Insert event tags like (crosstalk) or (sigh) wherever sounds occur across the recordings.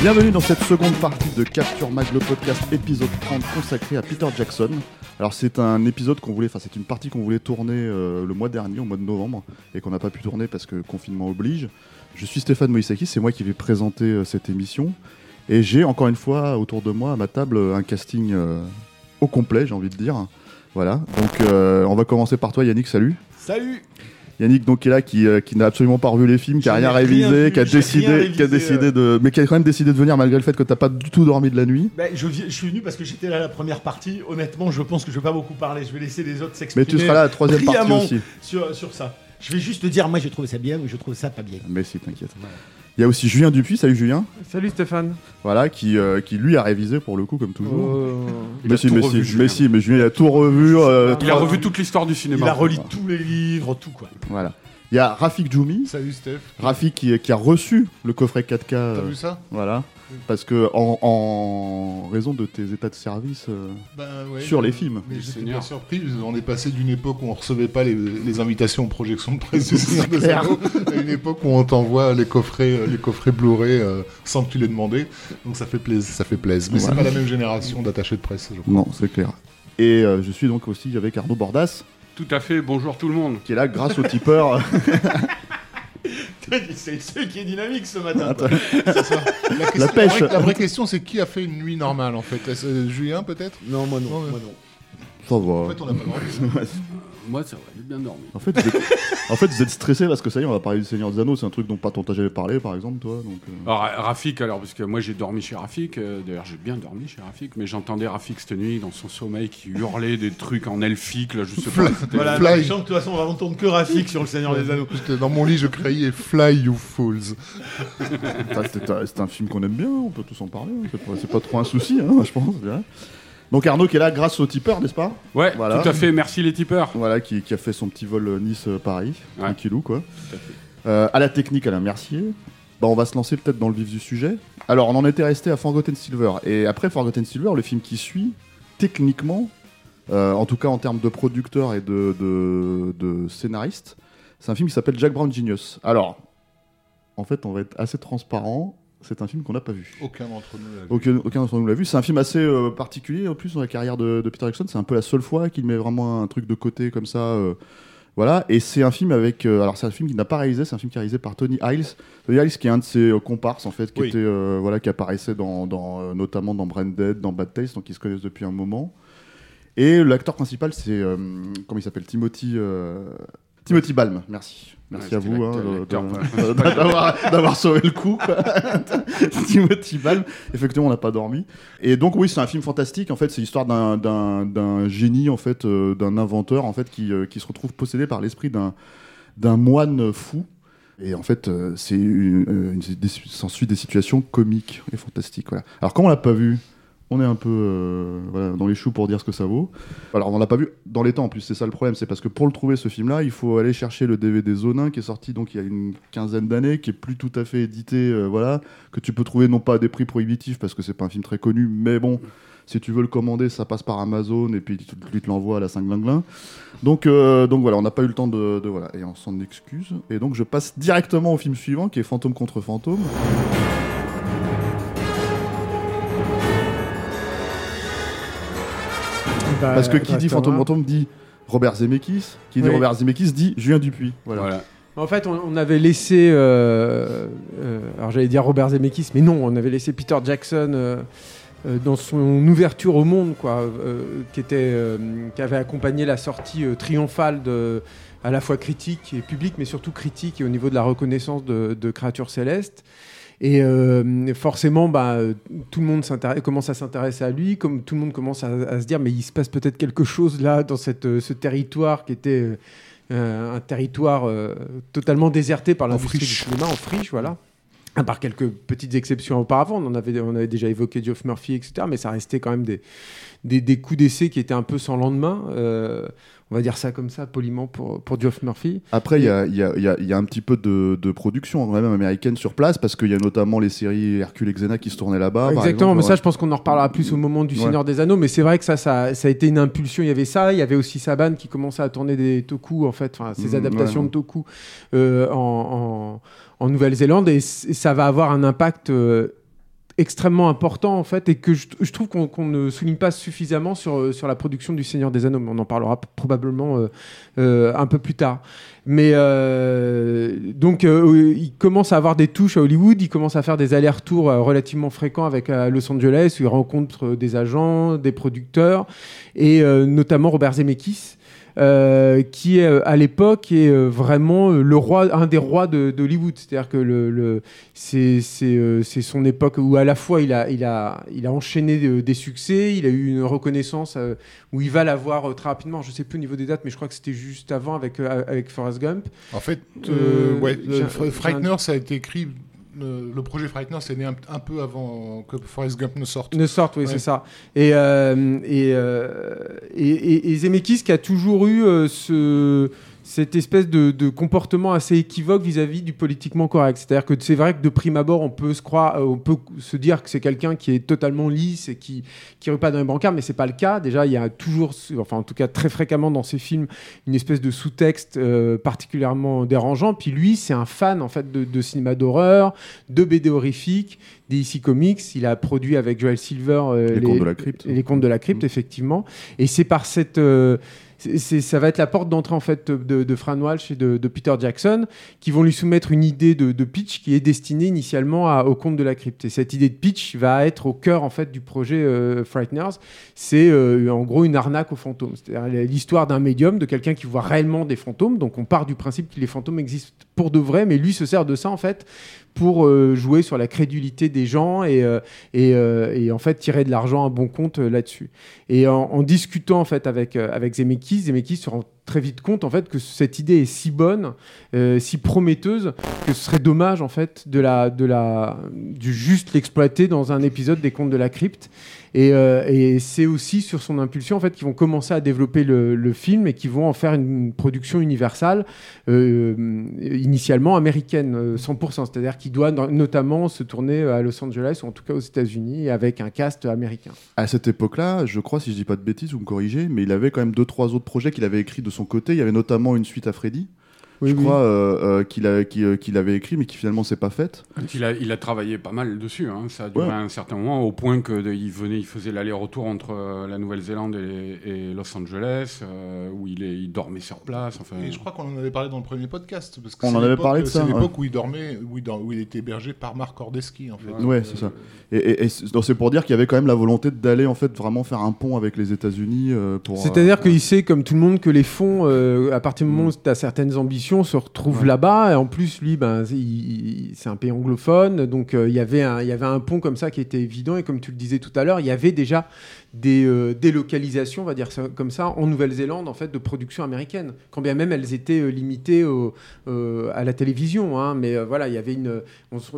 Bienvenue dans cette seconde partie de Capture Mag, le podcast épisode 30 consacré à Peter Jackson. Alors c'est un épisode qu'on voulait, enfin c'est une partie qu'on voulait tourner euh, le mois dernier, au mois de novembre, et qu'on n'a pas pu tourner parce que confinement oblige. Je suis Stéphane Moïsaki, c'est moi qui vais présenter euh, cette émission. Et j'ai encore une fois autour de moi à ma table un casting euh, au complet, j'ai envie de dire. Voilà, donc on va commencer par toi Yannick, salut. Salut Yannick donc qui est là, qui, euh, qui n'a absolument pas revu les films, qui a Je rien révisé, vu, qui a décidé, qui a décidé de, mais qui a quand même décidé de venir malgré le fait que t'as pas du tout dormi de la nuit. Ben, je, je suis venu parce que j'étais là la première partie. Honnêtement, je pense que je vais pas beaucoup parler. Je vais laisser les autres s'exprimer. Mais tu seras là la troisième partie aussi. Sur, sur ça. Je vais juste te dire, moi j'ai trouvé ça bien ou je trouve ça pas bien. Mais si, t'inquiète. Il y a aussi Julien Dupuis, salut Julien. Salut Stéphane. Voilà, qui, euh, qui lui a révisé pour le coup comme toujours. Euh, mais, a si, tout mais, revu, si, Julien. mais si, mais Julien il a tout revu. euh, Il a revu toute l'histoire du cinéma. Il a relu tous les livres, tout quoi. Voilà. Il y a Rafik Djoumi, Salut Steph. Rafik qui, qui a reçu le coffret 4K. T'as euh, vu ça? voilà. Parce que en, en raison de tes états de service euh, Bah, ouais, sur les films. Mais j'étais bien surpris. On est passé d'une époque où on recevait pas les, les invitations aux projections de presse du Seigneur des clair. Anneaux à une époque où on t'envoie les coffrets, euh, les coffrets Blu-ray euh, sans que tu les demandé. Donc ça fait plaisir. Ça fait plaisir. Mais c'est pas la même génération d'attachés de presse. Je crois. Non, c'est clair. Et euh, je suis donc aussi avec Arnaud Bordas, Tout à fait, bonjour tout le monde. qui est là grâce au tipeur. (laughs) (laughs) c'est le seul qui est dynamique ce matin. Attends. La, question- La pêche. vraie, la vraie question, c'est qui a fait une nuit normale en fait? Est-ce, euh, Julien peut-être? Non, moi non. Moi non. Ça va. En fait, on a pas dormi. (laughs) Moi, ça va, bien dormi. En fait, vous êtes... en fait, vous êtes stressé parce que ça y est, on va parler du Seigneur des Anneaux. C'est un truc dont pas dont t'as jamais parlé, par exemple, toi. Donc, euh, Alors, Ra- Rafik, alors, parce que moi j'ai dormi chez Rafik, euh, d'ailleurs j'ai bien dormi chez Rafik, mais j'entendais Rafik cette nuit dans son sommeil qui hurlait des trucs en elfique, là, je sais pas. Voilà, Fly. sachant que de toute façon on va entendre que Rafik sur le Seigneur des Anneaux. Dans mon lit, je criais Fly you fools. c'est un, film qu'on aime bien. On peut tous en parler. hein. C'est pas, trop un souci, hein, je pense. Donc Arnaud qui est là grâce au tipeur, n'est-ce pas Ouais, Voilà. tout à fait, merci les tipeurs. Voilà, qui, qui a fait son petit vol euh, Nice-Paris, Ouais. tranquillou quoi. Tout à fait. Euh, à la technique, Alain Mercier. Bah, on va se lancer peut-être dans le vif du sujet. Alors, on en était resté à Forgotten Silver. Et après Forgotten Silver, le film qui suit, techniquement, euh, en tout cas en termes de producteur et de, de, de scénariste, c'est un film qui s'appelle Jack Brown Genius. Alors, en fait, on va être assez transparent. C'est un film qu'on n'a pas vu. Aucun d'entre nous l'a vu. Aucun, aucun d'entre nous l'a vu. C'est un film assez euh, particulier en plus dans la carrière de, de Peter Jackson. C'est un peu la seule fois qu'il met vraiment un truc de côté comme ça. euh, voilà. Et c'est un film avec. euh, alors c'est un film qu'il n'a pas réalisé. C'est un film qui est réalisé par Tony Hiles. Tony Hiles qui est un de ses comparses en fait, qui Oui. était voilà, qui apparaissait dans, dans, notamment dans Branded, dans Bad Taste, donc ils se connaissent depuis un moment. Et l'acteur principal c'est comment il s'appelle? Timothy. Timothy Balm, merci. Merci Ouais, à vous hein, (laughs) d'avoir sauvé le coup. (laughs) Timothy Balm, effectivement, on n'a pas dormi. Et donc oui, c'est un film fantastique. En fait, c'est l'histoire d'un- génie, en fait, euh, d'un inventeur, en fait, qui, euh, qui se retrouve possédé par l'esprit d'un moine fou. Et en fait, euh, c'est une, euh, s'ensuit des situations comiques et fantastiques. Voilà. Alors, quand on l'a pas vu, on est un peu euh, dans les choux pour dire ce que ça vaut. Alors, on l'a pas vu dans les temps en plus, c'est ça le problème. C'est parce que pour le trouver, ce film-là, il faut aller chercher le DVD Zonin qui est sorti donc il y a une quinzaine d'années, qui est plus tout à fait édité, euh, voilà, que tu peux trouver non pas à des prix prohibitifs parce que c'est pas un film très connu, mais bon. Si tu veux le commander, ça passe par Amazon et puis tu te l'envoies à la 5 linglin. Donc, euh, donc voilà, on n'a pas eu le temps de, de- voilà, et on s'en excuse. Et donc je passe directement au film suivant qui est Fantôme contre Fantôme. Bah, Parce que qui dit. Fantôme Fantôme dit Robert Zemeckis, qui dit Oui. Robert Zemeckis dit Julien Dupuis. Voilà. Voilà. En fait, on, on avait laissé, euh, euh, alors j'allais dire Robert Zemeckis, mais non, on avait laissé Peter Jackson euh, euh, dans son ouverture au monde, quoi, euh, qui était, euh, qui avait accompagné la sortie euh, triomphale de, à la fois critique et publique, mais surtout critique et au niveau de la reconnaissance de, de créatures célestes. Et euh, forcément, bah, tout le monde commence à s'intéresser à lui, comme tout le monde commence à, à se dire, mais il se passe peut-être quelque chose là dans cette, euh, ce territoire qui était euh, un territoire euh, totalement déserté par l'industrie du cinéma, en friche, voilà. À part quelques petites exceptions auparavant, on, en avait, on avait déjà évoqué Geoff Murphy, etc. Mais ça restait quand même des, des, des coups d'essai qui étaient un peu sans lendemain. On va dire ça comme ça, poliment, pour, pour Geoff Murphy. Après, il y a, y a- y a- il y a un petit peu de, de production, même, américaine sur place, parce qu'il y a notamment les séries Hercule et Xena qui se tournaient là-bas. Exactement, exemple. mais ça, je pense qu'on en reparlera plus au moment du Ouais. Seigneur des Anneaux. Mais c'est vrai que ça, ça, ça a été une impulsion. Il y avait ça, il y avait aussi Saban qui commençait à tourner des toku, en fait, enfin, ces Mhm, adaptations ouais, de toku euh, en, en- en Nouvelle-Zélande. Et ça va avoir un impact euh, extrêmement important, en fait, et que je, trouve qu'on ne souligne pas suffisamment sur, euh, sur la production du Seigneur des Anneaux. Mais on en parlera probablement euh, euh, un peu plus tard. Mais donc, il commence à avoir des touches à Hollywood, il commence à faire des allers-retours relativement fréquents avec Los Angeles, où il rencontre des agents, des producteurs, et notamment Robert Zemeckis. Euh, qui euh, à l'époque est euh, vraiment le roi, un des rois de- d'Hollywood. C'est-à-dire que le, le- c'est son époque où à la fois il a, il a, il a enchaîné des succès, il a eu une reconnaissance euh, où il va l'avoir très rapidement. Je sais plus au niveau des dates, mais je crois que c'était juste avant avec, avec Forrest Gump. En fait, ouais, ça a été écrit. Euh, le projet Frightener, c'est né un, un peu avant que Forrest Gump ne sorte. Ne sortent, oui, Ouais. c'est ça. Et, euh, et, euh, et, et- et Zemeckis qui a toujours eu euh, ce, cette espèce de, de comportement assez équivoque vis-à-vis du politiquement correct. C'est-à-dire que c'est vrai que de prime abord, on peut se croire, euh, on peut se dire que c'est quelqu'un qui est totalement lisse et qui qui rue pas dans les brancards, mais c'est pas le cas. Déjà, il y a toujours, enfin en tout cas très fréquemment dans ces films, une espèce de sous-texte euh, particulièrement dérangeant. Puis lui, c'est un fan en fait de, de cinéma d'horreur, de BD horrifiques, des DC Comics. Il a produit avec Joel Silver euh, Les Contes de la Crypte. les contes de la crypte, effectivement. Et c'est par cette euh, c'est- ça va être la porte d'entrée en fait de, Fran Walsh et de, Peter Jackson qui vont lui soumettre une idée de, pitch qui est destinée initialement au conte de la crypte. Et cette idée de pitch va être au cœur en fait du projet euh, Frighteners. C'est euh, en gros une arnaque aux fantômes. C'est-à-dire l'histoire d'un médium, de quelqu'un qui voit réellement des fantômes. Donc on part du principe que les fantômes existent pour de vrai, mais lui se sert de ça en fait pour euh, jouer sur la crédulité des gens et, euh, euh, et en fait tirer de l'argent à bon compte là-dessus. Et en, discutant en fait avec, avec Zemeckis, Zemeckis se rend très vite compte en fait que cette idée est si bonne, si prometteuse que ce serait dommage en fait de la de la du juste l'exploiter dans un épisode des Contes de la Crypte. Et, euh, et c'est aussi sur son impulsion en fait qu'ils vont commencer à développer le, film et qu'ils vont en faire une production universelle euh, initialement américaine euh, 100%, c'est-à-dire qu'il doit no- notamment se tourner à Los Angeles ou en tout cas aux États-Unis avec un cast américain. À cette époque-là, je crois, si je dis pas de bêtises, vous me corrigez, mais il avait quand même deux, trois autres projets qu'il avait écrits de son côté. Il y avait notamment une suite à Freddy, Oui, je oui. crois, euh, euh, qu'il a- qu'il euh, qu'il avait écrit, mais qui finalement s'est pas faite. Il a, il a travaillé pas mal dessus, hein. ça a duré Ouais. un certain moment, au point que de- il venait, il faisait l'aller-retour entre la Nouvelle-Zélande et, et Los Angeles, euh, où il, est, il dormait sur place. Enfin, Et je crois qu'on en avait parlé dans le premier podcast. Parce que On c'est en avait l'époque- parlé de ça, C'est ouais. l'époque où il dormait, où il, dor- où il était hébergé par Marc Ordeski, en fait. Ouais, c'est ça. Et, et- et c'est donc c'est pour dire qu'il y avait quand même la volonté d'aller en fait vraiment faire un pont avec les États-Unis euh, pour. C'est-à-dire euh, qu'il sait, comme tout le monde, que les fonds, euh, à partir du moment où tu as certaines ambitions, se retrouvent là-bas. Et en plus, lui, ben, c'est un pays anglophone. Donc, euh, il y avait un- il y avait un pont comme ça qui était évident. Et comme tu le disais tout à l'heure, il y avait déjà des euh, délocalisations, on va dire ça, comme ça, en Nouvelle-Zélande, en fait, de production américaine. Quand bien même elles étaient euh, limitées au- euh, à la télévision. hein. mais voilà, il y avait une. on se-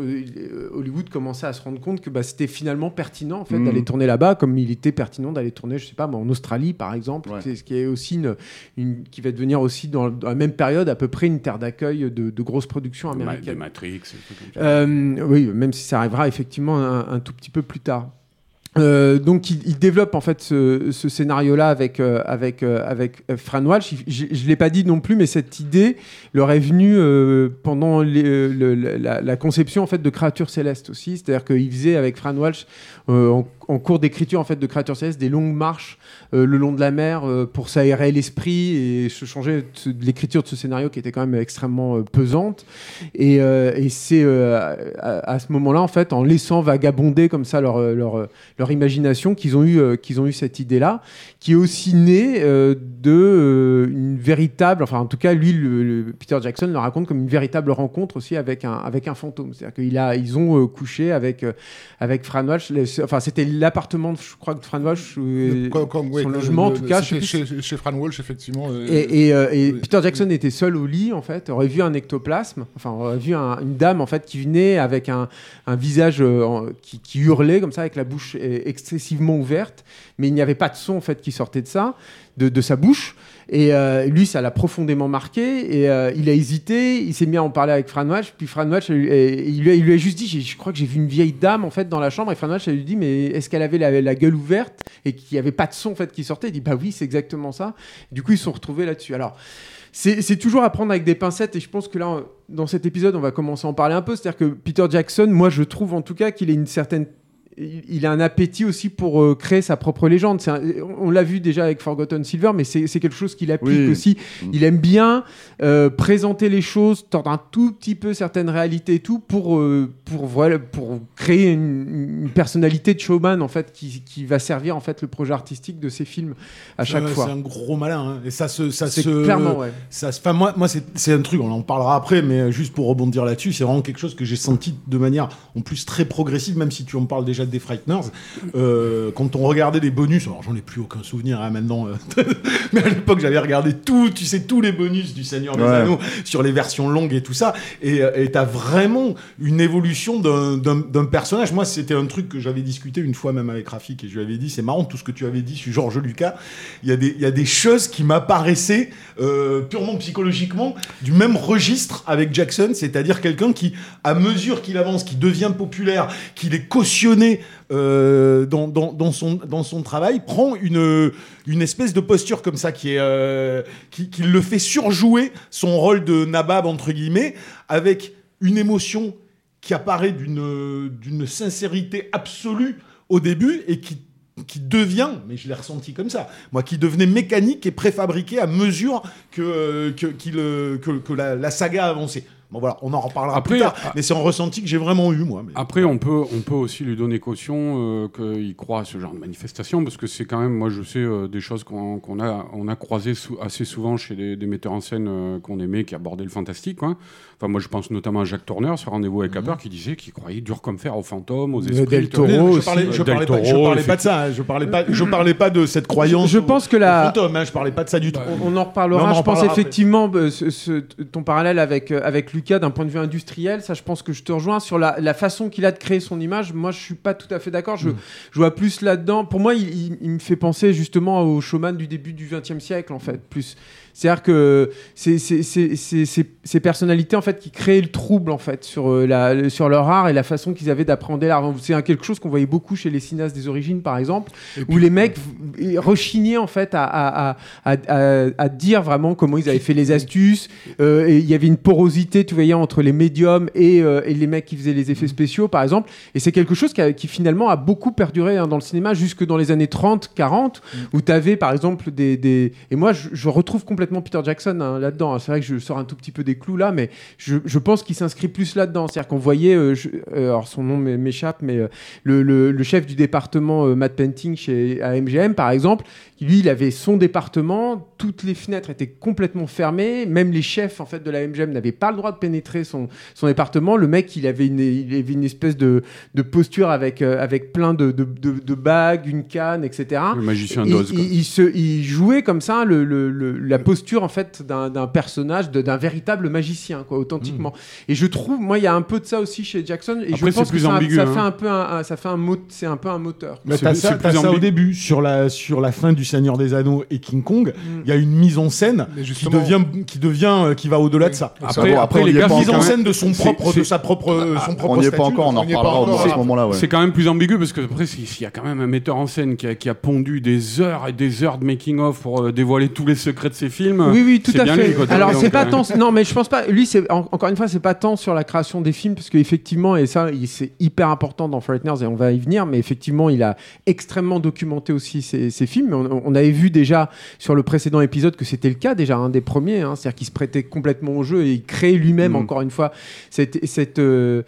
Hollywood commençait à se rendre compte que bah, c'était finalement pertinent, en fait, d'aller tourner là-bas, comme il était pertinent d'aller tourner, je sais pas, moi, en Australie, par exemple. Ouais. Ce qui est aussi une, une- qui va devenir aussi dans, dans la même période à peu près une terre d'accueil de, de grosses productions Ma- des américaines. Matrix, et tout comme ça. Oui, même si ça arrivera effectivement un, un tout petit peu plus tard. Euh, donc il, développe en fait ce, scénario-là avec euh, avec euh, avec Fran Walsh. Je, je l'ai pas dit non plus, mais cette idée leur est venue pendant la, conception en fait de Créatures Célestes aussi. C'est-à-dire qu'il faisait avec Fran Walsh en, en cours d'écriture en fait de Créatures Célestes des longues marches euh, le long de la mer euh, pour s'aérer l'esprit et se changer de, l'écriture de ce scénario qui était quand même extrêmement euh, pesante. Et, euh, c'est euh, à, ce moment-là, en fait, en laissant vagabonder comme ça leur, imagination qu'ils ont eu euh, qu'ils ont eu cette idée là qui est aussi née euh, de euh, une véritable enfin en tout cas lui Peter Jackson le raconte comme une véritable rencontre aussi avec un avec un fantôme c'est-à-dire qu'il a ils ont euh, couché avec euh, avec Fran Walsh enfin c'était l'appartement je crois de Fran Walsh Comme- comme- ouais, son le- logement en tout cas chez, chez Fran Walsh, effectivement. euh, et, et, euh, et oui. Peter Jackson était seul au lit en fait, aurait vu un ectoplasme, enfin aurait vu un- une dame en fait qui venait avec un, un visage euh, qui, qui hurlait comme ça avec la bouche excessivement ouverte, mais il n'y avait pas de son en fait qui sortait de ça, de, de sa bouche. Et euh, lui, ça l'a profondément marqué. Et euh, il a hésité. Il s'est mis à en parler avec Fran. Puis Fran Walsh, il, il lui a juste dit, je crois que j'ai vu une vieille dame en fait dans la chambre. Et Fran lui dit, mais est-ce qu'elle avait la, gueule ouverte et qu'il n'y avait pas de son en fait qui sortait? Il dit, bah oui, c'est exactement ça. Du coup, ils se sont retrouvés là-dessus. Alors, c'est toujours à prendre avec des pincettes et je pense que là, dans cet épisode, on va commencer à en parler un peu. C'est-à-dire que Peter Jackson, moi, je trouve en tout cas qu'il a une certaine il a un appétit aussi pour euh, créer sa propre légende. Un- on l'a vu déjà avec Forgotten Silver, mais c'est quelque chose qu'il applique Oui. aussi. Il aime bien euh, présenter les choses, tordre un tout petit peu certaines réalités et tout, pour, euh, pour, voilà, pour créer une, une personnalité de showman en fait, qui, qui va servir en fait le projet artistique de ses films à chaque fois. C'est un gros malin. hein. Et ça se. Ça se... clairement, ouais. Ça, se- moi, moi c'est un truc, on en parlera après, mais juste pour rebondir là-dessus, c'est vraiment quelque chose que j'ai senti de manière en plus très progressive, même si tu en parles déjà des Frighteners. Euh, quand on regardait les bonus, alors j'en ai plus aucun souvenir hein, maintenant, euh, (laughs) mais à l'époque j'avais regardé tout, tu sais, tous les bonus du Seigneur des Ouais. Anneaux sur les versions longues et tout ça, et euh, t'as vraiment une évolution d'un- d'un d'un personnage. Moi, c'était un truc que j'avais discuté une fois même avec Rafik, et je lui avais dit, c'est marrant tout ce que tu avais dit sur Georges Lucas, il y, a des- il y a des choses qui m'apparaissaient euh, purement psychologiquement du même registre avec Jackson, c'est-à-dire quelqu'un qui, à mesure qu'il avance, qui devient populaire, qu'il est cautionné euh, dans, son, travail, prend une, une espèce de posture comme ça qui, est, euh, qui, le fait surjouer son rôle de nabab, entre guillemets, avec une émotion qui apparaît d'une sincérité absolue au début et qui qui devient, mais je l'ai ressenti comme ça, moi, qui devenait mécanique et préfabriqué à mesure que, euh, que, que, la saga avançait. Bon voilà, on en reparlera Après, plus tard, ah- mais c'est un ressenti que j'ai vraiment eu, moi. mais- Après, on peut, on peut aussi lui donner caution euh, qu'il croit à ce genre de manifestation, parce que c'est quand même, moi je sais, euh, des choses qu'on qu'on a, on a croisées sou- assez souvent chez des, des metteurs en scène euh, qu'on aimait, qui abordaient le fantastique. quoi. Enfin, moi je pense notamment à Jacques Tourneur sur Rendez-vous avec la peur, qui disait qu'il croyait dur comme fer aux fantômes, aux Le esprits. Del. Toro je aussi, parlais, je pas, je Toro, parlais pas de ça, hein, je parlais pas, je parlais pas de cette croyance. Je au- pense que la- fantôme, hein, je parlais pas de ça du tout. On en reparlera. Mais on en je pense effectivement euh, ce- ce- ton parallèle avec, avec Lucas d'un point de vue industriel. Ça, je pense que je te rejoins sur la, la façon qu'il a de créer son image. Moi, je suis pas tout à fait d'accord. Je, je vois plus là-dedans. Pour moi, il, il- il me fait penser justement au showman du début du XXe siècle, en fait. Plus. C'est-à-dire que c'est ces personnalités en fait qui créaient le trouble en fait sur euh, la sur leur art et la façon qu'ils avaient d'appréhender l'art. C'est quelque chose qu'on voyait beaucoup chez les cinéastes des origines par exemple, où les mecs rechignaient en fait à, à, à, dire vraiment comment ils avaient fait les astuces. Euh, et il y avait une porosité, tu voyais, entre les médiums et, euh, et les mecs qui faisaient les effets spéciaux par exemple. Et c'est quelque chose qui, a- qui finalement a beaucoup perduré hein, dans le cinéma jusque dans les années 30, 40, où tu avais par exemple des, des... Et moi, je, je retrouve complètement Peter Jackson hein, là-dedans. C'est vrai que je sors un tout petit peu des clous là, mais je, je pense qu'il s'inscrit plus là-dedans. C'est-à-dire qu'on voyait, euh, je- euh, alors son nom m'é- m'échappe, mais euh, le, le- le chef du département Matt Painting chez à MGM, par exemple, lui, il avait son département, toutes les fenêtres étaient complètement fermées, même les chefs en fait de la MGM n'avaient pas le droit de pénétrer son, son département. Le mec, il avait une, il avait une espèce de, de posture avec, avec plein de, de, de- de bagues, une canne, etc. Le magicien Il- d'Oz. il, il se, il jouait comme ça le, le- le- la posture en fait d'un personnage, d'un véritable magicien, quoi, authentiquement. Et je trouve, moi, il y a un peu de ça aussi chez Jackson. Et Après, je pense que ça, ambigu, ça hein. fait un peu un, un- ça fait un mot, c'est un peu un moteur. Mais C'est t'as plus- ça, ça au début, sur la, sur la fin du Seigneur des Anneaux et King Kong, il y a une mise en scène qui devient, qui devient, euh, qui va au-delà de ça. Après, bon, après, après, on les gars, mise en scène de son C'est- propre, de sa propre, euh, son propre On n'y est pas encore, on en reparlera à ce moment-là. ouais. C'est quand même plus ambigu parce que après s'il y a quand même un metteur en scène qui a, qui a pondu des heures et des heures de making of pour euh, dévoiler tous les secrets de ses films. Oui, oui, tout à bien fait. lui, quoi. Alors, Donc, c'est pas euh, tant. Non, mais je pense pas. Lui, c'est en- encore une fois, c'est pas tant sur la création des films, parce qu'effectivement, et ça, c'est hyper important dans Frighteners, et on va y venir. Mais effectivement, il a extrêmement documenté aussi ses, ses films. On, on avait vu déjà sur le précédent épisode que c'était le cas déjà un des premiers. hein. C'est-à-dire qu'il se prêtait complètement au jeu et il créait lui lui-même, Mm. encore une fois, cette, cette, euh,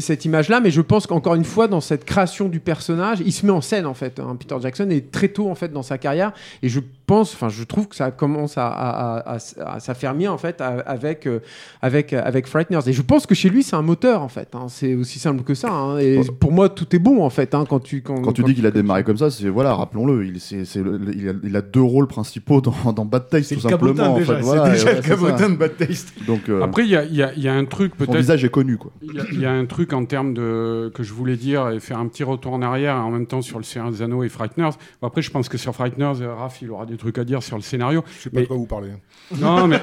cette image-là. Mais je pense qu'encore une fois, dans cette création du personnage, il se met en scène, en fait. hein. Peter Jackson est très tôt, en fait, dans sa carrière. Et je pense, enfin, je trouve que ça commence à, à, à, à- à s'affermir, en fait, à- avec, euh, avec, avec Frighteners. Et je pense que chez lui, c'est un moteur, en fait. hein. C'est aussi simple que ça. hein. Et pour moi, tout est bon, en fait, hein, quand tu. Quand, Quand tu dis qu'il a démarré comme ça, c'est voilà, rappelons-le, il, c'est- c'est le- il, a, il a deux rôles principaux dans, dans Bad Taste, C'est tout simplement. en déjà, fait, voilà, déjà le cabotin de Bad Taste. Donc, euh, Après, il y a, il y a- y a un truc son peut-être. visage est connu, quoi. Il y, a- il y a un truc en termes de que je voulais dire et faire un petit retour en arrière en même temps sur le Seigneur des Anneaux et Frighteners. Bon, après, je pense que sur Frighteners, euh, Raph, il aura des trucs à dire sur le scénario. Je sais pas Mais- de quoi vous parlez. Non, mais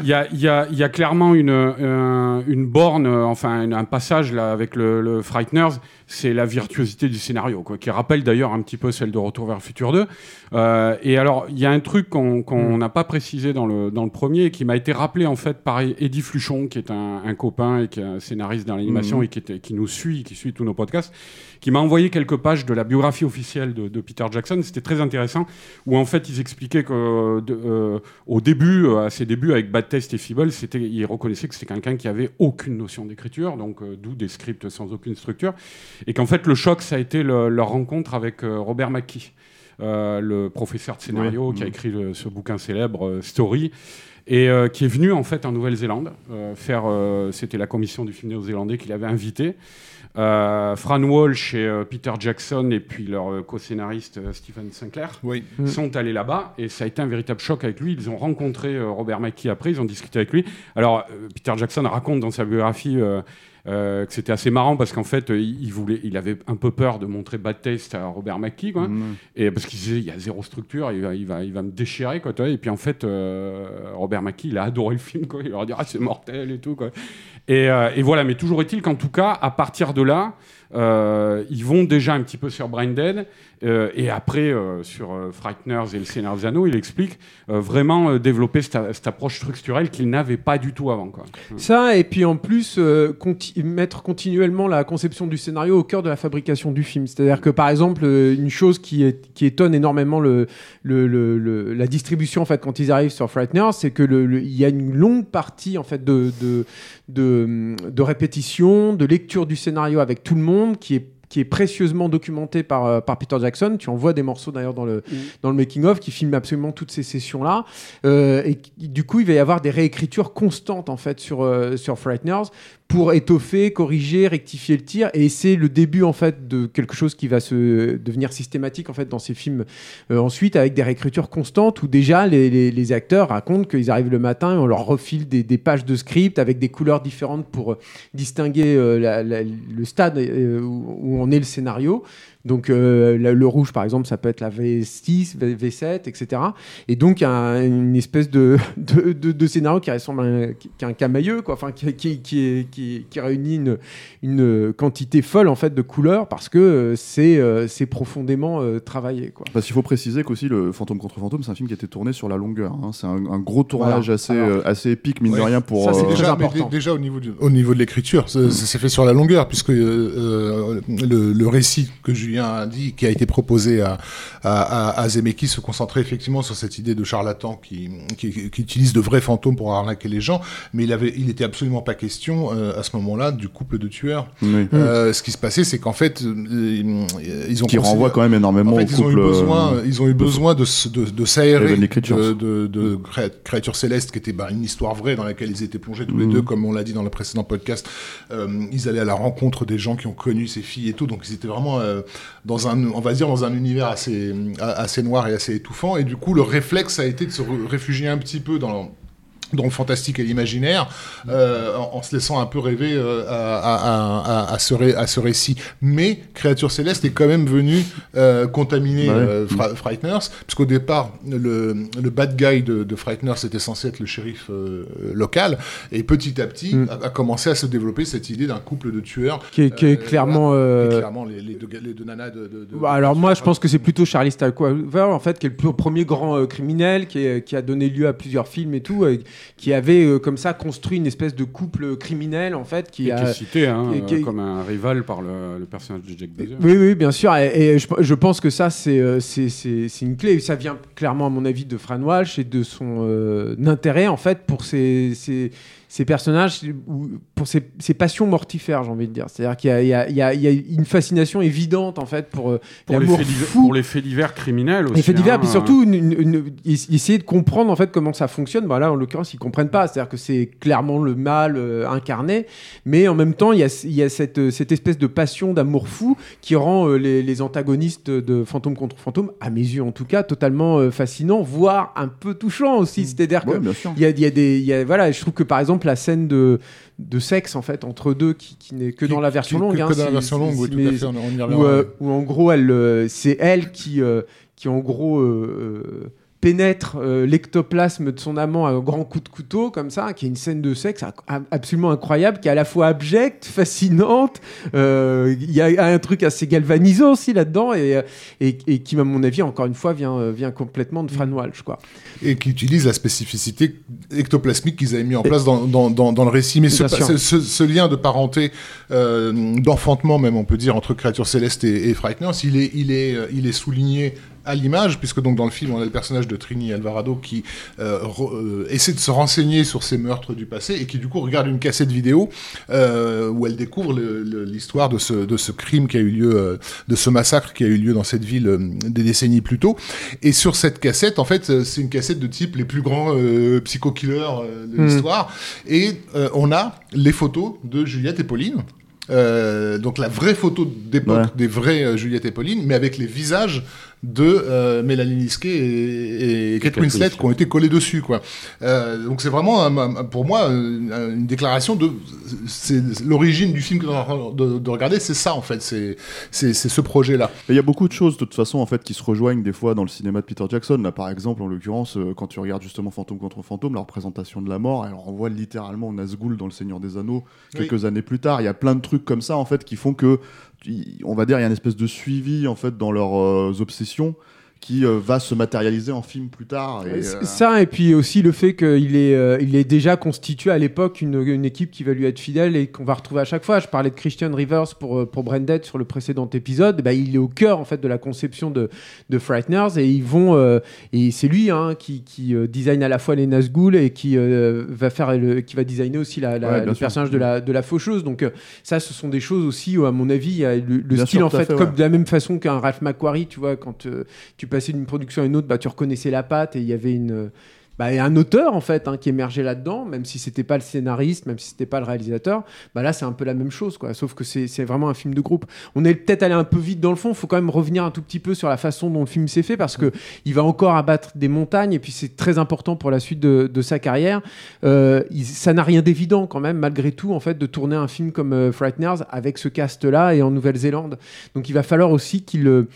il y a, il y, a, il y a clairement une, euh, une borne, euh, enfin une- un passage là avec le, le Frighteners, c'est la virtuosité du scénario, quoi, qui rappelle d'ailleurs un petit peu celle de Retour vers le futur 2. Euh, et alors, il y a un truc qu'on qu'on n'a pas précisé dans le, dans le premier et qui m'a été rappelé en fait par Eddie Fluchon, qui est un, un copain et qui est un scénariste dans l'animation. Et qui, était, qui nous suit, qui suit tous nos podcasts, qui m'a envoyé quelques pages de la biographie officielle de, de Peter Jackson. C'était très intéressant, où en fait ils expliquaient que de- euh, au début, euh, à ses débuts avec Bad Taste et Feeble, c'était, ils reconnaissaient que c'était quelqu'un qui avait aucune notion d'écriture, donc euh, d'où des scripts sans aucune structure, et qu'en fait le choc, ça a été le- leur rencontre avec Robert McKee, le professeur de scénario qui a Mhm. écrit le- ce bouquin célèbre Story. Et euh, qui est venu en fait en Nouvelle-Zélande euh, faire, euh, c'était la commission du film néo-zélandais qui l'avait invité. Euh, Fran Walsh et euh, Peter Jackson et puis leur euh, co-scénariste euh, Stephen Sinclair Oui. Mm. sont allés là-bas et ça a été un véritable choc avec lui. Ils ont rencontré euh, Robert McKee après, ils ont discuté avec lui. Alors euh, Peter Jackson raconte dans sa biographie que c'était assez marrant parce qu'en fait euh, il, voulait, il avait un peu peur de montrer Bad Taste à Robert McKee, quoi. Mm. Et parce qu'il disait, il y a zéro structure, il va, il va, il va me déchirer, quoi. Et puis en fait, euh, Robert McKee, il a adoré le film, quoi. Il leur a dit, ah, c'est mortel et tout, quoi. Et, euh, et voilà, mais toujours est-il qu'en tout cas, à partir de là, euh, ils vont déjà un petit peu sur Brain Dead, euh, et après euh, sur euh, Frighteners et le Anneaux, il explique euh, vraiment euh, développer cette, approche structurelle qu'il n'avait pas du tout avant, quoi. Ça, et puis en plus, euh, mettre continuellement la conception du scénario au cœur de la fabrication du film. C'est-à-dire que, par exemple, euh, une chose qui, étonne énormément la distribution, en fait, quand ils arrivent sur Frighteners, c'est que le- le- il y a une longue partie, en fait, de, de, de, de répétition, de lecture du scénario avec tout le monde, qui est qui est précieusement documenté par, euh, par Peter Jackson. Tu en vois des morceaux d'ailleurs dans le, dans le making-of qui filme absolument toutes ces sessions-là. Euh, et du coup, il va y avoir des réécritures constantes en fait sur, euh, sur Frighteners pour étoffer, corriger, rectifier le tir. Et c'est le début en fait de quelque chose qui va se devenir systématique en fait dans ces films euh, ensuite avec des réécritures constantes où déjà les, acteurs racontent qu'ils arrivent le matin et on leur refile des, pages de script avec des couleurs différentes pour distinguer euh, le stade euh, où, en est le scénario. Donc euh, le rouge par exemple ça peut être la V6, V- V7, etc. Et donc un- une espèce de, (laughs) de, de- de scénario qui ressemble à un, camailleux quoi, enfin qui, qui, qui, est- qui- qui réunit une, une quantité folle en fait de couleurs parce que euh, c'est euh, c'est profondément euh, travaillé quoi. Parce qu'il faut préciser qu'aussi le Fantôme contre Fantôme, c'est un film qui a été tourné sur la longueur. hein. C'est un, un gros tournage Voilà. assez, Alors, euh, assez épique, mine de ouais. rien, pour. Ça, c'est déjà, important. au niveau, du- au niveau de l'écriture, ça, ça s'est fait sur la longueur, puisque euh, le, le récit que Julien dit, qui a été proposé à, à, Zemeckis, se concentrait effectivement sur cette idée de charlatan qui, qui, qui utilise de vrais fantômes pour arnaquer les gens, mais il avait, il était absolument pas question euh, à ce moment-là du couple de tueurs. oui. Euh, ce qui se passait, c'est qu'en fait, euh, ils ont Qui renvoie quand même énormément en fait, au ils ont eu besoin, ils ont eu besoin de, de, de s'aérer de, de, de créa- créatures célestes, qui était bah, une histoire vraie dans laquelle ils étaient plongés tous les Mhm. deux, comme on l'a dit dans le précédent podcast. Euh, ils allaient à la rencontre des gens qui ont connu ces filles et tout, donc ils étaient vraiment euh, dans un, univers assez, assez noir et assez étouffant. Et du coup, le réflexe a été de se réfugier un petit peu dans dans le fantastique et l'imaginaire, euh, en, en se laissant un peu rêver euh, à, à, à, ce ré- à ce récit. Mais Créature Céleste est quand même venu euh, contaminer Ouais. euh, Fra- Frighteners, puisqu'au départ, le, le bad guy de, de Frighteners était censé être le shérif local, et petit à petit Mm. a, a commencé à se développer cette idée d'un couple de tueurs. Qui est, qui est clairement. voilà. Et clairement, les, les deux, ga- les deux nanas de... de- de- Bah, alors moi, je pense que c'est plutôt Charlie Stalker, en fait, qui est le premier grand criminel, qui, est- qui a donné lieu à plusieurs films et tout, et qui avait euh, comme ça construit une espèce de couple criminel en fait qui a qui est cité hein, qui- qui- comme un rival par le, le personnage de Jack Bauer. oui, oui, bien sûr. Et, et je, je pense que ça, c'est euh, c'est- une clé. Ça vient clairement, à mon avis, de Fran Walsh et de son euh, intérêt, en fait, pour ces, ces, ces personnages, ou pour ces, ces passions mortifères, j'ai envie de dire. C'est-à-dire qu'il y, a- il y a- il y a- il y a une fascination évidente, en fait, pour, euh, Pour les, l'amour faits divers, fou. pour les faits divers criminels aussi. Les faits divers, hein, puis surtout une- une- une- es- essayer de comprendre en fait comment ça fonctionne. Bah là, en l'occurrence, ils comprennent pas. C'est-à-dire que c'est clairement le mal euh, incarné, mais en même temps, il y a, il y a cette, euh, cette espèce de passion d'amour fou qui rend euh, les, les antagonistes de Fantôme contre Fantôme, à mes yeux en tout cas, totalement euh, fascinants, voire un peu touchants aussi. C'est-à-dire que Ouais, il y a, il y a des, il y a- voilà, je trouve que par exemple la scène de de sexe en fait entre deux qui, qui n'est que dans la version longue. que- hein, que dans la si- version si- longue, oui, tout à fait, on- on y où, euh, où en gros elle euh, c'est elle qui euh, qui en gros euh, pénètre euh, l'ectoplasme de son amant à un grand coup de couteau comme ça qui est une scène de sexe absolument incroyable qui est à la fois abjecte fascinante euh, il y a un truc assez galvanisant aussi là-dedans et, euh, et, et qui à mon avis encore une fois vient vient complètement de Fran Walsh quoi. Et qui utilise la spécificité ectoplasmique qu'ils avaient mis en place dans, dans, dans, dans le récit. Mais ce, lien de parenté, euh, d'enfantement même, on peut dire, entre créatures célestes et, et Frighteners, il est, il, est, il est souligné à l'image, puisque donc dans le film, on a le personnage de Trini Alvarado qui euh, re- euh, essaie de se renseigner sur ces meurtres du passé et qui du coup regarde une cassette vidéo euh, où elle découvre l'histoire de ce, de ce crime qui a eu lieu, de ce massacre qui a eu lieu dans cette ville des décennies plus tôt. Et sur cette cassette, en fait, c'est une cassette de type les plus grands psycho-killers de Mhm. l'histoire. Et on a les photos de Juliette et Pauline. Euh, donc la vraie photo d'époque Ouais. des vrais euh, Juliette et Pauline, mais avec les visages de euh, Mélanie Liskey et, et Kate Kate Winslet qui ont été collés dessus. Quoi. Euh, donc c'est vraiment, un- pour moi, une, déclaration de... C'est l'origine du film que de, de regarder, c'est ça en fait, c'est ce projet-là. Il y a beaucoup de choses de toute façon en fait qui se rejoignent des fois dans le cinéma de Peter Jackson. Là par exemple en l'occurrence euh, quand tu regardes justement Fantôme contre Fantôme, la représentation de la mort, elle renvoie littéralement Nazgûl dans Le Seigneur des Anneaux quelques années plus tard. Il y a plein de trucs comme ça en fait qui font que on va dire il y a une espèce de suivi en fait dans leurs euh, obsessions qui euh, va se matérialiser en film plus tard. Et, euh, Ça, et puis aussi le fait qu'il est, euh, il est déjà constitué à l'époque une, une équipe qui va lui être fidèle et qu'on va retrouver à chaque fois. Je parlais de Christian Rivers pour, pour Branded sur le précédent épisode. Bah, il est au cœur en fait de la conception de, de Frighteners et ils vont. et c'est lui hein, qui, qui design à la fois les Nazgûl et qui va faire le, qui va designer aussi la, la- Ouais, bien le sûr. personnage de la, de la faucheuse. Donc ça, ce sont des choses aussi où à mon avis, le, style sûr, en fait, comme de la même façon qu'un Ralph McQuarrie, tu vois, quand euh, tu passais d'une production à une autre, bah, tu reconnaissais la patte et il y avait une, bah, un auteur en fait hein, qui émergeait là-dedans, même si c'était pas le scénariste, même si c'était pas le réalisateur. Bah là, c'est un peu la même chose, quoi. Sauf que c'est vraiment un film de groupe. On est peut-être allé un peu vite dans le fond. Il faut quand même revenir un tout petit peu sur la façon dont le film s'est fait parce que il va encore abattre des montagnes et puis c'est très important pour la suite de, sa carrière. Euh, ça n'a rien d'évident quand même, malgré tout, en fait, de tourner un film comme euh, Frighteners avec ce cast-là et en Nouvelle-Zélande. Donc il va falloir aussi qu'il euh,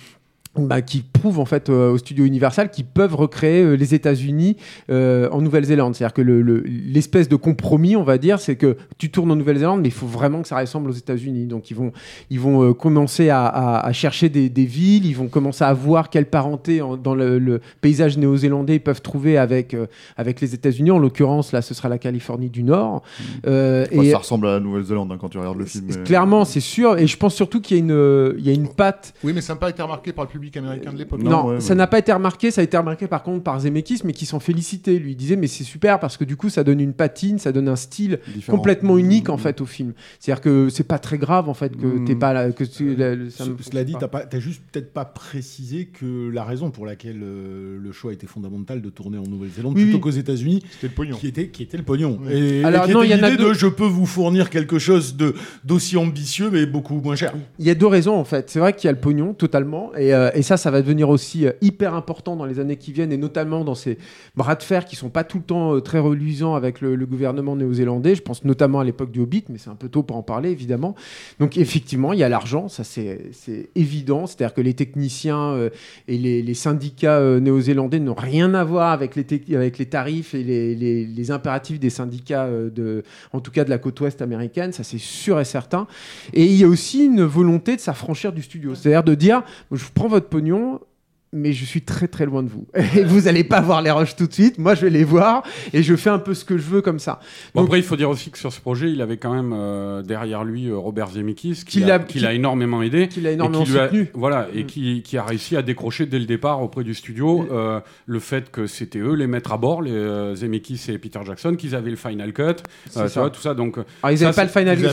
bah, qui prouvent en fait euh, au studio Universal qu'ils peuvent recréer euh, les États-Unis euh, en Nouvelle-Zélande. C'est-à-dire que le- le- l'espèce de compromis, on va dire, c'est que tu tournes en Nouvelle-Zélande, mais il faut vraiment que ça ressemble aux États-Unis. Donc ils vont, ils vont euh, commencer à, à- à chercher des, des villes, ils vont commencer à voir quelle parenté en- dans le, le paysage néo-zélandais ils peuvent trouver avec, euh, avec les États-Unis. En l'occurrence, là, ce sera la Californie du Nord. Bah, et ça ressemble à la Nouvelle-Zélande hein, quand tu regardes le film. mais- clairement, c'est sûr. Et je pense surtout qu'il y a une, il y a une patte Oui, mais ça n'a pas été remarqué par le public américain de l'époque. non, Non, ouais, ça ouais. n'a pas été remarqué. Ça a été remarqué par contre par Zemeckis, mais qui s'en félicitait. Lui il disait, mais c'est super parce que du coup, ça donne une patine, ça donne un style Différent. complètement unique en fait au film. C'est-à-dire que c'est pas très grave en fait que Mm. t'es pas là, que tu- la- ça Ce- Cela dit, t'as pas- t'as juste peut-être pas précisé que la raison pour laquelle euh, le choix était fondamental de tourner en Nouvelle-Zélande Oui, plutôt oui. qu'aux États-Unis, C'était le pognon. qui était, qui était le pognon. Et, Alors, et non, il y en a deux. de je peux vous fournir quelque chose de d'aussi ambitieux mais beaucoup moins cher. Il y a deux raisons en fait. C'est vrai qu'il y a le pognon totalement, et, euh, et ça, ça va devenir aussi euh, hyper important dans les années qui viennent, et notamment dans ces bras de fer qui sont pas tout le temps euh, très reluisants avec le, gouvernement néo-zélandais. Je pense notamment à l'époque du Hobbit, mais c'est un peu tôt pour en parler évidemment. Donc effectivement, il y a l'argent, ça c'est évident. C'est-à-dire que les techniciens euh, et les, syndicats euh, néo-zélandais n'ont rien à voir avec les, tarifs et les, impératifs des syndicats euh, de, en tout cas de la côte ouest américaine, ça c'est sûr et certain. Et il y a aussi une volonté de s'affranchir du studio, c'est-à-dire de dire, je prends votre pognon, mais je suis très très loin de vous. (laughs) Et vous allez pas voir les rushs tout de suite. Moi, je vais les voir et je fais un peu ce que je veux comme ça. Bon, Donc, après, il faut dire aussi que sur ce projet, il avait quand même euh, derrière lui euh, Robert Zemeckis, qui Qui l'a l'a- qui qui- l'a énormément aidé. et énormément qui lui a- soutenu. voilà, et Mm. qui, qui a réussi à décrocher dès le départ auprès du studio euh, le fait que c'était eux les maîtres à bord, les euh, Zemeckis et Peter Jackson, qu'ils avaient le final cut, euh, ça. tout ça. Donc, Alors, ils n'avaient pas pas le final ils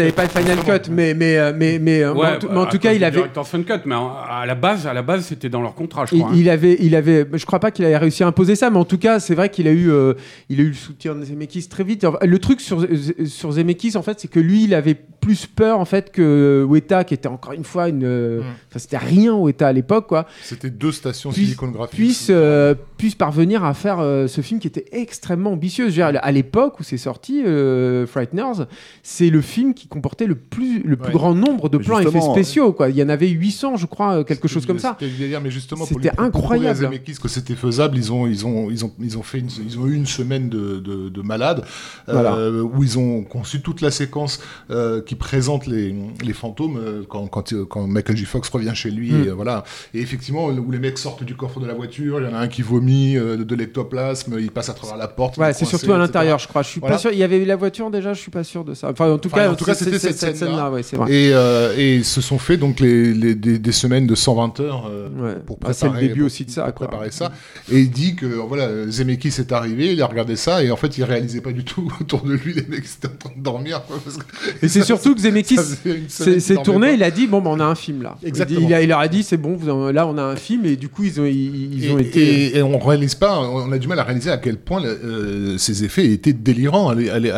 avaient pas le final Justement. cut, mais mais mais mais, euh, mais en, en bah, tout cas, il avait cut, mais à la base, à la base, c'était dans leur contrat, je Il, crois. hein. il avait, il avait, je crois pas qu'il avait réussi à imposer ça, mais en tout cas, c'est vrai qu'il a eu, euh, il a eu le soutien de Zemeckis très vite. Le truc sur sur Zemeckis, en fait, c'est que lui, il avait plus peur en fait que Weta, qui était encore une fois une, euh, Mm. enfin, c'était rien Weta à l'époque, quoi, C'était deux stations Puisse- euh, puisse parvenir à faire euh, ce film qui était extrêmement ambitieux. Je veux dire, à l'époque où c'est sorti, euh, Frighteners, c'est le film qui comportait le plus le plus Ouais. grand nombre de Mais plans effets spéciaux, quoi. Il y en avait 800, je crois, quelque chose comme ça. Délire, mais justement, pour C'était lui- pour incroyable. prouver à Zemeckis que c'était faisable, ils ont, ils ont, ils ont, ils ont fait une, ils ont eu une semaine de, de, de malade, euh, où ils ont conçu toute la séquence euh, qui présente les, les fantômes euh, quand, quand, quand Michael J. Fox revient chez lui, Mm. et voilà. Et effectivement, où les mecs sortent du coffre de la voiture, il y en a un qui vomit de l'ectoplasme, il passe à travers la porte. Ouais, c'est surtout à l'intérieur, je crois. Je suis Voilà. pas sûr. Il y avait la voiture déjà, je suis pas sûr de ça. Enfin, en tout Enfin, cas, en tout cas, c'était c'est- cette scène-là. ouais. Et, euh, et se sont fait donc les, les- des, des semaines de 120 heures euh, Ouais. pour Ah, c'est le début pour- aussi de ça, pour quoi. préparer ça. Et il dit que voilà, Zemeckis est arrivé, il a regardé ça et en fait il réalisait pas du tout (laughs) autour de lui les mecs étaient en train de dormir. quoi, parce que Et c'est (laughs) surtout que Zemeckis dormait tourné, pas. il a dit bon, bah, on a un film là. Il dit- Exactement. Il, a- il leur a dit c'est bon, vous en- là on a un film et du coup ils ont, ils, ils ont et, été. et- et on réalise pas, on a du mal à réaliser à quel point euh, ces effets étaient délirants à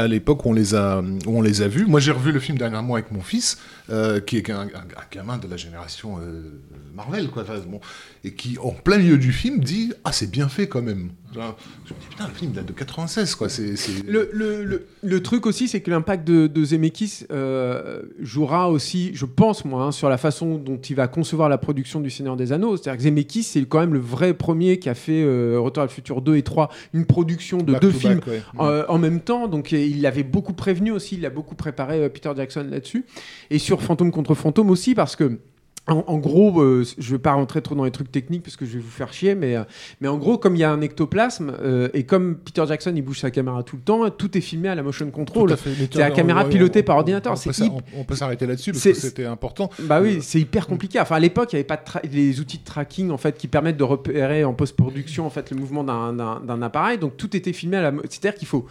l'époque où on les a, où on les a vus. Moi, j'ai revu le film dernièrement avec mon fils, euh, qui est un, un- un gamin de la génération euh, Marvel, quoi. Bon, et qui, en plein milieu du film, dit ah c'est bien fait quand même. Genre, Je me dis putain, le film date de 96, quoi. C'est Le, le, le, le truc aussi, c'est que l'impact de, de Zemeckis euh, jouera aussi, je pense moi, hein, sur la façon dont il va concevoir la production du Seigneur des Anneaux. C'est-à-dire que Zemeckis, c'est quand même le vrai premier qui a fait Retour à le futur 2 et 3, une production de back deux films back, ouais. euh, en même temps. Donc il l'avait beaucoup prévenu aussi, il a beaucoup préparé Peter Jackson là-dessus. Et sur Fantôme contre Fantôme aussi, parce que. En, en gros, euh, je ne vais pas rentrer trop dans les trucs techniques parce que je vais vous faire chier, mais, euh, mais en gros, comme il y a un ectoplasme, euh, et comme Peter Jackson il bouge sa caméra tout le temps, tout est filmé à la motion control. C'est la caméra pilotée on- par ordinateur, On, peut on- peut s'arrêter là-dessus parce que c'était important. Bah oui, c'est hyper compliqué. Enfin, à l'époque, il n'y avait pas de tra- les outils de tracking en fait qui permettent de repérer en post-production en fait le mouvement d'un- appareil. Donc tout était filmé à la. C'est-à-dire qu'il faut,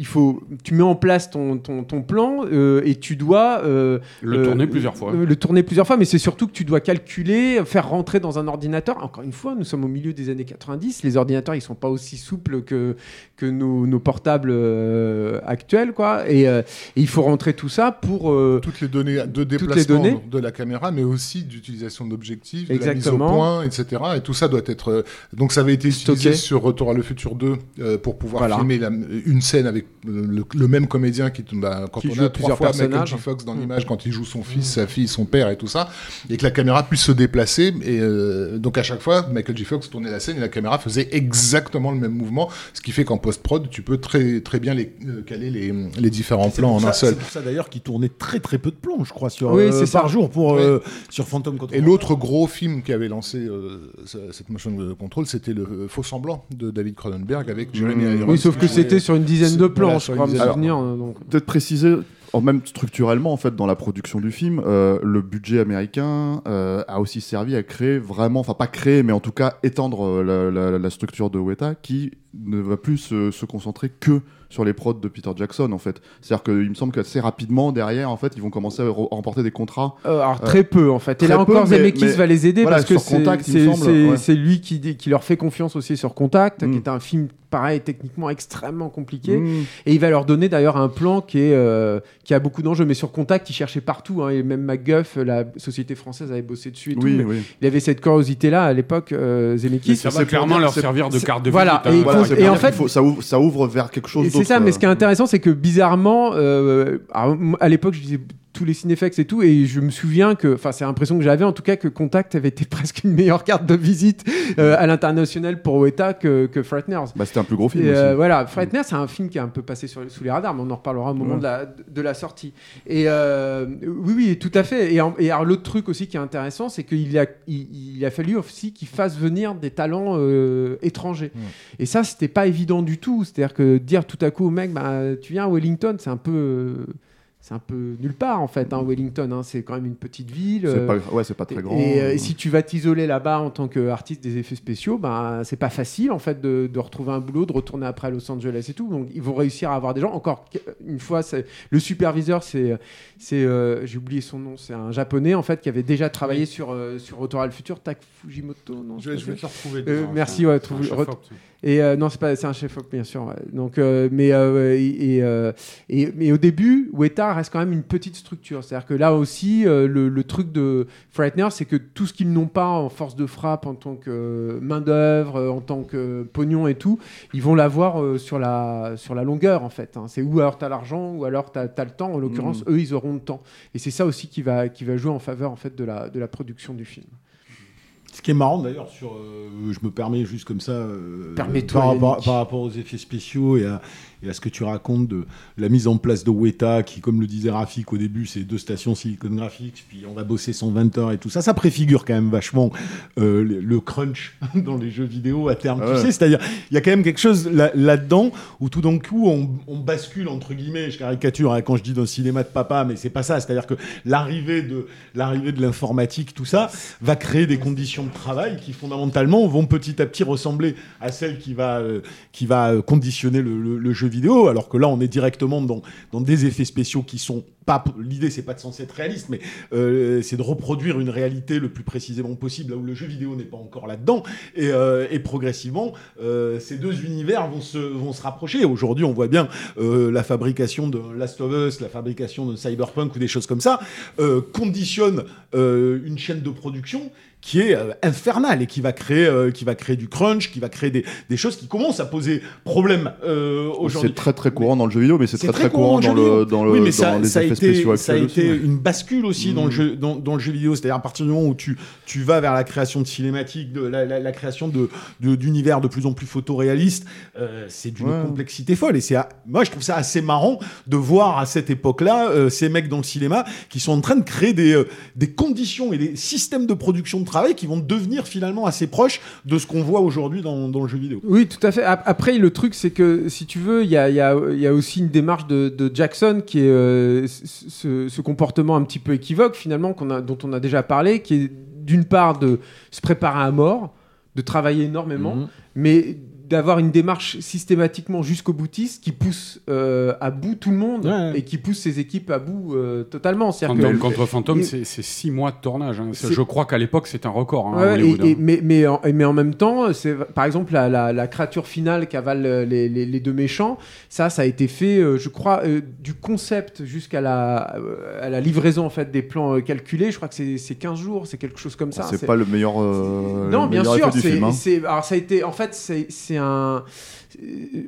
il faut, tu mets en place ton, ton, ton plan euh, et tu dois euh, Le euh, tourner plusieurs fois. le tourner plusieurs fois, mais c'est surtout que tu dois calculer, faire rentrer dans un ordinateur. Encore une fois, nous sommes au milieu des années 90. Les ordinateurs, ils sont pas aussi souples que que nos, nos portables euh, actuels, quoi. Et, euh, et il faut rentrer tout ça pour euh, toutes les données de les déplacement données. de la caméra, mais aussi d'utilisation d'objectifs, de la mise au Exactement. point, etc. Et tout ça doit être. Donc ça avait été utilisé Stocké. sur Retour à le futur 2 euh, pour pouvoir Voilà. filmer la- une scène avec le, le même comédien qui, bah, quand Qui on joue a plusieurs trois fois Michael. J. Fox dans Mm. l'image, quand il joue son fils, sa fille, son père et tout ça, et que la caméra puisse se déplacer. Et euh, donc à chaque fois, Michael J. Fox tournait la scène et la caméra faisait exactement le même mouvement, ce qui fait qu'en post-prod, tu peux très très bien les, euh, caler les, les différents plans en un seul. C'est pour ça d'ailleurs qu'il tournait très très peu de plans, je crois, sur, Oui, euh, c'est ça. par jour pour, euh, sur Phantom contre Et l'autre gros film qui avait lancé euh, ce- cette motion de contrôle, c'était le Faux Semblant de David Cronenberg avec Jeremy Mmh. Irons. Oui, sauf que c'était sur une dizaine de plans, crois, une me souvenir. euh, donc. Peut-être préciser, en même structurellement, en fait, dans la production du film, euh, le budget américain euh, a aussi servi à créer vraiment, enfin pas créer, mais en tout cas étendre euh, la, la- la structure de Weta qui ne va plus se, se concentrer que sur les prods de Peter Jackson en fait. C'est-à-dire qu'il me semble qu'assez rapidement derrière en fait ils vont commencer à re- remporter des contrats. Alors très peu en fait. Et là encore, Zemeckis mais va les aider voilà, parce que c'est ouais. lui qui, leur fait confiance aussi sur Contact, Mm. qui est un film pareil techniquement extrêmement compliqué. Mmh. Et il va leur donner d'ailleurs un plan qui, est, euh, qui a beaucoup d'enjeux. Mais sur Contact, il cherchait partout. hein. et même MacGuff, la société française, avait bossé dessus et tout. Oui, mais oui. Il avait cette curiosité-là à l'époque, euh, Zemeckis. Ça va clairement leur servir de carte de voilà, visite. et hein. il Voilà, et pour en fait- faut- ça ouvre, ça ouvre vers quelque chose d'autre. c'est ça, mais ce qui est euh. intéressant, c'est que bizarrement, euh, à l'époque, je disais tous les Cinefex et tout. Et je me souviens que, enfin, c'est l'impression que j'avais en tout cas que Contact avait été (laughs) presque une meilleure carte de visite euh, à l'international pour Weta que, que Frighteners. Bah, c'était un plus gros film Et, aussi. euh, voilà, Frighteners, c'est un film qui est un peu passé sur, sous les radars, mais on en reparlera au moment Ouais. de, la, de la sortie. Et euh, oui, oui, tout à fait. Et, en- et alors, l'autre truc aussi qui est intéressant, c'est qu'il a, il, il a fallu aussi qu'il fasse venir des talents étrangers. Et ça, c'était pas évident du tout. C'est-à-dire que dire tout à coup au mec, bah, tu viens à Wellington, c'est un peu. Euh, c'est un peu nulle part en fait, hein, Wellington. hein. c'est quand même une petite ville. C'est euh, pas, ouais, c'est pas très grand. et, euh, euh. si tu vas t'isoler là-bas en tant qu'artiste des effets spéciaux, ben c'est pas facile en fait de, de retrouver un boulot, de retourner après à Los Angeles et tout. Donc ils vont réussir à avoir des gens. Encore une fois, le superviseur, c'est c'est euh, j'ai oublié son nom, c'est un japonais en fait qui avait déjà travaillé sur euh, sur Retour à le futur, Tak Fujimoto. Non, Je vais, je te le retrouver. Euh, merci, ouais, trouve- et euh, non, c'est pas, c'est un chef op bien sûr. ouais. Donc, euh, mais euh, et, et, et- mais au début, Weta reste quand même une petite structure. C'est-à-dire que là aussi, le, le truc de Frightener, c'est que tout ce qu'ils n'ont pas en force de frappe, en tant que main d'œuvre, en tant que pognon et tout, ils vont l'avoir sur la sur la longueur en fait. hein. C'est ou alors t'as l'argent, ou alors t'as as le temps. En l'occurrence, eux, ils auront le temps. Et c'est ça aussi qui va qui va jouer en faveur en fait de la de la production du film. Ce qui est marrant d'ailleurs, sur, euh, je me permets juste comme ça, euh, par, rapport, par rapport aux effets spéciaux et à, et à ce que tu racontes de la mise en place de Weta, qui, comme le disait Rafik au début, c'est deux stations Silicon Graphics, puis on va bosser 120 heures et tout ça. Ça préfigure quand même vachement euh, le, crunch (laughs) dans les jeux vidéo à terme. Ouais. Tu sais, c'est-à-dire, il y a quand même quelque chose là- là-dedans où tout d'un coup, on, on bascule, entre guillemets, je caricature hein, quand je dis d'un cinéma de papa, mais c'est pas ça. C'est-à-dire que l'arrivée de, l'informatique, tout ça, va créer des conditions de travail qui fondamentalement vont petit à petit ressembler à celle qui va, euh, qui va conditionner le, le- le jeu vidéo, alors que là on est directement dans, dans des effets spéciaux qui sont pas. L'idée c'est pas de censé être réaliste, mais euh, c'est de reproduire une réalité le plus précisément possible là où le jeu vidéo n'est pas encore là-dedans, et, euh, et progressivement euh, ces deux univers vont se, vont se rapprocher. Aujourd'hui on voit bien la fabrication de Last of Us, la fabrication de Cyberpunk ou des choses comme ça conditionne une chaîne de production qui est euh, infernale et qui va créer euh, qui va créer du crunch, qui va créer des, des choses qui commencent à poser problème euh, aujourd'hui. C'est très très courant dans le jeu vidéo, mais c'est très très courant dans le dans le oui, mais dans ça, les ça a effets été, spéciaux ça a été aussi. une bascule aussi dans, le Mm. jeu, dans, dans le jeu vidéo. C'est-à-dire à partir du moment où tu, tu vas vers la création de cinématiques, de la, la- la création de d'univers de, plus en plus photoréalistes, euh, c'est d'une Ouais. complexité folle. Et c'est moi je trouve ça assez marrant de voir à cette époque-là euh, ces mecs dans le cinéma qui sont en train de créer des, des conditions et des systèmes de production de travail qui vont devenir finalement assez proches de ce qu'on voit aujourd'hui dans, dans le jeu vidéo. Oui, tout à fait. Ap- Après, le truc, c'est que si tu veux, il y a, il y a- il y a aussi une démarche de, de Jackson qui est euh, ce, comportement un petit peu équivoque, finalement, qu'on a, dont on a déjà parlé, qui est d'une part de se préparer à mort, de travailler énormément, Mhm. mais d'avoir une démarche systématiquement jusqu'au boutiste qui pousse euh, à bout tout le monde Ouais. et qui pousse ses équipes à bout euh, totalement. Que- contre Phantom, il- c'est six mois de tournage. hein. Je crois qu'à l'époque, c'est un record. hein, à Ouais, Hollywood, et- et- hein. mais, mais, en, mais en même temps, c'est par exemple la, la, la créature finale qui avale euh, les, les, les deux méchants. Ça, ça a été fait, euh, je crois, euh, du concept jusqu'à la, euh, à la livraison en fait des plans euh, calculés. Je crois que c'est c'est 15 jours, c'est quelque chose comme ça. C'est pas le meilleur. euh, Non, le bien meilleur sûr. effet du c'est- film, hein. Alors, ça a été. En fait, c'est c'est un.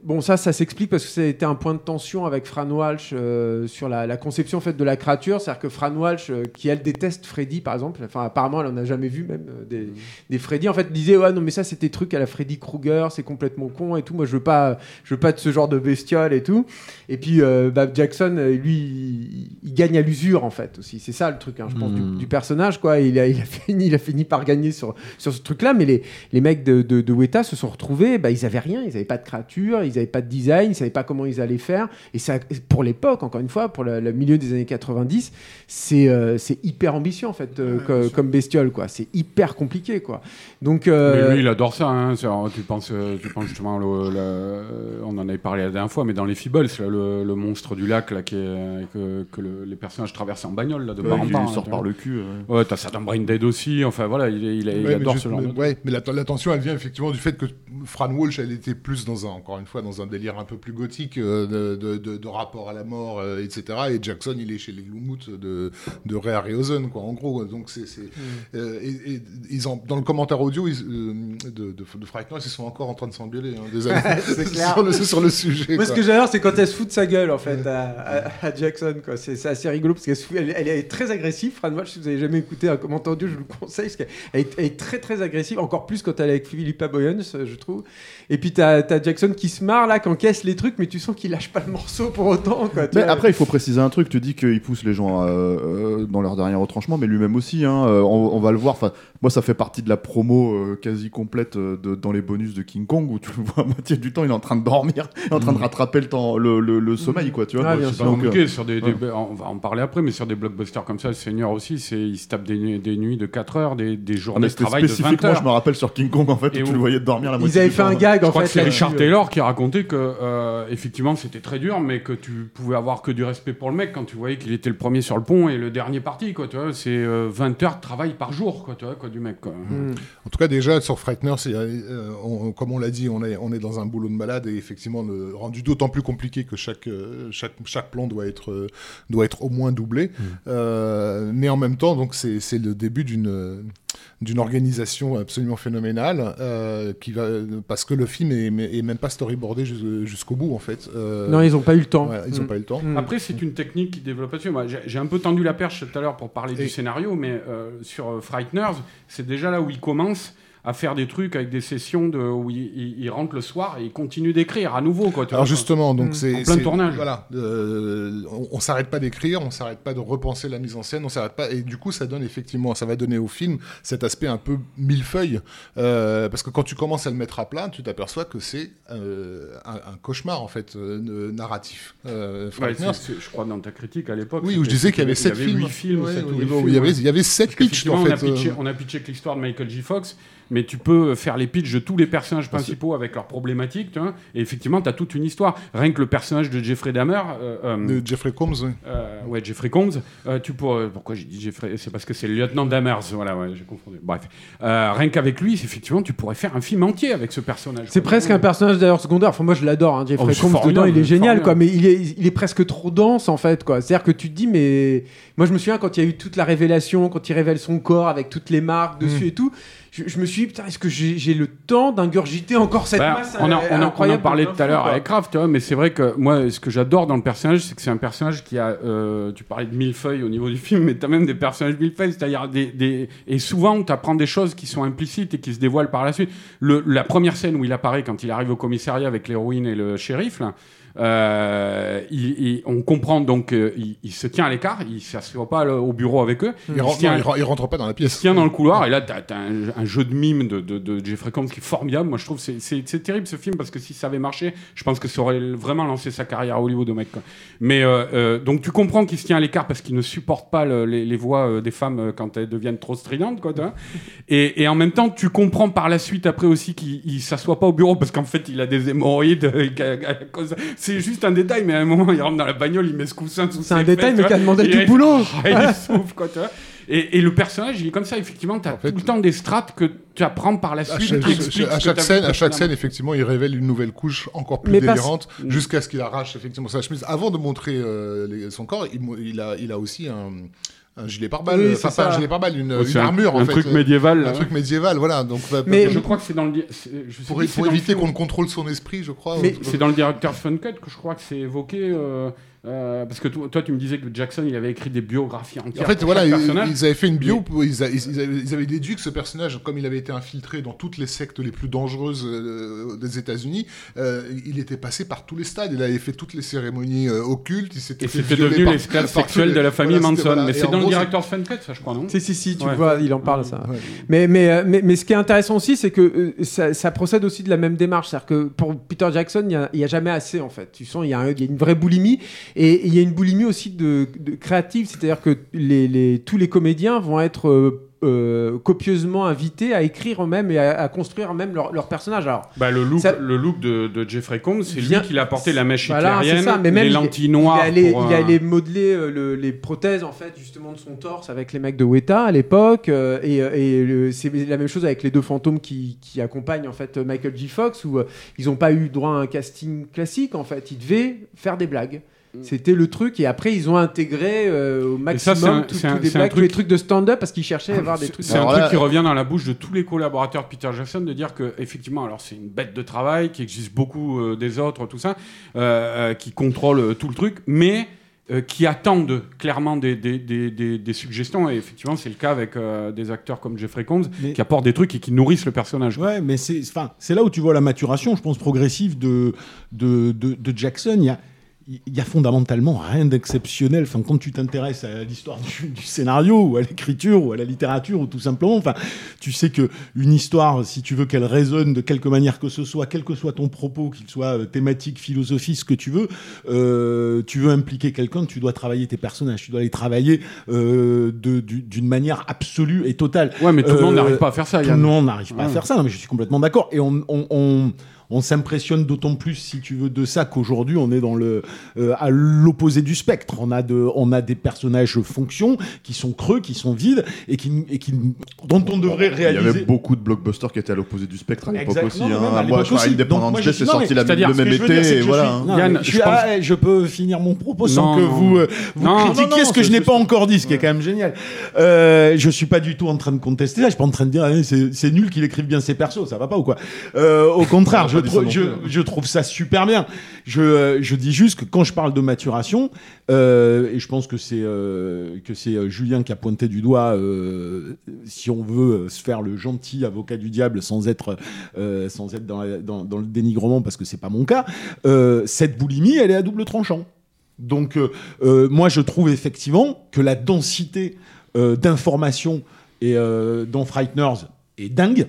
Bon, ça, ça s'explique parce que ça a été un point de tension avec Fran Walsh euh, sur la, la conception en fait, de la créature. C'est-à-dire que Fran Walsh, euh, qui elle déteste Freddy par exemple, enfin, apparemment elle en a jamais vu même euh, des, des Freddy, en fait, disait Ouais, non, mais ça, c'est des trucs à la Freddy Krueger, c'est complètement con et tout. Moi, je veux pas, je veux pas de ce genre de bestiole et tout. Et puis, euh, bah, Jackson, euh, lui, il, il gagne à l'usure en fait aussi. C'est ça le truc, hein, je pense, Mm. du, du personnage. Quoi. Il, a, il, a (laughs) fini, il a fini par gagner sur, sur ce truc-là, mais les, les mecs de, de, de Weta se sont retrouvés, bah, ils avaient rien, ils avaient pas de créature, ils avaient pas de design, ils savaient pas comment ils allaient faire. Et ça, pour l'époque, encore une fois, pour le, le milieu des années 90, c'est euh, c'est hyper ambitieux en fait, euh, co- comme, bestiole, quoi. C'est hyper compliqué, quoi. Donc, euh, Mais lui, il adore ça. hein. Alors, Tu penses, tu penses justement, le- le- on en avait parlé la dernière fois, mais dans les Feebles, là, le, le monstre du lac là, qui est, que, que le- les personnages traversent en bagnole là, de Ouais, part en il part. lui là, sort par le cul. ouais. Ouais, t'as ça dans Brain Dead aussi. Enfin voilà, il, il- il adore juste- ce genre mais- de. ouais, mais la, la tension, elle vient effectivement du fait que Fran Walsh, elle était plus dans dans un, encore une fois, dans un délire un peu plus gothique euh, de, de, de- de rapport à la mort, euh, etc. Et Jackson, il est chez les Lumut de, de Ray Harryhausen, quoi, en gros. Donc, c'est, c'est- euh, et, et ils en, dans le commentaire audio ils, de, de, Frightmare, ils sont encore en train de s'engueuler, hein, des années- (laughs) (laughs) sur, le, sur le sujet. Moi, ce que j'adore, c'est quand elle se fout de sa gueule, en fait, à, à- à Jackson. quoi. C'est assez rigolo parce qu'elle elle, elle est très agressive. Fran Walsh, si vous avez jamais écouté un commentaire audio, je vous le conseille. Parce qu'elle est, elle est très très agressive, encore plus quand elle est avec Philippa Boyens, je trouve. Et puis t'as as Jackson qui se marre là, qui encaisse les trucs, mais tu sens qu'il lâche pas le morceau pour autant. Quoi, Mais vois. après, il faut préciser un truc. Tu dis qu'il pousse les gens euh, euh, dans leur dernier retranchement, mais lui-même aussi. hein, euh, on, on va le voir. Enfin, moi, ça fait partie de la promo euh, quasi complète de, dans les bonus de King Kong où tu (laughs) le vois à moitié du temps, il est en train de dormir, il est en train de rattraper le temps, le, le- le sommeil, quoi. Tu vois. Ah, bien Donc, C'est pas euh, compliqué sur des, des- ouais. on va en parler après, mais sur des blockbusters comme ça, le Seigneur aussi, c'est il se tape des, nuits- des nuits de 4 heures, des, des on journées de était travail de 20 spécifiquement, heures. je me rappelle sur King Kong en fait, Et où tu le voyais dormir la Ils moitié avaient du fait un temps. gag en fait. c'est. Richard Taylor qui racontait que euh, effectivement c'était très dur, mais que tu pouvais avoir que du respect pour le mec quand tu voyais qu'il était le premier sur le pont et le dernier parti. Quoi, tu vois, c'est euh, 20 heures de travail par jour, quoi, tu vois, quoi, du mec. Quoi. Mm. En tout cas, déjà, sur Frightener, c'est, euh, on- comme on l'a dit, on est, on est dans un boulot de malade et effectivement, le, rendu d'autant plus compliqué que chaque, euh, chaque, chaque plan doit être, euh, doit être au moins doublé. Euh, mais en même temps, donc, c'est, le début d'une, euh, d'une organisation absolument phénoménale euh, qui va, parce que le film est, est même pas storyboardé jus- jusqu'au bout, en fait. Euh, Non, ils ont pas eu le temps. ouais, ils n'ont Mm. pas eu le temps. Mm. Après, c'est une technique qui développe là-dessus. J'ai j'ai un peu tendu la perche tout à l'heure pour parler Et- du scénario, mais euh, sur Frighteners, c'est déjà là où il commence à faire des trucs avec des sessions de, où il, il- il rentre le soir et il continue d'écrire à nouveau. Quoi, Alors vois. justement, donc Mm. c'est En plein tournage. Voilà, euh, on, on s'arrête pas d'écrire, on s'arrête pas de repenser la mise en scène, on s'arrête pas, et du coup ça donne effectivement, ça va donner au film cet aspect un peu millefeuille, euh, parce que quand tu commences à le mettre à plat, tu t'aperçois que c'est euh, un, un cauchemar en fait euh, narratif. Euh, Ouais, je crois dans ta critique à l'époque. oui, où je disais qu'il y avait sept il y films. films, Ouais, films, il y avait, sept Parce pitchs en on, a fait. pitché, on a pitché que l'histoire de Michael J. Fox, mais tu peux faire les pitchs de tous les personnages principaux avec leurs problématiques, tu vois, et effectivement, tu as toute une histoire. Rien que le personnage de Jeffrey Dahmer, euh, euh, de Jeffrey Combs. oui. euh, ouais, Jeffrey Combs, euh, tu pourrais, pourquoi j'ai dit Jeffrey? C'est parce que c'est le lieutenant Dahmer, voilà, ouais, j'ai confondu. Bref, Euh, rien qu'avec lui, effectivement, tu pourrais faire un film entier avec ce personnage. C'est presque un personnage d'ailleurs secondaire. Enfin, moi je l'adore, hein, Oh, Jeffrey c'est Combs dedans, il est génial, formidable. quoi. Mais il est, il est presque trop dense en fait, quoi. C'est-à-dire que tu te dis, mais moi je me souviens quand il y a eu toute la révélation, quand il révèle son corps avec toutes les marques dessus et tout. Je, je me suis dit, putain, est-ce que j'ai le temps d'ingurgiter encore cette Bah, masse on, a, euh, on, a, on en parlait tout à l'heure avec Kraft, tu vois, mais c'est vrai que moi, ce que j'adore dans le personnage, c'est que c'est un personnage qui a. euh, tu parlais de millefeuille au niveau du (laughs) film, mais tu as même des personnages millefeuilles, c'est-à-dire des, des. Et souvent, tu apprends des choses qui sont implicites et qui se dévoilent par la suite. Le, la première scène où il apparaît quand il arrive au commissariat avec l'héroïne et le shérif, là, euh, il- il- on comprend donc qu'il il se tient à l'écart, il ne s'assoit pas au bureau avec eux. Il, rentre, tient- non, rentre pas dans la il se pièce. tient dans le couloir et là t'as as un, un jeu de mime de, de- de Jeffrey Combs qui est formidable moi je trouve c'est- terrible ce film parce que si ça avait marché je pense que ça aurait vraiment lancé sa carrière à Hollywood au mec quoi. mais euh, euh, donc tu comprends qu'il se tient à l'écart parce qu'il ne supporte pas le- les, les voix euh, des femmes euh, quand elles deviennent trop stridentes quoi tu (laughs) et, et en même temps tu comprends par la suite après aussi qu'il il s'assoit pas au bureau parce qu'en fait il a des hémorroïdes euh, (laughs) à cause- c'est juste un détail mais à un moment il rentre dans la bagnole il met ce coussin sous C'est un détail, mais tu qui a demandé du boulot. et il souffle, (laughs) quoi, tu vois. Et, et le personnage, il est comme ça, effectivement, tu as fait, tout le temps des strates que tu apprends par la À suite. chaque, à chaque scène, vu à chaque scène, précédemment. effectivement, il révèle une nouvelle couche encore plus Mais parce- délirante, jusqu'à ce qu'il arrache effectivement sa chemise. Avant de montrer euh, les- son corps, il, mo- il a, il a aussi un, un gilet pare-balles, Oui, enfin c'est pas un ça. gilet pare-balles, une, Oh, une c'est un- armure en un fait, truc euh, médiéval. un truc médiéval, voilà. Donc va- Mais- Je crois que c'est dans le. Je pour, éviter qu'on contrôle son esprit, je crois. Mais- C'est dans le directeur Fun Cut que je crois que c'est évoqué. euh, euh, parce que toi, toi, tu me disais que Jackson, il avait écrit des biographies entières. En fait, pour voilà, ils, avaient fait une bio, ils, a- ils avaient, ils avaient déduit que ce personnage, comme il avait été infiltré dans toutes les sectes les plus dangereuses euh, des États-Unis, euh, il était passé par tous les stades. Il avait fait toutes les cérémonies euh, occultes. Il s'était devenu l'esclave (laughs) sexuel les- de la famille voilà, Manson. voilà. Mais c'est dans le directeur Fun Cut, ça, je crois, non Si, si, si, tu Ouais. vois, il en parle ça. Ouais. Mais, mais, mais, mais ce qui est intéressant aussi, c'est que euh, ça, ça procède aussi de la même démarche. C'est-à-dire que pour Peter Jackson, il n'y a, jamais assez en fait. Tu sens, il y, a un- il y a une vraie boulimie. Et il y a une boulimie aussi de, de créative, c'est-à-dire que les, les- tous les comédiens vont être. euh, euh, copieusement invités à écrire eux-mêmes et à, à construire eux-mêmes leur, leur personnage. Alors, Bah, le look, Ça- le look de, de Jeffrey Combs, c'est lui qui l'a apporté la mèche Voilà, ça, mais même les il- lentilles noires. Il allait, pour, il euh, allait modeler euh, le- les prothèses en fait justement de son torse avec les mecs de Weta à l'époque euh, et, c'est la même chose avec les deux fantômes qui, qui accompagnent en fait Michael J. Fox où ils n'ont pas eu droit à un casting classique en fait ils devaient faire des blagues. C'était le truc et après ils ont intégré euh, au Mm. ça, maximum c'est un- tout- c'est un- tous les tous trucs de stand-up parce qu'ils cherchaient à avoir des trucs. C'est un truc là- qui revient dans la bouche de tous les collaborateurs de Peter Jackson de dire que effectivement, alors c'est une bête de travail qui existe beaucoup euh, des autres, tout ça, euh, euh, qui contrôle tout le truc, mais euh, qui attendent clairement des, des, des, des- des suggestions. Et effectivement, c'est le cas avec euh, des acteurs comme Jeffrey Combs Mais- qui apportent des trucs et qui nourrissent le personnage. Ouais, mais c'est enfin, c'est là où tu vois la maturation, je pense, progressive de, de, de, de Jackson. Il y a, il y a fondamentalement rien d'exceptionnel. Enfin, quand tu t'intéresses à l'histoire du, du scénario, ou à l'écriture, ou à la littérature, ou tout simplement, enfin, tu sais que une histoire, si tu veux qu'elle résonne de quelque manière que ce soit, quel que soit ton propos, qu'il soit euh, thématique, philosophique, ce que tu veux, euh, tu veux impliquer quelqu'un, tu dois travailler tes personnages, tu dois les travailler euh, du- d'une manière absolue et totale. Ouais, mais tout le monde n'arrive pas à faire ça, Tout le monde n'arrive pas à faire ça, non, mais je suis complètement d'accord. Et on, on, on, on s'impressionne d'autant plus, si tu veux, de ça qu'aujourd'hui, on est dans le, euh, à l'opposé du spectre. On a, de, on a des personnages fonction qui sont creux, qui sont vides, et, qui, et qui, dont on devrait Il y réaliser. avait beaucoup de blockbusters qui étaient à l'opposé du spectre à l'époque aussi. Hein. à Moi, je aussi. Independence Day, c'est sorti la- le même été, je voilà. peux finir mon propos sans Non, que non. vous, euh, vous Non, critiquiez ce que je n'ai pas encore dit, ce qui est quand même génial. Euh, je suis pas du tout en train de contester ça. Je suis pas en train de dire ah, c'est nul qu'il écrive bien ses persos. Ça va pas ou quoi Euh, Au contraire, je, je, trouve ça super bien. Je, euh, je dis juste que quand je parle de maturation, euh, et je pense que c'est euh, que c'est Julien qui a pointé du doigt, euh, si on veut se faire le gentil avocat du diable sans être sans être dans, la- dans, dans le dénigrement parce que c'est pas mon cas, cette boulimie, elle est à double tranchant. Donc, moi, je trouve effectivement que la densité d'informations et dans Frighteners est dingue.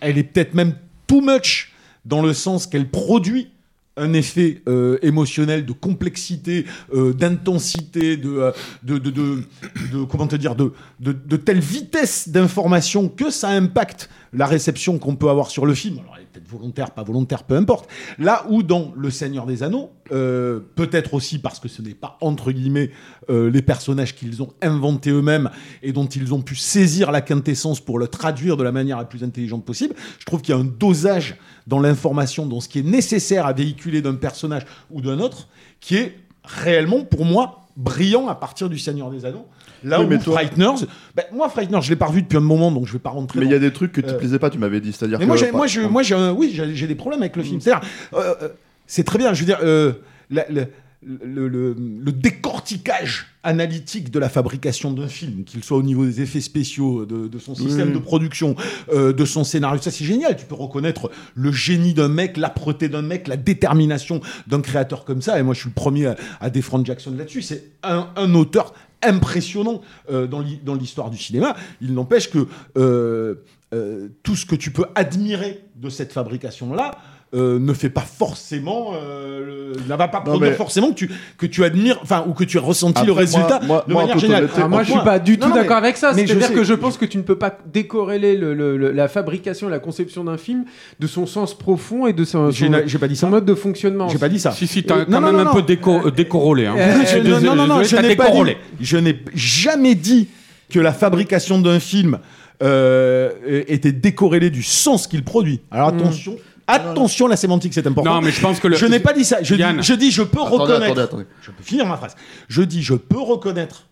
Elle est peut-être même too much dans le sens qu'elle produit un effet euh, émotionnel de complexité, euh, d'intensité, de, euh, de, comment te dire, de, de telle vitesse d'information que ça impacte la réception qu'on peut avoir sur le film. Alors, elle est peut-être volontaire, pas volontaire, peu importe. Là où dans Le Seigneur des Anneaux, euh, peut-être aussi parce que ce n'est pas entre guillemets euh, les personnages qu'ils ont inventés eux-mêmes et dont ils ont pu saisir la quintessence pour le traduire de la manière la plus intelligente possible, je trouve qu'il y a un dosage dans l'information, dans ce qui est nécessaire à véhiculer d'un personnage ou d'un autre, qui est réellement pour moi brillant à partir du Seigneur des Anneaux. Là Oui, où mais toi- Frighteners, ben, moi Frighteners, je l'ai pas revu depuis un moment, donc je vais pas rentrer. Mais il y a des trucs que tu Euh, te plaisais pas, tu m'avais dit. C'est-à-dire mais que. moi, j'ai, moi, je, moi, j'ai, un- oui, j'ai, j'ai des problèmes avec le film. C'est-à-dire, euh, euh, c'est très bien. Je veux dire, euh, la- la- le, le- le décortiquage analytique de la fabrication d'un film, qu'il soit au niveau des effets spéciaux, de, de son système de production, euh, de son scénario, ça c'est génial. Tu peux reconnaître le génie d'un mec, l'âpreté d'un mec, la détermination d'un créateur comme ça. Et moi, je suis le premier à, à défendre Jackson là-dessus. C'est un, un auteur impressionnant euh, dans l'hi- dans l'histoire du cinéma. Il n'empêche que euh, euh, tout ce que tu peux admirer de cette fabrication-là euh, ne fait pas forcément, euh, le- ne va pas Non, produire mais- forcément que tu, que tu admires, enfin, ou que tu as ressenti Après, le résultat moi- de moi, manière générale. moi, je suis pas du tout d'accord avec ça. C'est-à-dire que je pense que tu ne peux pas décorréler le- le- le- la fabrication et la conception d'un film de son sens profond et de son, son- j'ai pas dit son ça. mode de fonctionnement. J'ai pas dit ça. Si, si, t'as Euh, quand non, même non, un non, peu déco- euh, décorolé. Hein. Euh, non, non, non, je n'ai pas dit. Je n'ai jamais dit que la fabrication d'un film euh, était décorrélée du sens qu'il produit. Alors attention, attention, la sémantique c'est important. Non, mais je pense que le- je n'ai pas dit ça. Je, dis, je dis, je peux Attendez, reconnaître. attendez, attendez. Je peux finir ma phrase. Je dis, je peux reconnaître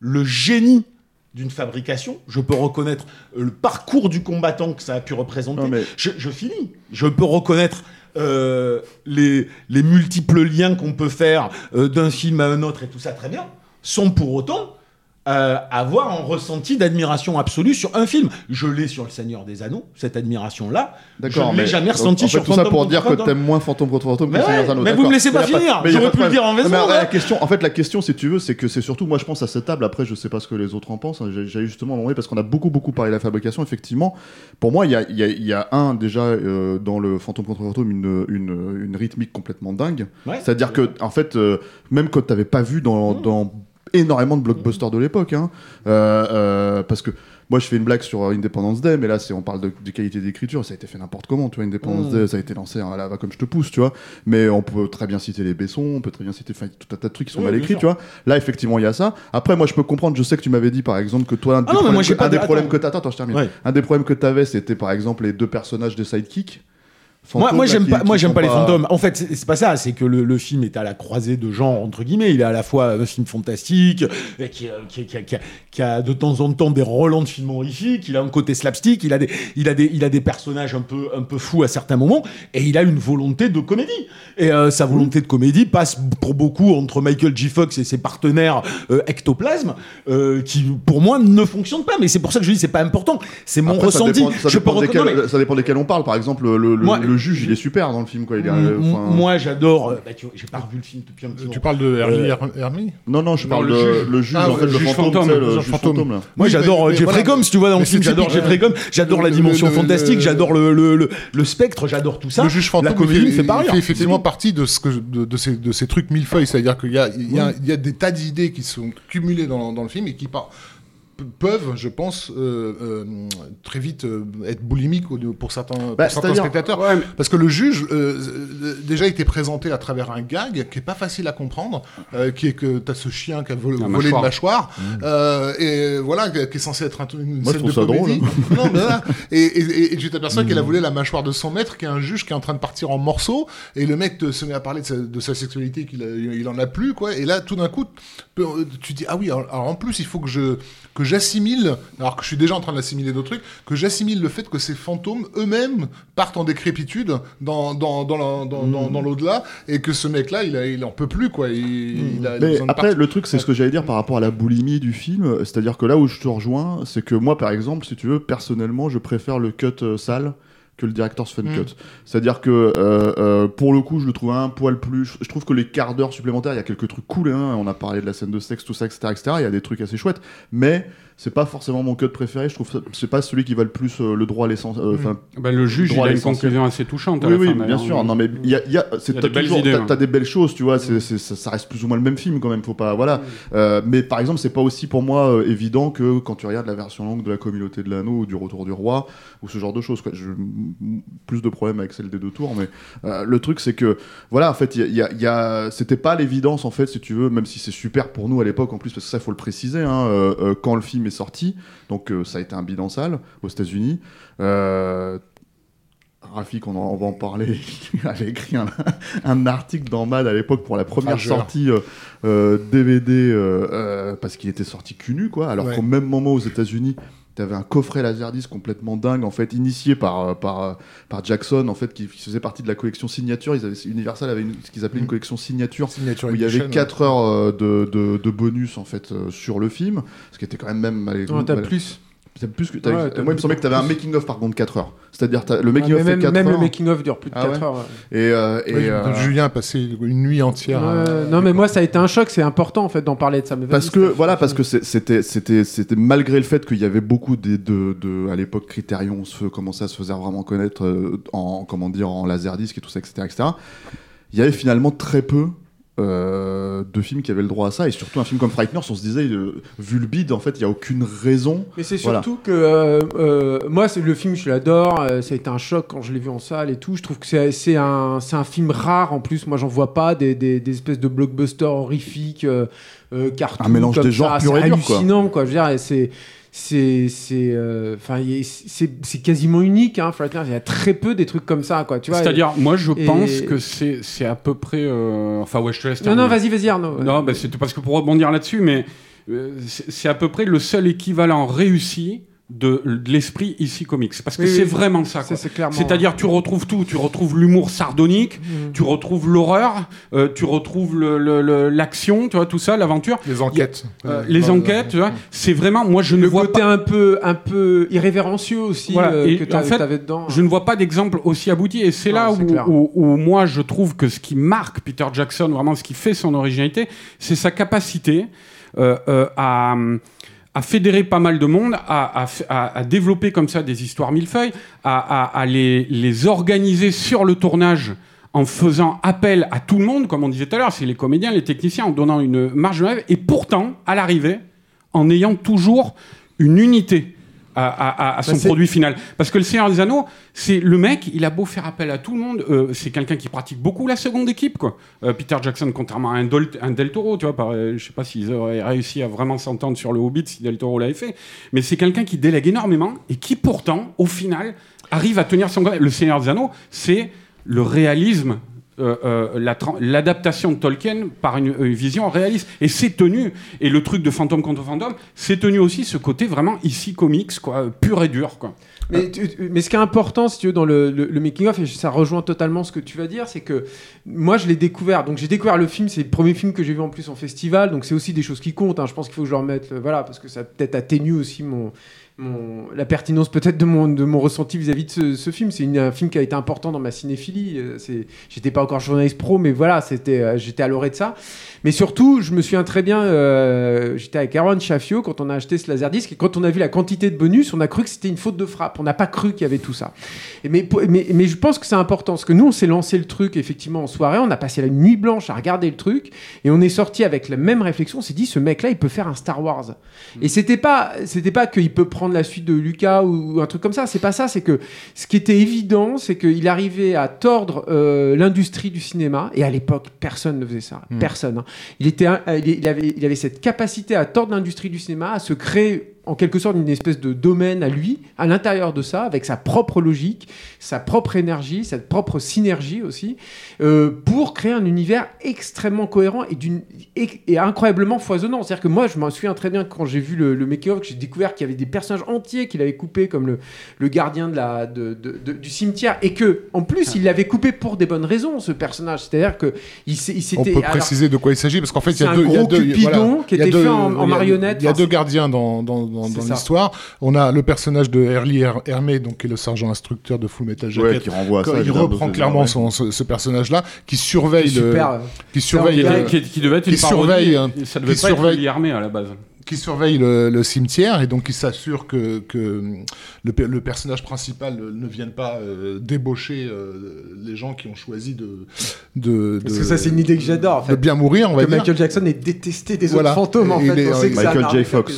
le génie d'une fabrication. Je peux reconnaître le parcours du combattant que ça a pu représenter. Non, mais- je, je finis. Je peux reconnaître euh, les, les multiples liens qu'on peut faire euh, d'un film à un autre et tout ça très bien, sans pour autant euh, avoir un ressenti d'admiration absolue sur un film. Je l'ai sur Le Seigneur des Anneaux, cette admiration-là. D'accord, je ne l'ai mais- jamais donc, ressenti en fait, sur tout ça pour dire que t'aimes moins Fantôme contre Fantôme que Mais Seigneur des Anneaux, mais vous me laissez pas finir. J'aurais pu le dire en vaisseau, La ouais. question, en fait, la question, si tu veux, c'est que c'est surtout, moi, je pense à cette table. Après, je sais pas ce que les autres en pensent. hein, J'ai justement demandé parce qu'on a beaucoup, beaucoup parlé de la fabrication. Effectivement, pour moi, il y a, il y a- il y a un déjà euh, dans le Fantôme contre Fantôme une, une, une rythmique complètement dingue. Ouais. C'est-à-dire que, en fait, euh, même quand t'avais pas vu dans, Mmh. dans énormément de blockbusters de l'époque, hein, euh, euh, parce que moi je fais une blague sur Independence Day, mais là c'est on parle de, de qualité d'écriture, ça a été fait n'importe comment, tu vois. Independence Mm. Day, ça a été lancé à la va comme je te pousse, tu vois. Mais on peut très bien citer les Besson, on peut très bien citer tout un tas de trucs qui sont Oui, mal écrits, tu vois. Là effectivement il y a ça. Après moi je peux comprendre, je sais que tu m'avais dit par exemple que toi un des Ah non, mais problèmes, moi, que- pas un des de- problèmes que. Ouais. Un des problèmes que t'avais c'était par exemple les deux personnages des sidekicks. Moi, moi j'aime pas, moi j'aime pas les fantômes. En fait, c'est pas ça. C'est que le, le film est à la croisée de genres entre guillemets. Il est à la fois un film fantastique, euh, qui, qui, qui a, qui de temps en temps des relents de films horrifiques. Il a un côté slapstick. Il a des, il a des, il a des personnages un peu, un peu fous à certains moments. Et il a une volonté de comédie. Et euh, sa volonté de comédie passe pour beaucoup entre Michael J. Fox et ses partenaires euh, Ectoplasme, euh, qui pour moi ne fonctionnent pas. Mais c'est pour ça que je dis c'est pas important. C'est mon Après, ça ressenti. dépend- ça je peux dépend desquels- reconnaître. ça dépend desquels on parle. Par exemple, le, le- Moi- le juge, il est super dans le film, quoi. Il est, M- euh, enfin- Moi, j'adore. euh, bah, j'ai pas revu le film depuis un petit moment. Tu parles de Hermie, Euh, Hermie Non, non, je Non, parle le de juge. le juge, Ah, en fait, le le juge fantôme, le le fantôme. fantôme, là. Moi, j'adore euh, Jeffrey voilà. Combs, tu vois, dans le film. J'adore Jeffrey. Combs, j'adore la Le- dimension le- le- fantastique, le- j'adore le, le, le, le spectre, j'adore tout ça. Le juge fantôme, la comédie fait pas rire. il fait effectivement partie de, ce que, de, de ces, de ces trucs millefeuilles. C'est-à-dire qu'il y a, des tas d'idées qui sont cumulées dans, dans le film et qui par- pe- peuvent, je pense, euh, euh, très vite euh, être boulimiques pour certains, pour Bah, certains spectateurs. Ouais, mais- Parce que le juge, déjà, était présenté à travers un gag qui est pas facile à comprendre, euh, qui est que t'as ce chien qui a volé une mâchoire. mâchoire, euh, et voilà, qui est censé être un- une Moi, scène de drôle, comédie. non, mais voilà. (laughs) Et, et, et- et tu t'aperçois qu'elle a volé la mâchoire de son maître, qui est un juge qui est en train de partir en morceaux, et le mec te, se met à parler de sa, de sa sexualité qu'il a- il en a plus, quoi. Et là, tout d'un coup, tu tu dis ah oui, alors, alors en plus, il faut que je que j'assimile, alors que je suis déjà en train d'assimiler d'autres trucs, que j'assimile le fait que ces fantômes eux-mêmes partent en décrépitude dans dans dans la- dans, dans- Mm. dans l'au-delà, et que ce mec-là, il il en peut plus, quoi. Il, il a, il a Mais besoin de après, le truc, c'est ce que j'allais dire par rapport à la boulimie du film. C'est-à-dire que là où je te rejoins, c'est que moi, par exemple, si tu veux, personnellement, je préfère le cut euh, sale que le director's fun Mm. cut. C'est-à-dire que euh, euh, pour le coup, je le trouve un poil plus. Je, je trouve que les quarts d'heure supplémentaires, il y a quelques trucs cool. Hein. On a parlé de la scène de sexe, tout ça, etc., etc. Il y a des trucs assez chouettes, mais c'est pas forcément mon cut préféré. Je trouve que c'est pas celui qui va le plus euh, le droit à l'essence. euh, enfin, Ben, le juge, il Droit à a une conclusion assez touchante. à oui, la oui, fin, bien sûr. Non, mais il y a, y a, y a t'as des belles toujours- t'as- des belles choses, tu vois. c'est c'est- ça, ça reste plus ou moins le même film quand même. Faut pas, voilà. Euh, mais par exemple, c'est pas aussi pour moi euh, évident que quand tu regardes la version longue de la Communauté de l'Anneau ou du Retour du Roi ou ce genre de choses. Quoi. Je- plus de problèmes avec celle des deux tours, mais le truc c'est que voilà, en fait, il y a, y a- c'était pas l'évidence en fait, si tu veux, même si c'est super pour nous à l'époque en plus, parce que ça faut le préciser. hein, quand le film est sorti, donc euh, ça a été un bilan sale aux États-Unis. Euh, Rafik, on, va en parler. (laughs) Il avait écrit un, un article dans Mad à l'époque pour la première sortie euh, euh, DVD euh, euh, parce qu'il était sorti cul nu, quoi. Alors Ouais. qu'au même moment aux États-Unis, T'avais un coffret Laserdisc complètement dingue, en fait, initié par, euh, par, euh, par Jackson, en fait, qui, qui faisait partie de la collection signature. Ils avaient, Universal avait une- ce qu'ils appelaient une Mm. collection signature, Signature où il y avait Edition, 4 heures euh, de, de, de bonus, en fait, sur le film, ce qui était quand même même... allez, Non, t'as allez, plus. T'as plus que, t'avais- Ouais, moi, il me semblait que t'avais un making-of, par contre, 4 heures. C'est-à-dire, t'as- le making-of fait même, 4 même heures. le making-of dure plus de Ah 4 ouais heures. ouais. Et, euh, et, Oui, euh, Julien a passé une nuit entière. à- Ouais, non, mais moi, ça a été un choc. C'est important, en fait, d'en parler de ça. Mais Parce que Steph. voilà, parce que c'est- c'était c'était c'était malgré le fait qu'il y avait beaucoup de, de, de- à l'époque Criterion on se commençait à se faire vraiment connaître euh, en comment dire en laserdisc et tout ça etc etc. Il y avait finalement très peu euh, de films qui avaient le droit à ça et surtout un film comme Frighteners on se disait euh, vu le bid en fait il y a aucune raison. Mais c'est Voilà. surtout que euh, euh, moi, c'est le film, je l'adore. euh, ça a été un choc quand je l'ai vu en salle et tout. Je trouve que c'est un, un film rare en plus. Moi, j'en vois pas des, des, des espèces de blockbusters horrifiques, euh, euh, cartoon Un mélange des genres pur et dur, quoi. hallucinant, quoi. Je veux dire, c'est c'est c'est euh, enfin a- c'est c'est quasiment unique hein Frighteners. il y a très peu des trucs comme ça quoi tu vois C'est-à-dire, moi, je et- pense que c'est c'est à peu près. euh, Enfin, ouais, je te laisse non non terminer. vas-y vas-y Arnaud Non, bah, c'était parce que pour rebondir là-dessus, mais euh, c'est c'est à peu près le seul équivalent réussi de, l'esprit ici comics. Parce que Oui, c'est oui. vraiment ça. C'est-à-dire, tu retrouves tout. Tu retrouves l'humour sardonique, Mm. tu retrouves l'horreur, euh, tu retrouves le- le- le- l'action, tu vois, tout ça, l'aventure. Les enquêtes. Euh, les enquêtes, tu vois, c'est vraiment, moi je ne vois côté pas, un peu un peu irrévérencieux aussi Voilà, euh, et que en fait, t'avais dedans je ne vois pas d'exemple aussi abouti. Et c'est là où, où- où moi je trouve que ce qui marque Peter Jackson, vraiment ce qui fait son originalité, c'est sa capacité euh, euh, à, à fédérer pas mal de monde, à, développer comme ça des histoires millefeuilles, à, les, organiser sur le tournage en faisant appel à tout le monde, comme on disait tout à l'heure, c'est les comédiens, les techniciens, en donnant une marge de manœuvre, et pourtant, à l'arrivée, en ayant toujours une unité à, à- à son Bah, produit final. Parce que le Seigneur des Anneaux, c'est le mec, il a beau faire appel à tout le monde, euh, c'est quelqu'un qui pratique beaucoup la seconde équipe, quoi. Euh, Peter Jackson, contrairement à un, Dol- un Del Toro, tu vois, par- euh, je sais pas s'ils auraient réussi à vraiment s'entendre sur le Hobbit si Del Toro l'avait fait, mais c'est quelqu'un qui délègue énormément et qui pourtant, au final, arrive à tenir son. Le Seigneur des Anneaux, c'est le réalisme. Euh, euh, l'adaptation de Tolkien par une, vision réaliste et c'est tenu et le truc de fantôme contre fantôme c'est tenu aussi ce côté vraiment ici comics quoi pur et dur quoi Mais, mais ce qui est important, si tu veux, dans le, making-of, et ça rejoint totalement ce que tu vas dire, c'est que moi, je l'ai découvert. Donc, j'ai découvert le film, c'est le premier film que j'ai vu en plus en festival, donc c'est aussi des choses qui comptent. hein. Je pense qu'il faut que je le remette, euh, voilà, parce que ça peut-être atténue aussi mon, mon- la pertinence peut-être de mon, de mon ressenti vis-à-vis de ce, ce film. C'est un film qui a été important dans ma cinéphilie. Euh, J'étais pas encore journaliste pro, mais voilà, c'était, euh, j'étais à l'orée de ça. Mais surtout, je me souviens très bien, euh, j'étais avec Aaron Chaffio quand on a acheté ce Laserdisc et quand on a vu la quantité de bonus, on a cru que c'était une faute de frappe. On n'a pas cru qu'il y avait tout ça. Et mais, mais, mais je pense que c'est important parce que nous, on s'est lancé le truc effectivement en soirée, on a passé la nuit blanche à regarder le truc et on est sorti avec la même réflexion. On s'est dit, ce mec-là, il peut faire un Star Wars. Et c'était pas, c'était pas qu'il peut prendre la suite de Lucas ou, ou un truc comme ça. C'est pas ça. C'est que ce qui était évident, c'est qu'il arrivait à tordre euh, l'industrie du cinéma. Et à l'époque, personne ne faisait ça. Personne. hein. Il était, il, il avait, il avait cette capacité à tordre l'industrie du cinéma, à se créer en quelque sorte une espèce de domaine à lui, à l'intérieur de ça, avec sa propre logique, sa propre énergie, sa propre synergie aussi, euh, pour créer un univers extrêmement cohérent et, d'une, et, et incroyablement foisonnant. C'est-à-dire que moi, je m'en souviens très bien quand j'ai vu le, le making-of, que j'ai découvert qu'il y avait des personnages entiers qu'il avait coupés, comme le, le gardien de la, de, de- de- du cimetière, et que en plus, il l'avait coupé pour des bonnes raisons, ce personnage. C'est-à-dire que il, il On s'était... peut alors, préciser de quoi il s'agit parce qu'en fait il y a deux, il y a deux, Cupidon qui était fait en- en il y a- marionnette. Il y a Enfin, deux gardiens dans, dans, dans, dans l'histoire. On a le personnage de Early Her- Hermé, donc qui est le sergent instructeur de Full Metal Jacket. Ouais, qui renvoie à ça. il reprend clairement son, ce, ce personnage-là, qui surveille le, super. euh, qui surveille, qui, qui devait être une qui parodie, surveille, hein, ça devait qui pas surveille- Armé à la base qui surveille le, le cimetière et donc qui s'assure que, que le, pe- le personnage principal ne vienne pas euh, débaucher euh, les gens qui ont choisi de, de, Parce que ça, c'est une idée que j'adore, en de bien mourir, on va que dire. Michael Jackson est détesté des Voilà. autres fantômes en Il fait. est- On sait que c'est Michael J. Fox.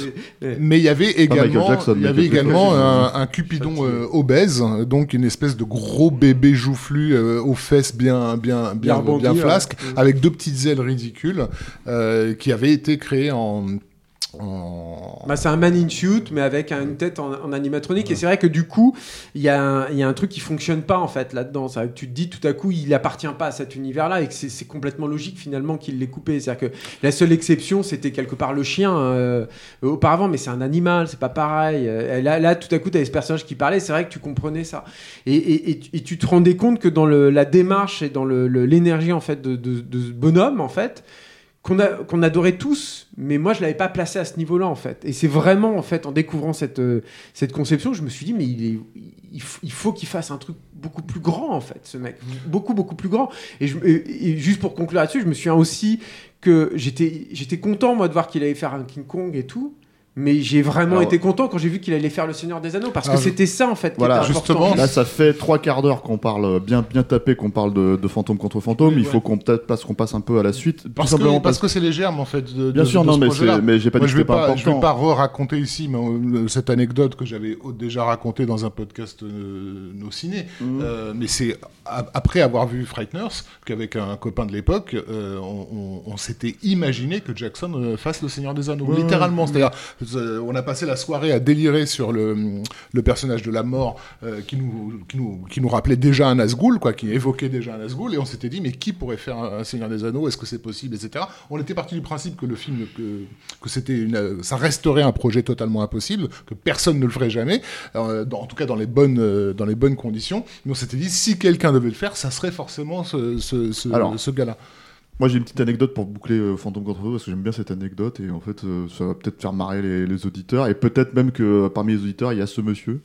Mais il y avait également, Jackson, il y avait également un, un Cupidon euh, obèse, donc une espèce de gros bébé joufflu euh, aux fesses bien, bien, bien, bien flasque, avec deux petites ailes ridicules, euh, qui avait été créé en- Bah, c'est un man in shoot, mais avec un- une tête en, en animatronique. Et c'est vrai que du coup, il y, a un- il y a un truc qui fonctionne pas en fait là-dedans. Ça, tu te dis tout à coup, il appartient pas à cet univers-là et que c'est complètement logique finalement qu'il l'ait coupé. C'est-à-dire que la seule exception, c'était quelque part le chien euh, auparavant, mais c'est un animal, c'est pas pareil. Euh, là, là, tout à coup, tu avais ce personnage qui parlait. C'est vrai que tu comprenais ça. Et, et- et tu- et tu te rendais compte que dans le- la démarche et dans le- le- l'énergie en fait de, de- de ce bonhomme en fait qu'on adorait tous, mais moi je l'avais pas placé à ce niveau-là en fait. Et c'est vraiment en fait en découvrant cette, euh, conception je me suis dit mais il, faut qu'il fasse un truc beaucoup plus grand en fait, ce mec, beaucoup beaucoup plus grand. Et juste pour conclure là-dessus, je me souviens aussi que j'étais j'étais content moi de voir qu'il allait faire un King Kong et tout. Mais j'ai vraiment Alors- été content quand j'ai vu qu'il allait faire le Seigneur des Anneaux parce que je- c'était ça en fait. qui Voilà, était justement, Là, ça fait trois quarts d'heure qu'on parle bien, bien tapé, qu'on parle de, de fantôme contre fantôme. Oui, Il faut qu'on peut-être passe, qu'on passe un peu à la suite. Parce tout que, simplement parce parce que c'est les germes en fait de, Bien de- sûr, de non, ce mais, j'ai pas Moi, dit je que vais c'était pas pas, je vais pas re-raconter ici mais, euh, cette anecdote que j'avais déjà racontée dans un podcast euh, Nos Ciné. Mhm. Euh, mais c'est a- après avoir vu Frighteners qu'avec un copain de l'époque, euh, on, on- on s'était imaginé que Jackson fasse le Seigneur des Anneaux, Ouais. littéralement. C'est-à-dire, on a passé la soirée à délirer sur le, le personnage de la mort euh, qui, nous, qui, nous, qui nous rappelait déjà un Nazgûl, quoi, qui évoquait déjà un Nazgûl, et on s'était dit, mais qui pourrait faire un, un Seigneur des Anneaux? Est-ce que c'est possible, etc. On était parti du principe que le film, que, que c'était une, euh, ça resterait un projet totalement impossible, que personne ne le ferait jamais, euh, dans- en tout cas dans les bonnes, euh, dans les bonnes conditions. Mais on s'était dit, si quelqu'un devait le faire, ça serait forcément ce, ce, ce, ce gars-là. Moi, j'ai une petite anecdote pour boucler euh, Fantôme contre Fantôme, parce que j'aime bien cette anecdote et en fait, euh, ça va peut-être faire marrer les, auditeurs et peut-être même que euh, parmi les auditeurs, il y a ce monsieur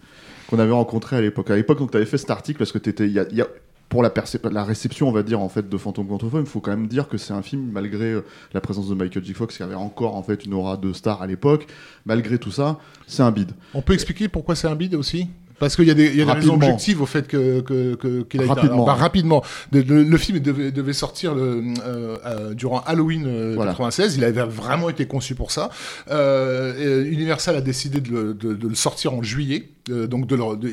qu'on avait rencontré à l'époque. À l'époque, donc, tu avais fait cet article parce que y a- pour la, réception, on va dire, en fait, de Fantôme contre Fantôme, il faut quand même dire que c'est un film, malgré euh, la présence de Michael J. Fox, qui avait encore en fait une aura de star à l'époque, malgré tout ça, c'est un bide. On peut expliquer pourquoi c'est un bide aussi? Parce qu'il y a des, il y a des raisons objectives au fait que, que, que- qu'il a été- Rapidement. alors, bah, rapidement. Le, film devait, devait sortir le, euh, euh, durant Halloween euh, Voilà. 96. Il avait vraiment été conçu pour ça. Euh, et Universal a décidé de le, de- de le sortir en juillet. Euh, donc de leur, de,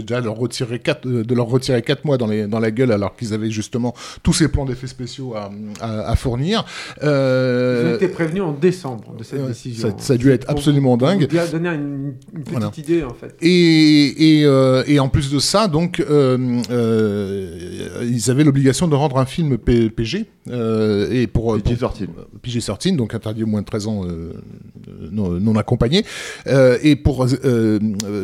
déjà leur retirer quatre, euh, de leur retirer quatre mois dans, les, dans la gueule alors qu'ils avaient justement tous ces plans d'effets spéciaux à, à, à fournir. Ils Euh, ont été prévenus en décembre de cette ouais, décision. ça- ça a dû être Pour- absolument pour dingue. vous dire- donner une, une petite Voilà. idée en fait. Et, et, euh, et en plus de ça, donc, euh, euh, ils avaient l'obligation de rendre un film P- PG. euh, et pour, pour PG-13. PG-13, donc interdit aux moins de 13 ans euh, non, non accompagné. Euh, et pour euh, euh,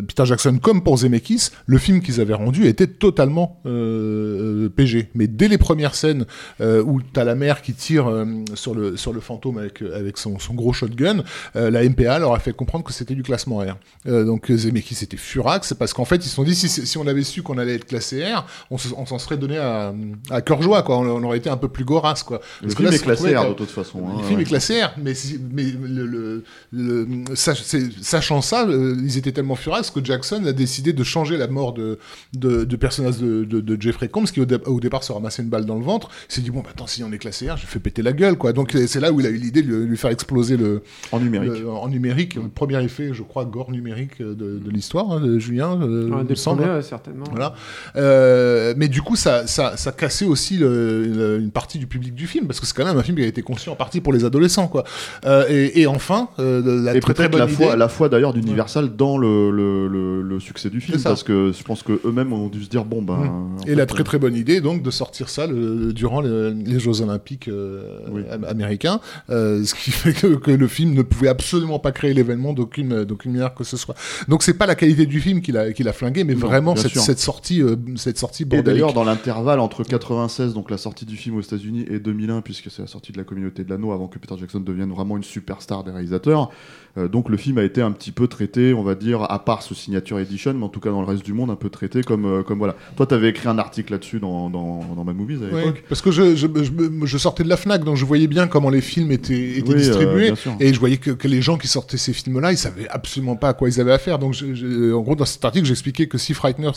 Peter Jackson, comme pour Zemeckis, le film qu'ils avaient rendu était totalement euh, PG. Mais dès les premières scènes euh, où tu as la mère qui tire euh, sur, le, sur le fantôme avec, avec son, son gros shotgun, euh, la MPA leur a fait comprendre que c'était du classement R. Euh, donc Zemeckis était furax parce qu'en fait ils se sont dit si, si on avait su qu'on allait être classé R, on se- on s'en serait donné à, à cœur joie quoi. On, on aurait été un peu plus gorasse quoi. Le Parce que film là, est classé R de toute façon. hein, le film ouais. est classé R, mais, mais le, le- le- sach- c'est- sachant ça, euh, ils étaient tellement furax que Jackson a décidé de changer la mort de, de, de personnage de, de- de Jeffrey Combs, qui au, dé- au départ se ramassait une balle dans le ventre. Il s'est dit, bon, bah, attends, si on est classé R, je fais péter la gueule, quoi. Donc euh, c'est là où il a eu l'idée de lui, lui faire exploser le, En numérique. le- en numérique, le premier effet, je crois, gore numérique euh, de, de l'histoire, hein, de Julien, euh, Un il me des semble. premiers, certainement. Voilà. Euh, mais du coup, ça, ça, ça cassait aussi le- le- une partie du public du film, parce que c'est quand même un film qui a été conçu en partie pour les adolescents, quoi. Euh, et, et enfin, euh, la et très très bonne la idée. foi, la foi d'ailleurs d'Universal dans le, le, le, le succès du film, parce que je pense que eux-mêmes ont dû se dire bon ben. en Et fait, la très très bonne idée, donc, de sortir ça le- durant le- les Jeux Olympiques euh, Oui. américains, euh, ce qui fait que, que le film ne pouvait absolument pas créer l'événement d'aucune d'aucune manière que ce soit. Donc c'est pas la qualité du film qui l'a qui l'a flingué, mais Non, vraiment cette, sortie euh, cette sortie Et d'ailleurs, dans l'intervalle entre 96, donc la sortie du film aux États-Unis, et 2001, puisque c'est la sortie de la communauté de l'anneau avant que Peter Jackson devienne vraiment une superstar des réalisateurs, euh, donc le film a été un petit peu traité, on va dire, à part ce signature edition, mais en tout cas dans le reste du monde, un peu traité comme, euh, comme voilà. Toi, tu avais écrit un article là-dessus dans, dans, dans Mad Movies à l'époque. parce que je, je, je, je sortais de la Fnac, donc je voyais bien comment les films étaient, étaient Oui, euh, distribués, et je voyais que, que les gens qui sortaient ces films-là, ils savaient absolument pas à quoi ils avaient affaire. Donc, je- je- en gros, dans cet article, j'expliquais que si Frighteners,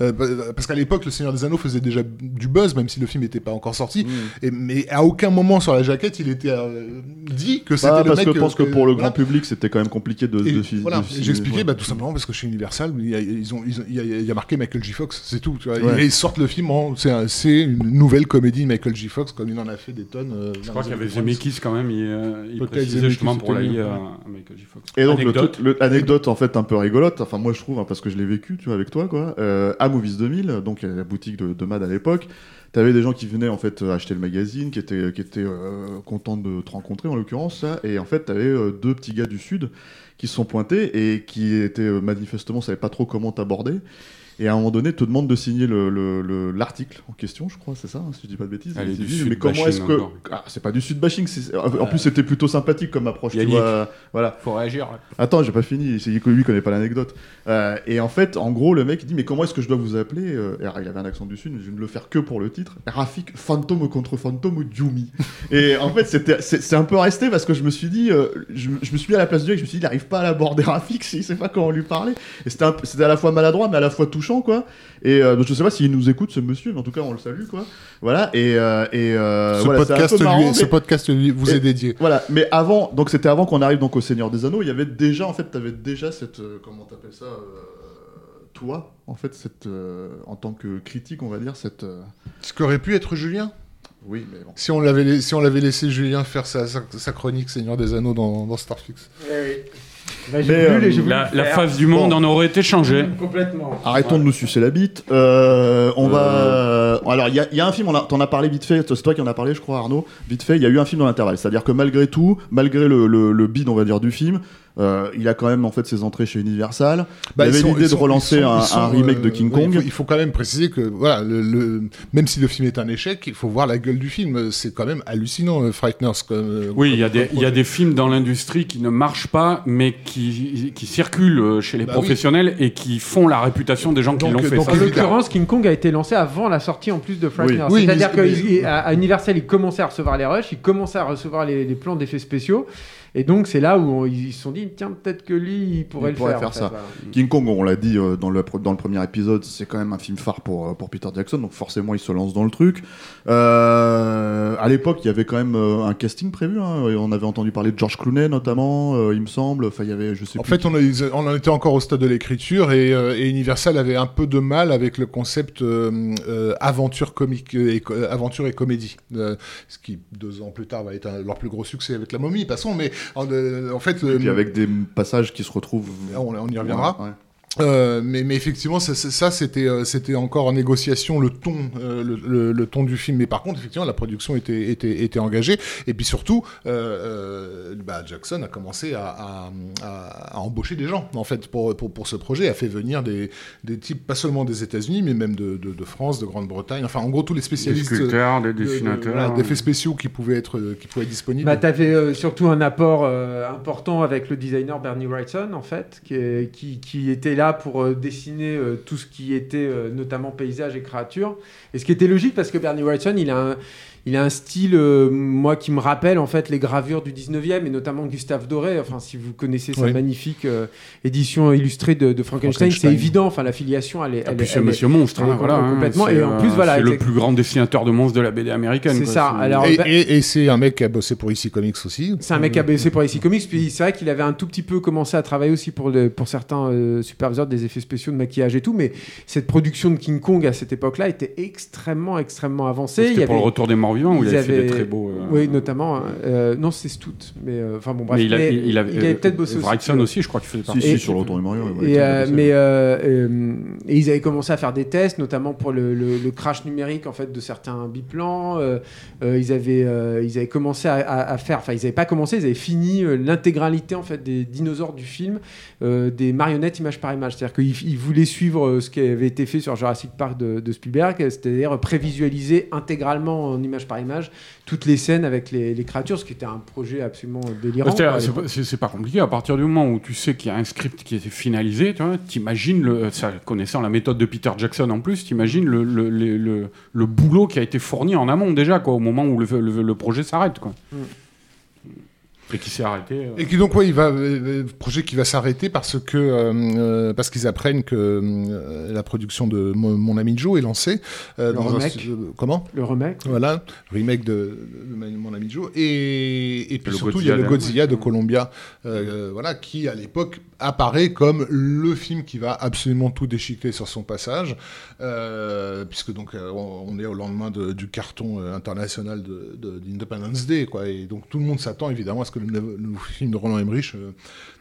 euh, bah, parce qu'à l'époque, Le Seigneur des Anneaux faisait déjà du buzz, même si le film n'était pas encore sorti, Mm. et, mais à aucun moment sur la jaquette, il était euh, dit que c'était Bah, le parce mec que je pense que pour le voilà. grand public, c'était quand même compliqué de, de, voilà, de j'expliquais ouais. bah, tout simplement parce que chez Universal, il y a, ils ont, ils ont- il y a, il y a marqué Michael J. Fox, c'est tout. Tu vois. Ouais. Et ils sortent le film, en- c'est un- c'est une nouvelle comédie de Michael J. Fox, comme il en a fait des tonnes. euh, Je crois qu'il y avait années 90. Zemeckis quand même, il, euh, il précisait Zemeckis, justement pour la Michael J. Fox. Et donc, Anecdote. truc- le- anecdote en fait un peu rigolote, enfin moi je trouve, hein, parce que je l'ai vécu, tu vois, avec toi, quoi. Euh, à Movies 2000, donc la boutique de, de Mad à l'époque, t'avais des gens qui venaient en fait euh, acheter le magazine, qui étaient, qui étaient euh, contents de te rencontrer en l'occurrence, et en fait t'avais euh, deux petits gars du sud qui sont pointés et qui étaient euh, manifestement savaient pas trop comment t'aborder. Et à un moment donné, te demande de signer le- le- le- l'article en question, je crois, c'est ça, hein, si je dis pas de bêtises. Allez, Ils du disent, sud mais comment bashing est-ce que. Ah, c'est pas du sud bashing, c'est- en plus c'était plutôt sympathique comme approche, tu vois. Voilà. Faut réagir. là. Attends, j'ai pas fini. C'est que lui connaît pas l'anecdote. Euh, et en fait, en gros, le mec il dit mais comment est-ce que je dois vous appeler Euh, et alors, Il avait un accent du sud, mais je vais ne le faire que pour le titre. Rafik Fantôme contre Fantôme ou Jumi. (laughs) et en fait, c'était c'est c'est un peu resté parce que je me suis dit, euh, je, je me suis mis à la place du mec, je me suis dit, il arrive pas à l'aborder Rafik, il sait pas comment lui parler. Et c'était un peu- c'était à la fois maladroit mais à la fois touchant quoi. Et euh, donc je sais pas s'il nous écoute ce monsieur, mais en tout cas on le salue quoi. Voilà. Et, euh, et euh, Ce, voilà, podcast, marrant, lui, mais- ce podcast lui- vous Et- est dédié. voilà, mais avant, donc c'était avant qu'on arrive donc au Seigneur des Anneaux, il y avait déjà, en fait, t'avais déjà cette, euh, comment t'appelles ça, euh, toi, en fait, cette, euh, en tant que critique, on va dire, cette, euh, Ce qu'aurait pu être Julien oui, mais bon. si on l'avait la- si on l'avait laissé Julien faire sa, sa, sa chronique Seigneur des Anneaux dans, dans Starfix. Bah, Mais, voulu, euh, les- La, face du monde Bon. en aurait été changée. Complètement. Arrêtons de nous sucer la bite. Euh, on va. Alors, il y, a- il y a un film, on a- t'en as parlé vite fait, c'est toi qui en as parlé, je crois, Arnaud. Vite fait, il y a eu un film dans l'intervalle. C'est-à-dire que malgré tout, malgré le, le, le bid, on va dire, du film, euh, il a quand même en fait ses entrées chez Universal. Bah, il avait l'idée de sont- relancer ils sont- un, ils sont, un remake de euh, King oui, Kong. il, faut, il faut quand même préciser que voilà, le, le- même si le film est un échec, il faut voir la gueule du film. C'est quand même hallucinant, euh, Frighteners. Comme, Oui, il y, a des- comme il y a projet. des films dans l'industrie qui ne marchent pas, mais qui, qui circulent chez les Bah oui. professionnels et qui font la réputation des gens qui l'ont fait. donc, Ça, En l'occurrence, King Kong a été lancé avant la sortie en plus de Frighteners. Oui, C'est-à-dire qu'à à Universal, ils commençaient à recevoir les rushs, ils commençaient à recevoir les, les plans d'effets spéciaux. Et donc c'est là où on- ils se sont dit tiens peut-être que lui il pourrait Il le pourrait faire. faire en fait, ça. voilà. King Kong, on l'a dit euh, dans, le, dans le premier épisode, c'est quand même un film phare pour, euh, pour Peter Jackson, donc forcément il se lance dans le truc. Euh, à l'époque, il y avait quand même euh, un casting prévu. hein, On avait entendu parler de George Clooney notamment, euh, il me semble. Enfin, il y avait, je sais En plus. fait, on, a- on en était encore au stade de l'écriture et, euh, et Universal avait un peu de mal avec le concept euh, euh, aventure comique et, euh, aventure et comédie, Euh, ce qui deux ans plus tard va être un- leur plus gros succès avec la momie. Passons, mais en, euh, en fait, Et puis euh, avec des passages qui se retrouvent. on, on y reviendra. Ouais. Euh, mais, mais effectivement, ça, ça- ça, c'était euh, c'était encore en négociation le ton euh, le, le- le ton du film. Mais par contre, effectivement, la production était était, était engagée. Et puis surtout, euh, euh, bah, Jackson a commencé à, à, à- à embaucher des gens en fait pour pour, pour ce projet. A fait venir des, des types pas seulement des États-Unis, mais même de, de, de France, de Grande-Bretagne. Enfin, en gros, tous les Des spécialistes sculpteurs, des de- de- dessinateurs. voilà, d'effets spéciaux qui pouvaient être qui pouvaient être disponibles. Bah, t'avais euh, surtout un apport euh, important avec le designer Bernie Wrightson, en fait, qui, est- qui, qui était là pour euh, dessiner euh, tout ce qui était euh, notamment paysage et créature. Et ce qui était logique parce que Bernie Wrightson, il a un, il a un style, euh, moi, qui me rappelle en fait les gravures du 19e et notamment Gustave Doré. Enfin, si vous connaissez sa Oui. magnifique euh, édition illustrée de, de Frankenstein, c'est évident. Enfin, la filiation, elle est. Ah, elle c'est Monsieur Monstre, hein, voilà. hein, complètement. c'est, Et en plus, euh, voilà, C'est le plus grand dessinateur de monstres de la BD américaine. C'est ça. Alors, et, bah- et- et c'est un mec qui a bossé pour IC Comics aussi. C'est un mec qui a bossé pour IC Comics, puis c'est vrai qu'il avait un tout petit peu commencé à travailler aussi pour, le- pour certains euh, superviseurs des effets spéciaux de maquillage et tout, mais cette production de King Kong à cette époque-là était extrêmement, extrêmement avancée. C'était pour avait- le retour des morts vivants où il avait fait des très beaux. euh, Oui, notamment. Euh, non, c'est Stout, mais euh, enfin bon, bref. mais il, a, Mais il, avait, il avait peut-être bossé aussi. Wrightson aussi, je crois qu'il faisait partie. si, sur le retour du Mario. mais et ils avaient commencé à faire des tests, notamment pour le, le- le crash numérique en fait de certains biplans. Ils avaient euh, ils avaient commencé à, à- à faire, enfin ils n'avaient pas commencé, ils avaient fini l'intégralité en fait des dinosaures du film, euh, des marionnettes image par image. C'est-à-dire qu'ils ils voulaient suivre ce qui avait été fait sur Jurassic Park de, de Spielberg, c'est-à-dire prévisualiser intégralement en image par image toutes les scènes avec les, les créatures, ce qui était un projet absolument délirant. C'est- pas- pas compliqué. À partir du moment où tu sais qu'il y a un script qui était finalisé, tu vois, t'imagines, le, ça, connaissant la méthode de Peter Jackson en plus, t'imagines le, le, le, boulot qui a été fourni en amont déjà, quoi, au moment où le, le, le projet s'arrête. quoi. Mm. Et qui s'est arrêté. euh, Et qui donc ouais, il va euh, projet qui va s'arrêter parce que euh, parce qu'ils apprennent que euh, la production de mon, Mon ami Joe est lancée. euh, Le dans un remake. euh, comment? Le remake. Voilà, remake de, Mon ami Joe. Et, et puis le surtout, il y a Godzilla le de- Godzilla de Columbia, euh, voilà, qui à l'époque apparaît comme le film qui va absolument tout déchiqueter sur son passage, euh, puisque donc euh, on est au lendemain de- du carton international de, de- d'Independence Day, quoi. Et donc tout le monde s'attend évidemment à ce que le, film de Roland Emmerich euh,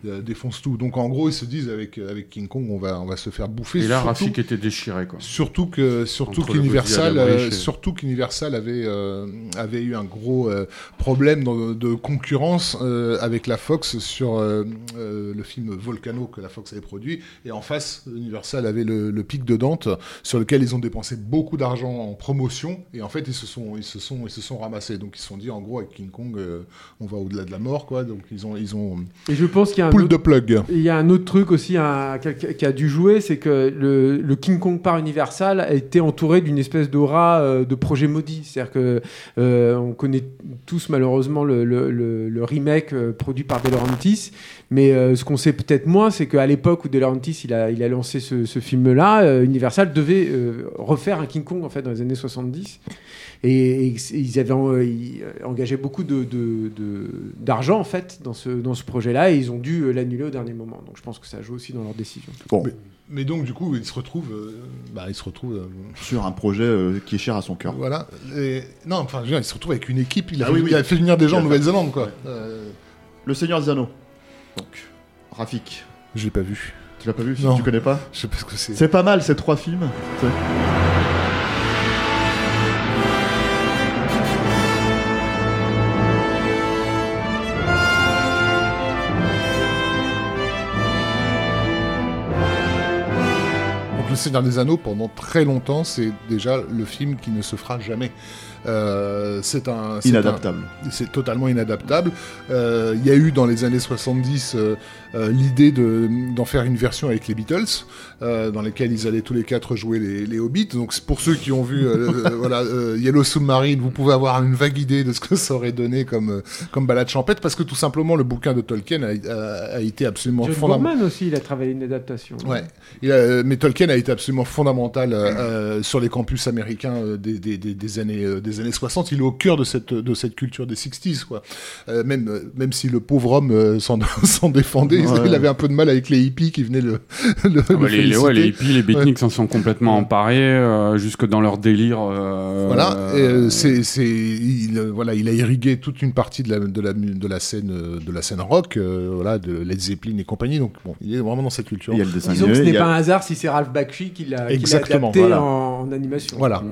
euh, défonce tout. Donc en gros, ils se disent avec avec King Kong, on va on va se faire bouffer. Et là, surtout- Rafik était déchiré. Quoi. Surtout que surtout qu'Universal euh, et- surtout qu'Universal avait euh, avait eu un gros problème de concurrence avec la Fox sur le film Volcano que la Fox avait produit et en face Universal avait le, le pic de Dante sur lequel ils ont dépensé beaucoup d'argent en promotion et en fait ils se sont ils se sont ils se sont ramassés donc ils se sont dit en gros avec King Kong on va au-delà de la mort quoi donc ils ont ils ont Et je pense qu'il y a un pool autre- de plug Il y a un autre truc aussi qui, a, dû jouer, c'est que le, le King Kong par Universal a été entouré d'une espèce d'aura euh, de projet maudit. C'est-à-dire que euh, on connaît tous malheureusement le, le- le- le remake euh, produit par De Laurentiis, mais ce qu'on sait peut-être moins, c'est qu'à l'époque où De Laurentiis il a, il a lancé ce, ce film-là, Universal devait refaire un King Kong en fait dans les années 70. Et, et ils avaient euh, ils, euh, engagé beaucoup de- de- de- d'argent en fait dans ce, dans ce projet-là et ils ont dû euh, l'annuler au dernier moment. Donc je pense que ça joue aussi dans leur décision. Bon, mais donc du coup ils se retrouvent euh, bah ils se retrouvent euh, sur un projet euh, qui est cher à son cœur. Voilà. Et- non, enfin, il se retrouve avec une équipe. Il a, Ah oui, fait, oui. il a fait venir des gens a Nouvelle-Zélande, quoi. Ouais. Euh, Le Seigneur des Anneaux. Donc, Rafik. je l'ai pas vu. Tu l'as pas vu? Non. Tu connais pas? Je sais pas ce que c'est. C'est pas mal ces trois films. Le Seigneur des Anneaux, pendant très longtemps, c'est déjà le film qui ne se fera jamais. Euh, c'est un c'est Inadaptable. un- C'est totalement inadaptable. Euh, Il y a eu dans les années 70 euh, euh, l'idée de- d'en faire une version avec les Beatles, euh, dans lesquelles ils allaient tous les quatre jouer les, les Hobbits. Donc pour ceux qui ont vu euh, euh, voilà, euh, Yellow Submarine, vous pouvez avoir une vague idée de ce que ça aurait donné comme, euh, comme balade champêtre, parce que tout simplement le bouquin de Tolkien a, a- a été absolument John fondamental. Gorman aussi, il a travaillé une adaptation. Ouais. Il a- mais Tolkien a été absolument fondamental sur les campus américains euh, des, des, des, des années, euh, des années 60. Il est au cœur de cette, de cette culture des 60s. Quoi. Euh, même, euh, même si le pauvre homme euh, s'en (laughs) s'en défendait, Ouais. il avait un peu de mal avec les hippies qui venaient le, (laughs) le, Ah le bah, les, les- ouais, les féliciter. hippies, les beatniks s'en sont complètement emparés, euh, jusque dans leur délire. euh, Voilà, et, c'est, c'est, il, voilà, il a irrigué toute une partie de la, de la, de la scène, de la scène rock, euh, voilà, de Led Zeppelin et compagnie. Donc bon, il est vraiment dans cette culture. Il y a le dessin Disons que ce n'est a- pas un hasard si c'est Ralph Bakshi qui l'a qui l'a adapté voilà. en, en animation. Voilà.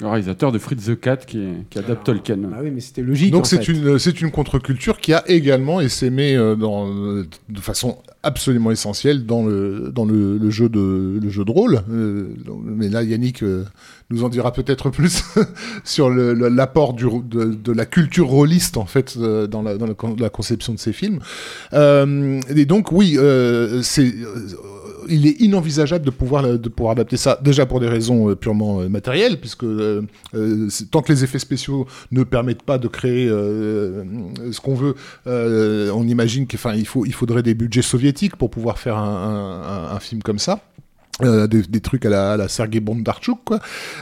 Le réalisateur de Fritz the Cat qui, qui adapte Tolkien. Bah oui, mais c'était logique. Donc c'est une c'est une contre-culture qui a également essaimé euh, dans euh, de façon absolument essentielle dans le dans le, le jeu de le jeu de rôle. Euh, mais là Yannick nous en dira peut-être plus (laughs) sur le- le- l'apport du de, de la culture rôliste en fait dans la dans la, con- la conception de ces films. Euh, et donc oui, euh, c'est euh, il est inenvisageable de pouvoir adapter ça déjà pour des raisons euh, purement euh, matérielles puisque euh, tant que les effets spéciaux ne permettent pas de créer ce qu'on veut on imagine qu'il il faut il faudrait des budgets soviétiques pour pouvoir faire un film comme ça Euh, des, trucs à la, à Sergei Bondarchuk quoi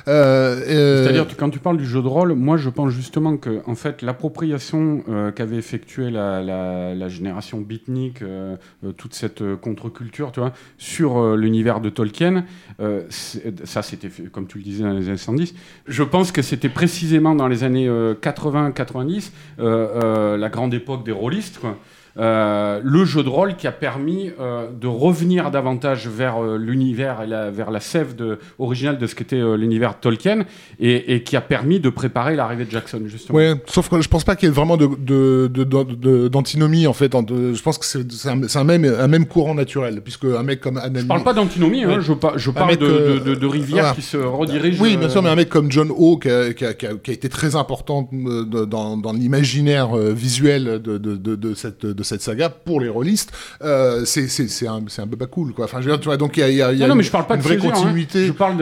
Euh, euh, C'est-à-dire, quand tu parles du jeu de rôle, moi je pense justement que en fait, l'appropriation qu'avait effectuée la, la- génération beatnik, toute cette contre-culture, tu vois, sur l'univers de Tolkien, ça c'était comme tu le disais dans les années 70. Je pense que c'était précisément dans les années 80-90, euh, la grande époque des rôlistes. Euh, le jeu de rôle qui a permis euh, de revenir davantage vers euh, l'univers et la, vers la sève de, originale de ce qu'était l'univers Tolkien et, et qui a permis de préparer l'arrivée de Jackson justement. Ouais, sauf que je pense pas qu'il y ait vraiment de, de, d'antinomie en fait. en- je pense que c'est, un, même, un même courant naturel, puisque un mec comme. Je parle pas d'antinomie, hein, Ouais. je, par- je Un parle mec, de, de, voilà. qui se redirigent. Oui, bien sûr, mais un mec comme John Ho, qui a, qui a- qui a- qui a été très important dans, dans l'imaginaire visuel de, cette, de cette saga pour les rôlistes, euh, c'est, un, peu pas cool, quoi. Enfin, je veux dire, tu vois, donc il y a, il y a, il y a Non, non, une, mais je parle pas une de vraie hein. continuité. Je parle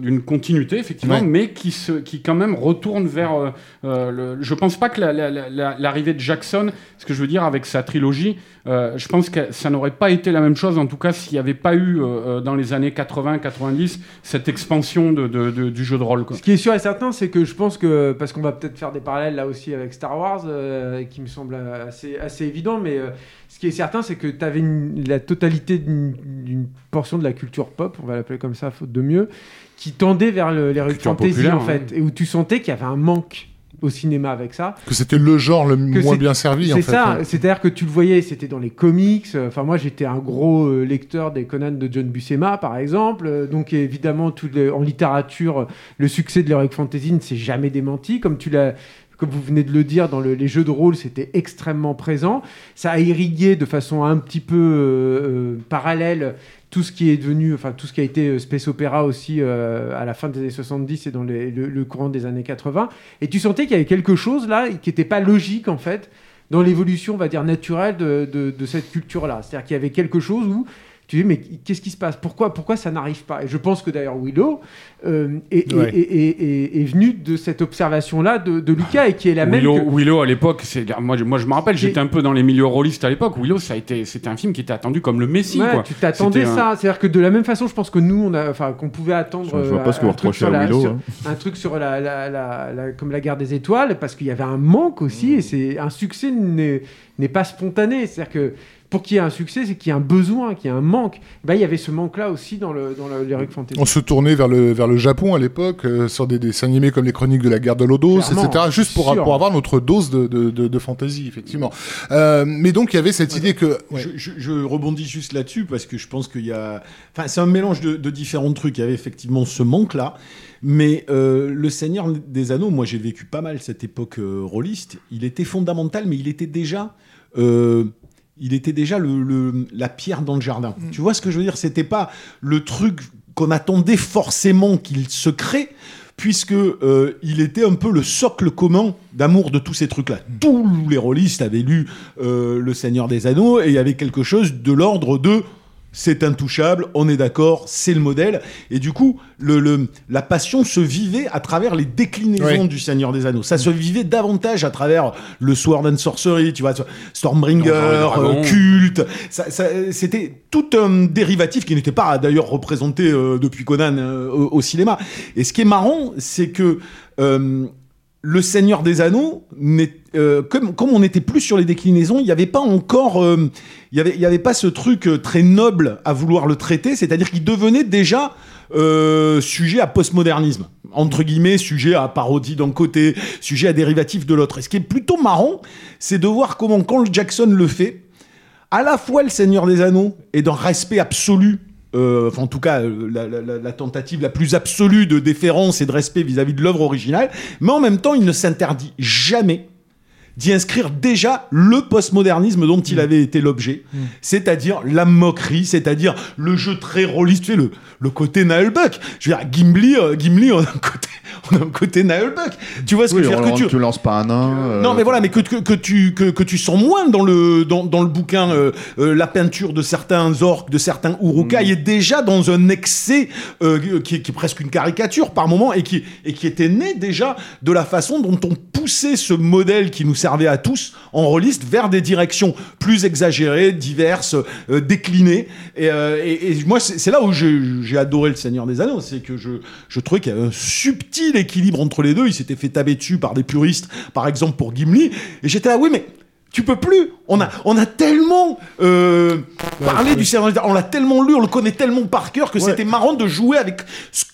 d'une continuité, effectivement, Ouais. mais qui, se, qui quand même retourne vers. euh, euh, le... Je pense pas que la- la- la- la- l'arrivée de Jackson, ce que je veux dire avec sa trilogie, euh, je pense que ça n'aurait pas été la même chose, en tout cas, s'il n'y avait pas eu dans les années 80-90 cette expansion de, de- de- du jeu de rôle. Quoi. Ce qui est sûr et certain, c'est que je pense que, parce qu'on va peut-être faire des parallèles là aussi avec Star Wars, euh, qui me semble assez, assez évident, mais euh, ce qui est certain, c'est que tu avais la totalité d'une portion de la culture pop, on va l'appeler comme ça, faute de mieux, qui tendait vers le- les rues populaire, en fait, et où tu sentais qu'il y avait un manque au cinéma avec ça. Que c'était le genre le Que moins c'est- bien servi, en C'est fait. ça, ouais. c'est-à-dire que tu le voyais, c'était dans les comics. euh, Enfin, moi, j'étais un gros euh, lecteur des Conan de John Buscema, par exemple. Donc, évidemment, tout le- en littérature, le succès de l'heroic fantasy ne s'est jamais démenti, comme tu l'as. Comme vous venez de le dire, dans le- les jeux de rôle, c'était extrêmement présent. Ça a irrigué de façon un petit peu euh, euh, parallèle tout ce qui est devenu, enfin tout ce qui a été euh, space opéra aussi à la fin des années 70 et dans le, courant des années 80. Et tu sentais qu'il y avait quelque chose là qui n'était pas logique en fait dans l'évolution, on va dire, naturelle de cette culture-là. C'est-à-dire qu'il y avait quelque chose où tu dis, mais qu'est-ce qui se passe? Pourquoi, pourquoi ça n'arrive pas? Et je pense que d'ailleurs Willow euh, est, est- Ouais. est, est- est- est venu de cette observation-là de, de Lucas et qui est la même Willow, que- Willow, à l'époque, c'est moi, je- moi je me rappelle, j'étais un peu dans les milieux rôlistes à l'époque. Willow, ça a été, c'était un film qui était attendu comme le Messie. Ouais, quoi. tu t'attendais un- ça. C'est-à-dire que de la même façon, je pense que nous, on a, enfin, qu'on pouvait attendre. Je- je vois pas ce que vous un truc reprochez sur à la- Willow, sur- hein. Un truc sur la, la- la- la- comme la guerre des étoiles, parce qu'il y avait un manque aussi, Mmh. et c'est un succès n'est n'est pas spontané. C'est-à-dire que pour qu'il y ait un succès, c'est qu'il y a un besoin, qu'il y a un manque. Ben, il y avait ce manque-là aussi dans le dans le- l'heroic fantasy. On se tournait vers le, vers le Japon à l'époque, euh, sur des dessins animés comme les Chroniques de la guerre de Lodos, etc. Juste pour, pour avoir notre dose de, de, de, de fantasy, effectivement. Euh, mais donc, il y avait cette idée que... ouais. Je, je- je rebondis juste là-dessus parce que je pense qu'il y a. Enfin, c'est un mélange de, de différents trucs. Il y avait effectivement ce manque-là. Mais euh, le Seigneur des Anneaux, moi j'ai vécu pas mal cette époque euh, rôliste. Il était fondamental, mais il était déjà. euh, il était déjà le, le- la pierre dans le jardin. Tu vois ce que je veux dire? C'était pas le truc qu'on attendait forcément qu'il se crée puisque euh, il était un peu le socle commun d'amour de tous ces trucs-là. Tous les rôlistes avaient lu euh, Le Seigneur des Anneaux et il y avait quelque chose de l'ordre de c'est intouchable, on est d'accord, c'est le modèle. Et du coup, le, le- la passion se vivait à travers les déclinaisons Oui. du Seigneur des Anneaux. Ça se vivait davantage à travers le Sword and Sorcery, tu vois, Stormbringer, euh, Culte. Ça, ça- C'était tout un dérivatif qui n'était pas d'ailleurs représenté euh, depuis Conan euh, au, au cinéma. Et ce qui est marrant, c'est que euh, le Seigneur des Anneaux, euh, comme, on n'était plus sur les déclinaisons, il n'y avait pas encore, euh, il y avait, pas ce truc euh, très noble à vouloir le traiter, c'est-à-dire qu'il devenait déjà sujet à postmodernisme, entre guillemets, sujet à parodie d'un côté, sujet à dérivatif de l'autre. Ce qui est plutôt marrant, c'est de voir comment quand Jackson le fait, à la fois le Seigneur des Anneaux est d'un respect absolu. Euh, enfin, en tout cas, euh, la, tentative la plus absolue de déférence et de respect vis-à-vis de l'œuvre originale, mais en même temps, il ne s'interdit jamais d'y inscrire déjà le postmodernisme dont il avait été l'objet, c'est-à-dire la moquerie, c'est-à-dire le jeu très rôliste, tu sais, le, le côté Naël Buck. Je veux dire, Gimli, euh, Gimli on a un côté, (laughs) on a un côté Naël Buck. Tu vois ce que je veux dire on- que tu, tu lances pas un nain. euh, non, mais voilà, mais que, que, que tu, que, que tu sens moins dans le, dans, dans le bouquin euh, euh, la peinture de certains orques, de certains urukai, est déjà dans un excès euh, qui, est, qui est presque une caricature par moment et qui, et qui était né déjà de la façon dont on poussait ce modèle qui nous servait à tous en rôliste vers des directions plus exagérées, diverses, euh, déclinées. Et, euh, et- moi, c'est là où j'ai adoré Le Seigneur des Anneaux, c'est que je, je trouvais qu'il y avait un subtil équilibre entre les deux. Il s'était fait taper dessus par des puristes, par exemple pour Gimli. Et j'étais là, oui, mais tu peux plus. On a, on a tellement euh, parlé du Anneaux, on l'a tellement lu, on le connaît tellement par cœur que Ouais. c'était marrant de jouer avec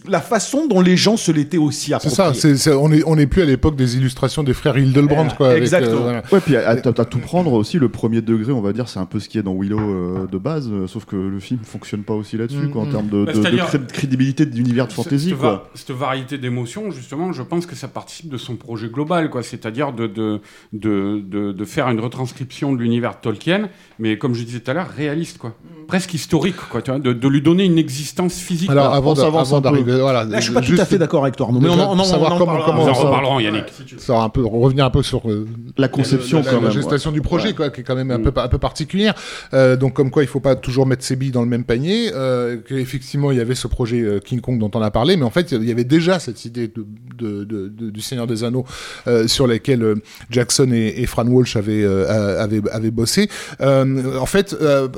la façon dont les gens se l'étaient aussi C'est approprié. ça, c'est, c'est- on est on est plus à l'époque des illustrations des frères Hildebrand, quoi. avec, exactement. voilà. Ouais, puis à, à- à tout prendre aussi, le premier degré, on va dire, c'est un peu ce qui est dans Willow euh, de base, euh, sauf que le film fonctionne pas aussi là-dessus, Mm, quoi, en mm. termes de, Bah, de- de cré- de crédibilité d'univers de Ce- fantasy, cette, quoi. va- cette variété d'émotions, justement, je pense que ça participe de son projet global, quoi. C'est-à-dire de, de, de, de, de faire une retranscription de l'univers de Tolkien, mais comme je disais tout à l'heure, réaliste, quoi. Presque historique, quoi. Tu vois, de, de lui donner une existence physique. Alors avant, d'arriver, voilà. Là, je suis pas tout à fait d'accord avec toi, Arnaud. Mais on on savoir on en comment- parlera. comment Nous en ça- reparlerons, Yannick. Ça va un peu revenir un peu sur euh, La conception, la, la- gestation ouais. du projet, Ouais. quoi, qui est quand même un Mm. peu un peu particulière. Euh, donc comme quoi, il faut pas toujours mettre ses billes dans le même panier. Euh, Qu'effectivement, il y avait ce projet euh, King Kong dont on a parlé, mais en fait, il y avait déjà cette idée de, de- de- de- du Seigneur des Anneaux euh, sur laquelle euh, Jackson et, et Fran Walsh avaient euh, avaient bossé. Euh, en fait, euh,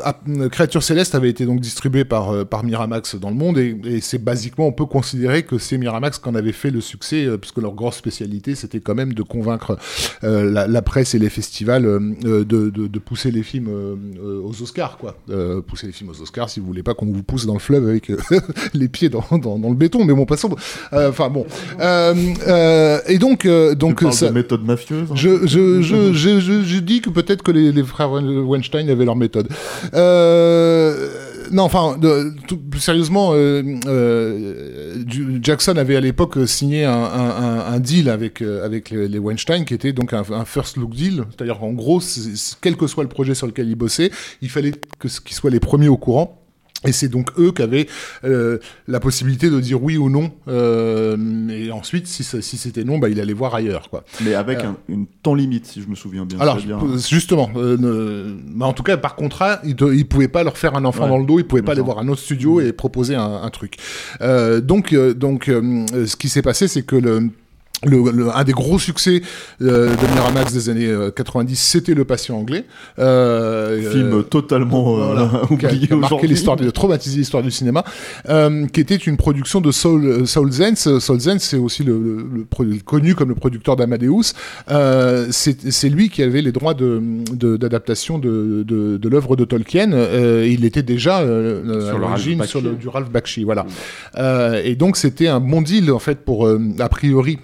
Créature Céleste avait été donc distribué par par Miramax dans le monde et, et c'est basiquement on peut considérer que c'est Miramax qui en avait fait le succès puisque leur grosse spécialité c'était quand même de convaincre la, la presse et les festivals de, de, de pousser les films aux Oscars quoi. Pousser les films aux Oscars si vous voulez pas qu'on vous pousse dans le fleuve avec (laughs) les pieds dans, dans, dans le béton mais bon passons. Enfin bon Euh, euh, et donc euh, donc ça, de méthode mafieuse. hein. je, je, je, je, je, que peut-être que les, frères Weinstein avaient leur méthode. Euh, non, enfin, de- sérieusement, euh, euh, Jackson avait à l'époque signé un, deal avec, euh, avec les, Weinstein qui était donc un, first look deal. C'est-à-dire qu'en gros, quel que soit le projet sur lequel ils bossaient, il fallait qu'ils soient les premiers au courant. Et c'est donc eux qui avaient euh, la possibilité de dire oui ou non. Euh, et ensuite, si, c'était non, bah, il allait voir ailleurs. Quoi. Mais avec Euh. un- une temps limite, si je me souviens bien. Alors, je- justement, ne- en tout cas, par contrat, ils ne pouvaient pas leur faire un enfant Ouais. dans le dos, ils pouvaient pas aller voir un autre studio et proposer un, un truc. Donc, donc ce qui s'est passé, c'est que le, le, le- un des gros succès euh, de Miramax des années euh, 90, c'était Le Patient anglais. Euh, film euh, totalement euh, voilà, (laughs) qui a, oublié qui a marqué l'histoire, de traumatisé l'histoire du cinéma, euh, qui était une production de Saul, euh, Saul Zenz. Saul Zenz, c'est aussi le, le- connu comme le producteur d'Amadeus. Euh, c'est c'est lui qui avait les droits de de- d'adaptation de, de, de l'œuvre de Tolkien. Euh, il était déjà euh, Sur à l'origine Bakshi. sur le, du Ralph Bakshi, voilà. Euh, et donc c'était un bon deal en fait pour euh, a priori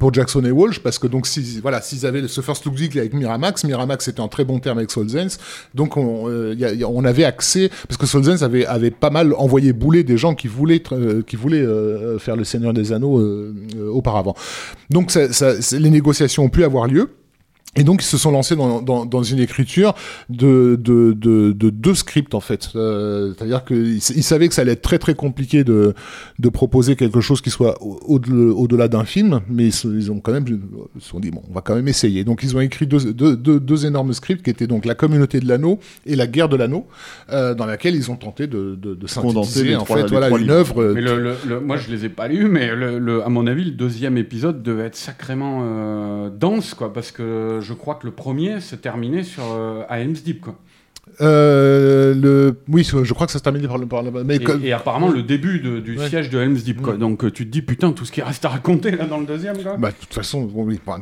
pour Jackson et Walsh parce que donc si voilà s'ils avaient ce first look deal avec Miramax Miramax était en très bon terme avec Solzens donc on euh, y a- y a- on avait accès parce que Solzens avait avait pas mal envoyé bouler des gens qui voulaient euh, qui voulaient euh, faire le Seigneur des Anneaux euh, euh, auparavant. Donc ça, ça- les négociations ont pu avoir lieu Et donc ils se sont lancés dans, dans, dans une écriture de, de, de, de deux scripts en fait. Euh, C'est-à-dire qu'ils ils savaient que ça allait être très très compliqué de, de proposer quelque chose qui soit au- au-delà au-delà d'un film, mais ils, se- ils ont quand même ils se sont dit bon on va quand même essayer. Donc ils ont écrit deux, deux, deux, deux énormes scripts qui étaient donc la communauté de l'anneau et la guerre de l'anneau, euh, dans laquelle ils ont tenté de, de, de Condenser synthétiser en trois- fait voilà une livres. œuvre. euh, Mais le, le- le- moi, je les ai pas lus, mais le, le- à mon avis, le deuxième épisode devait être sacrément euh, dense, quoi, parce que je crois que le premier se terminait sur euh, à Helm's Deep, quoi. euh, le oui je crois que ça se termine par le par le mais Et, apparemment le début de- du Ouais. siège de Helm's Deep, quoi. Donc euh, tu te dis putain, tout ce qui reste à raconter là dans le deuxième, quoi. Bah, de toute façon, bon, oui, bon,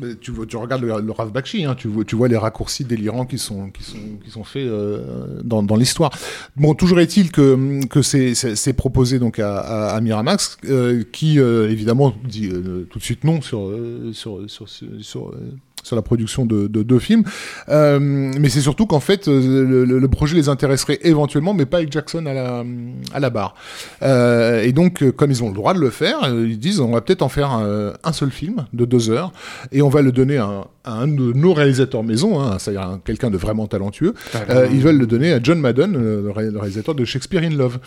mais tu, regardes le, le Rav Bakshi, hein, tu, vois, tu vois les raccourcis délirants qui sont, qui sont, qui sont faits euh, dans, dans l'histoire. Bon, toujours est-il que, que c'est, proposé donc à, à, à Miramax, euh, qui euh, évidemment dit euh, tout de suite non sur, euh, sur, sur, sur, sur, euh, sur la production de, de deux films. Euh, mais c'est surtout qu'en fait, euh, le, projet les intéresserait éventuellement, mais pas avec Jackson à la, à la barre. Euh, et donc, comme ils ont le droit de le faire, ils disent on va peut-être en faire un, un seul film de deux heures et on va le donner à un, à un de nos réalisateurs maison, hein, c'est-à-dire un- quelqu'un de vraiment talentueux. Euh, ils veulent le donner à John Madden, le, ré- le réalisateur de Shakespeare in Love.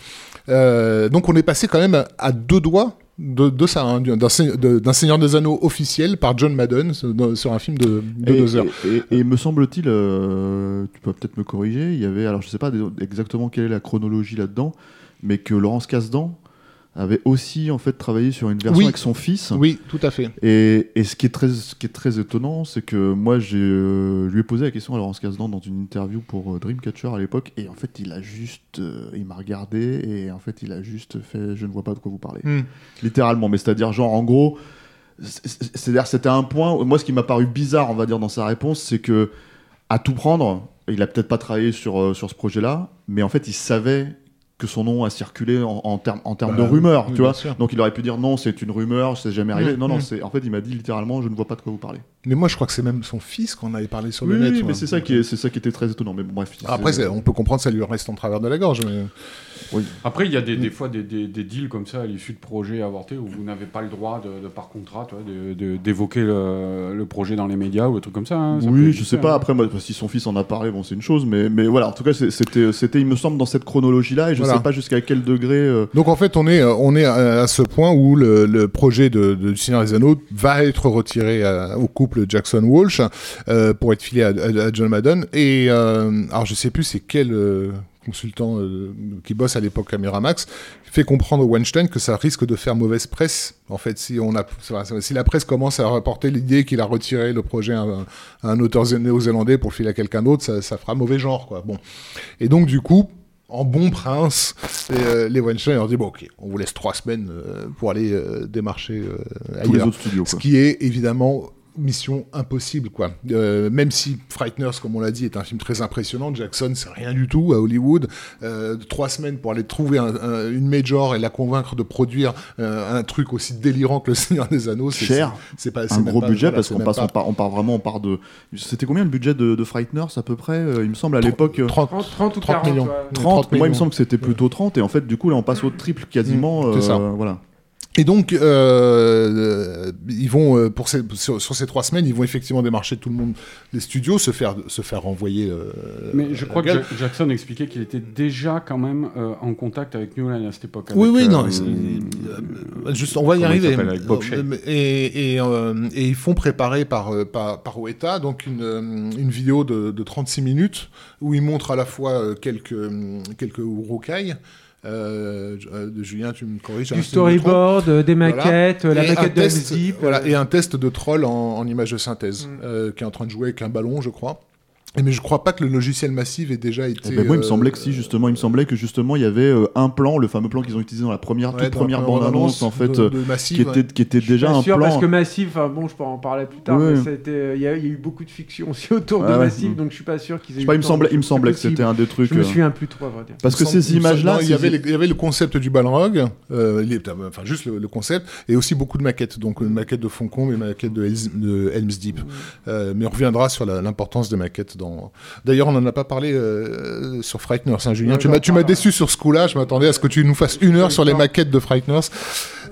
Donc, on est passé quand même à deux doigts. De, de ça, hein, d'un de- Seigneur des Anneaux officiel par John Madden sur, un film de, de Et, deux heures. et- et- et me semble-t-il, euh, tu peux peut-être me corriger, il y avait, alors je sais pas exactement quelle est la chronologie là-dedans, mais que Laurence Kasdan avait aussi en fait travaillé sur une version Oui. avec son fils. Oui, tout à fait. Et, et ce, qui est très, ce qui est très étonnant, c'est que moi, j'ai, euh, je lui ai posé la question à Laurence Kasdan dans une interview pour euh, Dreamcatcher à l'époque, et en fait, il a juste, euh, il m'a regardé, et en fait, il a juste fait, je ne vois pas de quoi vous parlez. Hmm. Littéralement, mais c'est-à-dire, genre, en gros, c'est- c'est- c'est-à-dire, c'était un point, moi, ce qui m'a paru bizarre, on va dire, dans sa réponse, c'est que, à tout prendre, il a peut-être pas travaillé sur, euh, sur ce projet-là, mais en fait, il savait que son nom a circulé en, en termes en Bah, de rumeurs, oui, tu vois. sûr. Donc il aurait pu dire non, c'est une rumeur, c'est jamais arrivé. Mm, non, non, mm. c'est en fait il m'a dit littéralement, je ne vois pas de quoi vous parlez. Mais moi, je crois que c'est même son fils qu'on avait parlé sur Oui, le net. oui, ouais. mais c'est ça qui est, c'est ça qui était très étonnant. Mais bon, bref. Après, on peut comprendre que ça lui reste en travers de la gorge. Mais... Après, il y a des, des fois des, des, des deals comme ça à l'issue de projets avortés où vous n'avez pas le droit de, de par contrat, d'évoquer le, le projet dans les médias ou des trucs comme ça. hein. Ça oui, je sais pas. hein. Après, moi, si son fils en a parlé, bon, c'est une chose, mais, mais voilà. En tout cas, c'était, c'était, il me semble, dans cette chronologie-là, et je Voilà. sais pas jusqu'à quel degré. euh, Donc en fait, on est, euh, on est à, à ce point où le, le projet de, de du Seigneur des Anneaux va être retiré à- au couple Jackson-Walsh euh, pour être filé à, à- à John Madden. Et euh, alors je sais plus c'est quel euh, consultant euh, qui bosse à l'époque à Miramax fait comprendre au Weinstein que ça risque de faire mauvaise presse. En fait, si on a, si la presse commence à rapporter l'idée qu'il a retiré le projet à, un- à un auteur zé- néo-zélandais pour le filer à quelqu'un d'autre, ça, ça fera mauvais genre, quoi. Bon. Et donc, du coup, en bon prince, euh, les Weinstein leur dit bon, ok, on vous laisse trois semaines euh, pour aller démarcher euh, tous les ailleurs. autres studios. Ce qui est évidemment mission impossible, quoi. Euh, même si Frighteners, comme on l'a dit, est un film très impressionnant, Jackson, c'est rien du tout à Hollywood. Euh, trois semaines pour aller trouver un- un- une major et la convaincre de produire euh, un truc aussi délirant que Le Seigneur des Anneaux, c'est Cher. c'est- pas un gros pas- budget voilà, parce qu'on passe, pas- on part, on part vraiment, on part de. C'était combien le budget de, de Frighteners à peu près Il me semble à l'époque. euh, 30, 30, 30 ou 30 40, millions. ouais. 30, moi il me millions. semble que c'était plutôt 30 et en fait du coup là on passe au triple quasiment Mm, c'est ça. voilà Et donc, euh, euh, ils vont euh, pour ces, sur, sur ces trois semaines, ils vont effectivement démarcher tout le monde, les studios, se faire se faire renvoyer. euh, Mais je crois que. Ja- Jackson expliquait qu'il était déjà quand même euh, en contact avec New Line à cette époque. Oui, avec, oui, euh, non, euh, juste, on va y arriver. et, et, euh, et ils font préparer par, par, par Weta donc une, une vidéo de, de 36 minutes où ils montrent à la fois quelques, quelques rocailles. Euh, euh, de Julien, tu me corriges. Du storyboard, euh, des maquettes, euh, la Et maquette de test, voilà, euh, et un test de troll en, en image de synthèse, Mm. qui est en train de jouer avec un ballon, je crois. Mais je crois pas que le logiciel Massive ait déjà été. Eh ben, moi il me euh, semblait que si justement il me semblait que justement il y avait euh, un plan le fameux plan qu'ils ont utilisé dans la première ouais, toute dans première bande annonce en fait de, euh, de qui Massive, était qui était déjà Pas un sûr, plan parce que Massive, enfin bon, je peux en parler plus tard, Ouais. mais c'était, euh, il y, a il y a eu beaucoup de fiction aussi (laughs) autour de ouais. Massive, Mm. donc je suis pas sûr qu'ils je aient sais eu pas il me semblait il me semblait que c'était un des trucs Je me euh, souviens plus trop, à vrai dire. parce que semble- ces il me semble- images là non, il y avait les- il y avait le concept du Balrog, euh, enfin juste le, le concept, et aussi beaucoup de maquettes, donc une maquette de Foncombe et une maquette de, Helms, de Helm's Deep. Euh, mais on reviendra sur l'importance des maquettes dans. D'ailleurs, on n'en a pas parlé euh, sur Frighteners, hein, Julien. Tu m'as, déçu sur ce coup-là. Je m'attendais à ce que tu nous fasses une heure sur les maquettes de Frighteners.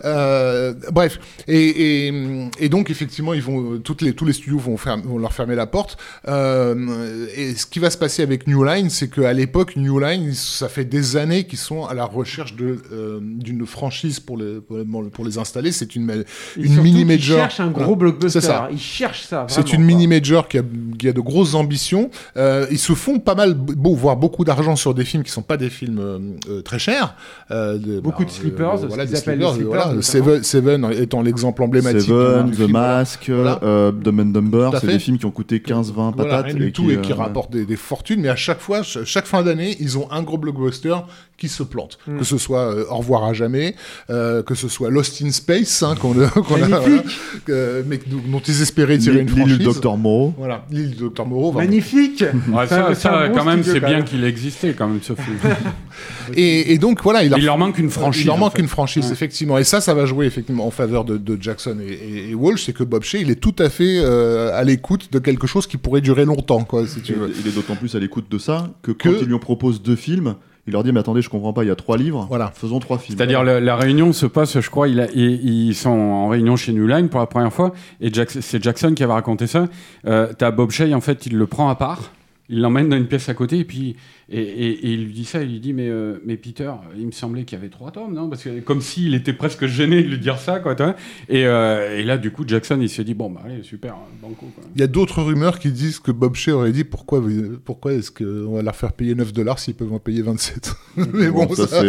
Euh, bref, et, et, et donc effectivement, ils vont toutes les tous les studios vont, leur fermer la porte. Euh, et ce qui va se passer avec New Line, c'est qu'à l'époque, New Line, ça fait des années qu'ils sont à la recherche de euh, d'une franchise pour les pour, les installer. C'est une une surtout mini qu'ils major. cherchent un gros Voilà. blockbuster. C'est ça. Ils cherchent ça. C'est une quoi. mini major qui a, qui a de grosses ambitions. Euh, ils se font pas mal, beau, voire beaucoup d'argent sur des films qui sont pas des films très chers. De- Beaucoup de sleepers, ce voilà, qu'ils des appellent voilà. Notamment. Seven, Seven étant l'exemple emblématique. Seven, The film. Mask, Voilà. euh, Dumb and Dumber, c'est des films qui ont coûté 15-20 Voilà, patates. rien du tout et qui euh, rapportent des, des fortunes, mais à chaque fois, ch- chaque fin d'année, ils ont un gros blockbuster qui se plante. Mm. Que ce soit euh, Au revoir à jamais, euh, que ce soit Lost in Space, hein, qu'on a, (laughs) mais dont ils espéraient tirer une L'île franchise. du Docteur Moreau. Voilà, l'île du Docteur Moreau. Magnifique. (laughs) Ouais, ça, quand même, c'est bien qu'il existait, quand même, ce film. (laughs) Et, et donc voilà, il leur, Il leur manque une franchise. il leur manque une franchise, effectivement. Et ça, ça va jouer effectivement en faveur de, de Jackson et, et- et Walsh, c'est que Bob Shea, il est tout à fait euh, à l'écoute de quelque chose qui pourrait durer longtemps, quoi, si tu Il veux. il est d'autant plus à l'écoute de ça que quand Que- il lui en propose deux films, il leur dit Mais attendez, je comprends pas, il y a trois livres, Voilà. faisons trois films. C'est-à-dire la, la réunion se passe, je crois, il a- ils, ils sont en réunion chez New Line pour la première fois, et Jack- c'est Jackson qui avait raconté ça. Euh, T'as Bob Shea, en fait, il le prend à part, il l'emmène dans une pièce à côté, et puis et, et- et il lui dit ça, il lui dit mais, euh, mais Peter, il me semblait qu'il y avait trois tomes, non? Parce que comme s'il était presque gêné de lui dire ça, quoi. tu vois. Et, euh, et là, du coup, Jackson, il s'est dit bon bah allez, super, banco. Quoi. Il y a d'autres rumeurs qui disent que Bob Shea aurait dit pourquoi, pourquoi est-ce qu'on va leur faire payer 9 dollars s'ils peuvent en payer 27 (laughs) Mais bon, Bon, ça, ça,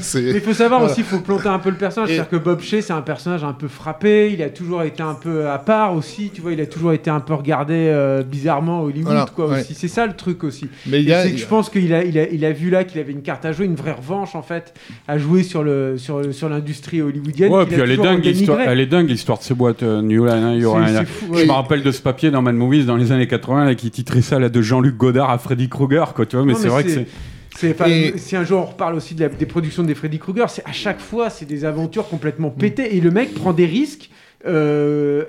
c'est-. (laughs) Mais il faut savoir Voilà. (laughs) aussi, il faut planter un peu le personnage. Et- C'est-à-dire que Bob Shea, c'est un personnage un peu frappé. Il a toujours été un peu à part aussi. Tu vois, il a toujours été un peu regardé euh, bizarrement à Hollywood, Voilà, quoi. ouais. Aussi, c'est ça le truc aussi. Mais il y a. c'est que je pense qu'il a, il a, il a vu là qu'il avait une carte à jouer, une vraie revanche en fait, à jouer sur le sur, sur l'industrie hollywoodienne. Ouais, puis elle est dingue. Elle est dingue l'histoire de ces boîtes euh, New Line. hein, Je me rappelle de ce papier dans Mad Movies dans les années 80 là, qui titrait ça là, de Jean-Luc Godard à Freddy Krueger. Quoi, tu vois, mais Non, c'est vrai que c'est. C'est enfin, Et- Si un jour on reparle aussi de la- des productions des Freddy Krueger, c'est à chaque fois c'est des aventures complètement pétées et le mec prend des risques euh,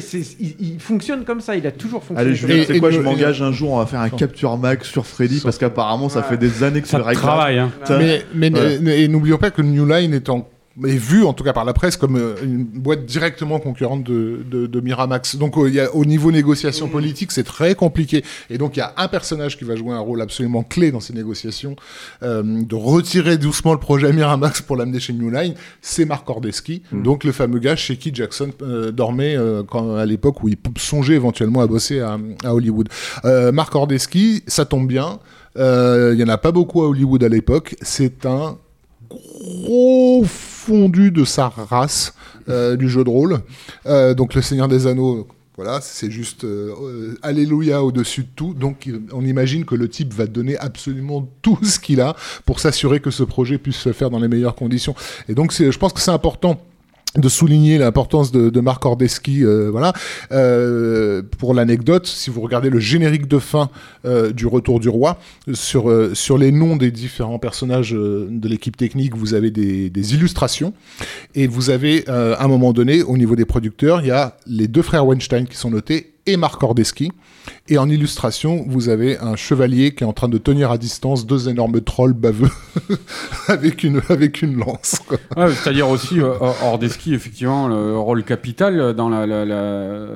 c'est- il, il fonctionne comme ça, il a toujours fonctionné. Allez, Julien, c'est quoi Je et- m'engage un jour, on va faire un capture max sur Freddy parce qu'apparemment ça fait des années que c'est Ça travaille. Hein. Mais, mais Ouais. n- et n'oublions pas que New Line est, en- est vu, en tout cas par la presse, comme euh, une boîte directement concurrente de, de, de Miramax. Donc euh, il y a, au niveau négociation politique, c'est très compliqué. Et donc il y a un personnage qui va jouer un rôle absolument clé dans ces négociations, euh, de retirer doucement le projet Miramax pour l'amener chez New Line, c'est Mark Ordesky, donc le fameux gars chez qui Jackson euh, dormait quand, à l'époque où il songeait éventuellement à bosser à, à Hollywood. Mark Ordesky, ça tombe bien. Il y en a pas beaucoup à Hollywood à l'époque. C'est un gros fondu de sa race euh, du jeu de rôle. Euh, donc le Seigneur des Anneaux, voilà, c'est juste euh, Alléluia au-dessus de tout. Donc on imagine que le type va donner absolument tout ce qu'il a pour s'assurer que ce projet puisse se faire dans les meilleures conditions. Et donc je pense que c'est important de souligner l'importance de, de Marc Ordesky, euh, voilà. Euh, pour l'anecdote, si vous regardez le générique de fin euh, du Retour du Roi, sur euh, sur les noms des différents personnages de l'équipe technique, vous avez des, illustrations et vous avez à un moment donné, au niveau des producteurs, il y a les deux frères Weinstein qui sont notés et Marc Ordesky. Et en illustration, vous avez un chevalier qui est en train de tenir à distance deux énormes trolls baveux (laughs) avec une avec une lance. Ouais, C'est-à-dire aussi, euh, Ordeski, effectivement, le rôle capital dans la, la, la,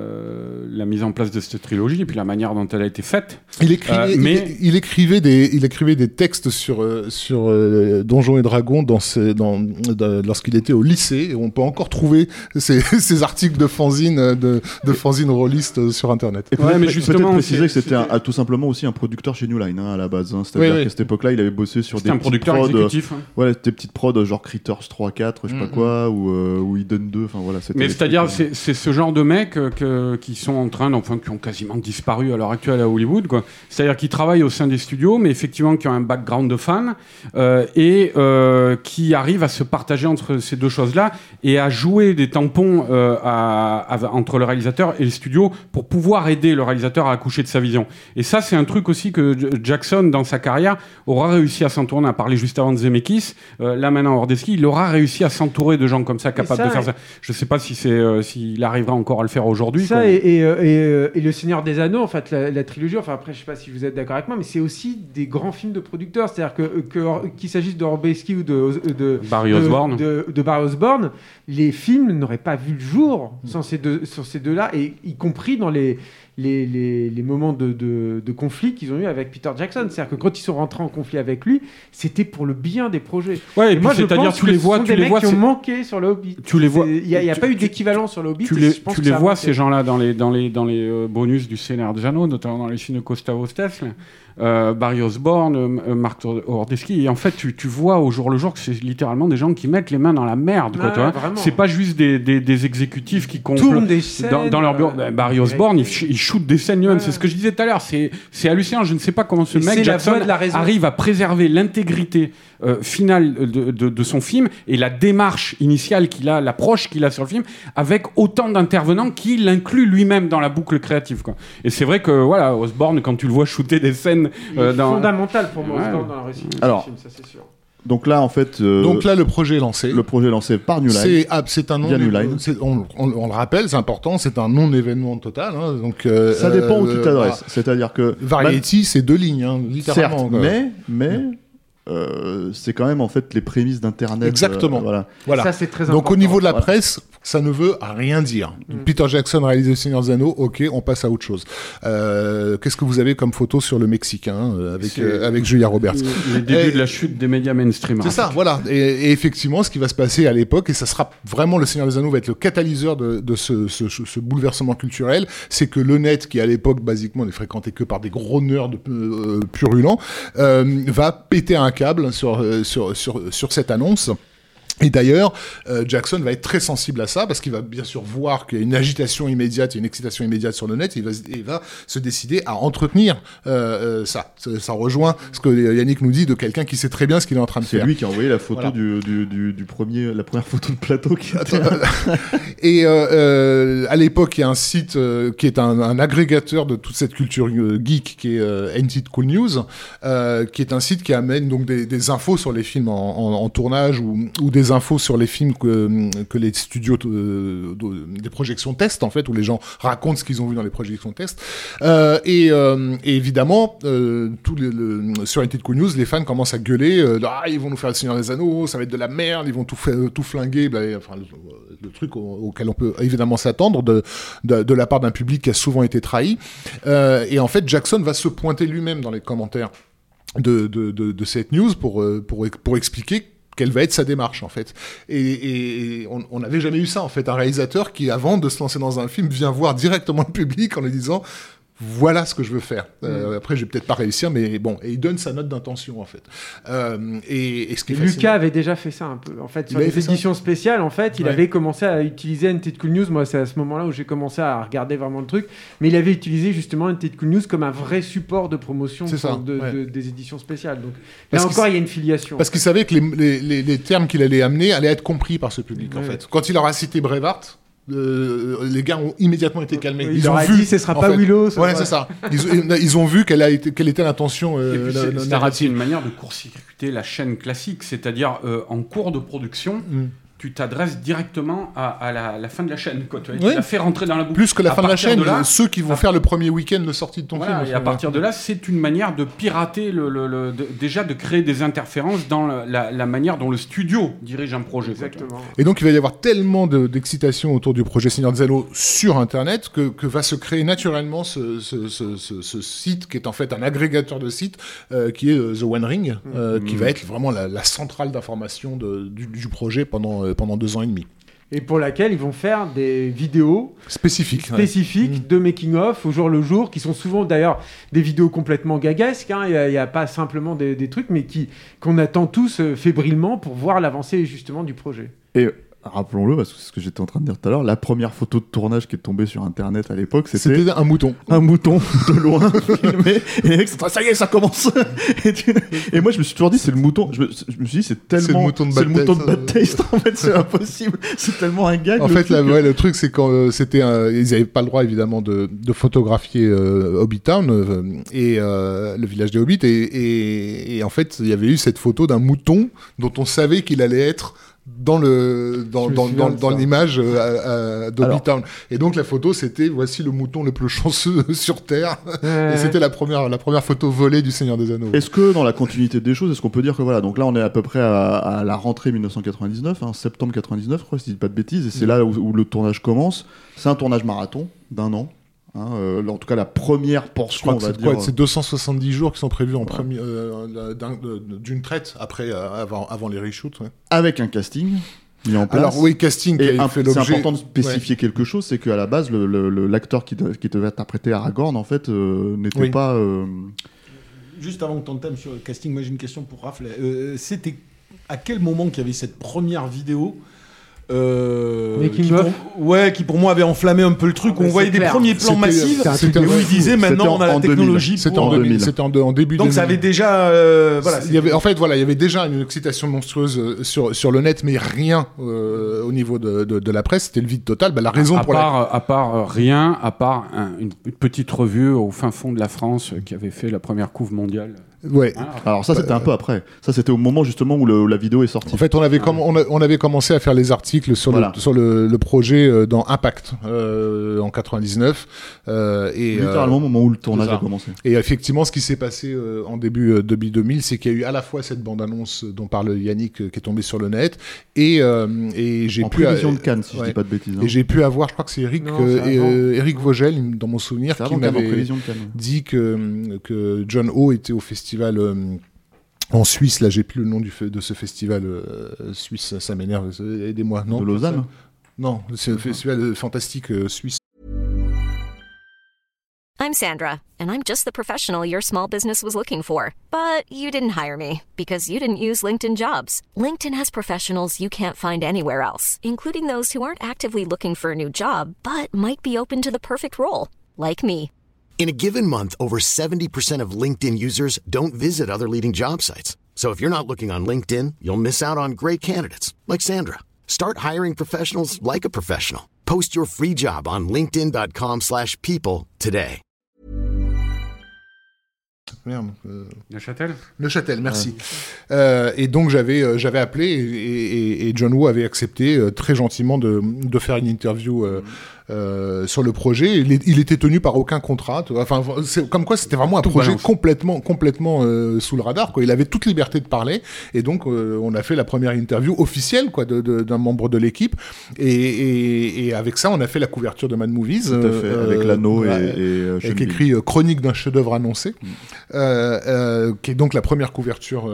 la mise en place de cette trilogie et puis la manière dont elle a été faite. Il écrivait, Euh, mais- il, il écrivait des, il écrivait des textes sur euh, sur euh, Donjons et Dragons dans dans, lorsqu'il était au lycée. Et on peut encore trouver ces, (laughs) ces articles de fanzine de, de fanzine rôliste sur internet. Ouais, mais justement, préciser que c'était tout simplement aussi un producteur chez New Line hein, à la base. hein. C'est-à-dire Oui, oui. qu'à cette époque-là, il avait bossé sur des un petites producteur prods, exécutif. hein. Ouais, des petites prods genre Critters 3, 4, je sais pas Mhm. quoi, ou, euh, ou Eden 2, enfin voilà. Mais c'est-à-dire, euh, c'est ce genre de mecs euh, que- qui sont en train, enfin, qui ont quasiment disparu à l'heure actuelle à Hollywood. C'est-à-dire qui travaillent au sein des studios, mais effectivement qui ont un background de fans euh, et euh, qui arrivent à se partager entre ces deux choses-là et à jouer des tampons à- à- entre le réalisateur et les studios pour pour pouvoir aider le réalisateur à accoucher de sa vision. Et ça, c'est un truc aussi que Jackson, dans sa carrière, aura réussi à s'entourer. On a parlé juste avant de Zemeckis. Euh, là, maintenant, Hordesky, il aura réussi à s'entourer de gens comme ça, capables ça, de faire et- ça. Je sais pas si c'est, euh, s'il arrivera encore à le faire aujourd'hui. Ça et, et, euh, et, Le Seigneur des Anneaux, en fait, la, la trilogie, enfin après, je sais pas si vous êtes d'accord avec moi, mais c'est aussi des grands films de producteurs. C'est-à-dire que, que- qu'il s'agisse de Robesky ou de, de, Barry de- Osborne. de, de Barry Osborne, les films n'auraient pas vu le jour sans ces deux, sur ces deux-là, et y compris dans les, les, les, les moments de, de, de conflit qu'ils ont eu avec Peter Jackson. C'est-à-dire que quand ils sont rentrés en conflit avec lui, c'était pour le bien des projets. Ouais, et, Et puis moi, je c'est-à-dire, tu que les vois, tu les vois, qui ont c'est- manqué sur le Hobbit. Tu les vois- Il n'y a, tu- pas eu d'équivalent sur le Hobbit. tu les, je pense tu les vois ces gens-là dans les dans les dans les euh, bonus du Seigneur des Anneaux, notamment dans les films de Costa Hostess, là. Euh, Barry Osborne, euh, euh, Mark Hordesky, et en fait tu, tu vois au jour le jour que c'est littéralement des gens qui mettent les mains dans la merde, quoi. C'est pas juste des, des, des exécutifs qui complotent des scènes, dans, dans leur bureau. euh, Ben, Barry Osborne, il, ch- il shoot des scènes lui-même. C'est ce que je disais tout à l'heure. C'est c'est hallucinant. Je ne sais pas comment ce Et mec Jackson la arrive à préserver l'intégrité euh, finale de, de- de son film et la démarche initiale qu'il a, l'approche qu'il a sur le film, avec autant d'intervenants qui l'incluent lui-même dans la boucle créative. Quoi. Et c'est vrai que voilà, Osborne, quand tu le vois shooter des scènes euh, dans fondamental pour moi Ouais. Osborne, dans la réussite du Alors, film, ça c'est sûr. Donc là, en fait, euh, Donc là, le projet est lancé. le projet est lancé par New Line. C'est un non. On, on- on le rappelle, c'est important. C'est un non événement total. hein, donc euh, Ça dépend où tu euh, t'adresses. C'est-à-dire que bah, Variety, c'est deux lignes, hein, littéralement. certes, mais mais euh, c'est quand même en fait les prémices d'Internet. Exactement. euh, voilà. Voilà. Ça c'est très Donc au niveau de la Voilà. presse, ça ne veut rien dire. Mm. Peter Jackson réalise Le Seigneur des Anneaux, ok, on passe à autre chose. Euh, Qu'est-ce que vous avez comme photo sur le Mexicain avec, euh, Julia Roberts les débuts Et- de la chute des médias mainstream. C'est ça, voilà. Et, et effectivement, ce qui va se passer à l'époque, et ça sera vraiment le Seigneur des Anneaux va être le catalyseur de, de ce, ce- ce bouleversement culturel, c'est que le net, qui à l'époque basiquement n'est fréquenté que par des gros nerds euh, purulents, euh, va péter un câble sur, euh, sur, sur, sur cette annonce. Et d'ailleurs, euh, Jackson va être très sensible à ça parce qu'il va bien sûr voir qu'il y a une agitation immédiate, une excitation immédiate sur le net. Et il va, se- il va se décider à entretenir euh, euh, ça. ça. ça rejoint ce que Yannick nous dit de quelqu'un qui sait très bien ce qu'il est en train de C'est faire. lui qui a envoyé la photo Voilà. du, du, du, du premier, la première photo de plateau qui était. Et à l'époque, il y a un site qui est un, un agrégateur de toute cette culture geek, qui est It Cool News, qui est un site qui amène donc des, des infos sur les films en, en- en tournage ou, ou des infos sur les films que, les studios euh, de- des projections testent en fait, où les gens racontent ce qu'ils ont vu dans les projections testes. Euh, et, euh, et évidemment, euh, tous les, le- sur Cool News, les fans commencent à gueuler, ah ils vont nous faire le Seigneur des Anneaux, ça va être de la merde, ils vont tout, tout flinguer, enfin le, le truc au- auquel on peut évidemment s'attendre de, la part d'un public qui a souvent été trahi. Et en fait, Jackson va se pointer lui-même dans les commentaires de, cette news pour, pour expliquer quelle va être sa démarche en fait. Et, on n'avait jamais eu ça en fait, un réalisateur qui avant de se lancer dans un film vient voir directement le public en lui disant voilà ce que je veux faire. Euh, Après, je vais peut-être pas réussir, mais bon, et il donne sa note d'intention en fait. Euh, et, et ce qui Lucas avait déjà fait ça un peu. En fait, sur les ça éditions spéciales, en fait, il Ouais. avait commencé à utiliser une Cool News. Moi, c'est à ce moment-là où j'ai commencé à regarder vraiment le truc. Mais il avait utilisé justement une Cool News comme un vrai support de promotion ça, de- ouais. de- des éditions spéciales. Donc là encore, il y a une filiation. Parce qu'il savait que les, les, les, les termes qu'il allait amener allaient être compris par ce public, en fait. Quand il aura cité Brevard, euh, les gars ont immédiatement été calmés. il leur a dit, ce sera pas fait. Willow, ça Ouais, c'est ça. Ils, ils ont vu quelle, a été, quelle était l'intention euh, c'est- une manière de court-circuiter la chaîne classique, c'est-à-dire euh, en cours de production, Mm. Tu t'adresses directement à, à la, la fin de la chaîne. Quoi. Tu, tu Oui. la fais rentrer dans la boucle. Plus que la À fin de la chaîne, là, ceux qui vont à- faire le premier week-end de sortie de ton Voilà, film. et à partir de là, c'est une manière de pirater, le, le- le- de- déjà de créer des interférences dans la, la- la manière dont le studio dirige un projet. tu. Exactement. Et donc, il va y avoir tellement de- d'excitation autour du projet Seigneur des Anneaux sur Internet que, que va se créer naturellement ce, ce- ce- ce- ce site qui est en fait un agrégateur de sites euh, qui est euh, The One Ring, euh, qui va être vraiment la, la centrale d'information de- du, du projet pendant, euh, pendant deux ans et demi. Et pour laquelle ils vont faire des vidéos Spécifique. ouais. spécifiques de making-of au jour le jour, qui sont souvent d'ailleurs des vidéos complètement gagasques. hein. Il n'y a, a pas simplement des, des trucs, mais qui qu'on attend tous euh, fébrilement pour voir l'avancée justement du projet. Et rappelons-le, parce que c'est ce que j'étais en train de dire tout à l'heure, la première photo de tournage qui est tombée sur Internet à l'époque, c'était C'était un mouton. un mouton de loin (laughs) filmé. Et les mecs, sont, ça y est, ça commence. (laughs) et, tu- et moi, je me suis toujours dit, c'est le mouton. Je me, je me suis dit, c'est tellement. C'est le mouton de c'est le Bad mouton de Taste. bad taste. En fait, c'est impossible. C'est tellement un gag. En fait, que- ouais, le truc, c'est quand euh, c'était, un- ils n'avaient pas le droit évidemment de, de photographier euh, Hobbitown euh, et euh, le village des Hobbits, et, et, et en fait, il y avait eu cette photo d'un mouton dont on savait qu'il allait être dans le dans dans, dans, l'image euh, d'Hobbitown. Et donc la photo, c'était voici le mouton le plus chanceux (laughs) sur terre. Et c'était la première la première photo volée du Seigneur des Anneaux. Est-ce que dans la continuité des choses, est-ce qu'on peut dire que voilà, donc là on est à peu près à, à la rentrée 1999, hein, septembre 99, je crois, si je dis pas de bêtises, et c'est là où, où le tournage commence. C'est un tournage marathon d'un an. Hein, euh, en tout cas, la première portion, c'est dire. quoi C'est 270 jours qui sont prévus en euh, d'une traite après euh, avant avant les reshoots. ouais. avec un casting mis en place. Alors oui, casting Et a un- fait c'est important de spécifier quelque chose, c'est qu'à la base, le- le- le- l'acteur qui, de- qui devait interpréter Aragorn, en fait, euh, n'était Oui. pas. euh, Juste avant que t'entames sur le casting, moi j'ai une question pour Raph. Euh, C'était à quel moment qu'il y avait cette première vidéo euh, Making qui pour, ouais, qui pour moi avait enflammé un peu le truc. Ah, on voyait des clair. premiers plans C'était- massifs et où de il disait fou. maintenant on a la 2000. technologie C'était pour. en, en 2000. 2000. C'était en, de- en début. Donc des ça années- avait déjà. euh, voilà, il y avait, en fait, voilà, il y avait déjà une excitation monstrueuse euh, sur, sur le net, mais rien euh, au niveau de, de, de la presse. C'était le vide total. Bah, la raison à pour part, à part euh, rien, à part un- une, une petite revue au fin fond de la France euh, qui avait fait la première couve mondiale. Ouais. Hein, Alors, ça, c'était un peu après. Ça, c'était au moment justement où, le- où la vidéo est sortie. En fait, on avait, on, a- on avait commencé à faire les articles sur, Voilà. le, sur le, le projet euh, dans Impact euh, en 99. euh, et, euh, littéralement au moment où le tournage a commencé. Et effectivement, ce qui s'est passé euh, en début euh, début 2000, c'est qu'il y a eu à la fois cette bande-annonce dont parle Yannick euh, qui est tombée sur le net, et, euh, et j'ai En pu prévision de Cannes, si je ouais. dis pas de bêtises. hein. et j'ai pu avoir, je crois que c'est Eric, Non, euh, et, euh, Eric Vogel, dans mon souvenir, qui m'avait prévision de Cannes. dit que, que John O était au festival euh, en Suisse. Là, j'ai plus le nom du, de ce festival euh, suisse. Ça, m'énerve. euh, Aidez-moi. Non. De Lausanne Non, c'est le festival fantastique euh, suisse. I'm Sandra, and I'm just the professional your small business was looking for. But you didn't hire me because you didn't use LinkedIn jobs. LinkedIn has professionals you can't find anywhere else, including those who aren't actively looking for a new job but might be open to the perfect role, like me. In a given month, over 70% of LinkedIn users don't visit other leading job sites. So if you're not looking on LinkedIn, you'll miss out on great candidates like Sandra. Start hiring professionals like a professional. Post your free job on linkedin.com/people slash people today. Merde. euh, Neuchâtel Neuchâtel, merci. Euh, et donc j'avais euh, j'avais appelé et, et- et John Woo avait accepté euh, très gentiment de, de faire une interview euh, euh, sur le projet. Il, est- il était tenu par aucun contrat. Enfin, comme quoi c'était vraiment un Tout projet balance. complètement complètement euh, sous le radar. Quoi. Il avait toute liberté de parler et donc euh, on a fait la première interview officielle quoi d'un membre de l'équipe. Et, et- et avec ça, on a fait la couverture de Mad Movies Tout à fait, avec l'anneau et, et, avec écrit Chronique d'un chef-d'œuvre annoncé, Mm. qui est donc la première couverture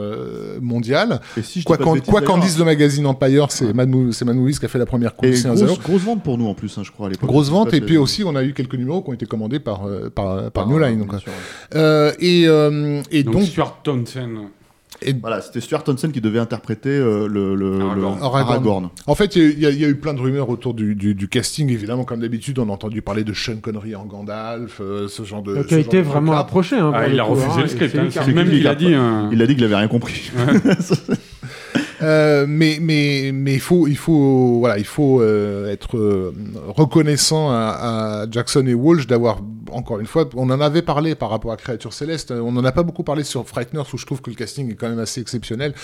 mondiale. Et si je dis Quoi qu'en dise le magazine Empire, c'est Mad, Movies qui a fait la première des grosse, grosse vente pour nous en plus, hein, je crois, à l'époque. Grosse vente, et puis si- aussi on a eu quelques numéros qui ont été commandés par, euh, par, par Ah, New Line. Donc, ouais. euh, et, euh, et Donc, donc, Stuart Townsend. et- Voilà, c'était Stuart Townsend qui devait interpréter euh, le, le, le- Aragorn. En fait, il y, a- il y a- il y a eu plein de rumeurs autour du, du, du casting. Évidemment, comme d'habitude, on a entendu parler de Sean Connery en Gandalf, euh, ce genre de. qui ce a été vraiment approché. hein, Ah, il a refusé hein, le script. hein. même refusé. qu'il a dit. euh, Il a dit qu'il avait rien compris. (laughs) (laughs) Euh, mais mais mais il faut il faut voilà il faut euh, être euh, reconnaissant à, à Jackson et Walsh d'avoir encore une fois on en avait parlé par rapport à Créature Céleste on en a pas beaucoup parlé sur Frighteners où je trouve que le casting est quand même assez exceptionnel.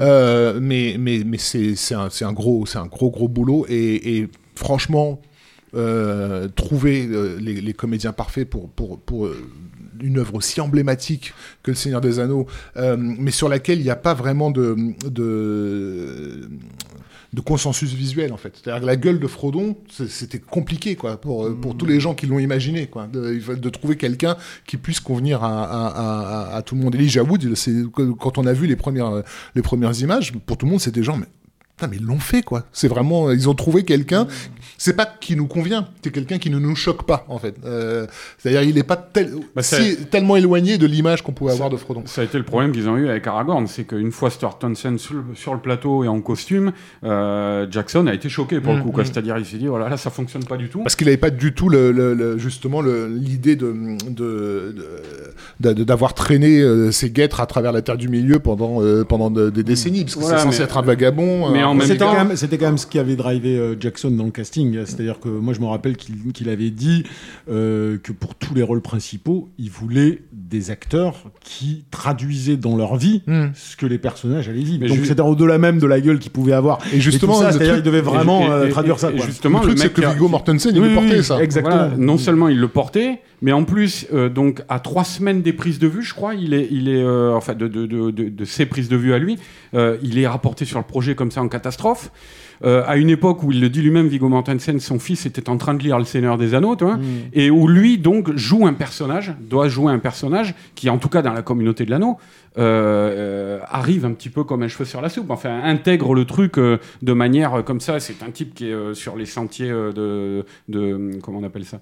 Euh, mais mais mais c'est c'est un un gros c'est un gros gros boulot. Et, et franchement trouver les, les comédiens parfaits pour pour pour une œuvre aussi emblématique que Le Seigneur des Anneaux, euh, mais sur laquelle il n'y a pas vraiment de, de, de consensus visuel en fait. C'est-à-dire que la gueule de Frodon, c'était compliqué quoi pour, euh, pour tous les gens qui l'ont imaginé quoi, de, trouver quelqu'un qui puisse convenir à, à, à, à tout le monde. Elijah Wood, quand on a vu les premières les premières images, pour tout le monde c'était genre mais Putain, mais ils l'ont fait, quoi. C'est vraiment, ils ont trouvé quelqu'un. C'est pas qui nous convient, c'est quelqu'un qui ne nous choque pas, en fait. Euh, C'est-à-dire, il est pas tel- Bah, si- tellement éloigné de l'image qu'on pouvait avoir de Frodon. Ça a été le problème qu'ils ont eu avec Aragorn, c'est qu'une fois Stuart Townsend sur le, sur le plateau et en costume, euh, Jackson a été choqué pour le coup. quoi. C'est-à-dire, il s'est dit, voilà, là, ça fonctionne pas du tout. Parce qu'il n'avait pas du tout le, le- le- justement l'idée de, de, de- de- d'avoir traîné euh, ses guêtres à travers la terre du milieu pendant, euh, pendant de- des décennies, parce que Voilà, c'est censé mais- être un vagabond. mais euh, en même C'était temps- quand, même- c'était quand même ce qui avait drivé euh, Jackson dans le casting. C'est-à-dire que moi, je me rappelle qu'il qu'il avait dit euh, que pour tous les rôles principaux, il voulait des acteurs qui traduisaient dans leur vie Hmm. ce que les personnages allaient vivre. Mais Donc c'était au-delà même de la gueule qu'ils pouvaient avoir. Et justement, tout ça, le c'est-à-dire truc- qu'il devait vraiment et- et- euh, et- traduire ça. et quoi. justement, le truc, le c'est que Viggo Mortensen, il Oui, le portait, oui, ça. Exactement. Voilà, non seulement il le portait, mais en plus, euh, donc à trois semaines des prises de vue, je crois, il est, il est, euh, enfin de, de, de, de, de ses prises de vue à lui, euh, il est rapporté sur le projet comme ça en catastrophe. À une époque où il le dit lui-même, Viggo Mortensen, son fils était en train de lire Le Seigneur des Anneaux, tu vois, et où lui donc joue un personnage, doit jouer un personnage qui, en tout cas dans la communauté de l'anneau, arrive un petit peu comme un cheveu sur la soupe. Enfin, intègre le truc de manière comme ça. C'est un type qui est sur les sentiers de, de comment on appelle ça?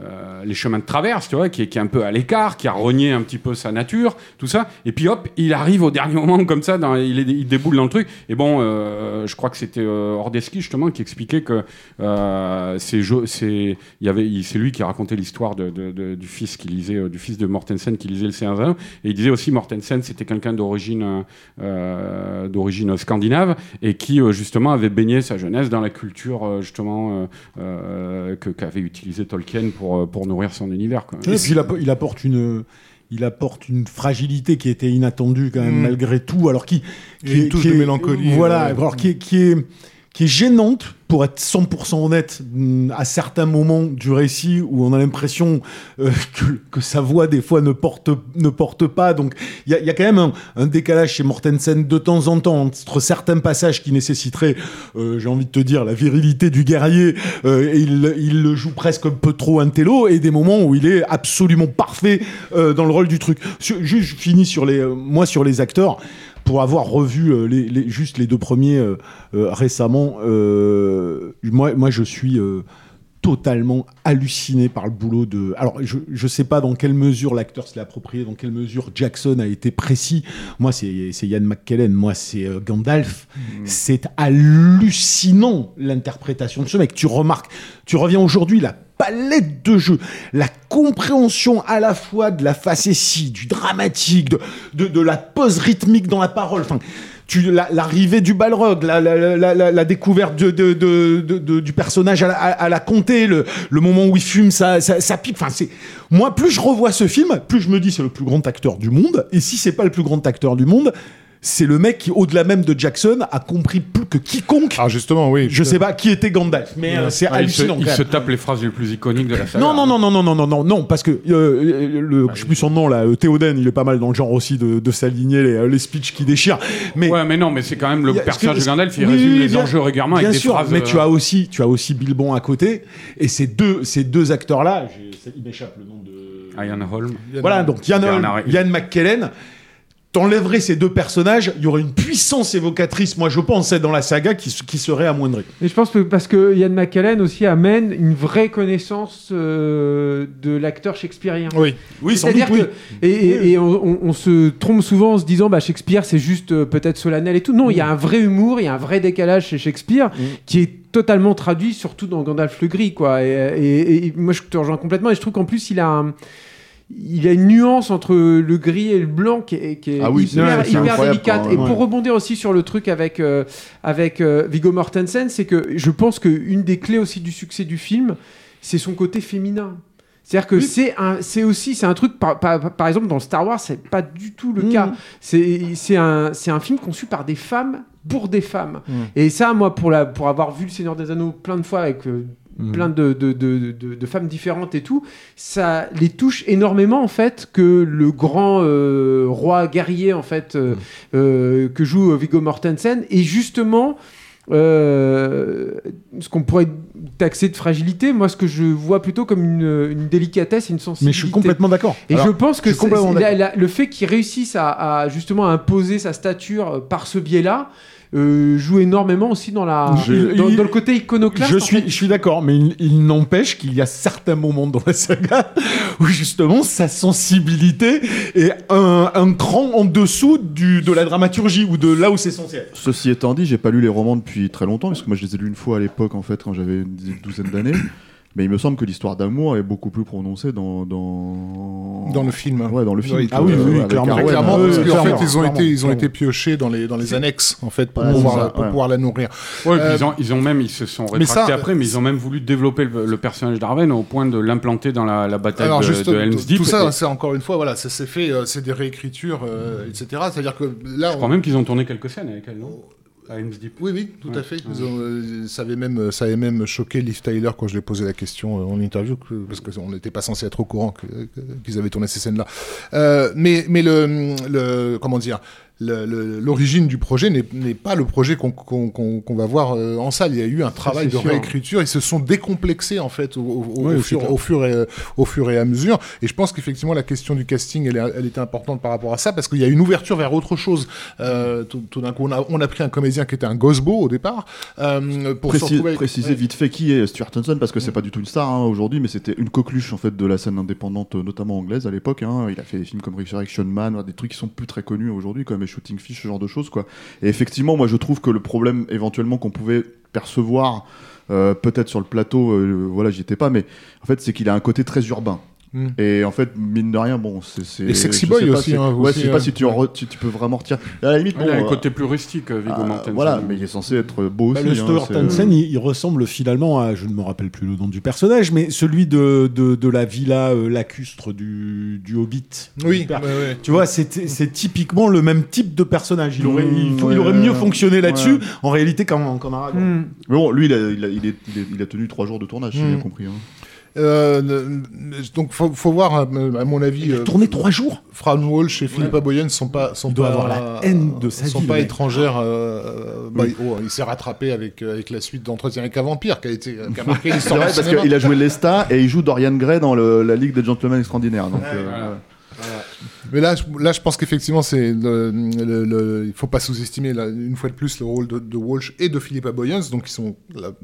Euh, les chemins de traverse, tu vois, qui est, qui est un peu à l'écart, qui a renié un petit peu sa nature, tout ça. Et puis hop, il arrive au dernier (laughs) moment comme ça, il, déboule dans le truc. Et bon, euh, je crois que c'était euh, Ordeski justement qui expliquait que euh, c'est, lui qui racontait l'histoire du fils qui lisait, du fils de Mortensen qui lisait le Anneaux. Et il disait aussi Mortensen, c'était quelqu'un d'origine, d'origine scandinave et qui justement avait baigné sa jeunesse dans la culture justement qu'avait utilisé Tolkien pour euh, pour nourrir son univers. Quoi. Et puis il, app- il apporte une. Il apporte une fragilité qui était inattendue quand même Mm. malgré tout, alors qui, y a une touche de mélancolie, Voilà, euh, alors qui est, qui est qui est gênante pour être 100% honnête mm, à certains moments du récit où on a l'impression euh, (laughs) que, sa voix des fois ne porte ne porte pas. Donc il y a, quand même un, un décalage chez Mortensen de temps en temps entre certains passages qui nécessiteraient, euh, j'ai envie de te dire, la virilité du guerrier euh, et il, le joue presque un peu trop intello et des moments où il est absolument parfait dans le rôle du truc. Juste je finis sur les moi sur les acteurs pour avoir revu euh, juste les deux premiers euh, euh, récemment, moi, je suis totalement halluciné par le boulot de. Alors je je sais pas dans quelle mesure l'acteur se l'est approprié, dans quelle mesure Jackson a été précis. Moi c'est Ian McKellen, moi c'est euh, Gandalf. C'est hallucinant l'interprétation de ce mec. Tu remarques, tu reviens aujourd'hui la palette de jeu, la compréhension à la fois de la facétie, du dramatique, de, de, de la pause rythmique dans la parole. Enfin, l'arrivée du balrog, la, découverte du personnage à la, à- comté, le, moment où il fume sa, sa, pipe. Enfin, moi plus je revois ce film, plus je me dis c'est le plus grand acteur du monde. Et si c'est pas le plus grand acteur du monde, c'est le mec qui, au-delà même de Jackson, a compris plus que quiconque. Ah, justement, oui. Je sais pas qui était Gandalf, mais euh, c'est Ah, il se, hallucinant. il quand se tape les phrases les plus iconiques de la saga. Non, non, non, non, non, non, non, non, non, parce que euh, le, je sais plus son nom là, euh, Théoden, il est pas mal dans le genre aussi de, de s'aligner les, euh, les speeches qui déchirent. Mais Ouais, mais non, mais c'est quand même le personnage de Gandalf, il oui, résume oui, les bien- enjeux régulièrement avec des sûr, phrases. mais euh, tu as aussi, tu as aussi Bilbon à côté, et ces deux, ces deux acteurs là, il m'échappe le nom de. Ian Holm. Voilà, donc Ian, Bernard- Ian McKellen. T'enlèverais ces deux personnages, il y aurait une puissance évocatrice, moi je pensais, dans la saga qui, serait amoindrie. Et je pense que parce que Ian McKellen aussi amène une vraie connaissance euh, de l'acteur shakespearien. Oui. Oui, sans doute, oui. que et, et- et on, se trompe souvent en se disant bah Shakespeare c'est juste euh, peut-être solennel et tout. Non, il y a un vrai humour, il y a un vrai décalage chez Shakespeare qui est totalement traduit, surtout dans Gandalf le Gris quoi. Et- et moi je te rejoins complètement et je trouve qu'en plus il a un- il a une nuance entre le gris et le blanc qui est, qui est Ah oui, hyper, délicate. Et pour rebondir aussi sur le truc avec, euh, avec euh, Viggo Mortensen, c'est que je pense qu'une des clés aussi du succès du film, c'est son côté féminin. C'est-à-dire que c'est un, c'est aussi, c'est un truc, par, par, par exemple, dans Star Wars, c'est pas du tout le Mhm. cas. C'est, c'est un, c'est un film conçu par des femmes pour des femmes. Mhm. Et ça, moi, pour, la, pour avoir vu Le Seigneur des Anneaux plein de fois avec euh, Mhm. plein de, de, de, femmes différentes et tout, ça les touche énormément, en fait, que le grand euh, roi guerrier, en fait, euh, euh, que joue Viggo Mortensen, est justement euh, ce qu'on pourrait taxer de fragilité, moi ce que je vois plutôt comme une, une délicatesse et une sensibilité. Mais je suis complètement d'accord. Et Alors, je pense que je la- la- le fait qu'il réussisse à, à justement imposer sa stature par ce biais-là euh, joue énormément aussi dans, la, Je- dans, il- dans le côté iconoclaste. Je suis, fait. je suis d'accord, mais il, il n'empêche qu'il y a certains moments dans la saga (laughs) où justement sa sensibilité est un, un cran en dessous du, de la dramaturgie ou de là où c'est censé être. Ceci étant dit, j'ai pas lu les romans depuis très longtemps, parce que moi je les ai lus une fois à l'époque, en fait, quand j'avais une douzaine d'années. Mais il me semble que l'histoire d'amour est beaucoup plus prononcée dans. Dans, Dans le film. Ouais, dans le film. Oui, ah oui, oui, avec clairement. Clairement, parce qu'en fait, clairement, ils ont été, ils ont été piochés dans les, dans les annexes, en fait, pour Ouais, pouvoir, ça, pour ouais. pouvoir la nourrir. Ouais, Euh, ils, ont, ils ont même, ils se sont mais rétractés ça, après, mais ils ont même voulu développer le, le personnage d'Arwen au point de l'implanter dans la, la bataille Alors de, juste de Helm's tout- Deep. tout ça, c'est encore une fois, voilà, ça s'est fait, euh, c'est des réécritures, euh, etc. C'est-à-dire que là, je crois on- même qu'ils ont tourné quelques scènes avec elle, non? À Helm's Deep. Oui, oui, tout Ouais. à fait. Ils ont, euh, ça, avait même, ça avait même choqué Liv Tyler quand je lui ai posé la question euh, en interview, que- parce qu'on n'était pas censé être au courant qu'ils avaient tourné ces scènes-là. Euh, mais mais le, le comment dire, l'origine du projet n'est pas le projet qu'on va voir euh, en salle. Il y a eu un travail de sûr. réécriture. Ils se sont décomplexés en fait au, fur, clair. au, fur et, au fur et à mesure. Et je pense qu'effectivement la question du casting, elle, elle était importante par rapport à ça, parce qu'il y a une ouverture vers autre chose. Euh, tout, tout d'un coup, on a, on a pris un comédien qui était un Gosbo au départ euh, pour Précis- retrouver préciser ouais. vite fait qui est Stuart Thompson parce que c'est pas du tout une star hein, aujourd'hui mais c'était une coqueluche en fait de la scène indépendante notamment anglaise à l'époque hein. il a fait des films comme Resurrection Man des trucs qui sont plus très connus aujourd'hui comme Shooting Fish ce genre de choses quoi. Et effectivement moi je trouve que le problème éventuellement qu'on pouvait percevoir euh, peut-être sur le plateau euh, voilà j'y étais pas mais en fait c'est qu'il a un côté très urbain Mm. et en fait, mine de rien, bon, c'est. Et Sexy Boy pas aussi, si- hein, ouais, aussi, je sais pas euh, si tu, en re- tu, tu peux vraiment retirer. À la limite, Il a bon, un euh, côté plus rustique, euh, Viggo ah, Mortensen. Voilà, mais il est censé être beau Bah, aussi. le hein, Stuart c'est- Hansen, il, il ressemble finalement à, je ne me rappelle plus le nom du personnage, mais celui de, de, de la villa euh, lacustre du, du Hobbit. Oui, père. ouais. Tu vois, c'est c'est typiquement le même type de personnage. Il aurait, il, faut- Mmh, il aurait mieux fonctionné là-dessus, Ouais. en réalité, qu'en qu'en Aragorn. Hmm. Mais bon, lui, il a, il a, il est- il est- il a tenu trois jours de tournage, si j'ai Mm. bien compris. hein. Euh, donc faut, faut voir, à à mon avis, euh, tourné trois jours. Fran Walsh et Philippa Boyen sont pas sont Il doit pas avoir la haine de sa sont vie, pas étrangères. euh, euh, bah, oh, il s'est rattrapé avec euh, avec la suite d'entretien avec un vampire qui a été euh, qui a marqué (laughs) l'histoire parce qu'il a joué Lesta et il joue Dorian Gray dans le- la Ligue des Gentlemen Extraordinaires. Donc, euh, voilà. Mais là, là, je pense qu'effectivement, c'est le, il faut pas sous-estimer une fois de plus le rôle de, Walsh et de Philippa Boyens, donc qui sont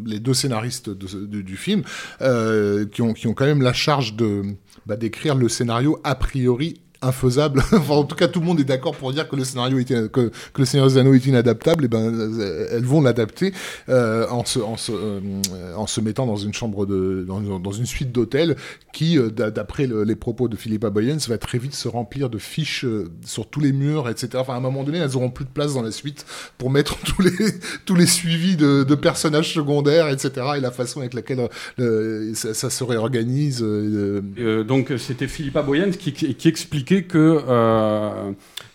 les deux scénaristes du film, euh, qui ont qui ont quand même la charge de bah, d'écrire le scénario a priori infaisable. (laughs) enfin, en tout cas, tout le monde est d'accord pour dire que le scénario était que, le Seigneur des Anneaux est inadaptable. Et ben, euh, elles vont l'adapter euh, euh, en se mettant dans une chambre de dans, une suite d'hôtel qui, d'a- d'après le- les propos de Philippa Boyens, va très vite se remplir de fiches sur tous les murs, etc. Enfin, à un moment donné, elles auront plus de place dans la suite pour mettre (laughs) tous les tous les suivis de, personnages secondaires, etc. Et la façon avec laquelle ça, se réorganise. donc c'était Philippa Boyens qui, qui que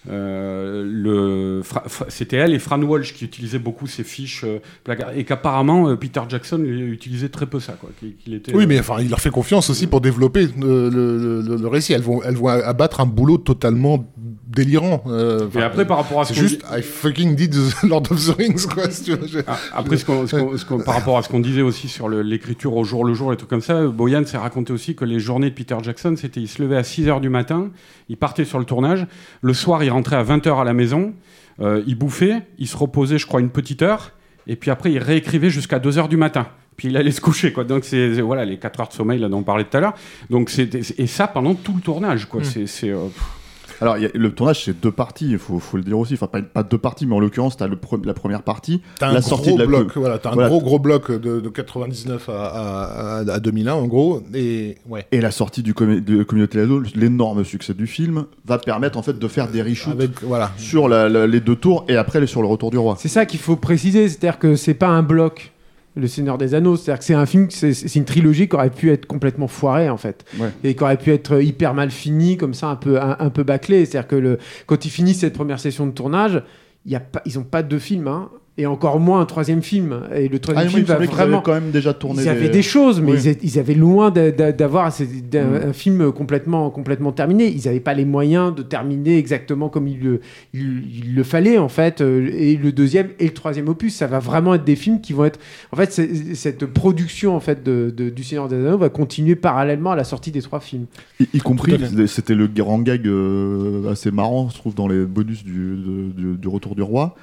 euh, euh, c'était elle et Fran Walsh qui utilisaient beaucoup ces fiches euh, placards et qu'apparemment euh, Peter Jackson utilisait très peu ça quoi. Était, Oui, mais enfin, il leur fait confiance aussi pour développer euh, le, le- le récit. Elles vont, elles vont abattre un boulot totalement délirant. euh, Et après par rapport à ce juste, I fucking did the (laughs) Lord of the Rings, quoi. si tu veux. Je- Après, ce ce ce par rapport à ce qu'on disait aussi sur l'écriture au jour le jour, les trucs comme ça, Boyan s'est raconté aussi que les journées de Peter Jackson, c'était il se levait à 6h du matin, il partait sur le tournage, le soir il rentrait à 20h à la maison, euh, il bouffait, il se reposait je crois une petite heure, et puis après il réécrivait jusqu'à 2h du matin. Puis il allait se coucher, quoi. Donc c'est voilà les 4 heures de sommeil là dont on parlait tout à l'heure. Donc c'est et ça pendant tout le tournage, quoi. C'est c'est, euh, Alors, il y a- le tournage, c'est deux parties, il faut, faut le dire aussi. Enfin, pas, pas deux parties, mais en l'occurrence, tu as la première partie, T'as un la gros sortie de la bloc, voilà, t'as un Voilà. gros gros bloc de, de 99 à, à, à- à 2001 en gros, et ouais. Et la sortie du de Communauté Lado, l'énorme succès du film, va permettre en fait de faire des reshoots Avec voilà. sur la- la- les deux tours et après sur le retour du roi. C'est ça qu'il faut préciser, c'est-à-dire que c'est pas un bloc, Le Seigneur des Anneaux, c'est-à-dire que c'est un film, c'est une trilogie qui aurait pu être complètement foirée en fait, Ouais. et qui aurait pu être hyper mal finie, comme ça, un peu, un, un peu bâclé. C'est-à-dire que le, quand ils finissent cette première session de tournage, y a pas, ils ont pas deux films, hein, et encore moins un troisième film. Et le Ah, troisième il film va vraiment. quand même déjà tourné. Ils avaient des- choses, mais Oui. ils, avaient loin d'a- d'a- d'avoir Mm. un film complètement, complètement terminé. Ils n'avaient pas les moyens de terminer exactement comme il le, il, il le fallait, en fait. Euh, Et le deuxième et le troisième opus, ça va vraiment être des films qui vont être. En fait, cette production en fait, de, de- du Seigneur des Anneaux va continuer parallèlement à la sortie des trois films. Y, y compris, c'était- le grand gag euh, assez marrant, je trouve, dans les bonus du- du Retour du Roi.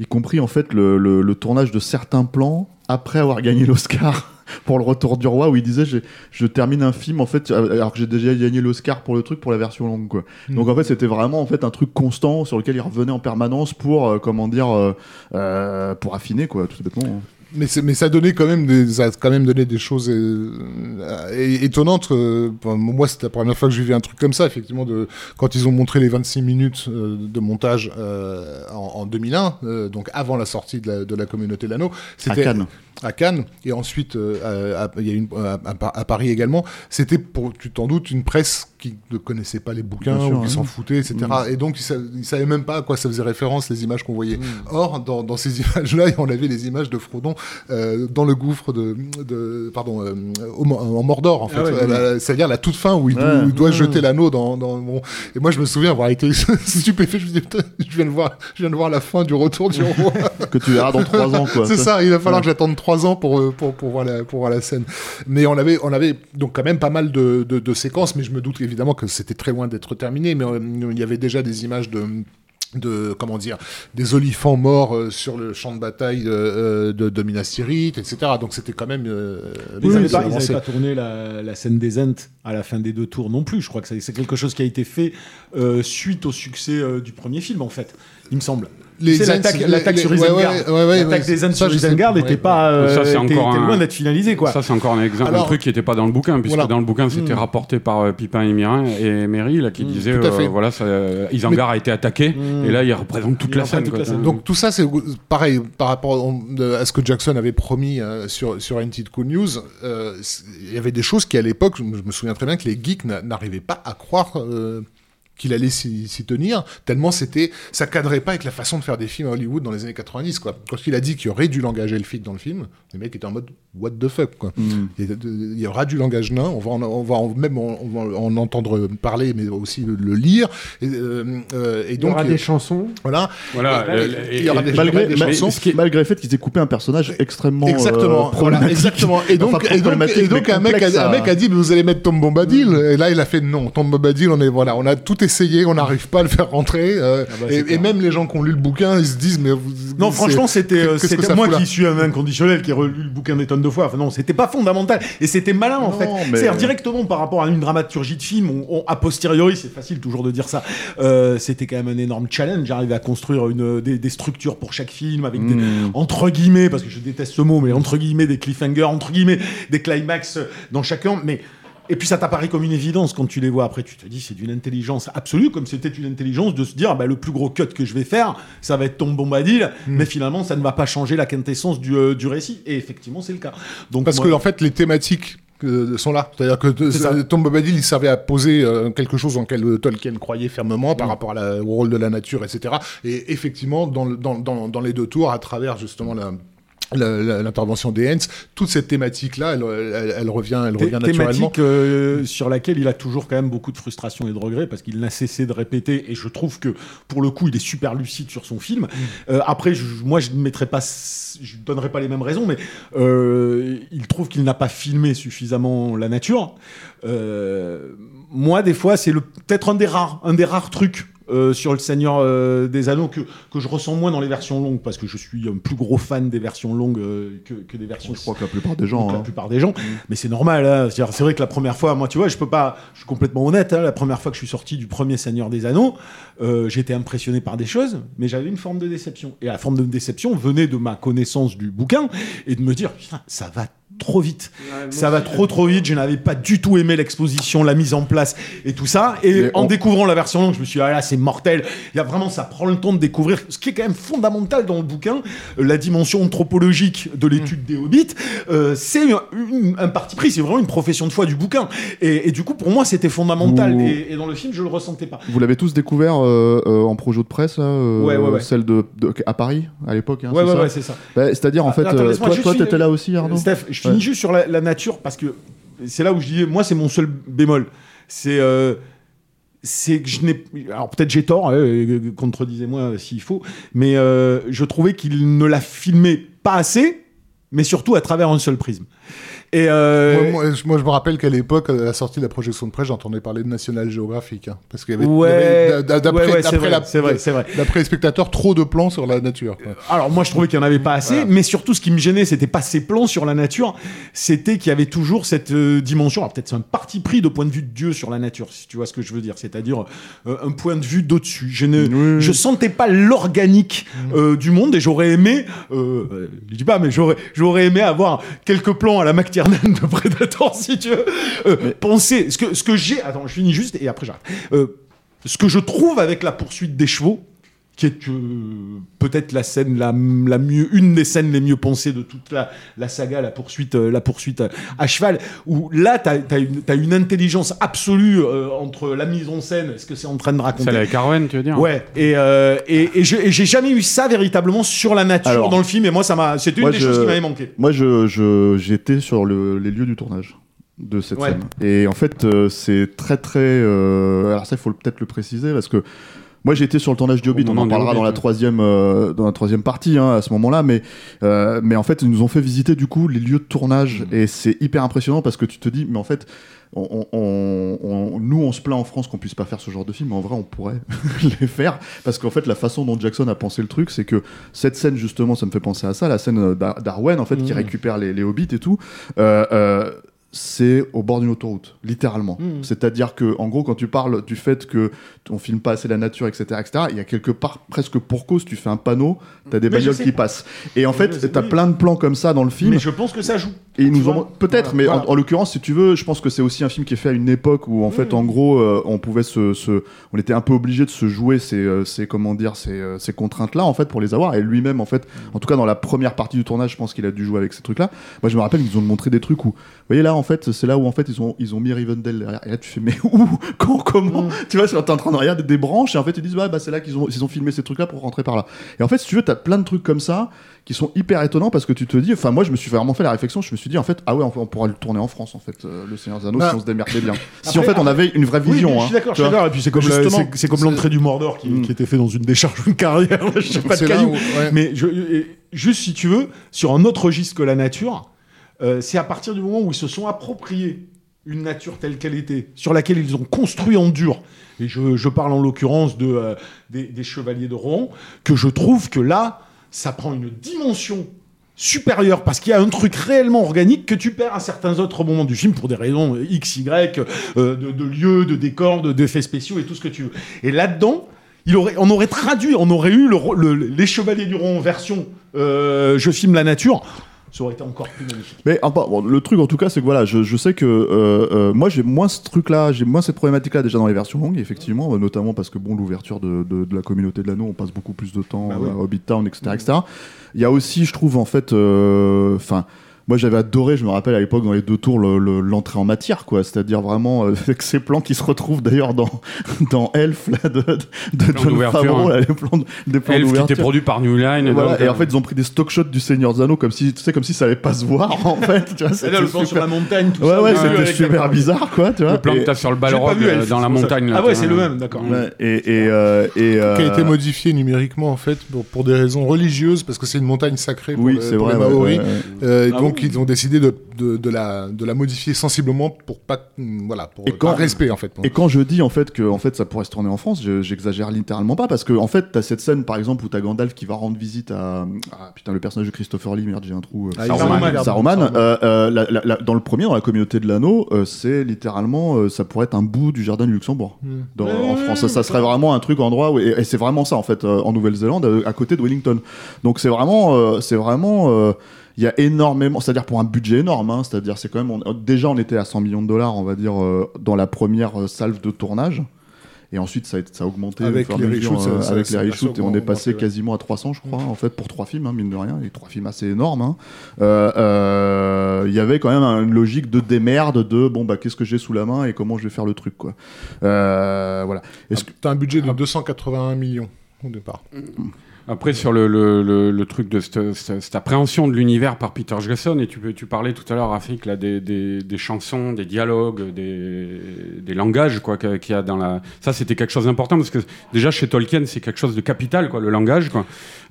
Y compris en fait le, le- le tournage de certains plans après avoir gagné l'Oscar (laughs) pour le Retour du Roi, où il disait je, je termine un film en fait alors que j'ai déjà gagné l'Oscar pour le truc pour la version longue quoi. Donc en fait c'était vraiment en fait un truc constant sur lequel il revenait en permanence pour euh, comment dire euh, euh, pour affiner quoi tout bêtement. Mais, ça donnait quand même des, ça a quand même donné des choses euh, euh, étonnantes. euh, moi, c'était la première fois que je vivais un truc comme ça, effectivement, de, quand ils ont montré les 26 minutes de montage en, en 2001, euh, donc avant la sortie de la, de la communauté Lano. À Cannes. À Cannes, et ensuite, à- à- il y a une, à, à- à Paris également. C'était, pour, tu t'en doutes, une presse qui ne connaissait pas les bouquins, sûr, ou qui ouais. s'en foutait, etc. Et donc, ils ils savaient même pas à quoi ça faisait référence, les images qu'on voyait. Or, dans, dans ces (laughs) images-là, on avait les images de Frodon euh, dans le gouffre de, de pardon, euh, en Mordor, en fait. Ah ouais, Euh, C'est-à-dire la toute fin où il, Ouais. où il doit jeter l'anneau dans, dans bon. Et moi, je me souviens avoir été (laughs) stupéfait. Je me dis, putain, je viens de voir, je viens de voir la fin du retour du roi. (laughs) Que tu verras dans trois ans quoi. C'est ça, il va falloir Ouais. que j'attende trois ans pour, pour, pour, voir la, pour voir la scène. Mais on avait, on avait donc quand même pas mal de, de, de séquences, mais je me doute évidemment que c'était très loin d'être terminé, mais euh, il y avait déjà des images de de comment dire des olifants morts euh, sur le champ de bataille euh, euh, de, de Minas Tirith etc donc c'était quand même euh, Ils n'avaient pas, tourné la, la scène des Ents à la fin des deux tours non plus. Je crois que c'est quelque chose qui a été fait suite au succès du premier film, en fait, il me semble. L'attaque l'attaque sur Isengard. ouais, ouais, ouais, L'attaque ouais, des Ents ça, sur Isengard n'était pas, euh, Ça, c'est était- encore loin d'être finalisé, quoi. Ça, c'est encore un exemple, Alors- un truc qui n'était pas dans le bouquin, puisque Voilà. dans le bouquin, c'était rapporté par euh, Pipin et Mirin et Méry, là, qui à fait. euh, voilà, ça, euh, Isengard a été attaqué, et là, il représente toute Il la scène. toute quoi. la scène. Donc tout ça, c'est pareil par rapport à ce que Jackson avait promis sur sur Cool News. Il y avait des choses qui, à l'époque, je me souviens très bien que les geeks n'a- n'arrivaient pas à croire. Euh, qu'il allait s'y tenir, tellement c'était, ça cadrait pas avec la façon de faire des films à Hollywood dans les années 90, quoi. Quand il a dit qu'il y aurait du langage elfique dans le film, les mecs étaient en mode, what the fuck, quoi. Il y a- il y aura du langage nain, on va, en, on va en- même en, on va en entendre parler, mais aussi le, le lire, et, euh, euh, et Il y donc, aura euh, des chansons. voilà. Voilà, euh, il y aura des, malgré, des chansons. ma- malgré le fait qu'ils aient coupé un personnage extrêmement Exactement, euh, voilà, exactement. Et donc, Enfin, et donc, et donc un, mec a, un mec a dit, mais vous allez mettre Tom Bombadil. Et là, il a fait non, Tom Bombadil, on est, voilà, on a tout essayé, on n'arrive pas à le faire rentrer. euh, Ah bah, et, même les gens qui ont lu le bouquin, ils se disent, mais vous, Non, franchement, c'était euh, c'était moi qui suis un inconditionnel qui ai relu le bouquin des tonnes de fois. Enfin, non, c'était pas fondamental. Et c'était malin, en Non, fait. mais- C'est-à-dire, directement par rapport à une dramaturgie de film, on, on- a posteriori, c'est facile toujours de dire ça, euh, c'était quand même un énorme challenge. J'arrivais à construire une, des, des structures pour chaque film avec des, Mm. entre guillemets, parce que je déteste ce mot, mais entre guillemets, des cliffhangers, entre guillemets, des climax dans chacun. Mais et puis ça t'apparaît comme une évidence quand tu les vois après. Tu te dis, c'est d'une intelligence absolue, comme c'était une intelligence de se dire, ah bah, le plus gros cut que je vais faire, ça va être Tom Bombadil, mais finalement, ça ne va pas changer la quintessence du, euh, du récit. Et effectivement, c'est le cas. Donc, Parce moi- que, en fait, les thématiques euh, sont là. C'est-à-dire que euh, Tom Bombadil, il servait à poser euh, quelque chose en euh, Tolkien croyait fermement par rapport à la- au rôle de la nature, etc. Et effectivement, dans, le- dans, dans, dans les deux tours, à travers justement la- l'intervention des Hens, toute cette thématique-là, elle, elle- elle revient, elle revient naturellement. thématique euh, sur laquelle il a toujours quand même beaucoup de frustration et de regrets parce qu'il n'a cessé de répéter et je trouve que pour le coup il est super lucide sur son film. Euh, après je- moi je ne mettrai pas je ne donnerai pas les mêmes raisons mais euh, il trouve qu'il n'a pas filmé suffisamment la nature. Euh, moi des fois c'est peut-être un des rares un des rares trucs euh, sur le Seigneur euh, des Anneaux que, que je ressens moins dans les versions longues parce que je suis un plus gros fan des versions longues euh, que, que des versions Je crois que la plupart des gens. la hein. plupart des gens. Mais c'est normal. hein. C'est vrai que la première fois, moi, tu vois, je peux pas. Je suis complètement honnête. hein, la première fois que je suis sorti du premier Seigneur des Anneaux, j'étais impressionné par des choses, mais j'avais une forme de déception. Et la forme de déception venait de ma connaissance du bouquin et de me dire, putain, ça va trop vite. ça va trop trop vite. Je n'avais pas du tout aimé l'exposition, la mise en place et tout ça. Et Mais en on- découvrant la version longue, je me suis dit, ah là, c'est mortel. Il y a vraiment, ça prend le temps de découvrir ce qui est quand même fondamental dans le bouquin, euh, la dimension anthropologique de l'étude des hobbits. Euh, c'est un, parti pris, c'est vraiment une profession de foi du bouquin. Et, et du coup, pour moi, c'était fondamental. Vous- Et, et dans le film, je le ressentais pas. Vous l'avez tous découvert euh, euh, en projo de presse, euh, Ouais, ouais, ouais. celle de, de- à Paris à l'époque. hein, ouais, c'est ouais, ça ouais, c'est ça. Bah, C'est-à-dire en Ah, fait, attends, euh, laisse-moi toi, toi, t'étais là aussi, Arnaud. Steph, je finis Ouais. juste sur la, la nature parce que c'est là où je dis, moi, c'est mon seul bémol. C'est. euh, c'est que je n'ai. Alors peut-être j'ai tort, hein, euh, contredisez-moi s'il faut, mais euh, je trouvais qu'il ne l'a filmé pas assez, mais surtout à travers un seul prisme. Et euh, Moi, moi, je- moi, je me rappelle qu'à l'époque, à la sortie de la projection de presse, j'entendais parler de National Geographic. hein, parce qu'il y avait, Ouais, d'après, ouais, ouais, les spectateurs, trop de plans sur la nature. quoi. Alors moi je trouvais qu'il n'y en avait pas assez, mais surtout ce qui me gênait, c'était pas ces plans sur la nature, c'était qu'il y avait toujours cette euh, dimension. Alors peut-être c'est un parti pris de point de vue de Dieu sur la nature, si tu vois ce que je veux dire, c'est-à-dire euh, un point de vue d'au-dessus. Je ne, je sentais pas l'organique euh, du monde et j'aurais aimé, euh, euh, je dis pas, mais j'aurais, j'aurais aimé avoir quelques plans à la De Predator, si tu veux. Euh, Penser ce que ce que j'ai. Attends, je finis juste et après j'arrête. Euh, ce que je trouve avec la poursuite des chevaux, qui est euh, peut-être la scène la, la mieux, une des scènes les mieux pensées de toute la, la saga, la poursuite, euh, la poursuite euh, à cheval, où là, tu as, une, t'as une intelligence absolue euh, entre la mise en scène, ce que c'est en train de raconter. Celle avec Arwen, tu veux dire Ouais, et, euh, et, et j'ai jamais eu ça véritablement sur la nature Alors, dans le film, et moi, ça m'a, c'était une moi, des je- choses qui m'avait manqué. Moi, je, je- j'étais sur le- les lieux du tournage de cette Ouais. scène. Et en fait, euh, c'est très très. euh, alors ça, il faut peut-être le préciser parce que. Moi, j'ai été sur le tournage du Hobbit. On en parlera dans la troisième, euh, dans la troisième partie hein, à ce moment-là. Mais, euh, mais en fait, ils nous ont fait visiter du coup les lieux de tournage et c'est hyper impressionnant parce que tu te dis, mais en fait, on, on- on- nous, on se plaint en France qu'on puisse pas faire ce genre de film, mais en vrai, on pourrait (laughs) les faire parce qu'en fait, la façon dont Jackson a pensé le truc, c'est que cette scène justement, ça me fait penser à ça, la scène d'Ar- d'Arwen en fait qui récupère les, les hobbits et tout. euh, euh, c'est au bord d'une autoroute, littéralement. C'est-à-dire que, en gros, quand tu parles du fait que on filme pas assez la nature, etc., etc., il y a quelque part presque pour cause, tu fais un panneau, t'as des Mais bagnoles qui passent. Et en Mais fait, t'as oui. plein de plans comme ça dans le film. Mais je pense que ça joue. Et ils Tu nous vois ont peut-être, mais Voilà. en, en l'occurrence, si tu veux, je pense que c'est aussi un film qui est fait à une époque où en fait, en gros, euh, on pouvait se, se- on était un peu obligé de se jouer ces, euh, ces comment dire, ces, euh, ces contraintes-là en fait pour les avoir. Et lui-même, en fait, en tout cas dans la première partie du tournage, je pense qu'il a dû jouer avec ces trucs-là. Moi, je me rappelle qu'ils ont montré des trucs où, vous voyez là, en fait, c'est là où en fait ils ont, ils ont mis Rivendell derrière. Et là, tu fais mais où, quand, comment, tu vois, t'es en train de regarder des branches et en fait ils disent ouais, bah c'est là qu'ils ont, ils ont filmé ces trucs-là pour rentrer par là. Et en fait, si tu veux, t'as plein de trucs comme ça qui sont hyper étonnants parce que tu te dis, enfin moi je me suis vraiment fait la réflexion, je me suis dit en fait ah ouais on, on pourra le tourner en France en fait euh, le Seigneur des Anneaux Bah, si on se démerdait bien. (laughs) si en après- fait on avait une vraie vision. hein, je suis d'accord, tu je suis d'accord. Et puis c'est comme, c'est- comme l'entrée du Mordor qui, Mm. qui était fait dans une décharge d'une carrière. (laughs) je sais pas de là cailloux. où- ouais. Mais je, juste si tu veux, sur un autre registre que la nature, euh, c'est à partir du moment où ils se sont appropriés une nature telle qu'elle était, sur laquelle ils ont construit en dur. Et je, parle en l'occurrence de, euh, des, chevaliers de Rohan, que je trouve que là, ça prend une dimension supérieure parce qu'il y a un truc réellement organique que tu perds à certains autres moments du film pour des raisons X, Y, euh, de, de lieux, de décors, de- d'effets spéciaux et tout ce que tu veux. Et là-dedans, on aurait traduit, on aurait eu le, les Chevaliers du Rond version je filme la nature, ça aurait été encore plus magnifique. Mais bon, le truc en tout cas, c'est que voilà, je, je sais que euh, euh, moi j'ai moins ce truc-là, j'ai moins cette problématique-là déjà dans les versions longues, effectivement, euh, notamment parce que bon, l'ouverture de, de, de la communauté de l'anneau, on passe beaucoup plus de temps Bah oui. à Hobbit Town, etc., etc. Il y a aussi, je trouve, en fait, enfin. Moi j'avais adoré, je me rappelle à l'époque dans les deux tours, le- le- l'entrée en matière, quoi. C'est-à-dire vraiment euh, (laughs) avec ces plans qui se retrouvent d'ailleurs dans, (laughs) dans Elf, là, de, de, de plans John d'ouverture, Favreau, hein. là, les plans, de- des plans Elf qui était produit par New Line. Et, voilà, donc, et euh, en fait, ils ont pris des stock shots du Seigneur des Anneaux comme si, tu sais, comme si ça allait pas se voir, (laughs) en fait. Tu vois, Et là, le plan sur la super... montagne, tout Ouais, ça. ouais, c'était super bizarre, quoi, tu vois. le plan Et- que t'as sur le Balrog vu euh, dans la montagne. Ah ouais, c'est le même, d'accord. Et, et, euh, qui a été modifié numériquement en fait pour, des raisons religieuses parce que c'est une montagne sacrée pour, Oui, le- c'est pour vrai. les Maoris. Ah donc ils ont décidé de, de, de la, de la modifier sensiblement pour pas voilà pour Et quand- respect en fait. Et quand je dis en fait que en fait ça pourrait se tourner en France, je- j'exagère littéralement pas parce que en fait t'as cette scène par exemple où t'as Gandalf qui va rendre visite à ah, putain le personnage de Christopher Lee merde j'ai un trou euh, Ah, Saruman. Saruman, Saruman, euh, euh, la- la- la- dans le premier dans la communauté de l'anneau euh, c'est littéralement euh, ça pourrait être un bout du jardin du Luxembourg Hmm. dans- en France ça, serait vraiment un truc endroit où, et, et c'est vraiment ça en fait euh, en Nouvelle-Zélande euh, à côté de Wellington donc c'est vraiment euh, c'est vraiment euh, il y a énormément, c'est-à-dire pour un budget énorme, hein, c'est-à-dire c'est quand même, on- déjà on était à 100 millions de dollars, on va dire, euh, dans la première euh, salve de tournage. Et ensuite, ça a, ça a augmenté Avec les reshoots, euh, avec les reshoots, et on est passé ouais. quasiment à 300, je crois, en fait, pour trois films, hein, mine de rien, et trois films assez énormes. hein. Euh, euh, Il y avait quand même une logique de démerde, de bon, bah, qu'est-ce que j'ai sous la main et comment je vais faire le truc, quoi. Euh, voilà. Est-ce que T'as un budget de 281 millions au départ. Après, sur le, le, le, le truc de cette, cette- cette appréhension de l'univers par Peter Jackson, et tu, peux- tu parlais tout à l'heure, Rafik, là, des, des, des chansons, des dialogues, des, des langages quoi, qu'il y a dans la. Ça, c'était quelque chose d'important parce que déjà chez Tolkien, c'est quelque chose de capital, quoi, le langage. Quoi.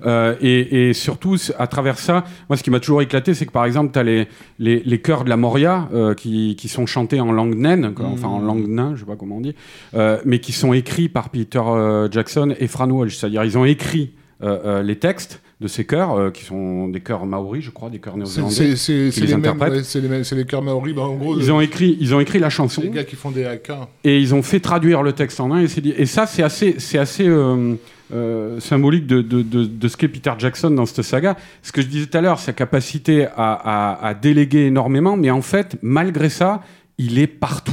Euh, et, et surtout, à travers ça, moi, ce qui m'a toujours éclaté, c'est que par exemple, tu as les, les, les chœurs de la Moria euh, qui, qui sont chantés en langue naine, quoi, enfin en langue nain, je sais pas comment on dit, euh, mais qui sont écrits par Peter euh, Jackson et Fran Walsh. C'est-à-dire, ils ont écrit euh, euh, les textes de ces chœurs, euh, qui sont des chœurs maoris, je crois, des chœurs néo-zélandais. C'est les les, mêmes, interprètent. ouais, c'est les mêmes, c'est les chœurs maoris. Bah, en gros, Ils ont écrit, ils ont écrit la chanson les gars qui font des haka. et ils ont fait traduire le texte en un. Et, ça, c'est assez, assez symbolique de, de, de, de ce qu'est Peter Jackson dans cette saga. Ce que je disais tout à l'heure, sa capacité à, à, à déléguer énormément, mais en fait, malgré ça, il est partout.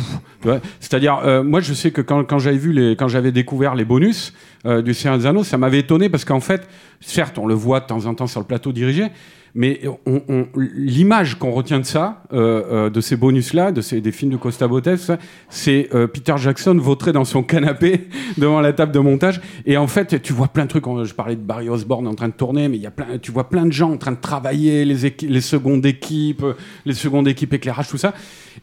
C'est-à-dire, euh, moi, je sais que quand, quand j'avais vu les, quand j'avais découvert les bonus euh, du Seigneur des Anneaux, ça m'avait étonné parce qu'en fait, certes, on le voit de temps en temps sur le plateau dirigé, mais on, on- l'image qu'on retient de ça, euh, euh, de ces bonus-là, de ces, des films de Costa Botes, ça, c'est euh, Peter Jackson vautré dans son canapé (laughs) devant la table de montage. Et en fait, tu vois plein de trucs. Je parlais de Barry Osborne en train de tourner, mais il y a plein, tu vois plein de gens en train de travailler, les, équi- les secondes équipes, euh, les secondes équipes éclairage, tout ça.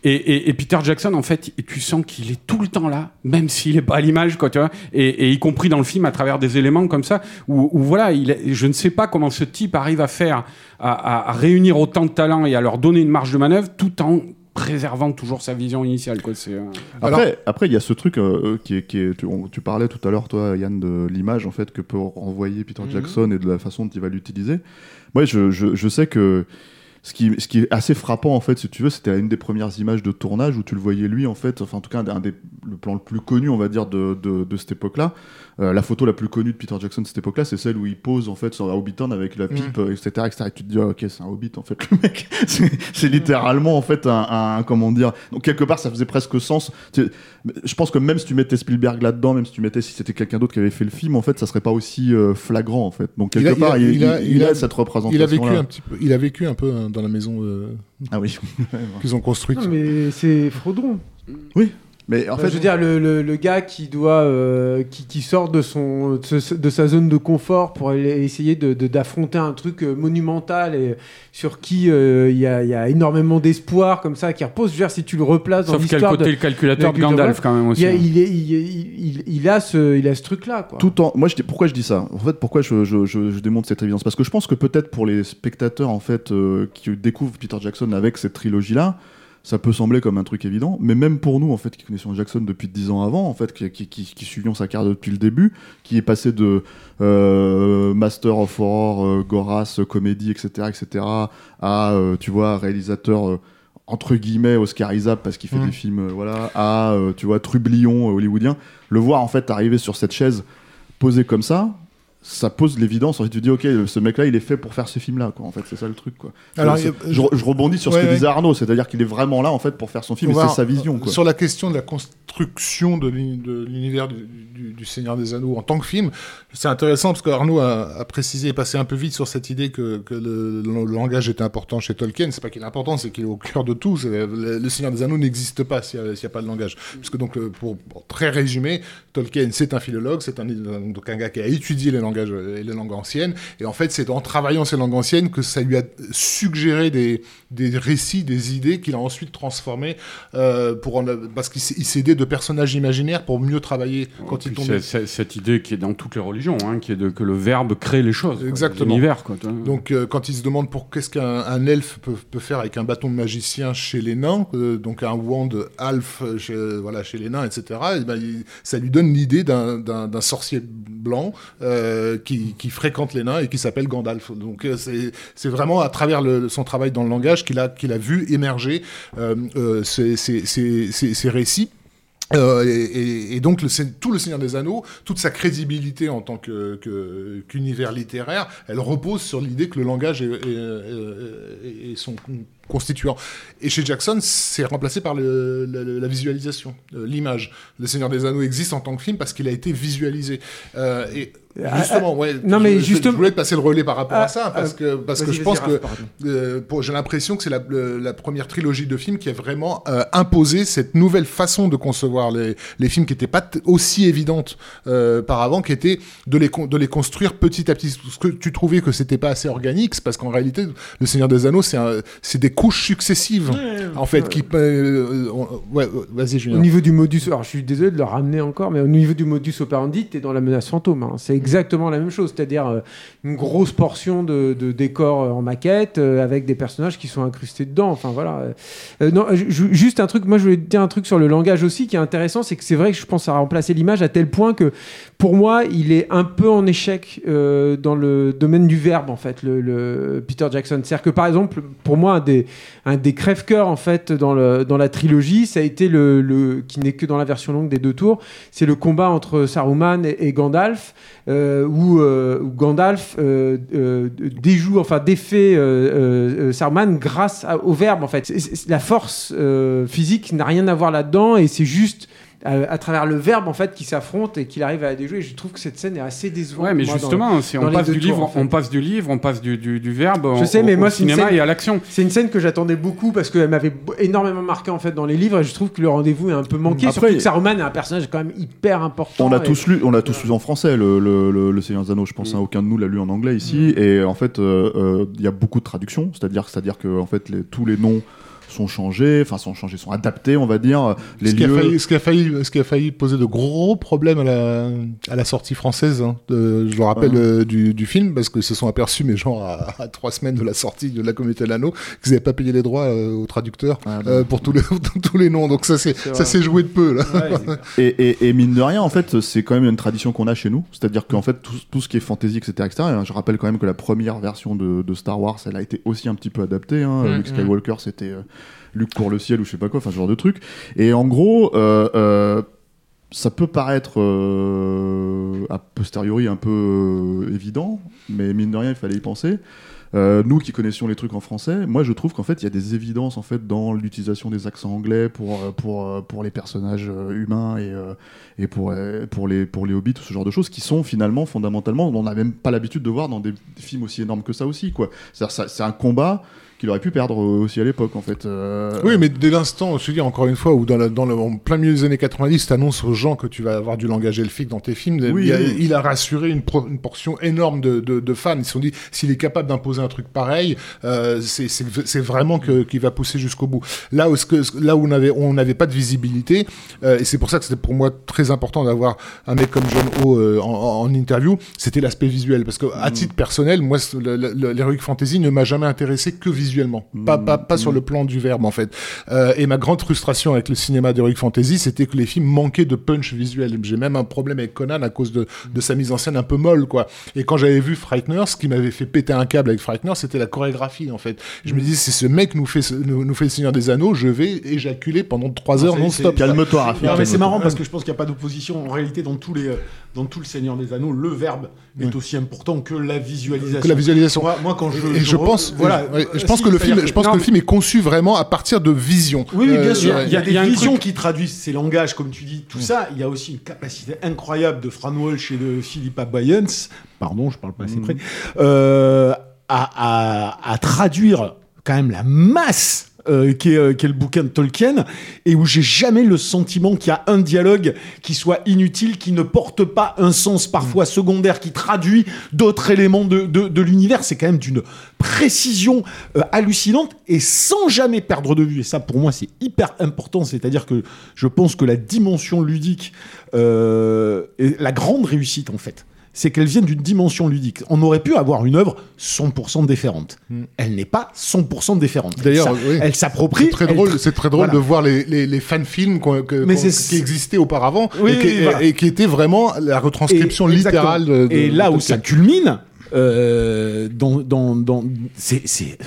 Et, et- et Peter Jackson, en fait, tu sens qu'il est tout le temps là, même s'il est pas à l'image, quoi, tu vois. Et, et y compris dans le film, à travers des éléments comme ça, où, où voilà, il je ne sais pas comment ce type arrive à faire, à, réunir autant de talents et à leur donner une marge de manœuvre, tout en préservant toujours sa vision initiale, quoi. C'est. euh, Après, après, il y a ce truc euh, qui est, qui est tu, on- tu parlais tout à l'heure, toi, Yann, de l'image en fait que peut renvoyer Peter Mhm. Jackson et de la façon dont il va l'utiliser. Moi, je, je, je sais que ce qui, ce qui est assez frappant en fait, si tu veux, c'était une des premières images de tournage où tu le voyais lui en fait, enfin en tout cas un des, un des- le plan le plus connu, on va dire, de, de, de cette époque-là. Euh, la photo la plus connue de Peter Jackson de cette époque-là, c'est celle où il pose en fait sur la Hobbiton avec la pipe, euh, etc., etc. Et tu te dis, ah, ok, c'est un Hobbit en fait, (laughs) le mec. c'est littéralement en fait un, un- comment dire. Donc quelque part, ça faisait presque sens. Je pense que même si tu mettais Spielberg là-dedans, même si tu mettais si c'était quelqu'un d'autre qui avait fait le film, en fait, ça serait pas aussi euh, flagrant en fait. Donc Il quelque a- part, il a- il, il a- il il a a- cette représentation. Il a vécu un petit peu. Il a vécu un peu hein, dans la maison euh, Ah oui. (laughs) qu'ils ont construite. Non, mais c'est Frodon. Mais en Enfin, fait, je veux dire, le, le- le gars qui doit, euh, qui, qui sort de son, de, sa zone de confort pour aller essayer de- de- d'affronter un truc euh, monumental et sur qui euh, il y, a, il y a énormément d'espoir comme ça qui repose. Je veux dire, si tu le replaces dans Sauf qu'il y a le l'histoire côté de, le calculateur de de- Gandalf quand même il, aussi. a, hein. il, est- il, il- il- il a ce, il a ce truc-là, quoi. tout en moi je dis pourquoi je dis ça? En fait pourquoi je, je, je, je démontre cette évidence? Parce que je pense que peut-être pour les spectateurs en fait euh, qui découvrent Peter Jackson avec cette trilogie là ça peut sembler comme un truc évident mais même pour nous en fait qui connaissions Jackson depuis 10 ans avant en fait qui, qui, qui, qui suivions sa carrière depuis le début qui est passé de euh, Master of Horror euh, Goras comédie etc etc à euh, tu vois réalisateur euh, entre guillemets oscarisable parce qu'il fait Mm. des films euh, voilà à euh, tu vois trublion euh, hollywoodien le voir en fait arriver sur cette chaise posé comme ça, ça pose l'évidence. En fait, tu dis, ok, ce mec-là, il est fait pour faire ce film-là, quoi. En fait, c'est ça le truc, quoi. Alors, je, rebondis sur Ouais, ce que ouais. disait Arnaud, c'est-à-dire qu'il est vraiment là, en fait, pour faire son film, et c'est sa vision, quoi. Sur la question de la construction de l'uni- de l'univers du, du- du Seigneur des Anneaux en tant que film, c'est intéressant parce qu'Arnaud a, a précisé et passé un peu vite sur cette idée que, que le, le langage était important chez Tolkien. C'est pas qu'il est important, c'est qu'il est au cœur de tout. Le, le Seigneur des Anneaux n'existe pas s'il n'y a, pas de langage. Puisque donc, euh, pour, pour très résumé, Tolkien c'est un philologue, c'est un, donc un gars qui a étudié les langages et les langues anciennes. Et en fait, c'est en travaillant ces langues anciennes que ça lui a suggéré des, des récits, des idées qu'il a ensuite transformés euh, pour en- parce qu'il s'est aidé de personnages imaginaires pour mieux travailler quand il c'est- cette idée qui est dans toutes les religions, hein, qui est de, que le verbe crée les choses, Exactement. l'univers. Donc, euh, quand il se demande pour qu'est-ce qu'un un elfe peut, peut faire avec un bâton de magicien chez les nains, euh, donc un wand alf euh, chez, euh, voilà, chez les nains, etc., et ben, il- ça lui donne l'idée d'un sorcier blanc euh, qui, fréquente les nains et qui s'appelle Gandalf. Donc, euh, c'est vraiment à travers son travail dans le langage qu'il a, vu émerger euh, ces, récits. Et, donc tout le Seigneur des Anneaux, toute sa crédibilité en tant qu'univers littéraire, elle repose sur l'idée que le langage est son constituants. Et chez Jackson, c'est remplacé par le- la visualisation, euh, l'image. Le Seigneur des Anneaux existe en tant que film parce qu'il a été visualisé. Euh, et justement, ouais. non, mais je, justement- je voulais te passer le relais par rapport Ah, à ça parce que parce que je pense que euh, j'ai l'impression que c'est la, première trilogie de films qui a vraiment euh, imposé cette nouvelle façon de concevoir les, les films qui n'étaient pas aussi évidentes euh, par avant, qui était de les, de les construire petit à petit. Ce que tu trouvais que c'était pas assez organique, c'est parce qu'en réalité, Le Seigneur des Anneaux, c'est des couches successives, en fait, qui... euh, on- ouais, euh, vas-y, Au Julien. niveau du modus, alors je suis désolé de le ramener encore, mais au niveau du modus operandi, tu es dans la menace fantôme. hein. C'est exactement la même chose, c'est-à-dire euh, une grosse portion de, de décor euh, en maquette euh, avec des personnages qui sont incrustés dedans. Enfin voilà. Euh, non, juste un truc, moi je voulais te dire un truc sur le langage aussi qui est intéressant, c'est que c'est vrai que je pense à remplacer l'image à tel point que pour moi il est un peu en échec euh, dans le domaine du verbe en fait, le, le Peter Jackson. C'est-à-dire que par exemple, pour moi un des, un des crève-cœurs en fait dans, dans la trilogie, ça a été le, qui n'est que dans la version longue des deux tours, c'est le combat entre Saruman et, Gandalf, euh, où, euh, où Gandalf euh, déjoue, enfin défait Saruman grâce au verbe en fait. La force physique n'a rien à voir là-dedans et c'est juste à travers le verbe en fait qui s'affronte et qu'il arrive à déjouer. Je trouve que cette scène est assez décevante. Ouais, mais moi, justement, dans on passe du tours, livre, en fait. on passe du livre, on passe du, du, du verbe. Je au- sais, mais moi, au c'est une cinéma scène- et à l'action. C'est une scène que j'attendais beaucoup parce qu'elle m'avait énormément marqué en fait dans les livres et je trouve que le rendez-vous est un peu manqué. Après, surtout que Saruman est un personnage quand même hyper important. On l'a tous lu, on l'a tous lu en français, le, le, le- le Seigneur des Anneaux. Je pense Mm. à aucun de nous l'a lu en anglais ici. Et en fait, euh, euh, il y a beaucoup de traductions, c'est-à-dire, c'est-à-dire que en fait, les- tous les noms sont changés, enfin sont changés, sont adaptés, on va dire. Les ce, qui a lieux. failli, ce, qui a failli, ce qui a failli poser de gros problèmes à la, à la sortie française, hein, de- je le rappelle, Ouais. euh, du, du film, parce que se sont aperçus, mais genre à, à trois semaines de la sortie de La Communauté de l'Anneau, qu'ils n'avaient pas payé les droits euh, aux traducteurs Ah, euh, pour tous les, (laughs) tous les noms. Donc ça s'est joué de peu, là. Et, et- et mine de rien, en fait, c'est quand même une tradition qu'on a chez nous. C'est-à-dire qu'en fait, tout, tout ce qui est fantasy, etc., etc. et, hein, je rappelle quand même que la première version de, de Star Wars, elle a été aussi un petit peu adaptée. Hein. Mm, Luke Skywalker, c'était Luke pour le ciel ou je sais pas quoi, enfin ce genre de truc. Et en gros, euh, euh, ça peut paraître euh, a posteriori un peu évident, mais mine de rien, il fallait y penser. Nous qui connaissions les trucs en français, moi je trouve qu'en fait il y a des évidences en fait dans l'utilisation des accents anglais pour pour pour les personnages humains et et pour pour les pour les hobbits ce genre de choses qui sont finalement fondamentalement on n'a même pas l'habitude de voir dans des, films aussi énormes que ça aussi quoi. C'est un combat qu'il aurait pu perdre aussi à l'époque en fait. Euh, Oui, mais dès l'instant, je te dis encore une fois, où dans, la, dans le, en plein milieu des années 90, t'annonces aux gens que tu vas avoir du langage elfique dans tes films, Oui, il, a, oui. il a rassuré une, pro- une portion énorme de, de, de fans. Ils se sont dit, s'il est capable d'imposer un truc pareil, euh, c'est- vraiment qu'il va pousser jusqu'au bout. Là où, ce que, là où on avait- on n'avait pas de visibilité, euh, et c'est pour ça que c'était pour moi très important d'avoir un mec comme John O en, en interview, c'était l'aspect visuel. Parce que à titre personnel, moi, l'Heroic Fantasy ne m'a jamais intéressé que visuellement. Pas, pas, pas sur le plan du verbe, en fait. Euh, et ma grande frustration avec le cinéma d'Heroic Fantasy, c'était que les films manquaient de punch visuel. J'ai même un problème avec Conan à cause de, de sa mise en scène un peu molle, quoi. Et quand j'avais vu Frighteners, ce qui m'avait fait péter un câble avec Frighteners, c'était la chorégraphie, en fait. Je me disais, si ce mec nous fait, nous, nous fait le Seigneur des Anneaux, je vais éjaculer pendant trois heures non-stop. c'est- Calme-toi, Rafi. Non, mais c'est marrant parce que je pense qu'il n'y a pas d'opposition. En réalité, dans tous les, euh, dans tout le Seigneur des Anneaux, le verbe est aussi important que la visualisation. Que la visualisation. Moi, moi, quand je, Et je pense, voilà, je pense si, que le film, je pense non, que le mais- film est conçu vraiment à partir de visions. Oui, oui, bien Euh, sûr. Il y a, des y a visions truc- qui traduisent ces langages, comme tu dis, tout ça. Il y a aussi une capacité incroyable de Fran Walsh et de Philippa Boyens, pardon, je parle pas assez près, euh, à, à- à traduire quand même la masse. Euh, qui, est, euh, qui est le bouquin de Tolkien et où j'ai jamais le sentiment qu'il y a un dialogue qui soit inutile, qui ne porte pas un sens parfois secondaire, qui traduit d'autres éléments de, de, de l'univers. C'est quand même d'une précision euh, hallucinante et sans jamais perdre de vue. Et ça, pour moi, c'est hyper important. C'est-à-dire que je pense que la dimension ludique euh, est la grande réussite, en fait. C'est qu'elle vient d'une dimension ludique. On aurait pu avoir une œuvre 100% différente. Elle n'est pas 100% différente. Hmm. D'ailleurs, oui. elle s'approprie. C'est très drôle, c'est très drôle Voilà. de voir les, les, les fan-films qui existaient auparavant Oui, et, qui, oui, voilà. et qui étaient vraiment la retranscription Et- littérale de, de- Et là où ça culmine, euh, dans, dans, dans, c'est, c'est,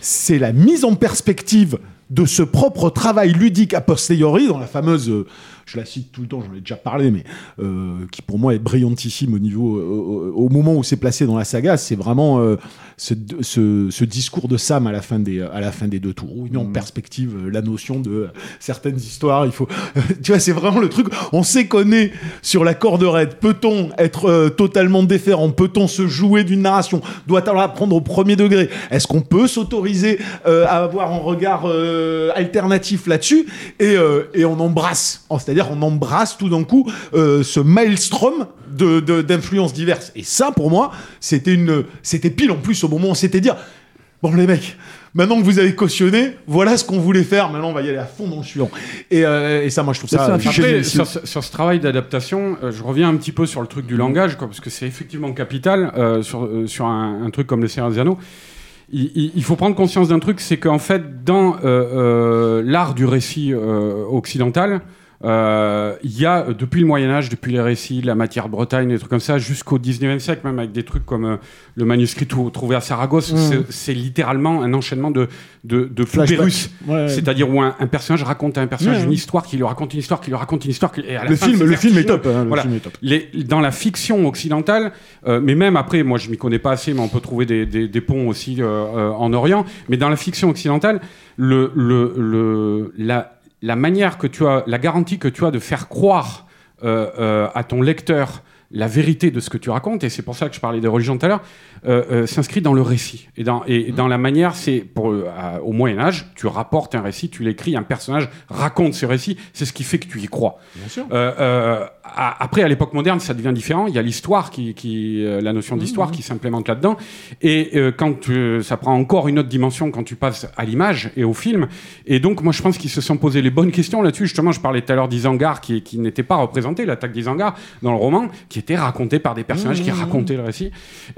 c'est la mise en perspective de ce propre travail ludique a posteriori dans la fameuse euh, je la cite tout le temps, j'en ai déjà parlé, mais euh, qui pour moi est brillantissime au niveau, euh, au, moment où c'est placé dans la saga, c'est vraiment euh, ce, ce, ce discours de Sam à la fin des, à la fin des deux tours, où il met en perspective euh, la notion de certaines histoires. Il faut, (laughs) tu vois, c'est vraiment le truc. On sait qu'on est sur la corde raide. Peut-on être totalement déférent? Peut-on se jouer d'une narration? Doit-on la prendre au premier degré? Est-ce qu'on peut s'autoriser à avoir un regard alternatif là-dessus? Et, et on embrasse, Oh, c'est-à-dire on embrasse tout d'un coup euh, ce maelstrom de- d'influences diverses. Et ça, pour moi, c'était une, c'était pile en plus au moment où on s'était dit, bon les mecs, maintenant que vous avez cautionné, voilà ce qu'on voulait faire. Maintenant, on va y aller à fond dans le suivant. Et, euh, et ça, moi, je trouve ça. Après, génial. sur, ce- sur ce travail d'adaptation, euh, je reviens un petit peu sur le truc du langage, quoi, parce que c'est effectivement capital euh, sur, sur un, un truc comme le Seigneur des Anneaux. Il, il- il faut prendre conscience d'un truc, c'est qu'en fait, dans l'art du récit euh, euh, il y a euh, depuis le Moyen Âge, depuis les récits, la matière de Bretagne, des trucs comme ça, jusqu'au 19e siècle, même avec des trucs comme euh, le manuscrit trou- trouvé à Saragosse, Mhm. c'est- littéralement un enchaînement de, de, de russes. Ouais. C'est-à-dire où un, un personnage raconte à un personnage Ouais, une histoire qui lui raconte une histoire qui lui raconte une histoire qui- et à la Le fin, film, le film est top. hein, le Voilà. film est top. Les- dans la fiction occidentale, euh, mais même après, moi je m'y connais pas assez, mais on peut trouver des, des- des ponts aussi en Orient. Mais dans la fiction occidentale, le, le, le- la, la manière que tu as, la garantie que tu as de faire croire euh, euh, à ton lecteur la vérité de ce que tu racontes, et c'est pour ça que je parlais des religions tout à l'heure, euh, s'inscrit dans le récit. Et dans, et dans la manière, c'est pour au Moyen Âge, tu rapportes un récit, tu l'écris, un personnage raconte ce récit, c'est ce qui fait que tu y crois. Bien sûr. Euh, euh, après, à l'époque moderne, ça devient différent. Il y a l'histoire, qui, qui, euh, la notion d'histoire qui s'implémente là-dedans. Et euh, quand tu- ça prend encore une autre dimension quand tu passes à l'image et au film. Et donc, moi, je pense qu'ils se sont posé les bonnes questions là-dessus. Justement, je parlais tout à l'heure d'Isangar, qui, qui n'était pas représenté, l'attaque d'Isangar, dans le roman, qui était raconté par des personnages qui racontaient le récit.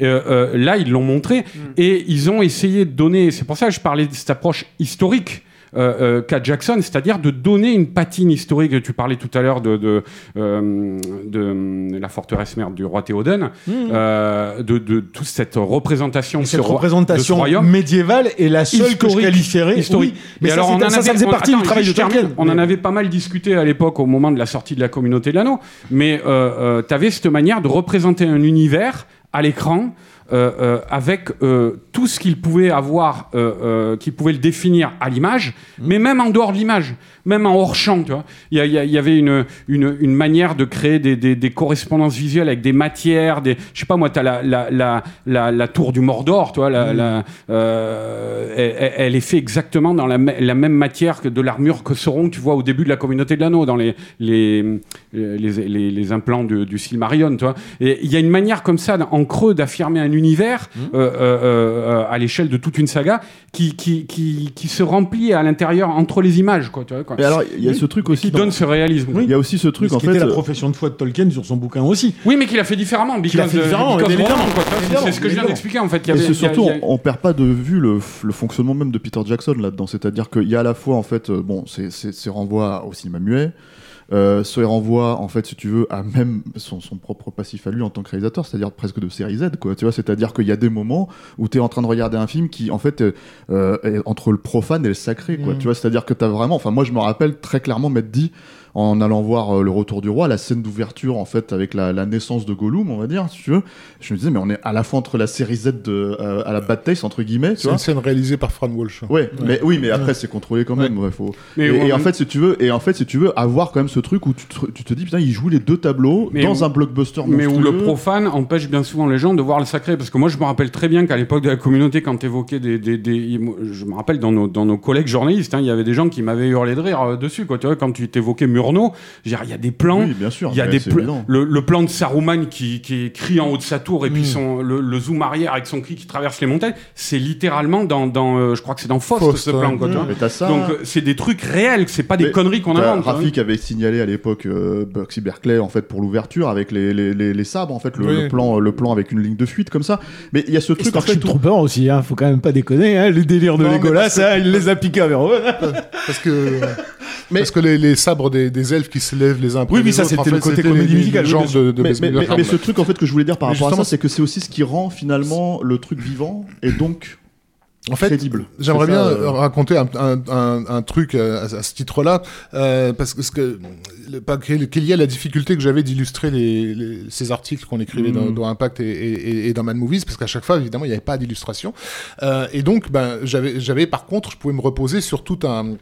Euh, euh, là, ils l'ont montré. Et ils ont essayé de donner. C'est pour ça que je parlais de cette approche historique euh, euh, qu'a Jackson, c'est-à-dire de donner une patine historique. Tu parlais tout à l'heure de, de, euh, de, euh, la forteresse merde du roi Théoden, euh, de, de toute cette représentation ce, cette roi- de ce représentation royaume. médiévale est la seule que je Historique. qualifierais. Historique. Oui, mais ça, alors, on en ça, ça avait- faisait on- partie attends, du travail de. Tolkien. On en avait pas mal discuté à l'époque au moment de la sortie de la communauté de l'anneau, mais tu avais cette manière de représenter un univers à l'écran. Euh, euh, avec euh, tout ce qu'il pouvait avoir, euh, euh, qui pouvait le définir à l'image, mais même en dehors de l'image, même en hors champ, tu vois. Il y, avait une, une, une manière de créer des, des, des correspondances visuelles avec des matières, des, je sais pas moi, t'as la, la, la, tour du Mordor, tu vois, la, euh, elle, est faite exactement dans la, me- la même matière que de l'armure que Sauron, tu vois, au début de la communauté de l'anneau, dans les, les, les, les, les implants du, du Silmarillion, tu vois. Et il y a une manière comme ça, en creux, d'affirmer un univers Mmh. euh, euh, euh, à l'échelle de toute une saga qui, qui, qui, qui se remplit à l'intérieur entre les images, quoi, tu vois, quoi. Et alors, il y a ce truc aussi. qui dans- donne ce réalisme. Il y a aussi ce Mais truc ce en qui fait. était la euh, profession de foi de Tolkien sur son bouquin aussi. Oui, mais qu'il a fait différemment. Qu'il a because, fait euh, différemment, C'est ce que je viens d'expliquer en fait. Et avait- c'est il y a- surtout, il y a- on, perd pas de vue le, fonctionnement même de Peter Jackson là-dedans. C'est-à-dire qu'il y a à la fois, en fait, euh, bon, c'est- c'est c'est renvoi au cinéma muet, euh, ce renvoi, en fait, si tu veux, à même son, son propre passif à lui en tant que réalisateur, c'est-à-dire presque de série Z, quoi. Tu vois, c'est-à-dire qu'il y a des moments où tu es en train de regarder un film qui, en fait, euh, euh, est entre le profane et le sacré, quoi. Mm. Tu vois, c'est-à-dire que tu as vraiment, enfin, moi, je me rappelle très clairement m'être dit, en allant voir euh, le retour du roi, la scène d'ouverture en fait avec la, la naissance de Gollum, on va dire, si tu veux. Je me disais mais on est à la fois entre la série Z de, euh, à la Bad Taste entre guillemets, C'est une scène réalisée par Fran Walsh. Ouais, mais oui, mais après c'est contrôlé quand même. ouais, faut... Mais et, ouais, et en fait, si tu veux, et en fait, si tu veux avoir quand même ce truc où tu te, tu te dis putain, il joue les deux tableaux Mais dans où- un blockbuster Mais où le profane empêche bien souvent les gens de voir le sacré. Parce que moi, je me rappelle très bien qu'à l'époque de la communauté, quand tu évoquais des, des, des- Je me rappelle dans nos, dans nos collègues journalistes, hein, il y avait des gens qui m'avaient hurlé de rire euh, dessus. Quoi. Tu vois, quand tu t'évoquais Murnau, il y a des plans. Oui, bien sûr. Il y a des évident. le, le plan de Saruman qui, qui crie en haut de sa tour et puis son, le, le zoom arrière avec son cri qui traverse les montagnes, c'est littéralement dans, dans euh, je crois que c'est dans Faust, Faust, ce plan. Quoi. Mais ça. Donc euh, c'est des trucs réels, c'est pas des Mais conneries qu'on invente. hein. Rafik avait signalé à l'époque euh, Bugsy Berkeley en fait pour l'ouverture avec les, les, les, les sabres en fait le, Oui. le plan le plan avec une ligne de fuite comme ça mais il y a ce Et truc en fait Trooper aussi, hein, faut quand même pas déconner. Hein, les délires de Legolas, que- hein, il les a piqués à. Parce que, parce que les, les sabres des, des elfes qui se lèvent les uns après Oui, les ça, autres, en c'était le côté comédie musicale, oui, de, de mais, Bess mais, mais- Bilder. mais ce truc en fait que je voulais dire par rapport à ça c'est que c'est aussi ce qui rend finalement le truc vivant et donc En fait, crédible. J'aimerais ça, bien euh, raconter un, un, un, un truc euh, à, à ce titre-là, euh, parce que, ce que qu'il y a la difficulté que j'avais d'illustrer les, les- ces articles qu'on écrivait dans, Mm. dans Impact et, et, et dans Mad Movies, parce qu'à chaque fois, évidemment, il n'y avait pas d'illustration. Euh, et donc, ben, j'avais, j'avais par contre, je pouvais me reposer sur tout un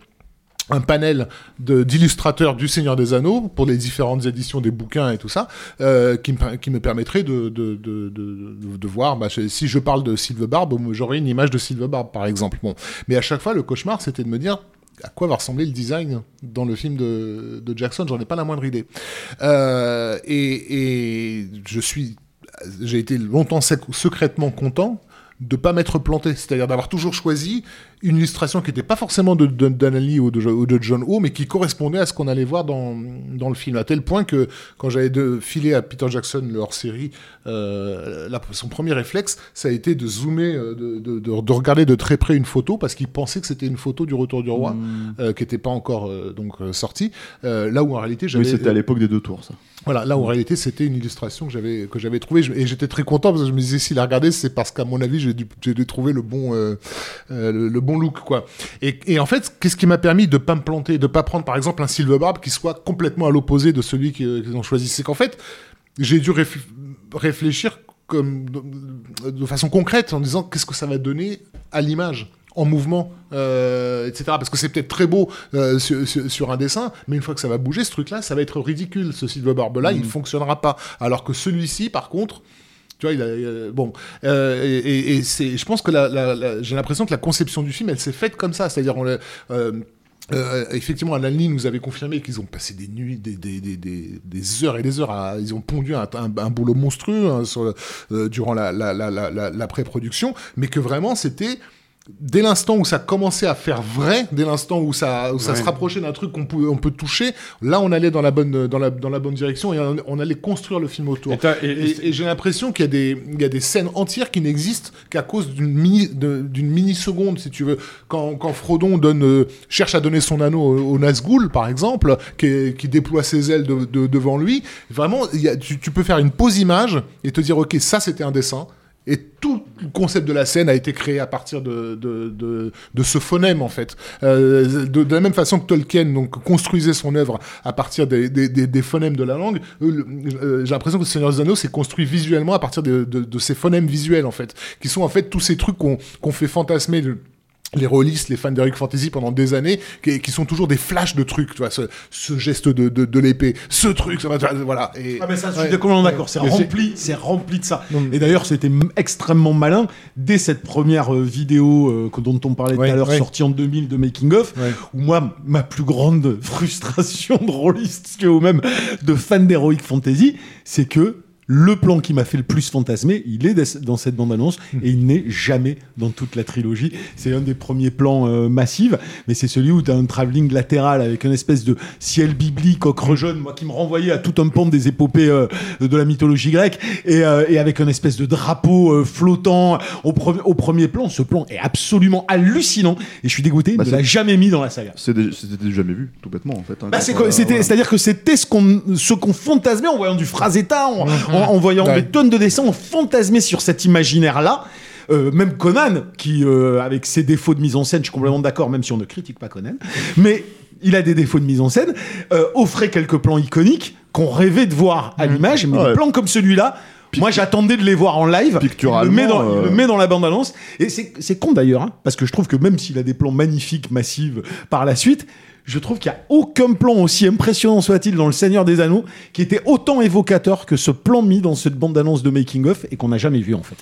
un panel d'illustrateurs du Seigneur des Anneaux pour les différentes éditions des bouquins et tout ça, euh, qui, me, permettrait de, de, de, de, de voir, bah, si je parle de Silverbarb, j'aurais une image de Silverbarb par exemple. Bon. Mais à chaque fois, le cauchemar, c'était de me dire à quoi va ressembler le design dans le film de, Jackson, j'en ai pas la moindre idée. Euh, et, et je suis, j'ai été longtemps sec- secrètement content de pas m'être planté, c'est-à-dire d'avoir toujours choisi une illustration qui n'était pas forcément de, de, d'Alan Lee ou de, ou de John Ho, mais qui correspondait à ce qu'on allait voir dans, dans le film, à tel point que quand j'avais filer à Peter Jackson le hors-série, euh, son premier réflexe, ça a été de zoomer, euh, de, de, de- de regarder de très près une photo, parce qu'il pensait que c'était une photo du Retour du Roi, euh, qui n'était pas encore euh, donc sortie, là où en réalité j'avais... Oui, c'était à l'époque des deux tours, ça. Voilà, là en réalité c'était une illustration que j'avais que j'avais trouvée. Et j'étais très content parce que je me disais s'il a regardé c'est parce qu'à mon avis j'ai dû, j'ai dû trouver le bon euh, euh, le, le bon look quoi. Et, et en fait qu'est-ce qui m'a permis de pas me planter, de pas prendre par exemple un Silver Barb qui soit complètement à l'opposé de celui qu'ils ont choisi, c'est qu'en fait j'ai dû réf- réfléchir comme de, de façon concrète en disant qu'est-ce que ça va donner à l'image? En mouvement, euh, etc. Parce que c'est peut-être très beau euh, sur, un dessin, mais une fois que ça va bouger, ce truc-là, ça va être ridicule. Ce Silver Barbe-là, il fonctionnera pas. Alors que celui-ci, par contre, tu vois, il a, euh, bon, euh, et, et- et c'est, je pense que la, la- la- j'ai l'impression que la conception du film, elle s'est faite comme ça, c'est-à-dire on euh, effectivement, Alan Lee nous avait confirmé qu'ils ont passé des nuits, des, des, des, des, des heures et des heures. À, ils ont pondu un, un, un boulot monstrueux hein, sur, le- durant la, la, la, la, la, la pré-production, mais que vraiment c'était dès l'instant où ça commençait à faire vrai, dès l'instant où ça, où ça Ouais. se rapprochait d'un truc qu'on peut, on peut toucher, là on allait dans la bonne, dans la, dans la bonne direction et on, on allait construire le film autour. Et et- Et, et j'ai l'impression qu'il y a des, il y a des scènes entières qui n'existent qu'à cause d'une mini, de- d'une mini seconde, si tu veux. Quand, quand Frodon donne, euh, cherche à donner son anneau au, au Nazgûl, par exemple, qui, qui déploie ses ailes de- de- devant lui, vraiment, il y a, tu, tu peux faire une pause image et te dire, ok, ça c'était un dessin. Et tout le concept de la scène a été créé à partir de, de, ce phonème, en fait. Euh, de, la même façon que Tolkien donc, construisait son œuvre à partir des, des, phonèmes de la langue, euh, j'ai l'impression que Seigneur des Anneaux s'est construit visuellement à partir de, ces phonèmes visuels, en fait, qui sont en fait tous ces trucs qu'on fait fantasmer. Le- les rôlistes, les fans d'Eric Fantasy pendant des années, qui, qui sont toujours des flashs de trucs, tu vois, ce, ce geste de, de, de l'épée, ce truc, ça va, voilà. Et, Ah mais ça, je Ouais. suis complètement d'accord. C'est rempli, c'est rempli de ça. Et d'ailleurs, c'était extrêmement malin dès cette première euh, vidéo euh, que- dont on parlait Ouais, tout à l'heure, ouais. sortie en 2000 de Making of, Ouais. où moi, ma plus grande (laughs) frustration de rôliste ou même de fan d'Heroic Fantasy, c'est que le plan qui m'a fait le plus fantasmer, il est dans cette bande-annonce et il n'est jamais dans toute la trilogie. C'est un des premiers plans euh, massifs, mais c'est celui où tu as un travelling latéral avec une espèce de ciel biblique, ocre jaune, moi qui me renvoyait à tout un pan des épopées euh, de la mythologie grecque, et, euh, et avec une espèce de drapeau flottant au, pre- au premier plan. Ce plan est absolument hallucinant et je suis dégoûté, Bah, il ne l'a jamais mis dans la saga. C'était jamais vu, tout bêtement, en fait. hein, Bah, voilà. C'est-à-dire que c'était ce qu'on ce qu'on fantasmait en voyant du en, en- en voyant Ouais. des tonnes de dessins, on fantasmait sur cet imaginaire-là. Euh, même Conan, qui euh, avec ses défauts de mise en scène, je suis complètement d'accord, même si on ne critique pas Conan, mais il a des défauts de mise en scène, euh, offrait quelques plans iconiques qu'on rêvait de voir à l'image, mais Ouais. des plans comme celui-là. Moi, j'attendais de les voir en live. Il le Picturalement, met dans, il euh, le met dans la bande-annonce. Et c'est c'est con d'ailleurs, hein, parce que je trouve que même s'il a des plans magnifiques, massifs par la suite, je trouve qu'il n'y a aucun plan aussi impressionnant soit-il dans Le Seigneur des Anneaux qui était autant évocateur que ce plan mis dans cette bande-annonce de Making of et qu'on n'a jamais vu en fait.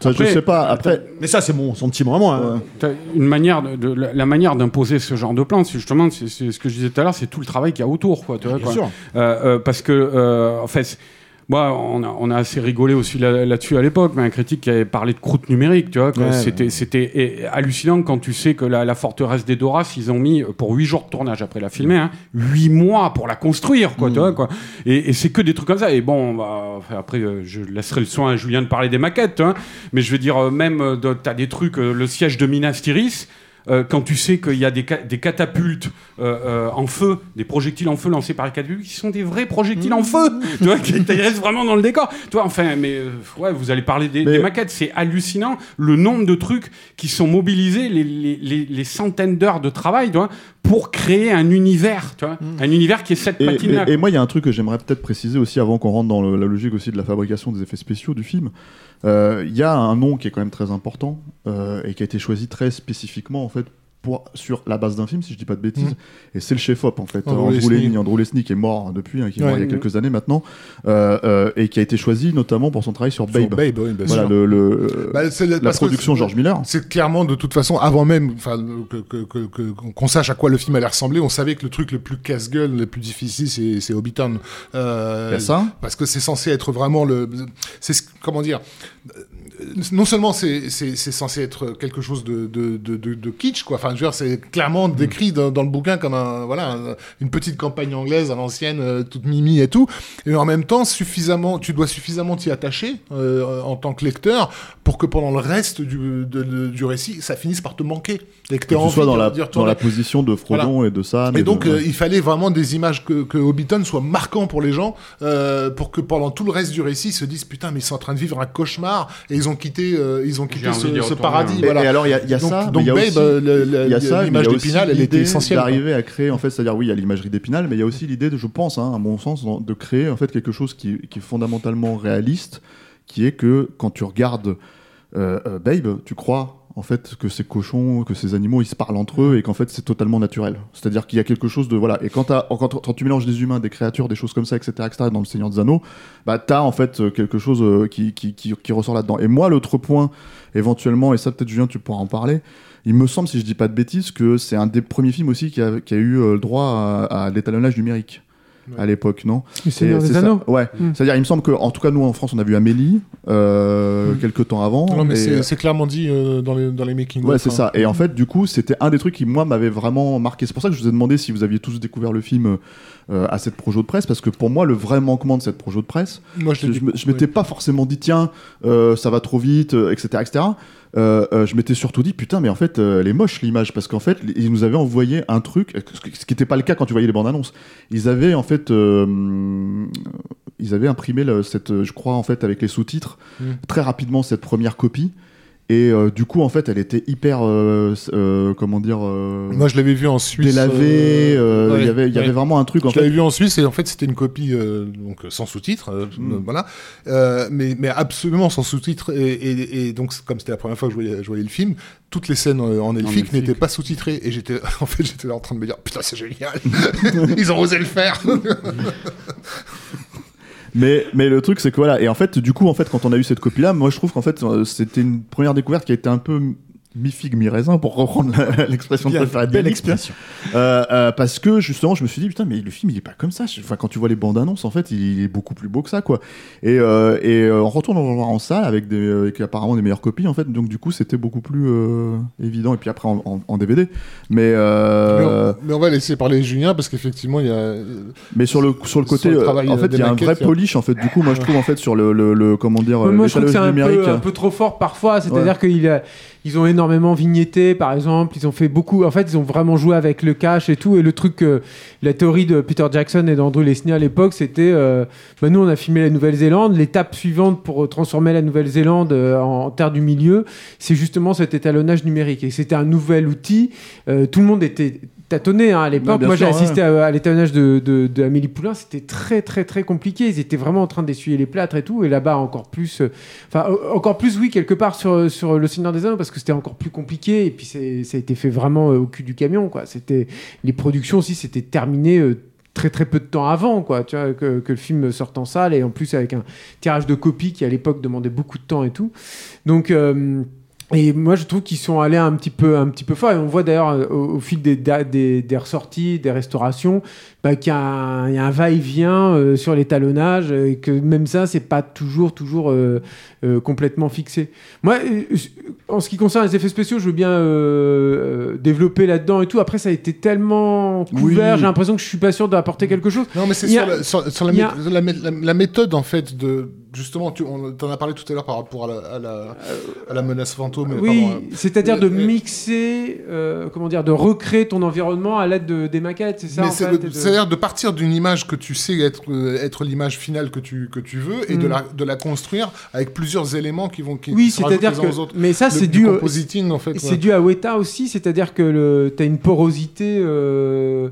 Ça, Après, je sais pas. Après, Mais ça, c'est mon sentiment à moi. hein. Une manière de, de- la, la manière d'imposer ce genre de plan, c'est justement c'est c'est ce que je disais tout à l'heure, c'est tout le travail qu'il y a autour, quoi. Tu vois, Bien quoi. sûr. Euh, euh, parce que euh, en fait, moi, on a, on a assez rigolé aussi là- là-dessus à l'époque, mais un critique qui avait parlé de croûte numérique, tu vois. Ouais, c'était c'était et- hallucinant quand tu sais que la, la forteresse des Doras, ils ont mis pour huit jours de tournage après la filmer, hein, huit mois pour la construire, quoi. Tu vois, quoi. Et, et c'est que des trucs comme ça. Et bon, bah, après, euh, je laisserai le soin à Julien de parler des maquettes, hein, mais je veux dire, euh, même, euh, de- t'as des trucs, le siège de Minas Tirith. Euh, quand tu sais qu'il y a des, ca- des catapultes euh, euh, en feu, des projectiles en feu lancés par les catapultes, qui sont des vrais projectiles en feu, tu vois, qui restent vraiment dans le décor. Toi, enfin, mais euh, ouais, vous allez parler des, Mais- des maquettes, c'est hallucinant le nombre de trucs qui sont mobilisés, les, les, les, les centaines d'heures de travail, tu vois, pour créer un univers, tu vois, un univers qui est cette Et, patine-là. et- et moi, il y a un truc que j'aimerais peut-être préciser aussi avant qu'on rentre dans le- la logique aussi de la fabrication des effets spéciaux du film. Euh, Il y a un nom qui est quand même très important euh, et qui a été choisi très spécifiquement en fait pour, sur la base d'un film, si je dis pas de bêtises. Mhm. Et c'est le chef-op en fait, Andrew Andrew. Lesnie, Andrew Lesnie qui est mort depuis, hein, qui est mort Ouais. il y a quelques années maintenant, euh, euh, et qui a été choisi notamment pour son travail sur Sur Babe. Babe, oui, bien Voilà sûr. le, le- Bah, c'est la que production George Miller. C'est clairement de toute façon avant même, enfin que- que- qu'on sache à quoi le film allait ressembler, on savait que le truc le plus casse-gueule, le plus difficile, c'est c'est Hobbiton. Euh, ça? parce que c'est censé être vraiment le, c'est ce- comment dire. Non seulement c'est c'est c'est censé être quelque chose de de, de, de, kitsch quoi. Enfin, je veux dire, c'est clairement décrit dans, dans le bouquin comme un voilà un- une petite campagne anglaise à l'ancienne, euh, toute mimi et tout. Et en même temps, suffisamment, tu dois suffisamment t'y attacher euh, en tant que lecteur pour que pendant le reste du, du récit, ça finisse par te manquer. Et que tu sois dans la, dans la position de Frodon et de Sam. Et donc, euh, il fallait vraiment des images que, que Hobbiton soit marquant pour les gens, euh, pour que pendant tout le reste du récit, ils se disent putain, mais ils sont en train de vivre un cauchemar et ils ont quitté, euh, ils ont quitté ce, paradis. voilà. Et alors, il y a, y ça. donc l'image d'Épinal, elle était l'idée essentielle. D'arriver à créer, en fait, c'est-à-dire, oui, il y a l'imagerie d'Épinal, mais il y a aussi l'idée, de, je pense, hein, à mon sens, de créer en fait quelque chose qui, qui est fondamentalement réaliste, qui est que quand tu regardes euh, euh, Babe, tu crois en fait que ces cochons, que ces animaux, ils se parlent entre eux et qu'en fait c'est totalement naturel. C'est-à-dire qu'il y a quelque chose de voilà. Et quand, quand, quand tu mélanges des humains, des créatures, des choses comme ça, etc., etc., dans le Seigneur des Anneaux, bah t'as en fait quelque chose euh, qui, qui, qui, ressort là-dedans. Et moi, l'autre point, éventuellement, et ça peut-être Julien, tu pourras en parler. Il me semble, si je dis pas de bêtises, que c'est un des premiers films aussi qui a, eu euh, le droit à l'étalonnage numérique à l'époque, non c'est ça. Anneaux. Ouais. Mm. C'est-à-dire, il me semble que, en tout cas, nous en France, on a vu Amélie euh, Mm. quelques temps avant. Non, mais et- c'est- clairement dit euh, dans les, dans les making Ouais, c'est ça. Et en fait, du coup, c'était un des trucs qui, moi, m'avait vraiment marqué. C'est pour ça que je vous ai demandé si vous aviez tous découvert le film euh, à cette projo de presse, parce que pour moi, le vrai manquement de cette projo de presse, Moi, je je, m'étais pas forcément dit, tiens, euh, ça va trop vite, euh, etc., etc. Euh, euh, je m'étais surtout dit, putain, mais en fait, elle est moche l'image, parce qu'en fait, ils nous avaient envoyé un truc, ce qui n'était pas le cas quand tu voyais les bandes annonces. Ils avaient, en fait, ils avaient imprimé le- cette, je crois, en fait, avec les sous-titres, Mm. très rapidement cette première copie. Et euh, du coup, en fait, elle était hyper, euh, euh, comment dire, euh, Moi, je l'avais vu en Suisse. délavée. euh, ouais, Il y avait, il y avait ouais. vraiment un truc, en Je l'avais vu en Suisse et en fait c'était une copie euh, donc sans sous-titres, Mm. euh, voilà, Euh, mais mais absolument sans sous-titres et, et- et donc comme c'était la première fois que je voyais, je voyais le film, toutes les scènes euh, en elfique elfique. n'étaient pas sous-titrées et j'étais (laughs) en fait j'étais là en train de me dire putain c'est génial, (laughs) ils ont osé le faire. (laughs) Mais, mais le truc, c'est que voilà. Et en fait, du coup, en fait, quand on a eu cette copie-là, moi, je trouve qu'en fait, euh, c'était une première découverte qui a été un peu mi-figue, mi-raisin, pour reprendre (laughs) l'expression de de belle expression. Euh, euh, parce que justement, je me suis dit, putain, mais le film, il est pas comme ça. Enfin, quand tu vois les bandes annonces, en fait, il est beaucoup plus beau que ça, quoi. Et, euh, et euh, on retourne en voir en salle avec, des, avec apparemment des meilleures copies, en fait. Donc, du coup, c'était beaucoup plus euh, évident. Et puis après, en, en- en DVD. Mais, mais, euh, on, mais on va laisser parler Julien parce qu'effectivement il y a mais sur le, sur le côté, Sur le euh, travail, en euh, fait, il y a un vrai polish, en fait. Du coup, moi, je trouve, en fait, sur le, le, le- comment dire, moi, je trouve que c'est un un peu trop fort parfois. C'est-à-dire Ouais. qu'ils ils ont énormément vignetté, par exemple. Ils ont fait beaucoup. En fait, ils ont vraiment joué avec le cash et tout. Et le truc, la théorie de Peter Jackson et d'Andrew Lesnie à l'époque, c'était euh, bah, nous, on a filmé la Nouvelle-Zélande. L'étape suivante pour euh, transformer la Nouvelle-Zélande euh, en terre du milieu, c'est justement cet étalonnage numérique. Et c'était un nouvel outil. Tout le monde était tâtonné hein, à l'époque. Moi, j'ai assisté à, à l'étalonnage de, de, de Amélie Poulain. C'était très, très, très compliqué. Ils étaient vraiment en train d'essuyer les plâtres et tout. Et là-bas, encore plus. euh, Enfin, euh, encore plus, oui, quelque part sur, sur Le Seigneur des Anneaux, parce que c'était encore plus compliqué. Et puis, ça a été fait vraiment euh, au cul du camion, quoi. C'était les productions aussi, c'était terminé. euh, très très peu de temps avant quoi tu vois que, que le film sorte en salle et en plus avec un tirage de copies qui à l'époque demandait beaucoup de temps et tout donc et moi, je trouve qu'ils sont allés un petit peu, un petit peu fort. Et on voit d'ailleurs euh, au, au fil des, des, des ressorties, des restaurations, bah, qu'il y a un, il y a un va-et-vient euh, sur l'étalonnage euh, et que même ça, c'est pas toujours, toujours euh, euh, complètement fixé. Moi, euh, en ce qui concerne les effets spéciaux, je veux bien développer là-dedans et tout. Après, ça a été tellement couvert, Oui. j'ai l'impression que je suis pas sûr d'apporter quelque chose. Non, mais c'est sur, a- la, sur, sur la, a- la- la méthode, en fait, de. Justement, tu on t'en as parlé tout à l'heure par rapport à la, à la, à la menace fantôme. Euh, Oui, pardon, c'est-à-dire de euh, euh, mixer, euh, comment dire, de recréer ton environnement à l'aide de, des maquettes, c'est ça en de- c'est-à-dire de partir d'une image que tu sais être, euh, être l'image finale que tu, que tu veux et de, Mm. la, de la construire avec plusieurs éléments qui vont qui, Oui, c'est-à-dire que. aux autres. Mais ça, c'est dû. en fait. C'est ouais. dû à Weta aussi, c'est-à-dire que tu as une porosité. euh,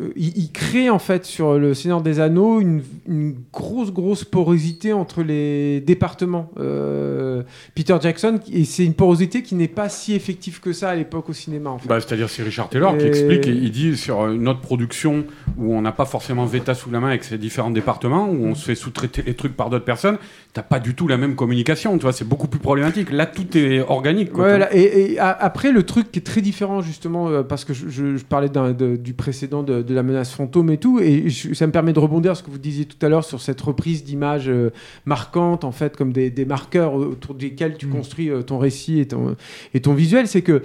euh, il, il crée en fait sur le Seigneur des Anneaux une, une grosse grosse porosité entre les départements. Euh, Peter Jackson et c'est une porosité qui n'est pas si effective que ça à l'époque au cinéma en fait. Bah, C'est-à-dire c'est Richard Taylor qui explique, et il dit sur une autre production où on n'a pas forcément Veta sous la main avec ses différents départements, où on se fait sous-traiter les trucs par d'autres personnes, t'as pas du tout la même communication, tu vois, c'est beaucoup plus problématique. Là, tout est organique. Quoi, Voilà, et, après, le truc qui est très différent, justement, euh, parce que je, je- je parlais d'un- de- du précédent de, de la menace fantôme et tout, et je- ça me permet de rebondir sur ce que vous disiez tout à l'heure sur cette reprise d'images euh, marquantes, en fait, comme des, des marqueurs autour desquels tu construis euh, ton récit et ton, et ton visuel. C'est que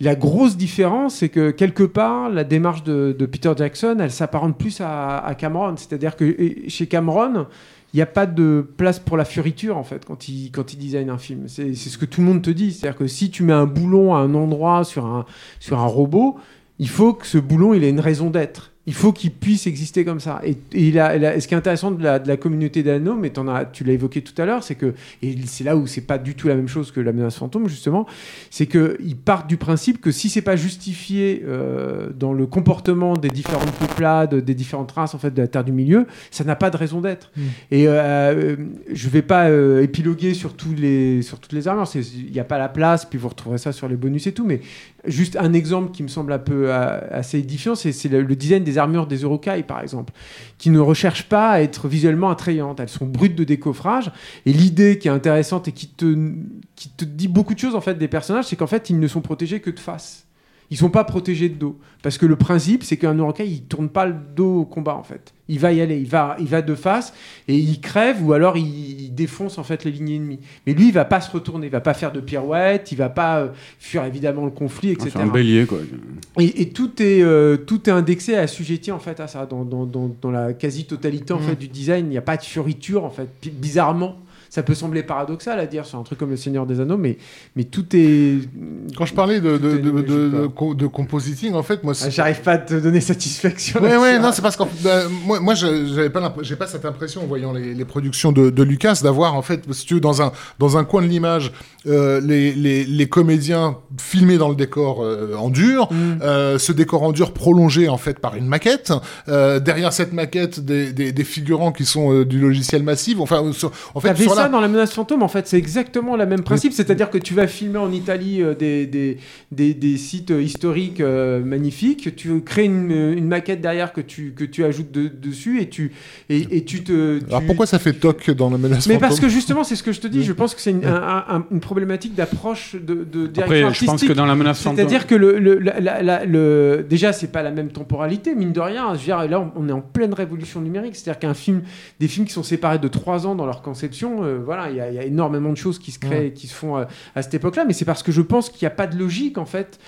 la grosse différence, c'est que quelque part, la démarche de, de Peter Jackson, elle s'apparente plus à, à Cameron. C'est-à-dire que chez Cameron, il n'y a pas de place pour la fioriture en fait quand il, quand il design un film. C'est c'est ce que tout le monde te dit. C'est-à-dire que si tu mets un boulon à un endroit sur un, sur un robot, il faut que ce boulon il ait une raison d'être. Il faut qu'il puisse exister comme ça. Et, et il a- il a- ce qui est intéressant de la, de la communauté d'Anno, mais as, tu l'as évoqué tout à l'heure, c'est que, et c'est là où c'est pas du tout la même chose que la menace fantôme, justement, c'est qu'ils partent du principe que si c'est pas justifié euh, dans le comportement des différentes peuplades, des différentes races en fait de la Terre du Milieu, ça n'a pas de raison d'être. Et euh, je vais pas euh, épiloguer sur, tous les, sur toutes les armures, il n'y a pas la place, puis vous retrouverez ça sur les bonus et tout, mais juste un exemple qui me semble un peu euh, assez édifiant, c'est le design des armures des Urukai, par exemple, qui ne recherchent pas à être visuellement attrayantes. Elles sont brutes de décoffrage. Et l'idée qui est intéressante et qui te, qui te dit beaucoup de choses en fait des personnages, c'est qu'en fait, ils ne sont protégés que de face. Ils sont pas protégés de dos. Parce que le principe, c'est qu'un Urukai, il tourne pas le dos au combat, en fait. Il va y aller, il va, il va de face et il crève ou alors il, il défonce en fait les lignes ennemies. Mais lui, il va pas se retourner, il va pas faire de pirouette, il va pas euh, fuir évidemment le conflit, Ah, etc. C'est un bélier, quoi. Et, et tout est euh, tout est indexé, assujetti en fait à ça. Dans, dans, dans, dans la quasi-totalité en Mm. fait du design, il n'y a pas de fioriture en fait. Bizarrement, ça peut sembler paradoxal à dire sur un truc comme le Seigneur des Anneaux, mais mais tout est. Quand je parlais de, de, de, de, compositing, en fait, moi, J'arrive pas à te donner satisfaction. Ouais, ouais, non, c'est parce que moi, moi, je- j'avais pas, j'ai pas cette impression en voyant les, les productions de, de Lucas d'avoir en fait, si tu veux, dans un dans un coin de l'image, euh, les, les, les comédiens filmés dans le décor euh, en dur, Mm. euh, ce décor en dur prolongé en fait par une maquette, euh, derrière cette maquette des, des, des figurants qui sont euh, du logiciel massif, enfin, euh, sur- en fait, sur ça dans la menace fantôme, en fait, c'est exactement le même principe. C'est-à-dire que tu vas filmer en Italie euh, des, des, des, des sites euh, historiques euh, magnifiques, tu crées une, une maquette derrière que tu, que tu ajoutes de- dessus et tu, et, et tu te. tu- Alors pourquoi ça fait toc dans la menace mais fantôme parce que justement, c'est ce que je te dis. Je pense que c'est une, un- un- une problématique d'approche de, de direction Après, je pense que dans la menace fantôme. C'est-à-dire que le, le, la- la- la- le- déjà, c'est pas la même temporalité, mine de rien. Je veux dire, là, on- on est en pleine révolution numérique. C'est-à-dire qu'un film, des films qui sont séparés de trois ans dans leur conception, euh, voilà, il y, a- il y a énormément de choses qui se créent, qui se font euh, à cette époque-là. Mais c'est parce que je pense qu'il n'y a pas de logique, en fait.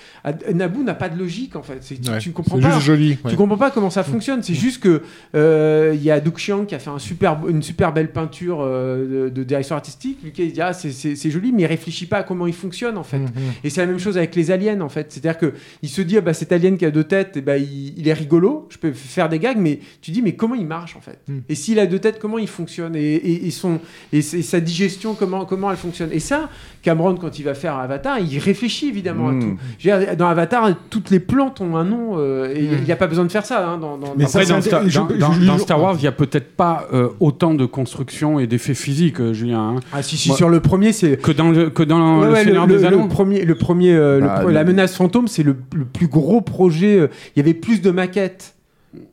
Naboo n'a pas de logique, en fait. C'est- Tu, Ouais, tu comprends pas. juste joli. ouais. Tu comprends pas comment ça fonctionne. C'est juste que euh, il y a Doug Chiang qui a fait un super, une super belle peinture euh, de, de direction artistique. Lucas il dit ah c'est- joli, mais il réfléchit pas à comment il fonctionne en fait. Mhm. Et c'est la même chose avec les aliens en fait. C'est-à-dire que il se dit ah bah cet alien qui a deux têtes, eh bah, il, il est rigolo. Je peux faire des gags, mais tu dis mais comment il marche en fait? Mm. Et s'il a deux têtes, comment il fonctionne? Et, et, et son et, c'est- sa digestion comment comment elle fonctionne Et ça, Cameron quand il va faire Avatar, il réfléchit évidemment Mm. à tout. Je veux dire, dans Avatar, toutes les plantes ont un nom euh, et il n'y a pas besoin de faire ça hein, dans, dans- Mais dans- ça, Après, dans, Star, je- dans- je- dans- je- dans je- Star Wars, il y a peut-être pas euh, autant de construction et d'effets physiques, euh, Julien, hein, Ah si si Moi- sur le premier c'est que dans le, que dans Ouais, le ouais, Seigneur le, des Anneaux. le premier, le premier euh, le Ah, la menace fantôme, c'est le, le plus gros projet. Il y avait plus de maquettes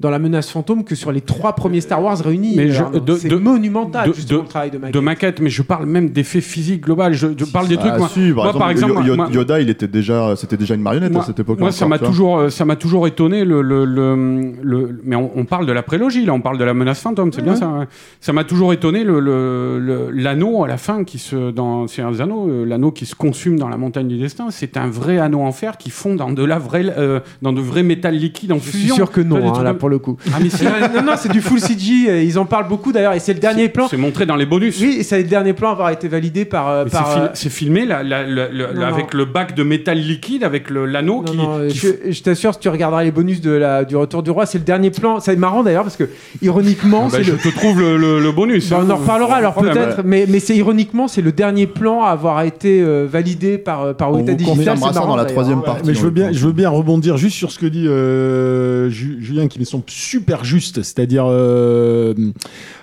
dans la menace fantôme que sur les trois premiers Star Wars réunis. Mais je- de- c'est de- monumental de- justement, de- le travail de maquette. de maquette, mais je parle même d'effets physiques global. Je, je parle des trucs. Ah, moi, si, moi, par exemple, Yoda, il était déjà, c'était déjà une marionnette moi, à cette époque. moi, ça m'a toujours, euh, ça m'a toujours étonné le, le, le, le- mais on, on parle de la prélogie là, on parle de la menace fantôme, c'est bien ça. Ça m'a toujours étonné le, le- le- l'anneau à la fin qui se, dans Seigneur des Anneaux, euh, l'anneau qui se consume dans la montagne du destin, c'est un vrai anneau en fer qui fond dans de la vraie, euh, dans de vrais métal liquides en Je suis fusion. sûr que non, hein, là pour le coup. Ah mais si, Euh, (laughs) non, non, c'est du full CG. et Ils en parlent beaucoup d'ailleurs, et c'est le dernier plan. c'est montré dans les bonus. Oui, et c'est le dernier plan à avoir été validé par. euh, Mais par, c'est, fil- euh, c'est filmé là, là, là, là, Non, là, avec non. le bac de métal liquide, avec le, l'anneau qui, non, qui je, je t'assure, si tu regarderas les bonus de la, du Retour du Roi, c'est le dernier plan. C'est marrant d'ailleurs parce que, ironiquement, Ah bah, c'est je le. te trouve le, le- le bonus. Bah, on hein. en reparlera alors Problème, peut-être, ouais. mais, mais c'est ironiquement, c'est le dernier plan à avoir été euh, validé par, euh, par On Weta Digital. marrant, dans la troisième partie. Mais je veux en bien, je veux bien rebondir juste sur ce que dit euh, Ju- Julien, qui me semble super juste, c'est-à-dire euh,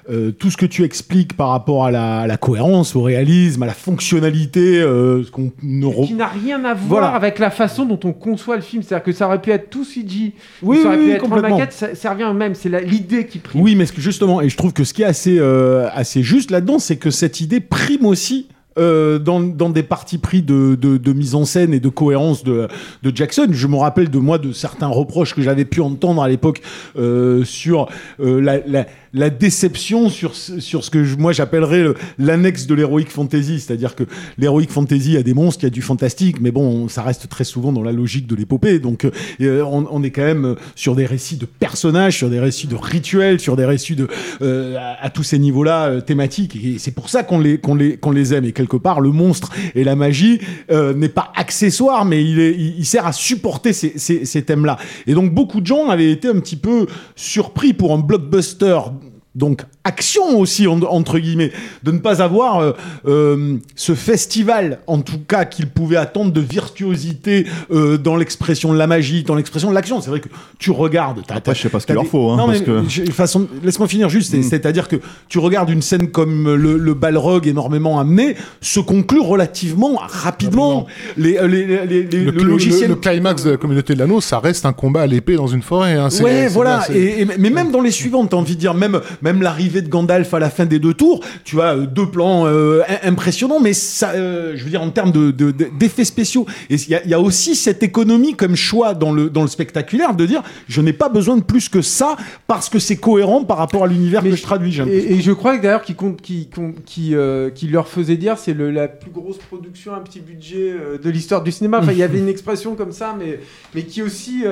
euh, tout ce que tu expliques par rapport à la, à la cohérence, au réalisme, à la fonctionnalité, euh, ce qu'on ne re- qui n'a rien à voir Voilà. avec la façon dont on conçoit le film. C'est-à-dire que ça aurait pu être tout CG, Oui, ça aurait oui, pu oui, être en complètement. maquette, ça, ça revient au même. C'est l'idée qui prime. Oui, mais justement, et je trouve que ce qui est assez, assez juste là-dedans, c'est que cette idée prime aussi. Euh, dans, des partis pris de, mise en scène et de cohérence de, Jackson. Je me rappelle de moi de certains reproches que j'avais pu entendre à l'époque euh, sur euh, la, la déception sur, sur ce que je- moi j'appellerais le- l'annexe de l'heroic fantasy, c'est-à-dire que l'heroic fantasy a des monstres, il y a du fantastique, mais bon, ça reste très souvent dans la logique de l'épopée. Donc euh, on, on est quand même sur des récits de personnages, sur des récits de rituels, sur des récits de euh, à, tous ces niveaux-là euh, thématiques. Et c'est pour ça qu'on les qu'on les qu'on les aime. Et quelque part, le monstre et la magie euh, n'est pas accessoire, mais il est il, sert à supporter ces, ces thèmes-là. Et donc beaucoup de gens avaient été un petit peu surpris pour un blockbuster donc action aussi en- entre guillemets de ne pas avoir euh, euh, ce festival en tout cas qu'ils pouvaient attendre de virtuosité euh, dans l'expression de la magie dans l'expression de l'action c'est vrai que tu regardes t'as- Après, je sais pas ce qu'il leur faut. Hein, non, parce mais que... je- façon, laisse-moi finir juste. c'est- Mm. C'est-à-dire que tu regardes une scène comme le, le Balrog énormément amené se conclut relativement rapidement. Les, euh, les, les- les- Le, le le- logiciel. le climax de la communauté de l'anneau, ça reste un combat à l'épée dans une forêt. hein, c'est- Ouais, c'est voilà. bien, c'est- Et, et- mais même dans les suivantes, t'as envie de dire, même, même l'arrivée de Gandalf à la fin des deux tours, tu as euh, deux plans euh, im- impressionnants, mais ça, euh, je veux dire, en termes de, de- de- d'effets spéciaux. Et il y a, il y a aussi cette économie comme choix dans le, dans le spectaculaire de dire, je n'ai pas besoin de plus que ça parce que c'est cohérent par rapport à l'univers Mais que je- traduis. Et, et je crois que d'ailleurs qui compte, qui, qui, qui, euh, qui leur faisait dire c'est le- la plus grosse production à petit budget de l'histoire du cinéma. Enfin, il y avait une expression comme ça, mais, mais qui aussi.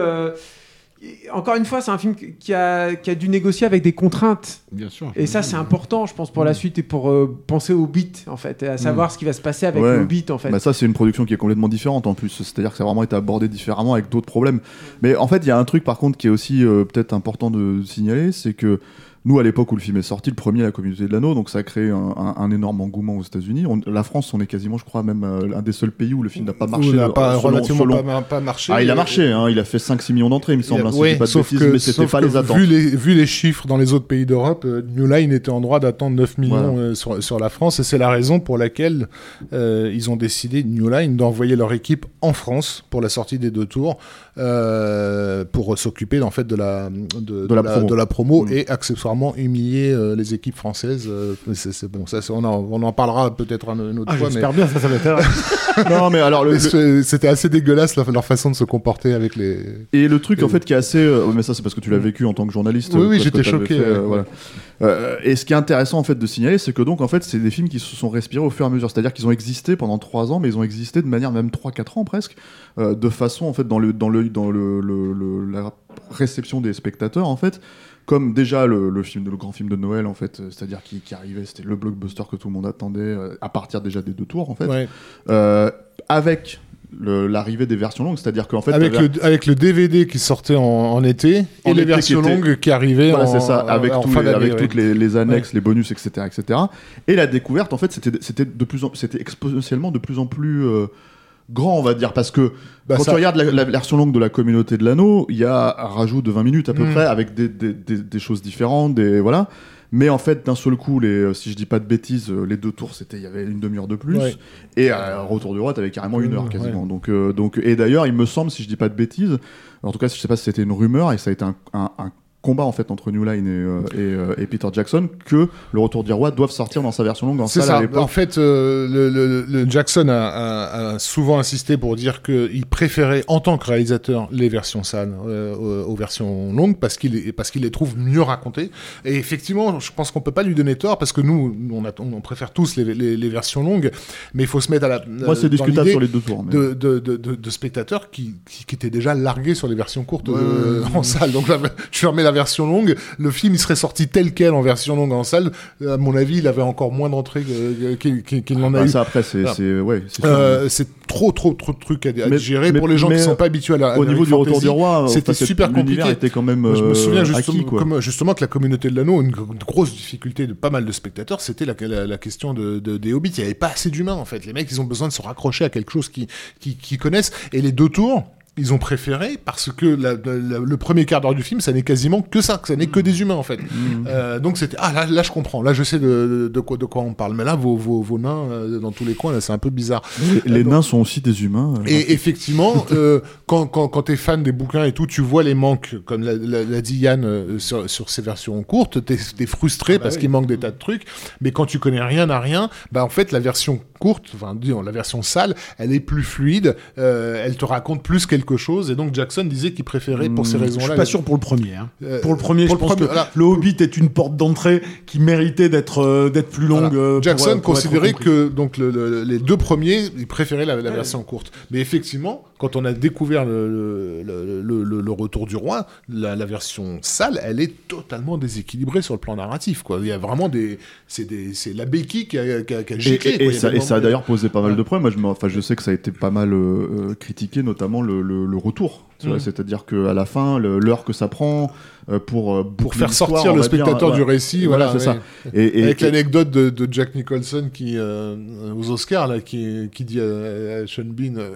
Encore une fois, c'est un film qui a, qui a dû négocier avec des contraintes. Bien sûr. Et ça, c'est important, je pense, pour la suite et pour euh, penser au beat, en fait, et à savoir ce qui va se passer avec Ouais. le beat, en fait. Bah ça, c'est une production qui est complètement différente en plus. C'est-à-dire que ça a vraiment été abordé différemment avec d'autres problèmes. Mais en fait, il y a un truc par contre qui est aussi euh, peut-être important de signaler, c'est que nous, à l'époque où le film est sorti, le premier, la communauté de l'anneau, donc ça a créé un, un- un énorme engouement aux États-Unis. La France, on est quasiment, je crois, même euh, un des seuls pays où le film n'a pas marché. Où il n'a euh, pas, selon- relativement selon- Pas, pas marché. Ah, il a marché, hein, il a fait 5-6 millions d'entrées, il me semble, hein, Ouais, pas de sauf bêtises, que- mais c'était sauf pas que les attentes. Vu les, vu les chiffres dans les autres pays d'Europe, euh, New Line était en droit d'attendre 9 millions Voilà. sur, sur la France, et c'est la raison pour laquelle ils ont décidé, New Line, d'envoyer leur équipe en France pour la sortie des deux tours, euh, pour s'occuper en fait de la, de, De la promo. de la promo Mm. et accessoirement humilier euh, les équipes françaises. euh, c'est bon, ça, on, en, on en parlera peut-être un- une autre Ah, fois, mais j'espère bien, ça, ça m'intéresse. (laughs) non, mais alors, le, c'était assez dégueulasse leur, leur façon de se comporter avec les. Et le truc en fait qui est assez, euh, mais ça c'est parce que tu l'as vécu en tant que journaliste. Oui, j'étais choqué, fait, euh, ouais. voilà. Euh, et ce qui est intéressant en fait de signaler, c'est que donc en fait c'est des films qui se sont respirés au fur et à mesure. C'est-à-dire qu'ils ont existé pendant trois ans, mais ils ont existé de manière même 3-4 ans presque, euh, de façon en fait dans le dans le dans le, le- le- la réception des spectateurs en fait. Comme déjà le, le film, le grand film de Noël en fait, euh, c'est-à-dire qui, qui arrivait, c'était le blockbuster que tout le monde attendait euh, à partir déjà des deux tours en fait. Ouais. Euh, avec l'arrivée des versions longues, c'est-à-dire qu'en fait avec, le, avec le DVD qui sortait en, en été En et les versions qui était- longues qui arrivaient Voilà, en, c'est ça, avec, en fin les- avec ouais. toutes les, les annexes, les bonus, etc., etc. Et la découverte, en fait, c'était c'était de plus c'était exponentiellement de plus en plus euh, grand, on va dire, parce que Bah, quand ça- tu regardes la, la version longue de la communauté de l'anneau, il y a un rajout de 20 minutes à peu Mm. près, avec des, des, des, des choses différentes, des voilà. Mais en fait, d'un seul coup, les, euh, si je dis pas de bêtises, euh, les deux tours, c'était, il y avait une demi-heure de plus. Ouais. Et à Retour du Roi, t'avais carrément une heure Ouais. quasiment. Donc, euh, donc, et d'ailleurs, il me semble, si je dis pas de bêtises, en tout cas, je sais pas si c'était une rumeur, et ça a été un, un- un combat en fait entre New Line et, euh, et, euh, et Peter Jackson que le Retour du Roi doivent sortir dans sa version longue en salle à ça. l'époque. En fait, euh, le, le- le Jackson a, a- a souvent insisté pour dire qu'il préférait, en tant que réalisateur, les versions sales euh, aux, versions longues parce qu'il parce qu'il les trouve mieux racontées. Et effectivement, je pense qu'on peut pas lui donner tort parce que nous, on, a- on préfère tous les, les- les versions longues, mais il faut se mettre à la. Moi, c'est discutable sur les deux tours. mais- de, de, de, de- de spectateurs qui, qui, qui étaient déjà largués sur les versions courtes en salle. Donc je fermais (laughs) la version longue, le film il serait sorti tel quel en version longue en salle. À mon avis, il avait encore moins d'entrées qu'il qu'il n'en a Bah, eu. ça après, c'est c'est- ouais. Euh, trop, trop, trop de trucs à, à Mais- gérer mais- pour les gens qui sont pas habitués à la Au niveau du fantasy. Retour du Roi, c'était enfin, super compliqué. était quand même Moi, je me souviens euh, justement, acquis, quoi. comme, justement que la communauté de l'anneau, une, gr- une grosse difficulté de pas mal de spectateurs, c'était la, la, la question de, de- des hobbits. Il n'y avait pas assez d'humains en fait. Les mecs, ils ont besoin de se raccrocher à quelque chose qu'ils qui, qui connaissent. Et les deux tours. Ils ont préféré parce que la- la- le premier quart d'heure du film, ça n'est quasiment que ça, que ça n'est que des humains en fait. Euh, donc c'était ah là, là je comprends, là je sais de, de, quoi, de quoi on parle, mais là vos, vos, vos nains euh, dans tous les coins là c'est un peu bizarre. Les, les nains sont aussi des humains. euh, Et effectivement, euh, quand, quand, quand tu es fan des bouquins et tout, tu vois les manques, comme l'a, l'a- l'a dit Yann euh, sur, sur ces versions courtes, tu es, frustré parce qu'il manque des tas de trucs, mais quand tu connais rien à rien, bah en fait la version courte, enfin disons, la version sale, elle est plus fluide, euh, elle te raconte plus quelque chose, et donc Jackson disait qu'il préférait pour ces Je raisons-là. suis pas sûr pour le premier. hein. Euh, Pour le premier, pour je le pense premier, que voilà. le Hobbit est une porte d'entrée qui méritait d'être euh, d'être plus longue. Voilà. euh, pour, Jackson euh, pour considérait que donc le- le- les deux premiers, il préférait la, la version courte. Mais effectivement, quand on a découvert le, le, le- le- le- le retour du roi, la, la version sale, elle est totalement déséquilibrée sur le plan narratif. Quoi. Il y a vraiment des, c'est des, c'est la béquille qui a, qui a, qui a Et, giclé, et- quoi. et Il y a ça, des et ça a d'ailleurs posé pas mal de problèmes. Moi, je, me- enfin, je sais que ça a été pas mal euh, critiqué, notamment le, le- le retour. Mm. C'est-à-dire qu'à la fin, l'heure que ça prend pour euh, pour faire sortir le dire, spectateur ouais. du récit, Voilà, voilà, c'est ouais. ça. Et, et- Avec et- l'anecdote de, de Jack Nicholson qui, euh, aux Oscars, là, qui, qui dit à, à Sean Bean, euh,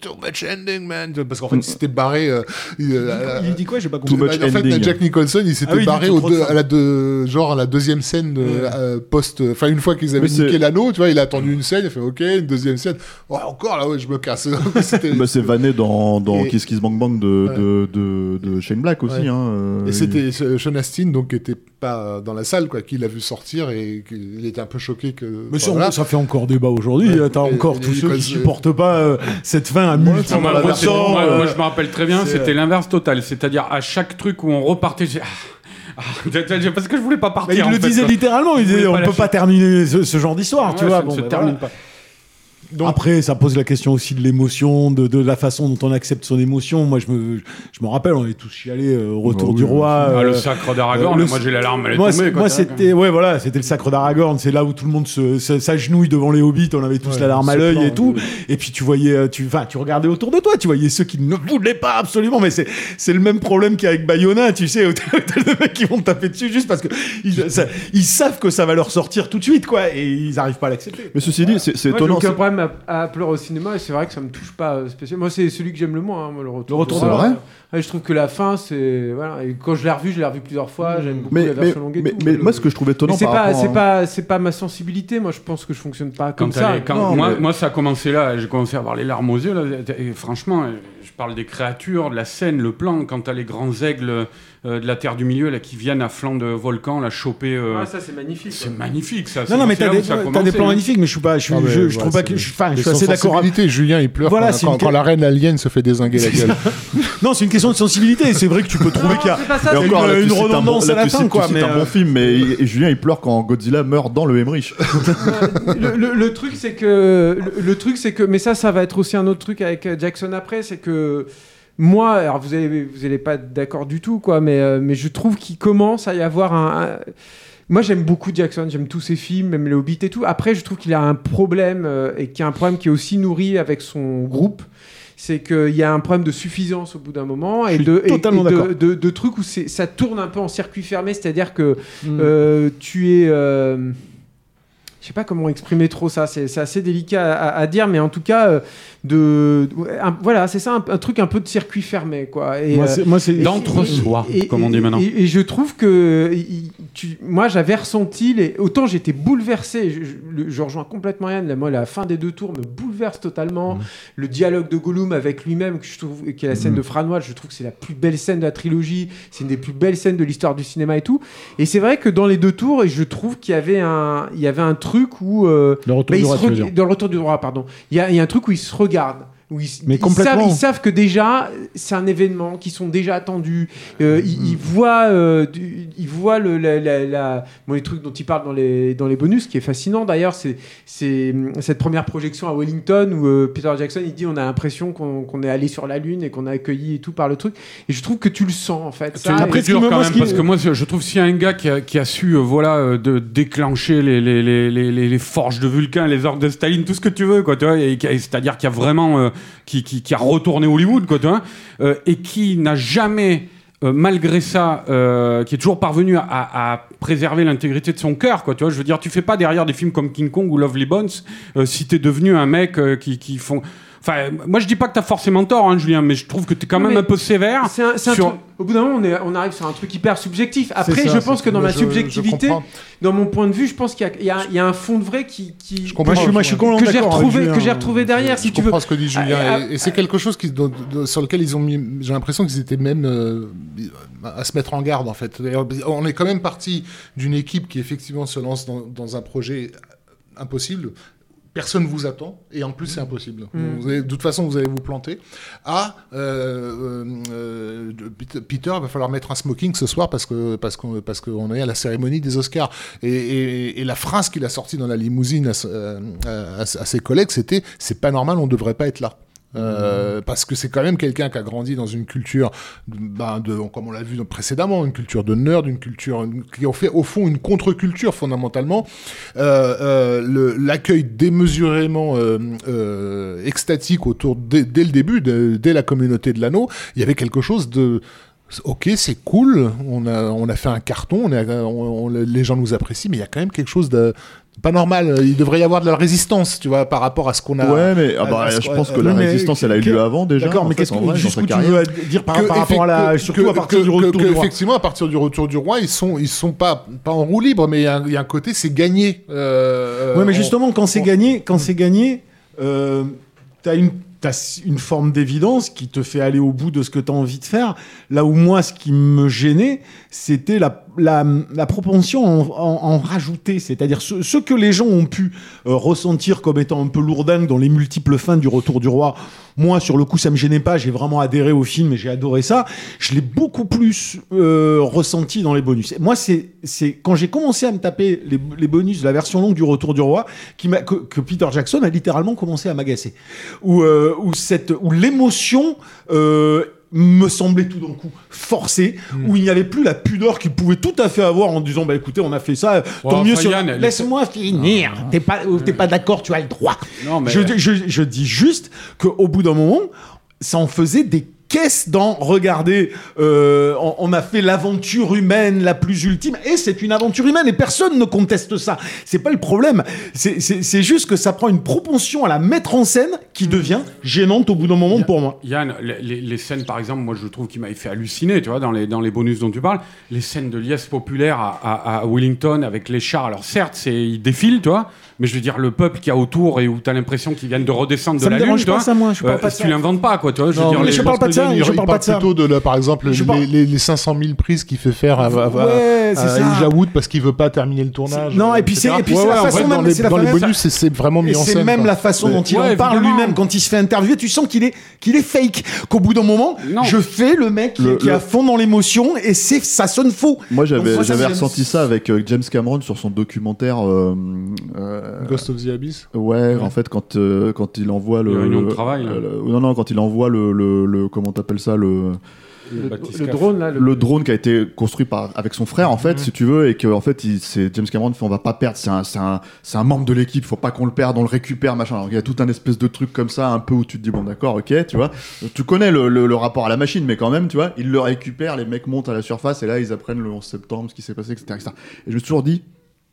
too much ending, man. Parce qu'en fait, il s'était barré. euh, il, euh, Il dit quoi J'ai pas Too compris. much en fait, ending. Jack Nicholson, il s'était Ah oui, barré au deux- à la de, genre à la deuxième scène de, euh, post, enfin une fois qu'ils avaient niqué l'anneau, tu vois, il a attendu une scène, il a fait OK, une deuxième scène, ouais, encore là, ouais, je me casse. (laughs) C'était- bah, c'est vanné dans, dans Et- Kiss Kiss Bang Bang de, Ouais. de, de, de Shane Black aussi. Ouais. Hein, euh, c'était Sean Astin, donc, qui était pas dans la salle, quoi, qui l'a vu sortir et qu'il était un peu choqué que. Mais ça, voilà. ça fait encore débat aujourd'hui. Ouais. T'as encore tous il ceux qui supportent pas euh, cette fin à Moi, Moi, moi, moi, euh, moi, je me rappelle très bien, c'était l'inverse total. C'est-à-dire, à chaque truc où on repartait, j'ai. Ah, ah, (laughs) parce que je voulais pas partir. Mais il en le fait, disait quoi. littéralement, il disait on peut lâcher. pas terminer ce, ce genre d'histoire, tu vois. ça ne bon, se ben termine voilà. pas. Après, ça pose la question aussi de l'émotion, de, de la façon dont on accepte son émotion. Moi, je me, je me rappelle, on est tous chialés euh, au retour Ah oui, du roi. Ah, le euh, sacre d'Aragorn, le- moi j'ai la larme, elle est moi, tombée. c'est- quoi, moi, c'était ouais voilà, c'était le sacre d'Aragorn. C'est là où tout le monde s'agenouille devant les hobbits. On avait tous Ouais, la larme à l'œil et tout. oui. Et puis tu voyais, euh, tu, tu regardais autour de toi, tu voyais ceux qui ne voulaient pas absolument. Mais c'est, c'est le même problème qu'avec Bayona, tu sais, (laughs) où t'as des mecs qui vont te taper dessus juste parce que ils, ça- ils savent que ça va leur sortir tout de suite, quoi, et ils arrivent pas à l'accepter. Mais ceci dit, c'est étonnant. aucun à, à pleurer au cinéma et c'est vrai que ça me touche pas euh, spécialement. Moi, c'est celui que j'aime le moins, hein, moi, le retour. Le retour roi. vrai Ouais, je trouve que la fin, c'est voilà. Et quand je l'ai revu, je l'ai revu plusieurs fois. J'aime beaucoup Mais, la mais, version longue et mais, tout. mais le- moi, ce que je trouve Mais étonnant c'est pas, c'est à- pas, c'est pas ma sensibilité. Moi, je pense que je fonctionne pas comme Quand ça. quand- Non, moi, mais- moi, ça a commencé là, j'ai commencé à avoir les larmes aux yeux. Là, et franchement, je parle des créatures, de la scène, le plan, quand t'as les grands aigles euh, de la Terre du Milieu là, qui viennent à flanc de volcan, là, choper. euh, Ah, ça, c'est magnifique. c'est magnifique ça. Non, c'est- non, mais c'est t'as des, des plans hein. magnifiques, mais je suis pas, je, suis- Ah ouais, je, je ouais, trouve pas c'est- que, je, enfin, je suis assez d'accord. avec- sensibilité, Julien, il pleure Voilà, quand, c'est une quand- la reine alien se fait désinguer la gueule. (laughs) Non, c'est une question de sensibilité. C'est vrai que tu peux trouver qu'il y a, c'est une, redondance à la fin, quoi. Mais, un euh, bon film, mais Julien il pleure quand Godzilla meurt dans le Emmerich. (laughs) le, truc c'est que le, truc c'est que mais ça ça va être aussi un autre truc avec euh, Jackson après c'est que moi alors vous allez vous allez pas d'accord du tout quoi mais euh, mais je trouve qu'il commence à y avoir un, un- moi j'aime beaucoup Jackson j'aime tous ses films même les Hobbits et tout après je trouve qu'il a un problème euh, et qu'il y a un problème qui est aussi nourri avec son groupe c'est qu'il y a un problème de suffisance au bout d'un moment et de, et- totalement et de- d'accord. de, de trucs où ça tourne un peu en circuit fermé c'est-à-dire que Mm. euh, tu es. je sais pas comment exprimer trop ça, c'est assez délicat à, à dire, mais en tout cas, de, un- voilà, c'est ça, un, un truc un peu de circuit fermé, quoi. Et, moi, euh, c'est-. D'entre-soi, et- comme on dit maintenant. Et, et je trouve que il- tu- moi, j'avais ressenti, les, autant j'étais bouleversé, je, je- rejoins complètement Yann, là, moi, la fin des deux tours me bouleverse totalement. Le dialogue de Gollum avec lui-même, que je trouve, qui est la scène de Franois, je trouve que c'est la plus belle scène de la trilogie. C'est une des plus belles scènes de l'histoire du cinéma et tout. Et c'est vrai que dans les deux tours, je trouve qu'il y avait un, il y avait un truc où euh, Le retour bah, du se dans le retour du roi, pardon. Il y a, il y a un truc où ils se regarde Où ils, Mais ils complètement. savent, ils savent que déjà c'est un événement, qu'ils sont déjà attendus. Euh, ils, ils voient, euh, du- ils voient le, la, la- la- bon, les trucs dont ils parlent dans les, dans les bonus, qui est fascinant d'ailleurs, c'est, c'est cette première projection à Wellington où euh, Peter Jackson il dit on a l'impression qu'on, est allé sur la lune et qu'on a accueilli et tout par le truc. Et je trouve que tu le sens en fait. C'est Ça, après dur quand même parce que moi je trouve s'il y a un gars qui a, qui a su euh, voilà de déclencher les, les, les, les, forges de Vulcain, les orques de Staline, tout ce que tu veux quoi, tu vois, et qui a- c'est-à-dire vraiment euh, qui, a retourné Hollywood quoi, tu vois, euh, et qui n'a jamais euh, malgré ça, euh, qui est toujours parvenu à, préserver l'intégrité de son cœur, quoi. Tu vois, je veux dire, tu fais pas derrière des films comme King Kong ou Lovely Bones si t'es devenu un mec qui, qui font. Enfin, moi je dis pas que t'as forcément tort, hein, Julien, mais je trouve que t'es quand même un peu sévère. c'est un, sur- truc- Au bout d'un moment, on, est- on arrive sur un truc hyper subjectif. Après, ça, je pense que dans ma je- subjectivité, je dans mon point de vue, je pense qu'il y a- y, y un fond de vrai qui, qui Je comprends. Moi, je suis, moi, je suis complètement que j'ai retrouvé, Julien. que j'ai retrouvé derrière, si je tu veux. comprends ce que dit Julien. Ah, et et c'est quelque chose qui, sur lequel ils ont mis. J'ai l'impression qu'ils étaient même euh, à se mettre en garde, en fait. On est quand même parti d'une équipe qui, effectivement, se lance dans, dans un projet impossible. Personne vous attend et en plus c'est impossible. Mm. Vous allez- de toute façon vous allez vous planter. Ah, euh, euh, Peter, il va falloir mettre un smoking ce soir parce que parce qu'on parce qu'on est à la cérémonie des Oscars. Et, et- et la phrase qu'il a sortie dans la limousine euh, à- à- à ses collègues, c'était c'est pas normal, on devrait pas être là. Euh, parce que c'est quand même quelqu'un qui a grandi dans une culture, ben, de, comme on l'a vu précédemment, une culture de nerd, une culture qui ont fait au fond une contre-culture fondamentalement. Euh, euh, L'accueil démesurément extatique autour dès, le début, dès la communauté de l'anneau, il y avait quelque chose de Ok, c'est cool. On a, on a fait un carton. On a, on- on- les gens nous apprécient, mais il y a quand même quelque chose de pas normal. Il devrait y avoir de la résistance, tu vois, par rapport à ce qu'on a. Ouais, mais ah bah, je pense que la mais résistance, elle a eu lieu avant déjà. D'accord, mais qu'est-ce que, juste tu veux dire par, que par rapport à la, surtout que- à partir que- du retour du roi. effectivement à partir du retour du roi ils sont ils sont pas pas en roue libre mais il y, a un- il y a un côté c'est gagné euh, Ouais, mais on- justement, quand c'est gagné, quand c'est gagné, euh, t'as une t'as une forme d'évidence qui te fait aller au bout de ce que tu as envie de faire. Là où moi, ce qui me gênait, c'était la, la, la propension en, en, rajouter. C'est-à-dire ce, que les gens ont pu euh, ressentir comme étant un peu lourdingue dans les multiples fins du Retour du Roi. Moi, sur le coup, ça me gênait pas. J'ai vraiment adhéré au film et j'ai adoré ça. Je l'ai beaucoup plus euh, ressenti dans les bonus. Moi, c'est quand j'ai commencé à me taper les, les bonus de la version longue du Retour du Roi que, que Peter Jackson a littéralement commencé à m'agacer. Où, euh, où cette où l'émotion euh, me semblait tout d'un coup forcée, Hmm. où il n'y avait plus la pudeur qu'il pouvait tout à fait avoir en disant bah écoutez on a fait ça, tant mieux sur... Laisse-moi finir, t'es pas t'es pas d'accord, tu as le droit. Non, mais- Je, dis- je, je dis juste qu'au bout d'un moment, ça en faisait des caisses dans regardez, euh, on, on a fait l'aventure humaine la plus ultime et c'est une aventure humaine et personne ne conteste ça. C'est pas le problème. C'est- juste que ça prend une propension à la mettre en scène qui devient gênante au bout d'un moment pour moi. Yann, les, les- les scènes, par exemple, moi je trouve qui m'avaient fait halluciner, tu vois, dans les, dans les bonus dont tu parles, les scènes de liesse populaire à, à- à Wellington avec les chars. Alors certes, c'est ils défilent, tu vois, mais je veux dire le peuple qui a autour et où tu as l'impression qu'ils viennent de redescendre Ça de me la lune, pas, vois. ça, moi, je parle pas de tu l'inventes pas, quoi, tu vois. Je veux Non, dire, mais les- je parle pas de ça, je il parle pas de ça. plutôt de là, par exemple, les, parle- les, les 500 000 prises qu'il fait faire à, à, à- Ouais, c'est à ça. Elijah Wood parce qu'il veut pas terminer le tournage. Non, et puis c'est- et puis Ouais, c'est la façon même- dans les, c'est bonus, c'est- c'est vraiment mis Et en c'est scène. même quoi. la façon dont il en parle lui-même quand il se fait interviewer. Tu sens qu'il est, qu'il est fake. Qu'au bout d'un moment, je fais le mec qui, est à fond dans l'émotion et c'est, ça sonne faux. Moi, j'avais ressenti ça avec euh, James Cameron sur son documentaire. Euh, euh, Ghost of the Abyss. Ouais, en fait, quand, euh, quand il envoie le. Les réunions de le- travail, là. le- non, non, quand il envoie le. le, le- comment t'appelles ça le, Le, le drone là, le, le drone qui a été construit par, avec son frère, en fait, si tu veux, et que, en fait, c'est James Cameron fait on va pas perdre, c'est un, c'est un, c'est un membre de l'équipe, faut pas qu'on le perde, on le récupère, machin. Alors, il y a tout un espèce de truc comme ça, un peu où tu te dis, bon, d'accord, ok, tu vois. Tu connais le, le- le rapport à la machine, mais quand même, tu vois, il le récupère, les mecs montent à la surface, et là, ils apprennent le 11 septembre, ce qui s'est passé, etc., etc. Et je me suis toujours dit,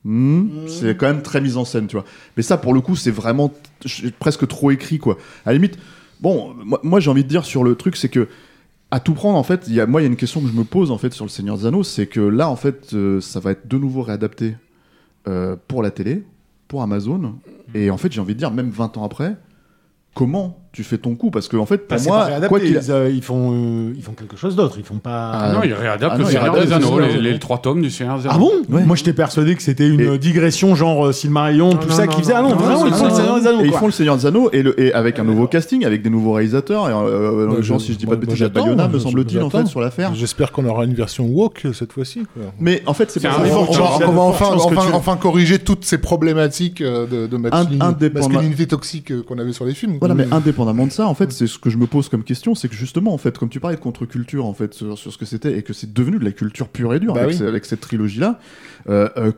Hmm, c'est quand même très mise en scène, tu vois. Mais ça, pour le coup, c'est vraiment presque trop écrit, quoi. À la limite, bon, moi, moi, j'ai envie de dire sur le truc, c'est que à tout prendre, en fait, il y a, moi, il y a une question que je me pose en fait sur le Seigneur des Anneaux, c'est que là, en fait, euh, ça va être de nouveau réadapté euh, pour la télé, pour Amazon, et en fait, j'ai envie de dire, même 20 ans après, comment tu fais ton coup parce que en fait pour c'est moi quoi qu'il ils, euh, ils font, euh, ils font quelque chose d'autre. Ils font pas. Ah, non, il réadapte ah le non, il Seigneur des le Anneaux, les, des les trois tomes du Seigneur des Anneaux. Ah bon Ouais. Moi, j'étais persuadé que c'était une Et- euh, digression genre euh, Silmarillion, tout non, ça, non, qui faisait. Ah non, non, vraiment, non, ils non, font le Seigneur des Anneaux. et ils font le Seigneur des Anneaux et, le, et avec un nouveau casting avec des nouveaux réalisateurs et, euh, Bah, genre je- si je dis pas de bêtises Bayona me semble-t-il en fait sur l'affaire J'espère qu'on aura une version woke euh, cette fois-ci. mais en fait c'est pas On va, enfin, corriger toutes ces problématiques euh, de, de masculinité, indépendant- toxique euh, qu'on avait sur les films. Voilà, mais indépendamment de ça, en fait, c'est ce que je me pose comme question, c'est que justement, en fait, comme tu parlais de contre-culture, en fait, sur, sur ce que c'était, et que c'est devenu de la culture pure et dure Bah avec, oui. ce- avec cette trilogie-là, euh, euh,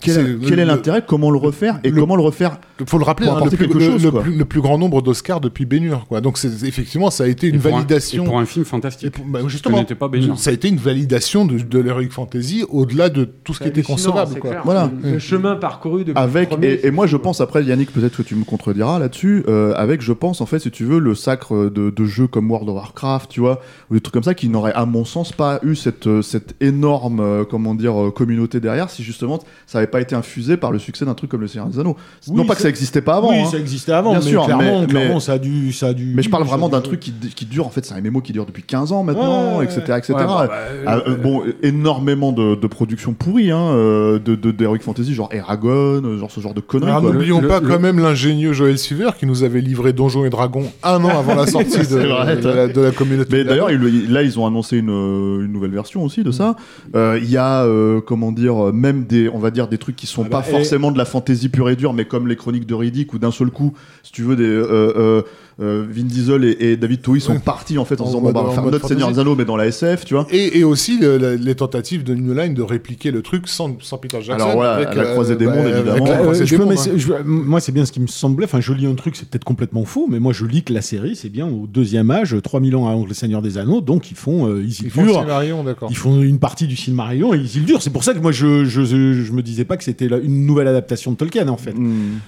quel, est- quel l'intérêt Comment le refaire Et le- comment le refaire Il faut le rappeler, Pour hein, le, plus, quelque le- chose, le quoi. plus- le plus grand nombre d'Oscars depuis Bénur. Quoi. Donc effectivement, ça a été une Et pour un- validation. et pour un film fantastique. pour- bah, justement, n'était pas Bénur. ça a été une validation de, de l'heroic fantasy au-delà de tout ce qui était concevable. c'est Quoi. clair. Voilà. Le chemin parcouru depuis avec le et, et moi je pense après Yannick peut-être que tu me contrediras là-dessus euh, avec je pense en fait si tu veux le sacre de, de jeux comme World of Warcraft tu vois ou des trucs comme ça qui n'auraient à mon sens pas eu cette euh, cette énorme euh, comment dire communauté derrière si justement ça n'avait pas été infusé par le succès d'un truc comme le Seigneur des Anneaux Oui, non pas que ça- existait pas avant oui, hein. ça existait avant, Bien mais sûr, clairement, mais- clairement, mais- ça a dû, ça a dû. mais je parle vraiment d'un truc qui, qui dure en fait c'est un MMO qui dure depuis 15 ans maintenant Ouais, etc etc Ouais, bah, bah, Ah, euh, bon, énormément de, de productions pourries, hein, euh, de, de, d'Heroic Fantasy, genre Eragon, euh, genre ce genre de conneries. Alors, quoi. n'oublions pas le- quand même l'ingénieux Joël Silver qui nous avait livré Donjons et Dragons un an avant la (laughs) sortie de, C'est vrai, de la, de la communauté. Mais d'ailleurs, là, ils ont annoncé une, une nouvelle version aussi de ça. Euh, Il y a, euh, comment dire, même des, on va dire, des trucs qui sont Ah pas bah, et- forcément de la fantasy pure et dure, mais comme les Chroniques de Riddick, où d'un seul coup, si tu veux, des, euh, euh, euh, Vin Diesel et, et David Towie sont Ouais. partis en fait en, En disant mode- bon, bah, on va en faire notre Seigneur des Anneaux, mais dans la SF, tu vois. Et, et aussi le- la- les tentatives de New Line de répliquer le truc sans, sans Peter Jackson. Alors voilà, à la croisée des mondes, avec évidemment. la Ouais, croisée des je peux- mondes, mais hein. je- moi, c'est bien ce qui me semblait. Enfin, je lis un truc, c'est peut-être complètement faux, mais moi, je lis que la série, c'est bien au deuxième âge, 3000 ans avant le Seigneur des Anneaux, donc ils font euh, Ils font le Isildur. scénario, d'accord. Ils font une partie du Silmarillion et Isildur. C'est pour ça que moi, je, je, je, je me disais pas que c'était une nouvelle adaptation de Tolkien, en fait. Hmm.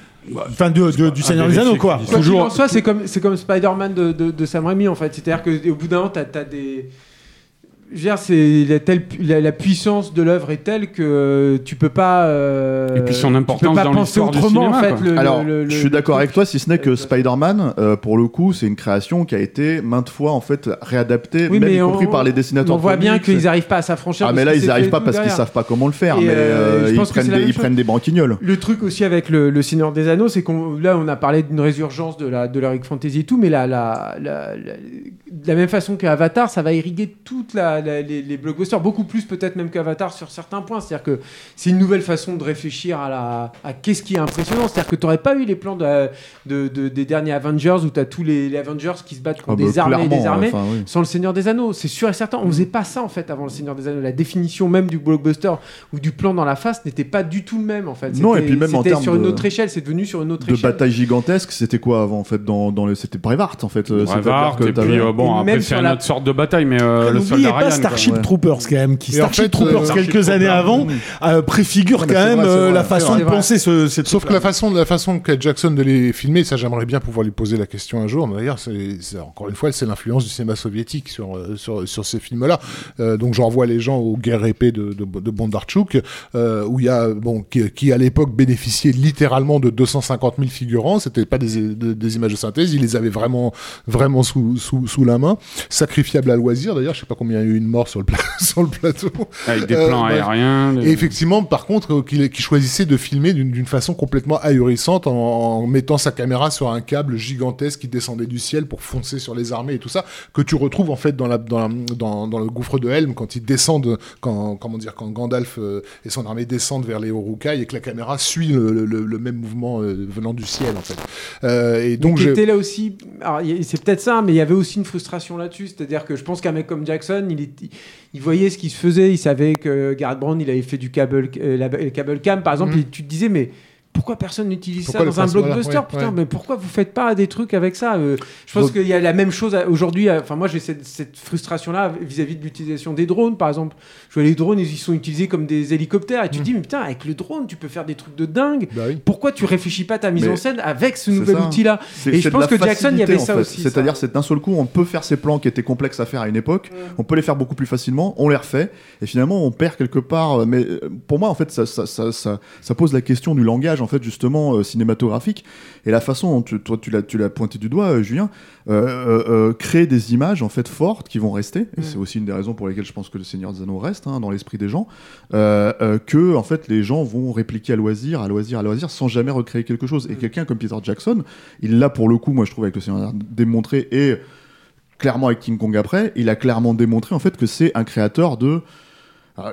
Enfin, de, de- du Seigneur des Anneaux, quoi. Toujours. en soit, c'est comme, Spider-Man de, de, de Sam Raimi en fait. C'est-à-dire qu'au bout d'un moment, t'as, t'as des. C'est la, telle, la, la puissance de l'œuvre est telle que euh, tu peux pas. euh, Et puis son tu peux importance pas dans penser l'histoire du autrement en cinéma, fait. le- Alors, le- le- je suis d'accord avec toi, si ce n'est que Spider-Man, euh, pour le coup, c'est une création qui a été maintes fois en fait réadaptée, Oui, même y compris on- par les dessinateurs. On voit bien qu'ils n'arrivent pas à s'affranchir. Ah mais là ils s'est n'y arrivent fait pas parce qu'ils savent pas comment le faire, Et, mais euh, ils, prennent des, ils prennent des branquignoles. Le truc aussi avec le, le Seigneur des Anneaux, c'est qu'on là on a parlé d'une résurgence de la de l'heroic fantasy et tout, mais la, la, la, la- de la même façon qu'Avatar, ça va irriguer toute la, la- les, les blockbusters, beaucoup plus peut-être même qu'Avatar sur certains points. C'est-à-dire que c'est une nouvelle façon de réfléchir à la à qu'est-ce qui est impressionnant. C'est-à-dire que tu n'aurais pas eu les plans de, de- de- des derniers Avengers où tu as tous les, les Avengers qui se battent contre Ah bah, des armées et des clairement, armées. enfin, oui. Sans le Seigneur des Anneaux, c'est sûr et certain. On faisait pas ça en fait avant le Seigneur des Anneaux. La définition même du blockbuster ou du plan dans la face n'était pas du tout le même en fait. Non, et C'était- puis même en termes sur une de- autre échelle. C'est devenu sur une autre De échelle. bataille gigantesque, c'était quoi avant en fait dans, dans le c'était Brevard en fait. euh, Brevard, que et puis euh, bon, Et après même c'est une la- autre sorte de bataille, mais euh, le soldat Starship ouais. Troopers quand même, qui Et en Starship fait, Troopers euh, quelques Starship années Troopers, avant oui. euh, préfigure quand même vrai, euh, la façon de penser ce, cette Sauf que la façon, la façon qu'a Jackson de les filmer, ça j'aimerais bien pouvoir lui poser la question un jour. D'ailleurs, encore une fois, c'est l'influence du cinéma soviétique sur sur, sur ces films-là. Euh, donc je renvoie les gens aux guerres épées de, de, de Bondarchuk, euh, où il y a bon qui, qui à l'époque bénéficiait littéralement de 250 000 figurants. C'était pas des, de- des images de synthèse, il les avait vraiment vraiment sous sous, sous la main, sacrifiable à loisir. D'ailleurs, je sais pas combien il y a eu une mort sur le pla- (laughs) sur le plateau. Avec des Euh, plans bref. aériens. des- Et effectivement, par contre, euh, qu'il choisissait de filmer d'une façon complètement ahurissante en, en mettant sa caméra sur un câble gigantesque qui descendait du ciel pour foncer sur les armées et tout ça, que tu retrouves en fait dans, la, dans, la- dans, dans le gouffre de Helm quand ils descendent, quand, comment dire, quand Gandalf euh, et son armée descendent vers les Uruk-hai et que la caméra suit le, le- le- le même mouvement euh, venant du ciel en fait. Euh, et donc était là aussi. C'est peut-être ça, mais il y avait aussi une frustration là-dessus. C'est-à-dire que je pense qu'un mec comme Jackson, il, est- il voyait ce qui se faisait. Il savait que Garrett Brown, il avait fait du cable, euh, la- le cable cam, par exemple. Mhm. Et tu te disais, mais. Pourquoi personne n'utilise ça dans un blockbuster ouais, Putain, ouais. mais pourquoi vous faites pas des trucs avec ça Euh, Je pense qu'il y a la même chose à- aujourd'hui. à- Enfin, moi, j'ai cette, cette frustration-là vis-à-vis de l'utilisation des drones, par exemple. Je vois les drones, ils sont utilisés comme des hélicoptères. Et tu te dis, mais putain, avec le drone, tu peux faire des trucs de dingue. Bah oui. Pourquoi tu réfléchis pas ta mise Mais en scène avec ce nouvel outil-là Et je pense que Jackson, il y avait ça fait. aussi, C'est-à-dire, c'est d'un seul coup, on peut faire ces plans qui étaient complexes à faire à une époque, on peut les faire beaucoup plus facilement, on les refait, et finalement, on perd quelque part. euh, Mais euh, pour moi, en fait, ça, ça, ça, ça, ça pose la question du langage. En fait justement euh, cinématographiques et la façon dont tu, toi tu l'as tu l'as pointé du doigt, euh, Julien, euh, créer des images en fait fortes qui vont rester. Et c'est aussi une des raisons pour lesquelles je pense que le Seigneur des Anneaux reste hein, dans l'esprit des gens, que en fait les gens vont répliquer à loisir, à loisir, à loisir, sans jamais recréer quelque chose. Et quelqu'un comme Peter Jackson, il l'a pour le coup, moi je trouve avec le Seigneur des Anneaux démontré et clairement avec King Kong après, il a clairement démontré en fait que c'est un créateur de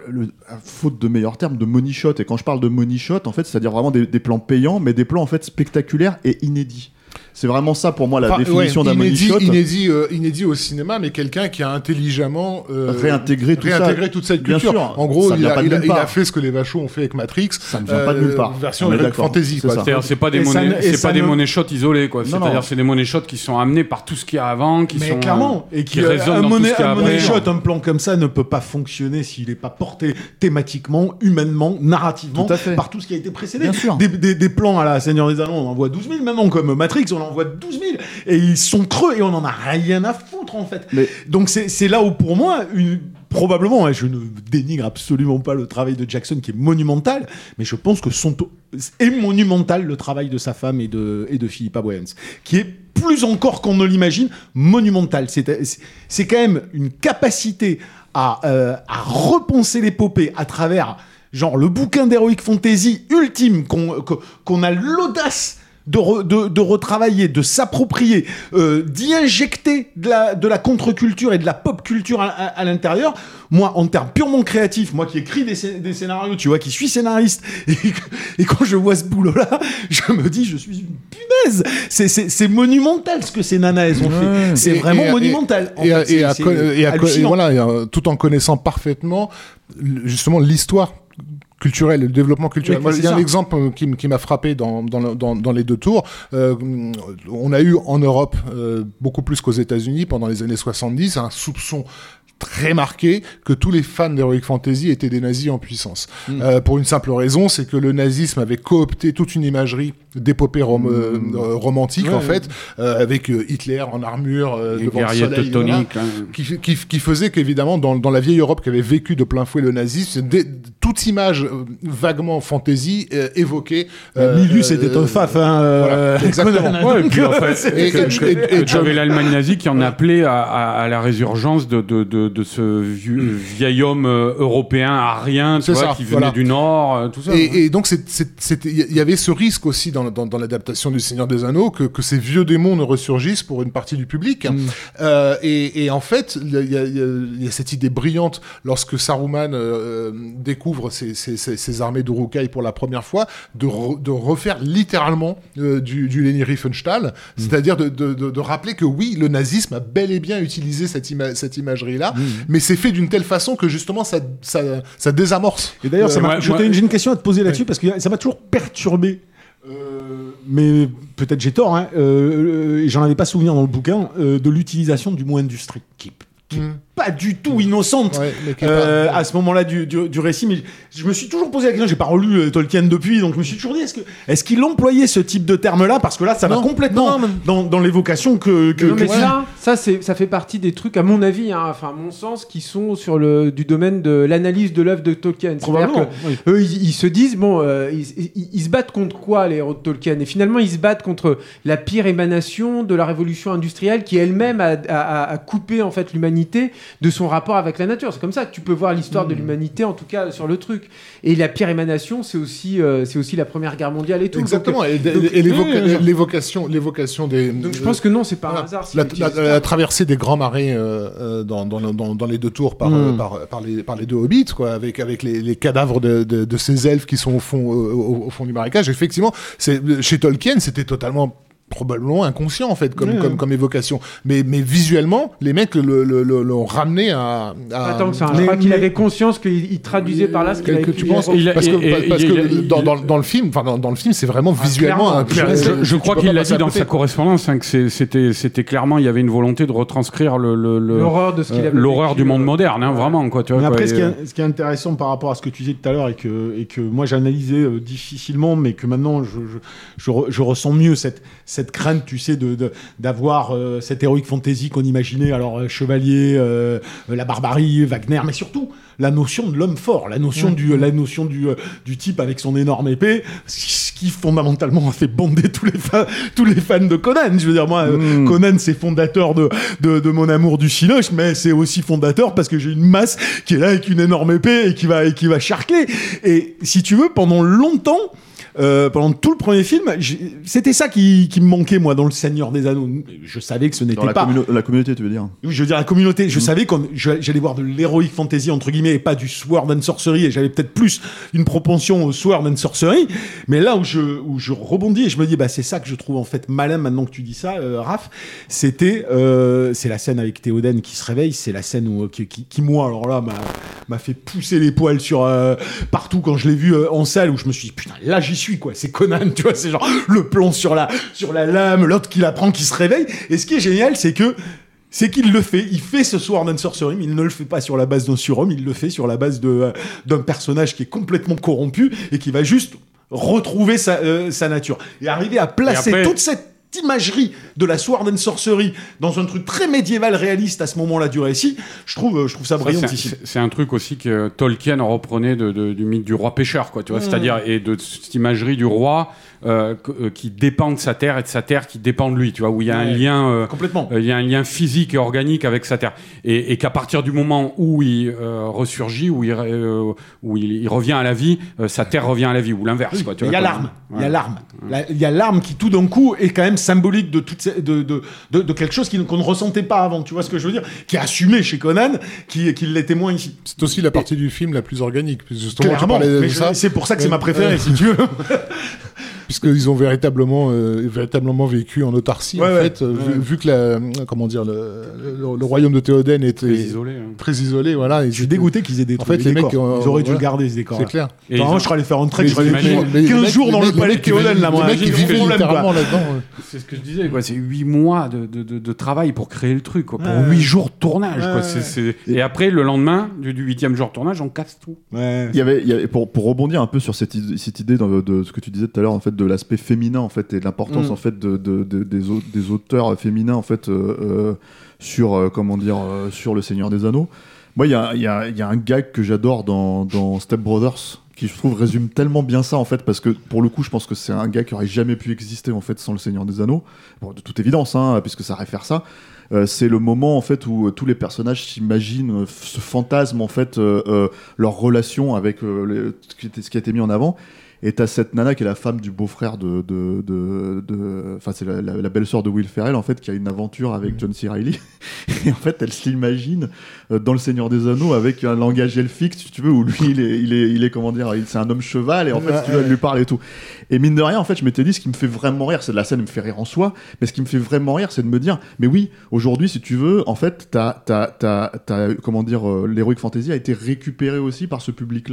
le- à faute de meilleurs termes, de money shot. Et quand je parle de money shot, en fait, c'est-à-dire vraiment des plans payants, mais des plans en fait spectaculaires et inédits. C'est vraiment ça pour moi la Enfin, définition ouais, d'un money inédit, shot. inédit, euh, inédit au cinéma, mais quelqu'un qui a intelligemment euh, Réintégré tout ça. réintégré toute cette Bien culture. sûr, en gros, il a, pas de il, a, il a fait ce que les vachos ont fait avec Matrix. Ça ne vient pas de nulle part. Version d'accord. Fantasy. C'est pas des c'est pas des ne- money shots isolés, quoi. C'est-à-dire, c'est des money shots qui sont amenés par tout ce qu'il y a avant, qui Mais sont clairement, euh, et qui résonnent un dans tout money, ce qu'il y a après. shot, un plan comme ça ne peut pas fonctionner s'il n'est pas porté thématiquement, humainement, narrativement Tout par tout ce qui a été précédé. Bien sûr. Des, des- des plans à la Seigneur des Anneaux, on en voit 12 000, maintenant comme Matrix, on en voit 12 000, et ils sont creux et on en a rien à foutre en fait. Mais- Donc c'est là où pour moi, une, probablement, hein, je ne dénigre absolument pas le travail de Jackson qui est monumental, mais je pense que son est monumental le travail de sa femme et de, et de Philippa Boyens, qui est plus encore qu'on ne l'imagine, monumental. C'est quand même une capacité à, euh, à repenser l'épopée à travers genre le bouquin d'Heroic Fantasy ultime qu'on qu'on a l'audace de, re- de, de retravailler, de s'approprier, euh, d'y injecter de la, de la contre-culture et de la pop-culture à, à- à l'intérieur. Moi, en termes purement créatifs, moi qui écris des, scé- des scénarios, tu vois, qui suis scénariste, (laughs) et, quand je vois ce boulot-là, je me dis, je suis une punaise. C'est- monumental ce que ces nanas, elles ont fait. C'est vraiment et- monumental. En Et, fait, et voilà, euh, tout en connaissant parfaitement justement l'histoire culturelle, le développement culturel. Oui, il y a un exemple euh, qui, m'a frappé dans, dans, le- dans, dans les deux tours. Euh, on a eu en Europe, euh, beaucoup plus qu'aux États-Unis, pendant les années 70, un soupçon très marqué que tous les fans d'Heroic Fantasy étaient des nazis en puissance. Hmm. Euh, pour une simple raison, c'est que le nazisme avait coopté toute une imagerie d'épopée rom- euh, euh, romantique, Hmm. Ouais, en fait, euh, avec euh, Hitler en armure, euh, Les devant le guerriers soleil, voilà teutoniques. hein. qui, qui, qui faisait qu'évidemment dans, dans la vieille Europe qui avait vécu de plein fouet le nazisme, dès- toute image euh, vaguement fantasy euh, évoquait. euh, Milius euh, était un faf, hein. euh, voilà, (laughs) exactement. Ouais, et puis en (laughs) fait, et- et- et- et l'Allemagne nazie qui en appelait à, à- à la résurgence de, de, de, de ce vieux, vieil homme euh, européen arien, tu C'est vois, ça, qui venait voilà. du Nord, euh, tout ça. Et, et donc il y avait ce risque aussi dans, dans, dans l'adaptation du Seigneur des Anneaux que, que ces vieux démons ne ressurgissent pour une partie du public. Euh, et, et en fait, il y, a- y y cette idée brillante lorsque Saruman euh, découvre ses, ses, ses- ses armées d'Urukai pour la première fois, de, re- de refaire littéralement euh, du, du Leni Riefenstahl, c'est-à-dire de, de, de- de rappeler que oui, le nazisme a bel et bien utilisé cette, ima- cette imagerie-là, mais c'est fait d'une telle façon que justement ça, ça, ça désamorce. Et d'ailleurs, Euh, j'ai une question à te poser là-dessus parce que ça m'a toujours perturbé. Euh, mais peut-être j'ai tort, hein, euh, j'en avais pas souvenir dans le bouquin, euh, de l'utilisation du mot industrie, qui, qui est. pas du tout innocente Ouais, mais euh, à ce moment-là du, du, du récit. Mais je me suis toujours posé la question, j'ai pas relu euh, Tolkien depuis, donc je me suis toujours dit, est-ce que est-ce qu'il employait ce type de terme-là? Parce que là, ça va complètement non, dans, dans l'évocation que... que, non, mais que- ça, ça, c'est, ça fait partie des trucs, à mon avis, hein, enfin, à mon sens, qui sont sur le, du domaine de l'analyse de l'œuvre de Tolkien. C'est-à-dire Probablement, que oui. eux, ils, ils se disent, bon, euh, ils, ils- ils se battent contre quoi, les héros de Tolkien? Et finalement, ils se battent contre la pire émanation de la révolution industrielle qui elle-même a, a- a- a coupé, en fait, l'humanité de son rapport avec la nature. C'est comme ça que tu peux voir l'histoire Hmm. de l'humanité, en tout cas, sur le truc. Et la pire émanation, c'est aussi, euh, c'est aussi la Première Guerre mondiale et tout. Donc, Exactement. Et, donc- oui. l'évocation, l'évocation des. Donc je pense que non, c'est pas un hasard. La, traversée des grands marais euh, euh, dans, dans, dans, dans les deux tours par, Mm. euh, par, par, les, par les deux hobbits, quoi, avec, avec les, les cadavres de, de, de ces elfes qui sont au fond, au, fond du marécage. Effectivement, chez Tolkien, c'était totalement probablement inconscient en fait comme, comme, comme évocation. Mais, mais visuellement les mecs le, le, le- l'ont ramené à, à Attends que ça, je mais- crois qu'il avait conscience qu'il il traduisait par là ce qu'il que avait tu penses Il parce que, et- et- parce il- que il- dans, il- dans, dans le film enfin dans, dans le film c'est vraiment Ah, visuellement un Je, je crois qu'il l'a dit dans sa correspondance hein, que c'était c'était clairement il y avait une volonté de retranscrire le L'horreur de ce qu'il euh, avait l'horreur vécu, du monde euh, moderne hein, vraiment quoi tu vois Mais après, et, ce qui, euh, est, ce qui est intéressant par rapport à ce que tu disais tout à l'heure et que, et que moi j'analysais difficilement, mais que maintenant je, je ressens mieux cette, cette crainte, tu sais, de, de- d'avoir euh, cette héroïque fantasy qu'on imaginait, alors euh, chevalier, euh, la barbarie, Wagner, mais surtout la notion de l'homme fort, la notion, du, la notion du, du type avec son énorme épée, ce qui fondamentalement a fait bander tous les, fa- tous les fans de Conan. Je veux dire, moi, euh, Mm. Conan, c'est fondateur de, de, de mon amour du cinoche, mais c'est aussi fondateur parce que j'ai une masse qui est là avec une énorme épée et qui va, et qui va charcler. Et si tu veux, pendant longtemps, euh, pendant tout le premier film, c'était ça qui, qui me manquait, moi, dans Le Seigneur des Anneaux. Je savais que ce n'était pas. communo- la communauté, tu veux dire je veux dire la communauté. Je savais qu'on j'allais voir de l'heroic fantasy entre guillemets et pas du sword and sorcery et j'avais peut-être plus une propension au sword and sorcery. Mais là où je où je rebondis et je me dis bah c'est ça que je trouve en fait malin maintenant que tu dis ça, euh, Raph. C'était euh, c'est la scène avec Théoden qui se réveille. C'est la scène où qui, qui, qui, moi alors là m'a fait pousser les poils sur euh, partout quand je l'ai vu euh, en salle où je me suis dit putain là j'y suis quoi. C'est Conan tu vois c'est genre le plan sur la sur la lame l'autre qui la prend qui se réveille. Et ce qui est génial c'est que c'est qu'il le fait. Il fait ce Sword and Sorcery, mais il ne le fait pas sur la base d'un surhomme, il le fait sur la base de, euh, d'un personnage qui est complètement corrompu et qui va juste retrouver sa, euh, sa nature. Et arriver à placer après- toute cette imagerie de la Sword and Sorcery dans un truc très médiéval réaliste à ce moment-là du récit, je trouve, euh, je trouve ça brillant c'est- ici. c'est- C'est un truc aussi que Tolkien reprenait de, de- du mythe du roi pêcheur, quoi, tu vois, c'est-à-dire et de cette imagerie du roi euh, euh, qui dépend de sa terre et de sa terre qui dépend de lui, tu vois, où il y a un lien, euh, Complètement. euh, il y a un lien physique et organique avec sa terre, et, et qu'à partir du moment où il euh, ressurgit, où il, re- euh, où il, il revient à la vie, euh, sa terre revient à la vie ou l'inverse, Il y a l'arme, il y a l'arme. La- Il y a l'arme qui tout d'un coup est quand même symbolique de, toute ces- de, de, de, de quelque chose qu'on ne ressentait pas avant, tu vois ce que je veux dire Qui est assumé chez Conan, qui, qui l'est témoin ici. C'est aussi la partie du film la plus organique. Justement, Clairement, c'est pour ça que c'est ma préférée, si tu veux. (laughs) puisqu'ils ont véritablement, euh, véritablement vécu en autarcie, Ouais, en ouais. fait, euh, vu- Ouais. vu, que la, comment dire, le, le- le royaume de Théoden était Très isolé. hein. très isolé, voilà. Je suis dégoûté qu'ils aient En détruit fait, les les mecs, euh, Ils auraient dû le garder, ce décor. C'est clair. Et ont- je serais allé faire un trek, je serais allé t'imagines- faire mais les 15 mecs- jours dans le palais de Théoden, là, moi. Littéralement là-dedans. C'est ce que je disais, quoi. C'est 8 mois de, travail pour créer le truc, quoi. Pour Ouais. 8 jours de tournage, Et après, le lendemain du, du 8 jour de tournage, on casse tout. Ouais. Il y avait, il y avait- pour, pour rebondir un peu sur cette, idée- cette idée de, de ce que tu disais tout à l'heure en fait de l'aspect féminin en fait et de l'importance Mm. en fait de, de- de- des, au- des auteurs féminins en fait euh, euh, sur euh, comment dire sur le Seigneur des Anneaux. Moi il y a, il y, a, il y a un gag que j'adore dans, dans Step Brothers qui je trouve résume tellement bien ça en fait parce que pour le coup je pense que c'est un gars qui aurait jamais pu exister en fait sans le Seigneur des Anneaux bon, de toute évidence hein, puisque ça réfère ça Euh, c'est le moment en fait où tous les personnages s'imaginent euh, f- ce fantasme en fait euh, leur relation avec les- ce qui a été mis en avant et t'as cette nana qui est la femme du beau-frère de de de de- enfin c'est la, la- la belle-sœur de Will Ferrell en fait qui a une aventure avec John C. Reilly. (laughs) Et en fait elle s'imagine euh, dans le Seigneur des Anneaux avec un langage elfique si tu veux où lui il est il est il est comment dire c'est un homme cheval et en fait si tu veux, elle lui parle et tout. Et mine de rien en fait je m'étais dit ce qui me fait vraiment rire c'est de la scène me fait rire en soi mais ce qui me fait vraiment rire c'est de me dire mais oui aujourd'hui si tu veux en fait t'as t'as t'as t'as comment dire euh, l'heroic fantasy a été récupéré aussi par ce public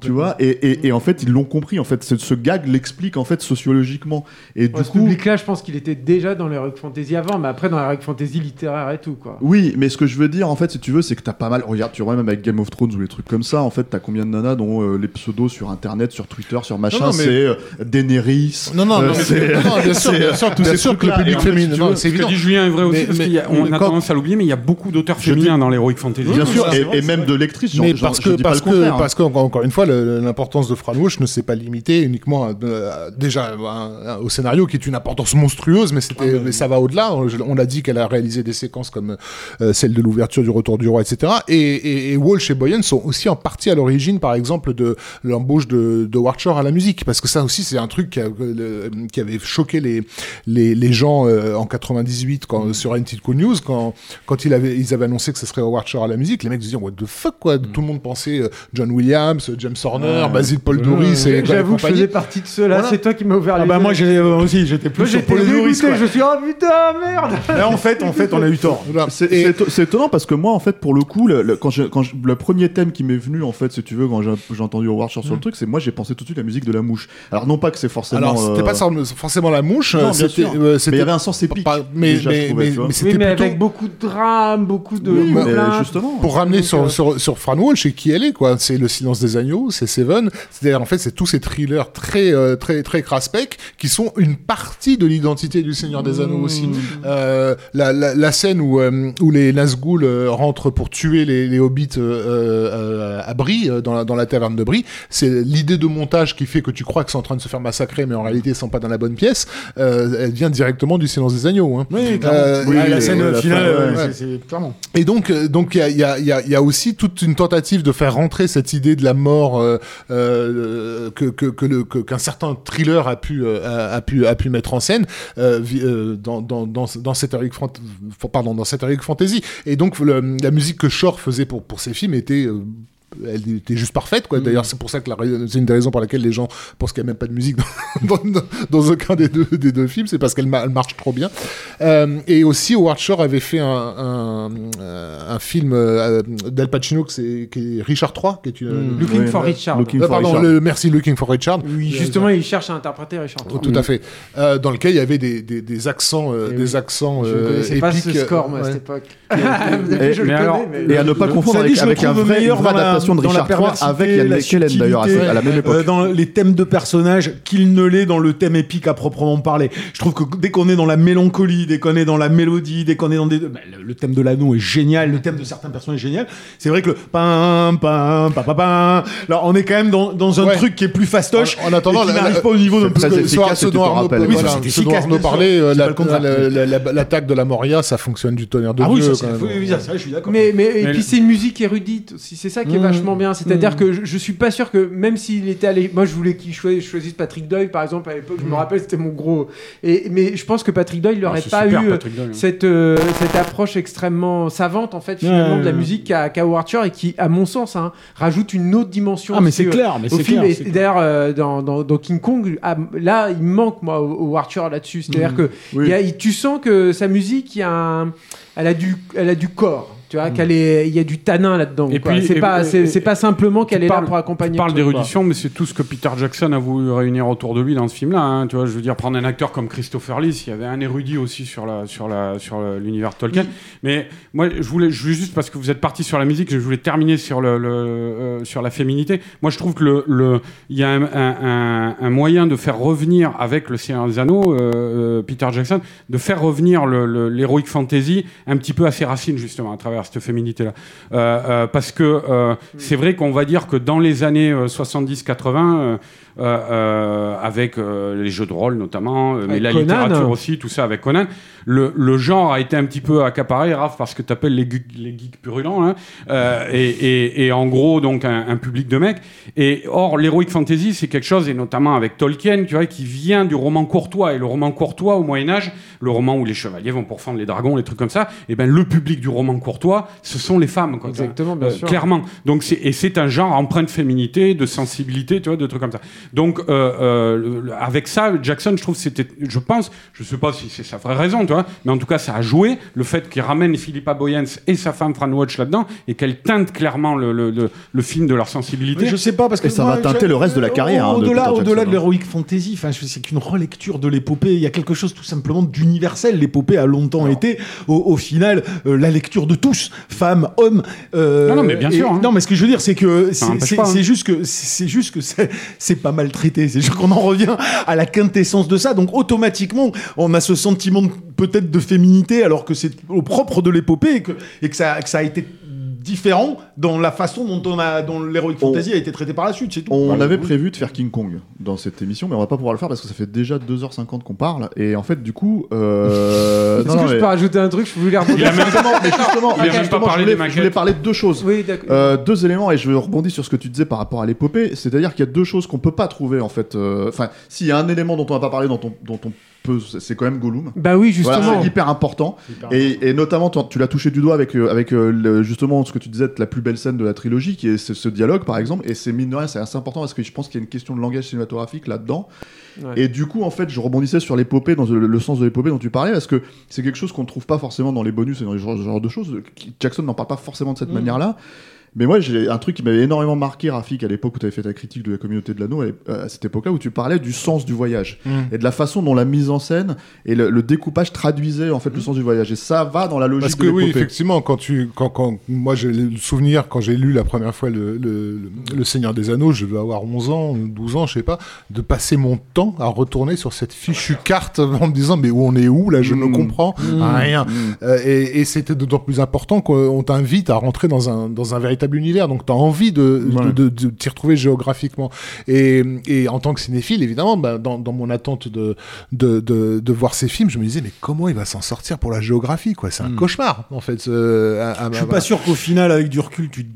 tu vois et, et, et en fait ils l'ont compris en fait ce, ce gag l'explique en fait sociologiquement et du Ouais, ce coup public-là, je pense qu'il était déjà dans l'heroic fantasy avant, mais après dans l'heroic fantasy littéraire et tout, quoi. Oui, mais ce que je veux dire, en fait, si tu veux, c'est que t'as pas mal. Regarde, tu vois, même avec Game of Thrones ou les trucs comme ça, en fait, t'as combien de nanas dont euh, les pseudos sur internet, sur Twitter, sur machin, mais- c'est euh, Daenerys. Non, non, euh, non, c'est- bien sûr, bien euh, sûr, tous bien ces sûr que le public féminin, c'est Ce que évident. dit Julien est vrai aussi, Mais- parce qu'on a tendance à l'oublier, mais il y a beaucoup d'auteurs féminins dans l'Heroic Fantasy. Bien sûr, et, même de lectrices. Mais parce je que, pas parce que, hein. parce que, encore une fois, l'importance de Fran Walsh ne s'est pas limitée uniquement à, à- déjà à- au scénario, qui est une importance monstrueuse, mais c'était, mais ça va au-delà. On, on l'a dit qu'elle a réalisé des séquences comme euh, celle de l'ouverture du Retour du Roi, etc. Et, et, et Walsh et Boyan sont aussi en partie à l'origine, par exemple, de l'embauche de, de Shore à la musique, parce que ça aussi, c'est un truc qui, a- le- qui avait choqué les, les, les gens euh, en 98 quand, sur NTCO News, quand, quand il avait, ils avaient annoncé que ce serait Shore à la musique, les mecs se disaient, what the fuck, quoi? Tout le monde pensait euh, John Williams, James Horner, Basil Paul Doris et J'avoue que je faisais partie de ceux-là, Voilà. c'est toi qui m'as ouvert les Ah bah yeux. moi j'ai euh, aussi j'étais plus Moi, sur Paul quoi. je suis oh putain merde (laughs) Mais en fait en fait on a eu tort. (laughs) C'est étonnant parce que moi, en fait, pour le coup, le, le- quand je, quand je- le premier thème qui m'est venu, en fait, si tu veux, quand j'ai entendu Howard Shore sur le truc, c'est moi, j'ai pensé tout de suite à la musique de la mouche. Alors, non pas que c'est forcément. Alors, c'était euh, pas ça- forcément la mouche, Non, euh, bien c'était, sûr. euh, Mais il y avait un sens épique. mais, déjà, je mais, trouvais, mais, tu vois. mais c'était Oui, mais plutôt avec beaucoup de drames, beaucoup de Oui, justement. pour ramener Donc, sur, euh, sur, sur Fran Walsh et qui elle est, quoi. C'est le silence des Agneaux, c'est Seven. C'est-à-dire, en fait, c'est tous ces thrillers très, euh, très, très craspec qui sont une partie de l'identité du Seigneur des Anneaux aussi. Euh, la, la, la scène où, euh, où les Nazgûl rentrent pour tuer les, les hobbits à Brie, dans la, dans la taverne de Brie, c'est l'idée de montage qui fait que tu crois que c'est en train de se faire massacrer, mais en réalité, ils sont pas dans la bonne pièce. Elle vient directement du Silence des Agneaux. Hein. Oui, Oui, la, scène finale, ouais. c'est- clairement. Et donc, donc il y a, il y, a, il y, a, il y a aussi toute une tentative de faire rentrer cette idée de la mort euh, euh, que, qu'un certain thriller a pu, euh, mettre en scène dans, cette heroic fantasy. Et donc, la musique que Shore faisait pour, pour ses films était elle était juste parfaite quoi. D'ailleurs, c'est pour ça que c'est une des raisons pour laquelle les gens pensent qu'il n'y a même pas de musique (laughs) dans, dans, dans aucun des deux, des deux films, c'est parce qu'elle ma- elle marche trop bien. Euh, et aussi, Howard Shore avait fait un, un, euh, un film euh, d'Al Pacino que c'est- qui est Richard III, qui est une. Looking Ouais, for. Richard. Looking Ah, for pardon, Richard. le- merci Looking for Richard. Oui, justement, il cherche à interpréter Richard Oh, III. tout à fait. Euh, dans lequel il y avait des, des, des accents, euh, Et des oui. accents Je ne euh, connaissais pas ce score, moi, à Ouais. cette époque. Et- (laughs) je mais le alors, connais, mais... Et à ne pas confondre avec, avec un vrai, meilleur vraie dans la- adaptation de Richard III avec la McKellen d'ailleurs à, la même époque. Euh, dans les thèmes de personnages qu'il ne l'est dans le thème épique à proprement parler. Je trouve que dès qu'on est dans la mélancolie, dès qu'on est dans la mélodie, dès qu'on est dans des... bah, le, le thème de l'anneau est génial, le thème de certains personnages est génial. C'est vrai que le pam pam pam pam pam, là on est quand même dans, dans un Ouais. truc qui est plus fastoche. En- en attendant, qui n'arrive pas au niveau que efficace, ce- dont Arnaud, parlait, euh, l'attaque de la Moria, ça fonctionne du tonnerre de Ah oui, Dieu. Mais, mais, et Mais puis c'est une musique érudite aussi, c'est ça qui est Mmh. Vachement bien. C'est-à-dire Mmh. que je, je suis pas sûr que même s'il était allé. Moi je voulais qu'il choisisse, Patrick Doyle par exemple à l'époque, je me rappelle, c'était mon gros. Et, mais je pense que Patrick Doyle Ah, n'aurait c'est pas super, eu euh, Doyle, hein. cette, euh, cette approche extrêmement savante en fait finalement de la musique qu'a qu'a Howard Shore et qui, à mon sens, hein, rajoute une autre dimension. Ah, mais c'est euh, clair, mais c'est film. clair. Et d'ailleurs, euh, dans, dans, dans King Kong, ah, là, il manque, moi, Howard Shore là-dessus. C'est-à-dire que Oui. il y a- il- tu sens que sa musique, il y a un- elle, a du, elle a du corps. Tu vois, qu'elle est, il y a du tanin là-dedans. Et quoi. puis- c'est pas, c'est, pas simplement qu'elle est là pour accompagner. Tu parles d'érudition, mais c'est tout ce que Peter Jackson a voulu réunir autour de lui dans ce film-là. hein. Tu vois, je veux dire, prendre un acteur comme Christopher Lee, il y avait un érudit aussi sur la sur la sur l'univers Tolkien. Mais moi, je voulais, je voulais juste parce que vous êtes parti sur la musique, je voulais terminer sur le, le, euh, sur la féminité. Moi, je trouve que le le il y a un, un, un- un moyen de faire revenir avec le Seigneur des Anneaux, euh, euh, Peter Jackson, de faire revenir l'heroic fantasy un petit peu à ses racines justement à travers cette féminité-là. Euh, euh, parce que euh, c'est vrai qu'on va dire que dans les années euh, 70-80, euh, euh, euh, avec euh, les jeux de rôle notamment, euh, mais la Conan. littérature aussi, tout ça avec Conan, le, le genre a été un petit peu accaparé, Raph, parce que tu appelles les, geeks- les geeks purulents, hein, euh, et, et- et en gros, donc, un, un public de mecs. Et or, l'heroic fantasy, c'est quelque chose, et notamment avec Tolkien, tu vois, qui vient du roman courtois. Et le roman courtois, au Moyen-Âge, le roman où les chevaliers vont pourfendre les dragons, les trucs comme ça, et ben le public du roman courtois, ce sont les femmes, quoi. Exactement, bien Euh, sûr. Clairement. Donc et c'est un genre empreint de féminité, de sensibilité, tu vois, de trucs comme ça. Donc euh, euh, avec ça, Jackson, je trouve, c'était, je pense, je sais pas si c'est sa vraie raison, tu vois, mais en tout cas, ça a joué le fait qu'il ramène Philippa Boyens et sa femme Fran Watch là-dedans et qu'elle teinte clairement le, le, le, le film de leur sensibilité. Mais je sais pas parce que Et ça moi, va teinter le reste de la carrière, hein, de Au-delà, de l'heroic fantasy, enfin, je- c'est qu'une relecture de l'épopée. Il y a quelque chose tout simplement d'universel. L'épopée a longtemps été, au, au final, euh, la lecture de tous, femmes, hommes. euh, Non, non, mais bien et- sûr, hein. Non, mais ce que je veux dire, c'est que c'est, hein. c'est juste que c'est juste que c'est pas mal traité. C'est juste qu'on en revient à la quintessence de ça. Donc automatiquement, on a ce sentiment peut-être de féminité, alors que c'est au propre de l'épopée et que ça a été différent dans la façon dont on a dont l'heroic On- fantasy a été traité par la suite c'est tout On Voilà. avait prévu de faire King Kong dans cette émission, mais on va pas pouvoir le faire parce que ça fait déjà 2h50 qu'on parle. Et en fait, du coup. Euh... (laughs) Est-ce non, que non, je mais- peux rajouter un truc? Je voulais Il a rebondir. même Justement, mais justement, Il a même justement, pas parlé je voulais, des maquettes. je voulais parler de deux choses. Oui, d'accord. Euh, deux éléments et je rebondis sur ce que tu disais par rapport à l'épopée, c'est-à-dire qu'il y a deux choses qu'on peut pas trouver en fait. euh, Enfin, s'il y a un élément dont on va pas parler, dont on, dont on peut, c'est quand même Gollum. Bah oui, Voilà, justement. c'est hyper important. hyper Et, et notamment, tu l'as touché du doigt avec, euh, avec euh, le- justement ce que tu disais, la plus belle scène de la trilogie, qui est ce, ce dialogue par exemple. Et c'est mine de rien, c'est assez important parce que je pense qu'il y a une question de langage cinématographique là-dedans. Ouais. Et du coup, en fait, je rebondissais sur l'épopée, dans le, le sens de l'épopée dont tu parlais, parce que c'est quelque chose qu'on ne trouve pas forcément dans les bonus et dans ce genre, ce genre de choses. Jackson n'en parle pas forcément de cette Mhm. manière-là. Mais moi, j'ai un truc qui m'avait énormément marqué, Rafik, à l'époque où tu avais fait ta critique de la communauté de l'anneau, à l'ép- à cette époque-là, où tu parlais du sens du voyage Mm. et de la façon dont la mise en scène et le, le découpage traduisait en fait le sens du voyage. Et ça va dans la logique Parce que de oui, effectivement, quand tu, quand, quand moi j'ai le souvenir quand j'ai lu la première fois le, le, le- le Seigneur des Anneaux, je devais avoir 11 ans, 12 ans, je sais pas, de passer mon temps à retourner sur cette fichue carte (laughs) en me disant mais où on est où là, je ne Mm. comprends rien. Euh, et et c'était d'autant plus important qu'on t'invite à rentrer dans un dans un véritable univers, donc tu as envie de, Ouais. de, de, de t'y retrouver géographiquement. Et, et en tant que cinéphile, évidemment, bah, dans, dans mon attente de, de, de, de voir ces films, je me disais, mais comment il va s'en sortir pour la géographie quoi? C'est un cauchemar, en fait. euh, à- à- Je suis pas sûr qu'au final, avec du recul, tu.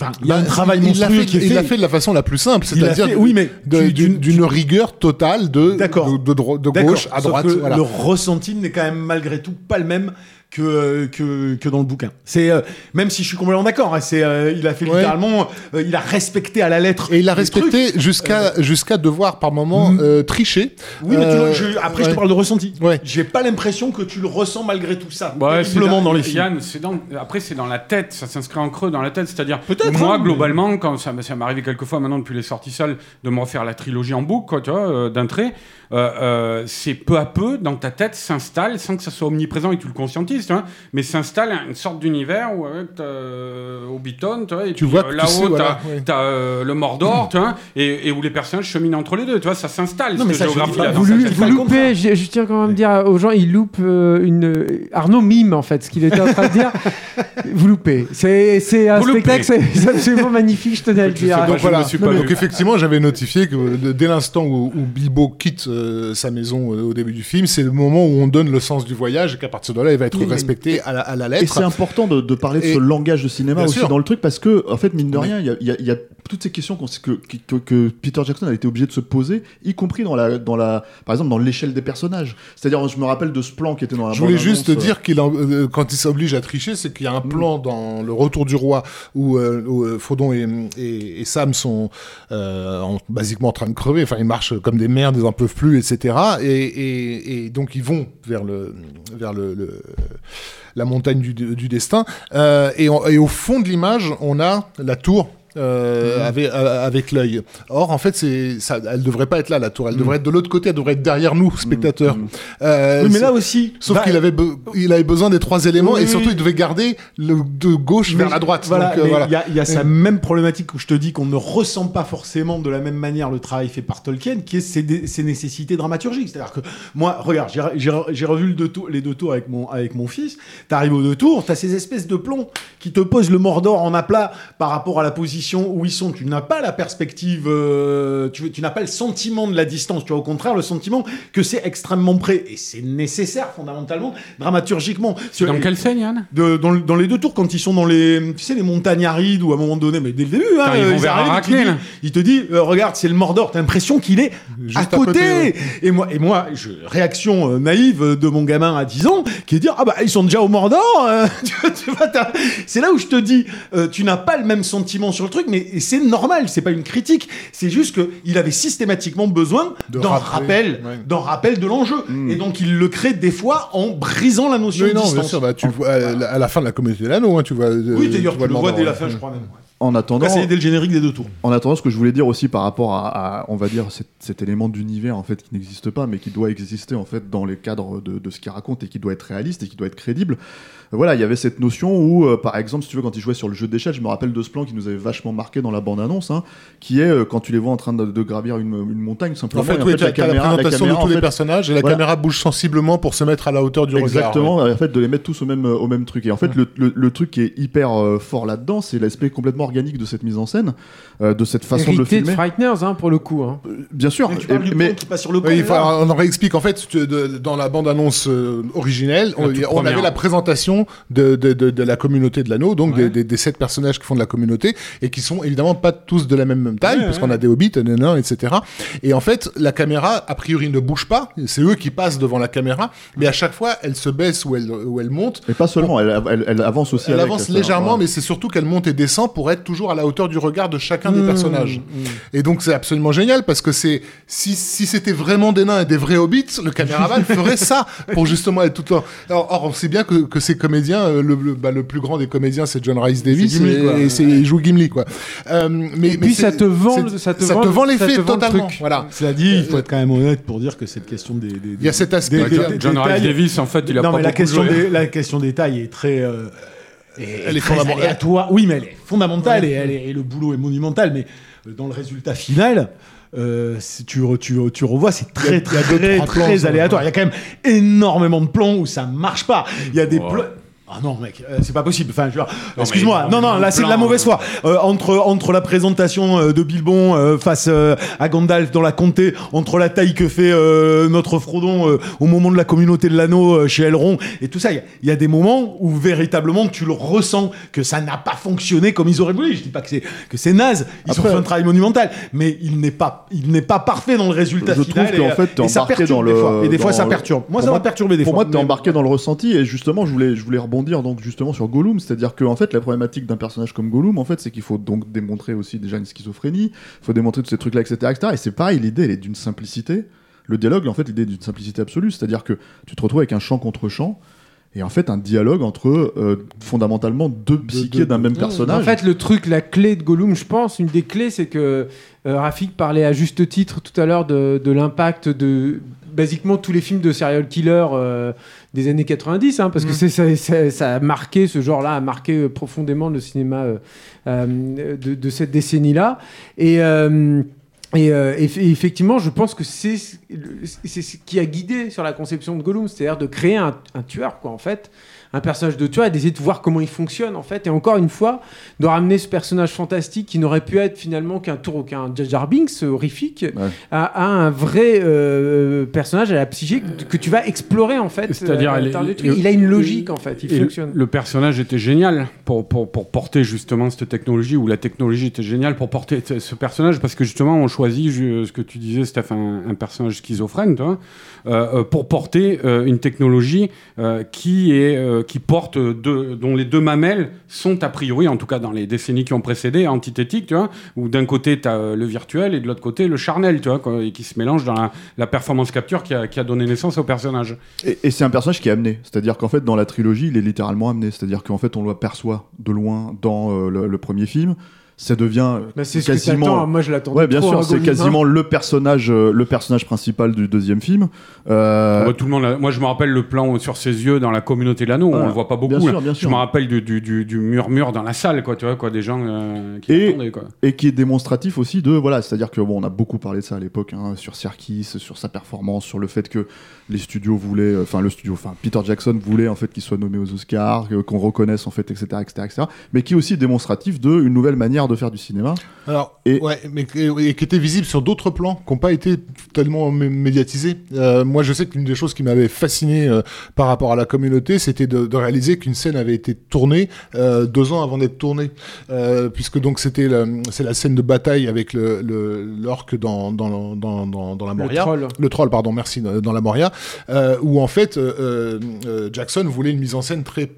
Enfin, il y a Bah, un travail il l'a fait, fait. fait de la façon la plus simple, c'est-à-dire oui, mais de- d'une tu- rigueur totale de, D'accord. de, de, de D'accord. gauche à droite. voilà. Le ressenti n'est quand même malgré tout pas le même que, que, que dans le bouquin. C'est euh, même si je suis complètement d'accord, hein, c'est euh, il a fait Ouais. littéralement, euh, il a respecté à la lettre. Et il a respecté jusqu'à jusqu'à devoir par moment Mm. euh, tricher. Oui, mais tu Euh, je- après je te parle de ressenti. Ouais. J'ai pas l'impression que tu le ressens malgré tout ça. Ouais, terriblement dans les films. Dans, après, c'est dans la tête, ça s'inscrit en creux dans la tête. C'est-à-dire, moi, hein, mais- globalement, quand ça, ça m'est arrivé quelques fois maintenant depuis les sorties salles de me refaire la trilogie en boucle, quoi, tu vois, euh, d'un trait, euh, euh, c'est peu à peu dans ta tête s'installe, sans que ça soit omniprésent et que tu le conscientises, tu vois, mais s'installe une sorte d'univers où avec euh, Hobbiton, tu vois, et Tu puis, vois euh, là-haut, voilà, ouais. euh, le Mordor, tu vois, et, et où les personnages cheminent entre les deux, tu vois, ça s'installe, Non, mais cette ça, Vous, vous loupez, je, je tiens quand même à dire aux gens, ils loupent euh, une. Arnaud mime en fait ce qu'il était en train de dire. (laughs) vous loupez. C'est un Vous spectacle, c'est absolument magnifique, je tenais à le sais dire. Donc je voilà. Donc effectivement, j'avais notifié que euh, dès l'instant où, où Bilbo quitte euh, sa maison euh, au début du film, c'est le moment où on donne le sens du voyage et qu'à partir de là, il va être respecté à la, à la Et lettre. c'est important de, de parler de Et- ce langage de cinéma aussi sûr. dans le truc parce que, en fait, mine de rien, il y a, il y a- il y a toutes ces questions qu'on- que, que, que Peter Jackson a été obligé de se poser, y compris dans la, dans la, par exemple, dans l'échelle des personnages. C'est-à-dire, je me rappelle de ce plan qui était dans la Je voulais juste te euh, dire qu'il euh, quand il s'oblige à tricher, c'est qu'il y a un plan dans le Retour du Roi où, euh, où, Frodon et, et- et Sam sont euh, en- basiquement en train de crever. Enfin, ils marchent comme des merdes, ils en peuvent plus, etc. Et, et- et donc ils vont vers le vers le, le- la montagne du, destin. Euh, et au fond de l'image, on a la tour. Euh, avec, euh, avec l'œil. Or, en fait, c'est ça, elle devrait pas être là, la tour. Elle devrait être de l'autre côté. Elle devrait être derrière nous, spectateurs. Euh, Oui, mais là aussi. Sauf bah, qu'il avait, be- il avait besoin des trois éléments Oui, et surtout oui. il devait garder le de gauche vers la droite. Voilà, Donc, euh, mais il voilà. y a, il y a sa même problématique où je te dis qu'on ne ressent pas forcément de la même manière le travail fait par Tolkien, qui est ses, dé- ses nécessités dramaturgiques. C'est-à-dire que moi, regarde, j'ai- j'ai j'ai revu le deux tours- les deux tours avec mon, avec mon fils. T'arrives aux deux tours, t'as ces espèces de plombs qui te posent le Mordor en aplat par rapport à la position où ils sont. Tu n'as pas la perspective, euh, tu, tu n'as pas le sentiment de la distance. Tu as au contraire le sentiment que c'est extrêmement près. Et c'est nécessaire fondamentalement, dramaturgiquement. C'est dans quelle scène, Yann? de- dans, le- dans les deux tours, quand ils sont dans les, tu sais, les montagnes arides, ou à un moment donné, mais dès le début, hein, ils vont euh, vers arrivent, Arachné, il te dit- il te dit, euh, regarde, c'est le Mordor. T'as l'impression qu'il est Juste à à côté. ouais. Et moi, et moi, je, réaction euh, naïve de mon gamin à 10 ans, qui est de dire, ah bah, ils sont déjà au Mordor. euh, (laughs) c'est là où je te dis, euh, tu n'as pas le même sentiment sur le truc, mais c'est normal. C'est pas une critique. C'est juste que il avait systématiquement besoin d'un rappel, ouais. d'un rappel de l'enjeu. Et donc, il le crée des fois en brisant la notion Oui, de non, bien distance. sûr, bah, tu le vois à la, à la fin de la communauté de l'anneau, hein, tu vois. euh, Oui, d'ailleurs, tu, le vois dès la fin, je crois même. En attendant, c'est dès le générique des deux tours. En attendant, ce que je voulais dire aussi par rapport à, à, on va dire, cet, cet élément d'univers en fait qui n'existe pas, mais qui doit exister en fait dans les cadres de, de ce qu'il raconte et qui doit être réaliste et qui doit être crédible. Voilà, il y avait cette notion où, euh, par exemple, si tu veux, quand ils jouaient sur le jeu d'échelle, je me rappelle de ce plan qui nous avait vachement marqué dans la bande-annonce, hein, qui est euh, quand tu les vois en train de, de gravir une, une montagne simplement. En fait, et oui, tu as la, présentation de tous en les fait, personnages et la Voilà. caméra bouge sensiblement pour se mettre à la hauteur du regard. Exactement, en fait, de les mettre tous au même, au même truc. Et en fait, le, le- le truc qui est hyper euh, fort là-dedans, c'est l'aspect complètement organique de cette mise en scène, euh, de cette façon de le Hérité de filmer. Frighteners, hein, pour le coup. hein. Bien sûr, Mais tu et- du mais qui passe sur le pont. Oui, il faut- là. on en réexplique. En fait, tu- de- dans la bande-annonce euh, originelle, on, avait la présentation de, de, de, de la communauté de l'anneau, donc Ouais. des, des, des sept personnages qui font de la communauté et qui sont évidemment pas tous de la même taille, Ouais, parce ouais. qu'on a des hobbits, des nains, etc. Et en fait, la caméra, a priori, ne bouge pas. C'est eux qui passent devant la caméra, mais à chaque fois, elle se baisse ou elle, ou elle monte. Et pas seulement, elle, elle- elle avance aussi Elle avec, avance légèrement, ouais. mais c'est surtout qu'elle monte et descend pour être toujours à la hauteur du regard de chacun des Mmh, personnages. mmh. Et donc c'est absolument génial parce que c'est si, si c'était vraiment des nains et des vrais hobbits, le caméraman (laughs) ferait ça pour justement être tout le temps. Or, on sait bien que, que ces comédiens, euh, le, le, bah, le plus grand des comédiens, c'est John Rhys Davis Gimli, et, quoi. et c'est- il joue Gimli quoi. Euh, mais, Et puis ça te vend, ça te vend, ça l'effet te vend le totalement. truc. Voilà. Cela dit, il faut être quand même honnête pour dire que cette question des. des- Il y a cet aspect. des- des- John- Rhys Davis, en fait, il a non, pas mais la question, joué. des, la question des tailles est très. euh, Elle est fondamentale. aléatoire. Oui, mais elle est fondamentale et, elle est- et le boulot est monumental. Mais euh, dans le résultat final, euh, si tu, tu, tu revois, c'est très, a très, très, plans, aléatoire. Il y a quand même énormément de plans où ça marche pas. Il y a des plans. Ah non mec, euh, c'est pas possible. Enfin, je excuse-moi. Non non, là c'est de la mauvaise euh. foi. Euh, entre entre la présentation euh, de Bilbon euh, face euh, à Gandalf dans la comté, entre la taille que fait euh, notre Frodon euh, au moment de la communauté de l'anneau euh, chez Elrond et tout ça, il y a- il y, a des moments où véritablement tu le ressens que ça n'a pas fonctionné comme ils auraient voulu. Je dis pas que c'est que c'est naze. Ils Après- ont fait un travail monumental, mais il n'est pas il n'est pas parfait dans le résultat Je final. trouve qu'en et, euh, fait, t'es embarqué perturbe dans des le- fois. Et des fois ça perturbe. Moi Pour ça m'a perturbé des Pour fois. moi, t'es embarqué dans le ressenti et justement, je voulais, je voulais rebondir donc justement sur Gollum, c'est-à-dire que en fait, la problématique d'un personnage comme Gollum, en fait, c'est qu'il faut donc démontrer aussi déjà une schizophrénie, il faut démontrer tous ces trucs-là, etc., etc. Et c'est pareil, l'idée, elle est d'une simplicité. Le dialogue, en fait, l'idée est d'une simplicité absolue, c'est-à-dire que tu te retrouves avec un chant contre chant. Et en fait, un dialogue entre euh, fondamentalement deux psychés d'un même En personnage. fait, le truc, la clé de Gollum, je pense, une des clés, c'est que euh, Rafik parlait à juste titre tout à l'heure de, de l'impact de basiquement tous les films de serial killer euh, des années 90, hein, parce que c'est, ça, ça- ça a marqué, ce genre-là a marqué euh, profondément le cinéma euh, de, de cette décennie-là. Et. et, euh, eff- et effectivement, je pense que c'est c'est ce qui a guidé sur la conception de Gollum, c'est-à-dire de créer un, un tueur, quoi, en fait, un personnage de tueur et d'essayer de voir comment il fonctionne, en fait, et encore une fois, de ramener ce personnage fantastique qui n'aurait pu être finalement qu'un tour, qu'un Jar Binks horrifique, Ouais. à, à un vrai euh, personnage à la psyché que, tu vas explorer, en fait. C'est-à-dire, euh, il a une logique, en fait, il Et fonctionne. Le, personnage était génial pour, pour, pour porter justement cette technologie, ou la technologie était géniale pour porter ce personnage, parce que justement, on choisit, je- ce que tu disais, Steph, un, un personnage schizophrène, toi, euh, euh, pour porter euh, une technologie euh, qui, est, euh, qui porte, deux, dont les deux mamelles sont a priori, en tout cas dans les décennies qui ont précédé, antithétiques, tu vois, où d'un côté, tu as le virtuel et de l'autre côté, le charnel, tu vois, et qui se mélange dans la, performance capture qui a, qui a donné naissance au personnage. Et, c'est un personnage qui est amené. C'est-à-dire qu'en fait, dans la trilogie, il est littéralement amené. C'est-à-dire qu'en fait, on le perçoit de loin dans euh, le premier film. Ça devient Bah, c'est ce que quasiment. Moi, je l'attendais Ouais, bien trop, sûr, c'est Gollum, hein. quasiment le personnage, euh, le personnage principal du deuxième film. Euh, Ouais, tout le monde a- Moi, je me rappelle le plan sur ses yeux dans la communauté de l'anneau. Voilà. On le voit pas beaucoup. Bien sûr, bien Je sûr. me rappelle du, du, du- du murmure dans la salle, quoi. Tu vois, quoi, des gens euh, qui Et- attendaient, quoi. et qui est démonstratif aussi de voilà c'est à dire que bon on a beaucoup parlé de ça à l'époque hein, sur Serkis sur sa performance sur le fait que les studios voulaient enfin le studio enfin Peter Jackson voulait en fait qu'il soit nommé aux Oscars qu'on reconnaisse en fait etc etc etc mais qui est aussi démonstratif de une nouvelle manière de faire du cinéma Alors, Et- ouais, mais et qui était visible sur d'autres plans qui n'ont pas été tellement mé- médiatisés. Euh, moi, je sais qu'une des choses qui m'avait fasciné euh, par rapport à la communauté, c'était de, de réaliser qu'une scène avait été tournée euh, deux ans avant d'être tournée, Euh, puisque donc c'était la, c'est la scène de bataille avec le l'orque dans dans, dans dans dans la Le Moria. troll. Le troll, pardon, merci, dans la Moria, euh, où en fait euh, euh, Jackson voulait une mise en scène très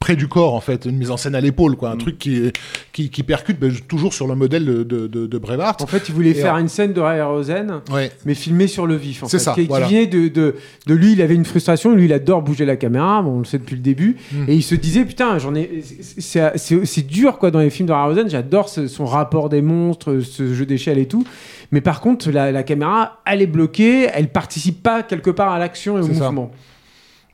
près du corps en fait, une mise en scène à l'épaule quoi, un truc qui, qui qui percute ben, toujours sur le modèle de de, Braveheart. En fait, il voulait Et faire une scène de Ray Rosen. Ouais. mais filmé sur le vif. C'est ça, Qui, qui voilà. venait de, de, de lui, il avait une frustration. Lui, il adore bouger la caméra. Bon, on le sait depuis le début. Mm. Et il se disait, putain, j'en ai. C'est dur, quoi, dans les films de Rosen. J'adore ce- son rapport des monstres, ce jeu d'échelle et tout. Mais par contre, la, la caméra, elle est bloquée. Elle participe pas quelque part à l'action et au ça.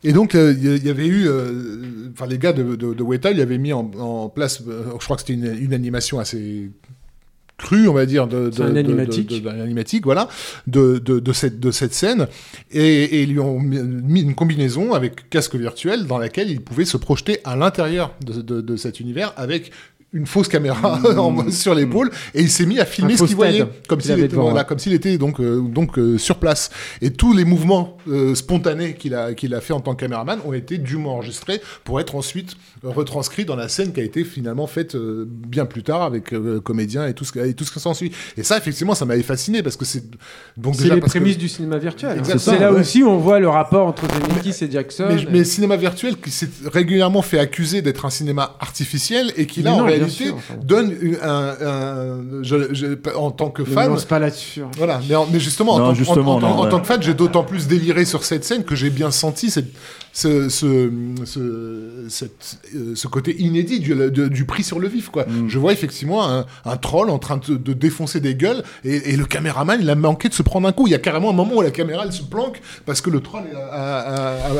Et donc, euh, il y, y avait eu, euh, enfin, les gars de, de, de Weta, ils avaient mis en, en place, euh, je crois que c'était une, une animation assez crue, on va dire, de, de, un animatique. de- animatique, voilà, de, de, de cette, de cette scène, et, et ils lui ont mis- une combinaison avec casque virtuel dans laquelle il pouvait se projeter à l'intérieur de cet univers avec une fausse caméra (laughs) en- sur l'épaule et il s'est mis à filmer ce qu'il voyait comme s'il était, devant, voilà, ouais. comme s'il était donc euh, donc euh, sur place et tous les mouvements euh, spontanés qu'il a qu'il a fait en tant que caméraman ont été dûment enregistrés pour être ensuite retranscrits dans la scène qui a été finalement faite euh, bien plus tard avec euh, comédiens et tout ce que- et tout ce qui s'ensuit et ça effectivement ça m'avait fasciné parce que c'est donc C'est déjà les parce que- prémices du cinéma virtuel. hein. Exactement, C'est là ouais. aussi où on voit le rapport entre Zemeckis et Jackson. mais, mais cinéma virtuel qui s'est régulièrement fait accuser d'être un cinéma artificiel et qui là en sûr, enfin. donne un, un- je- je- en tant que Ne fan. pas là-dessus. hein. Voilà, mais, en- mais justement, en, Non, tant, justement, en- en- non, en ouais. tant que fan, j'ai d'autant plus déliré sur cette scène que j'ai bien senti cette, ce, ce, ce, cette, euh, ce côté inédit du, de- du prix sur le vif. Quoi. Mm. Je vois effectivement un, un troll en train de, de défoncer des gueules et, et le caméraman, il a manqué de se prendre un coup. Il y a carrément un moment où la caméra, elle se planque parce que le troll a, a,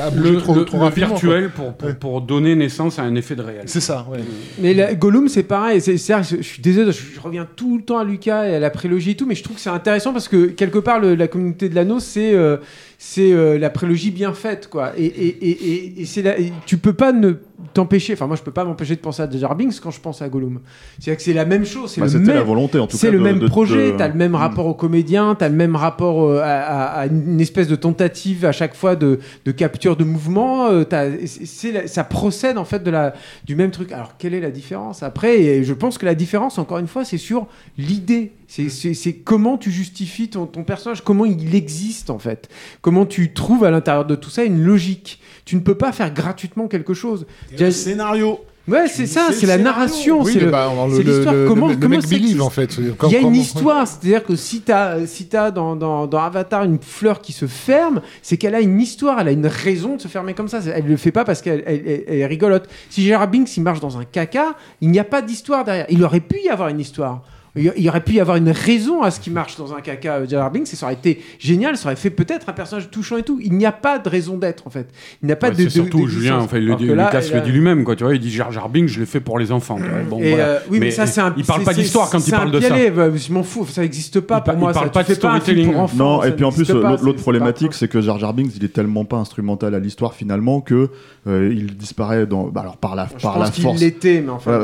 a- a bougé Le, trop, le- trop le rapidement. quoi. virtuel pour, pour, pour donner naissance à un effet de réel. C'est ça, ouais. Mais la- Gollum, c'est pareil. C'est, je, suis désolé, je, reviens tout le temps à Lucas et à la prélogie et tout, mais je trouve que c'est intéressant parce que quelque part, la communauté de l'anneau, c'est euh, c'est euh, la prélogie bien faite, quoi. Et, et, et, et, c'est tu peux pas ne t'empêcher. Enfin, moi, je peux pas m'empêcher de penser à Jar Binks quand je pense à Gollum. C'est-à-dire que c'est la même chose. C'est Bah, le même. la volonté en tout cas. C'est le même de- projet, de- t'as le même Mm. rapport au comédien, t'as le même rapport euh, à, une espèce de tentative à chaque fois de, de capture de mouvement. euh, c'est- c'est ça procède en fait de la, du même truc. Alors quelle est la différence? Après, et je pense que la différence, encore une fois, c'est sur l'idée. C'est- comment tu justifies ton, ton personnage, comment il existe en fait. Comment tu trouves à l'intérieur de tout ça une logique. Tu ne peux pas faire gratuitement quelque chose. Le scénario. Ouais, c'est ça, c'est la narration. Oui, c'est bah, l'histoire. le- Comment- le- le comment believe existe en fait. il y a une histoire, c'est-à-dire que si t'as si t'as dans, dans, dans Avatar une fleur qui se ferme, c'est qu'elle a une histoire, elle a une raison de se fermer comme ça. Elle le fait pas parce qu'elle elle, elle- elle est rigolote. Si Gérard Binks il marche dans un caca, il n'y a pas d'histoire derrière. Il aurait pu y avoir une histoire. Il y- aurait pu y avoir une raison à ce qu'il marche dans un caca, euh, Jar Binks, et ça aurait été génial, ça aurait fait peut-être un personnage touchant et tout. Il n'y a pas de raison d'être en fait. Il n'y a pas Ouais, de. c'est de- surtout. Julien, enfin, il le dit, là- Lucas là- le dit lui-même, quoi. Tu vois, il dit Jar Jar Binks, je l'ai fait pour les enfants. Bon, Et, voilà. euh, oui, mais, ça, c'est un. Il parle pas d'histoire quand il parle de ça. bah, je m'en fous, ça n'existe pas Il pour moi. il parle ça. pas de storytelling. Non, et puis en plus, pas, l'autre problématique, c'est que Jar Jar Binks, il est tellement pas instrumental à l'histoire finalement que euh, il disparaît dans, bah, alors par la, par la force.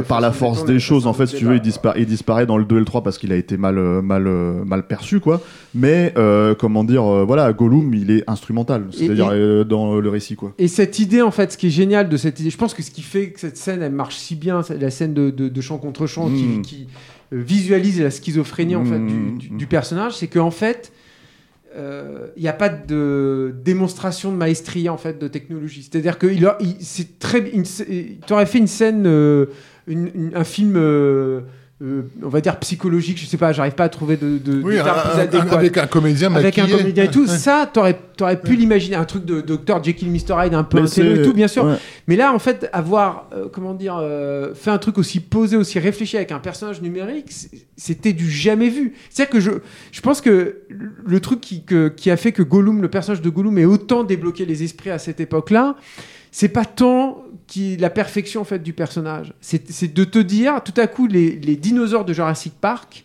par la force des choses, en fait, si tu veux, il, disparaît dans le 2 et le 3 parce qu'il a été mal, euh, mal, euh, mal perçu, quoi. Mais, euh, comment dire, euh, voilà, Gollum, il est instrumental, c'est-à-dire euh, dans le récit, quoi. Et cette idée, en fait, ce qui est génial de cette idée, je pense que ce qui fait que cette scène, elle marche si bien, la scène de, de, de chant contre chant qui, Mm. qui, euh, visualise la schizophrénie en fait du, Mm, du- mm. du personnage, c'est qu'en fait, euh, il n'y a pas de démonstration de maestria en fait de technologie. C'est-à-dire que il, a- il- c'est très, tu aurais fait une scène, euh, une- une- un film. euh, euh, on va dire psychologique, je sais pas, j'arrive pas à trouver de, de, Oui, de un- un- avec un comédien avec un comédien et tout, Ouais. ça, t'aurais aurais pu l'imaginer, un truc de Dr Jekyll, Mr Hyde, un peu intello et tout, bien sûr. ouais. Mais là, en fait, avoir, euh, comment dire, euh, fait un truc aussi posé, aussi réfléchi avec un personnage numérique, c'était du jamais vu. C'est-à-dire que je, je pense que le truc qui, que- qui a fait que Gollum, le personnage de Gollum, ait autant débloqué les esprits à cette époque-là, c'est pas tant qui, la perfection en fait du personnage. C'est de te dire, tout à coup, les, les dinosaures de Jurassic Park,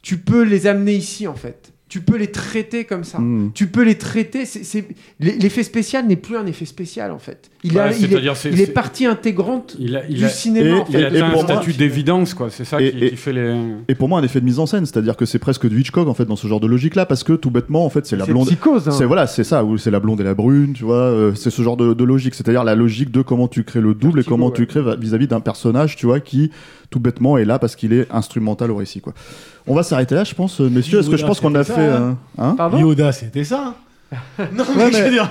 tu peux les amener ici en fait. Tu peux les traiter comme ça. Mm. Tu peux les traiter. L'effet spécial n'est plus un effet spécial en fait. Il, a- Ouais, il est, il est partie intégrante Il a, il du a, cinéma. et- en fait. il a un statut d'évidence, quoi. C'est ça Et- qui, et- qui fait les. Et pour moi, un effet de mise en scène, c'est-à-dire que c'est presque du Hitchcock, en fait, dans ce genre de logique-là, parce que tout bêtement, en fait, c'est la C'est blonde. psychose. hein. C'est voilà, c'est ça, où c'est la blonde et la brune, tu vois, euh, c'est ce genre de, de logique, c'est-à-dire la logique de comment tu crées le double et comment ouais. tu crées vis-à-vis d'un personnage, tu vois, qui tout bêtement est là parce qu'il est instrumental au récit, quoi. On va s'arrêter là, je pense, euh, messieurs. Est-ce que je Yoda, pense qu'on a fait, euh, hein? Pardon? Yoda, c'était ça. Non, mais, Ouais, je mais- veux dire,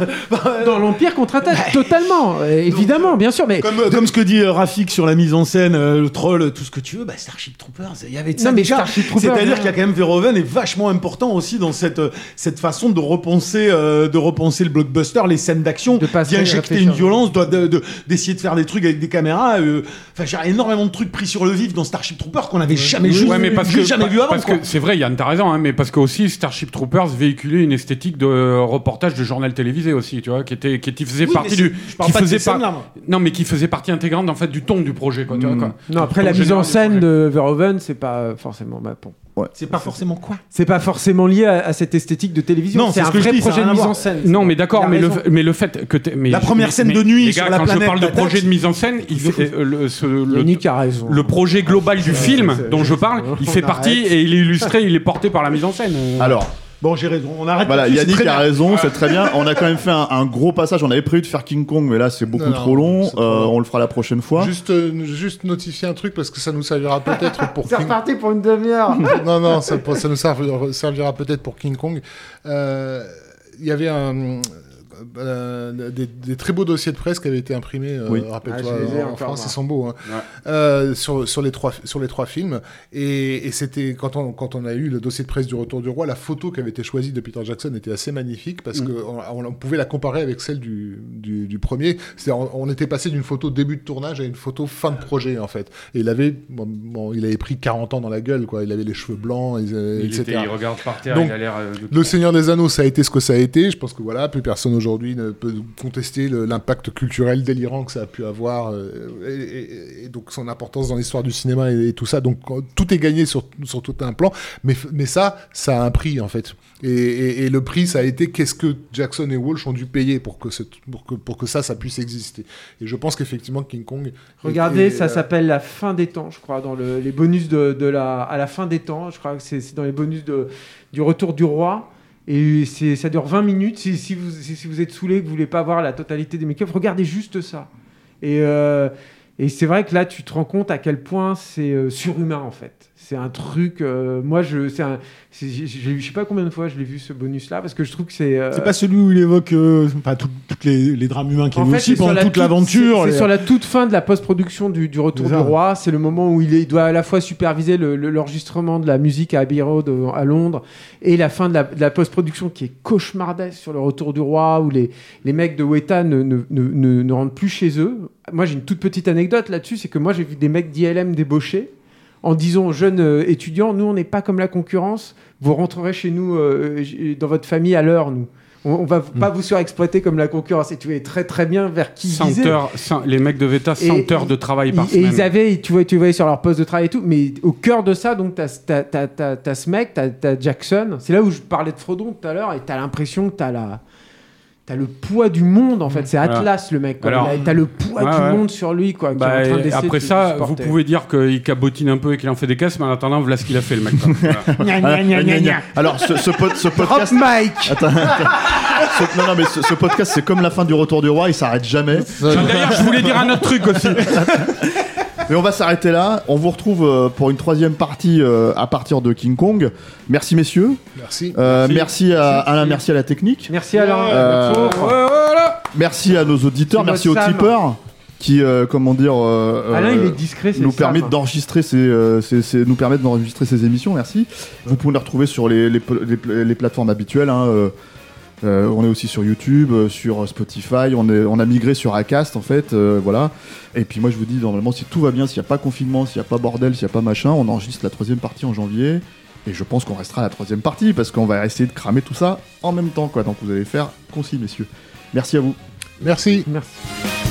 Dans l'Empire contre-attaque, totalement, euh, évidemment, bien sûr, mais comme, comme ce que dit euh, Rafik sur la mise en scène, euh, le troll, tout ce que tu veux, bah, Starship Troopers, il y avait de ça Non, mais déjà. Starship Troopers, C'est-à-dire ouais. qu'il y a quand même Verhoeven est vachement important aussi dans cette, euh, cette façon de repenser, euh, de repenser le blockbuster, les scènes d'action, d'y injecter une violence, de- de- de- d'essayer de, faire des trucs avec des caméras. euh, Enfin, j'ai énormément de trucs pris sur le vif dans Starship Troopers qu'on n'avait jamais, ouais, mais vu- parce vu- que, jamais vu avant. parce quoi. que c'est vrai, Yann, t'as raison, hein, mais parce que aussi Starship Troopers véhiculait une esthétique de reportage de journal télévisé aussi, tu vois, qui était, qui, qui faisait Oui, partie du, je parle qui pas de faisait moi. non, mais qui faisait partie intégrante en fait du ton du projet, quoi. tu vois, Mm. quoi. non, après la mise en scène de Verhoeven, c'est pas euh, forcément ma bon. C'est pas forcément quoi? C'est pas forcément lié à, à cette esthétique de télévision. Non, c'est un ce que je vrai dis, projet de mise en scène. Non, mais d'accord, mais le, mais le fait que mais La première scène mais de nuit les sur gars, la quand je planète parle de projet de mise en scène, il fait euh, le, ce- le- Yannick a raison. le projet global du film dont je parle, il fait partie et il est illustré, il est porté par la mise en scène. Alors, Bon, j'ai raison. On arrête. voilà, Yannick a raison, c'est très bien. On a quand même fait un, un gros passage. On avait prévu de faire King Kong, mais là, c'est beaucoup Non, trop long. c'est trop Euh, long. on le fera la prochaine fois. Juste, euh, juste notifier un truc parce que ça nous servira peut-être (laughs) pour C'est King... reparti pour une demi-heure. (laughs) non, non, ça, ça nous servira, servira peut-être pour King Kong. Euh, Il y avait un. Euh, des, des très beaux dossiers de presse qui avaient été imprimés, euh, Oui. rappelle-toi, Ah, ai en, encore, France, moi. ils sont beaux, hein. Ouais. Euh, sur, sur, les trois, sur les trois films. Et, et c'était quand on, quand on a eu le dossier de presse du Retour du Roi, la photo qui avait été choisie de Peter Jackson était assez magnifique parce Mm. qu'on on, pouvait la comparer avec celle du, du, du premier. C'est-à-dire, on, on était passé d'une photo début de tournage à une photo fin de projet, en fait. Et il avait, bon, bon, il avait pris 40 ans dans la gueule, quoi. Il avait les cheveux blancs, et, Il, etc. était- il regarde par terre, Donc, il a l'air. euh, de- Le Seigneur des Anneaux, ça a été ce que ça a été. Je pense que voilà, plus personne aujourd'hui ne peut contester l'impact culturel délirant que ça a pu avoir euh, et, et- et donc son importance dans l'histoire du cinéma et, et tout ça. Donc euh, tout est gagné sur, sur tout un plan, mais, mais ça, ça a un prix en fait. Et, le prix, ça a été qu'est-ce que Jackson et Walsh ont dû payer pour que, ce- pour que, pour que ça, ça puisse exister. Et je pense qu'effectivement, King Kong. Regardez, ça euh, s'appelle la fin des temps, je crois, dans le- les bonus de, de la, à la fin des temps. Je crois que c'est c'est dans les bonus de, du retour du roi. Et ça dure 20 minutes. Si, si vous, si vous êtes saoulé, que vous voulez pas voir la totalité des make-up, regardez juste ça. Et, euh, et c'est vrai que là, tu te rends compte à quel point c'est euh, surhumain, en fait. C'est un truc. euh, moi, je, c'est un- c'est- j'ai- j'ai- je sais pas combien de fois je l'ai vu ce bonus-là, parce que je trouve que c'est. euh, C'est pas celui où il évoque euh, tout- toutes les, les drames humains qu'il y a eu aussi pendant la toute toute- l'aventure. C'est les- c'est sur la toute fin de la post-production du, du Retour du. Roi. C'est le moment où il, est- il doit à la fois superviser le- le- l'enregistrement de la musique à Abbey Road euh, à Londres et la fin de la, de la post-production qui est cauchemardesque sur le Retour du Roi où les, les mecs de Weta ne, ne, ne, ne- ne rentrent plus chez eux. Moi, j'ai une toute petite anecdote là-dessus. C'est que moi, j'ai vu des mecs d'ILM débauchés en disant aux jeunes euh, étudiants, nous, on n'est pas comme la concurrence. Vous rentrerez chez nous, euh, dans votre famille à l'heure, nous. On, va pas vous surexploiter comme la concurrence. Et tu vois très très bien vers qui ils 100 visaient. heures, 100 les mecs de Veta, 100 Et- heures de travail par Et, et semaine. ils avaient, tu vois, tu voyais sur leur poste de travail et tout, mais au cœur de ça, donc, t'as t'as- t'as- t'as- t'as ce mec, t'as t'as Jackson. C'est là où je parlais de Frodon tout à l'heure, et t'as l'impression que t'as la. T'as le poids du monde en fait, c'est Voilà. Atlas le mec. T'as le poids Ouais, du ouais. monde sur lui quoi. qui est Bah, en train après de- ça, de vous pouvez dire qu'il cabotine un peu et qu'il en fait des caisses, mais en attendant, voilà ce qu'il a fait, le mec. quoi. (laughs) Voilà. Gna, gna, gna, gna, gna. Alors, ce, ce, pod- ce Drop podcast. Mike (laughs) Attends, attends. Ce- non, non, mais ce, ce podcast, c'est comme la fin du Retour du Roi, il s'arrête jamais. D'ailleurs, je voulais dire un autre truc aussi. (laughs) Mais on va s'arrêter là. On vous retrouve euh, pour une troisième partie euh, à partir de King Kong. Merci, messieurs. Merci. Euh, merci. à Alain, merci à la technique. Merci Alain. Euh. Merci à nos auditeurs. Merci aux Sam. tipeurs qui, euh, comment dire, Alain, il est discret, c'est nous permettent d'enregistrer ces, euh, ces- ces- nous permettent d'enregistrer ces émissions. Merci. Vous pouvez les retrouver sur les, les, les- les plateformes habituelles. hein, euh, euh, on est aussi sur YouTube, euh, sur Spotify. On, est, on a migré sur Acast en fait. euh, voilà. Et puis moi je vous dis normalement si tout va bien, s'il n'y a pas confinement, s'il n'y a pas bordel, s'il n'y a pas machin, on enregistre la troisième partie en janvier. Et je pense qu'on restera à la troisième partie parce qu'on va essayer de cramer tout ça en même temps quoi. Donc vous allez faire concis messieurs. Merci à vous. Merci. Merci.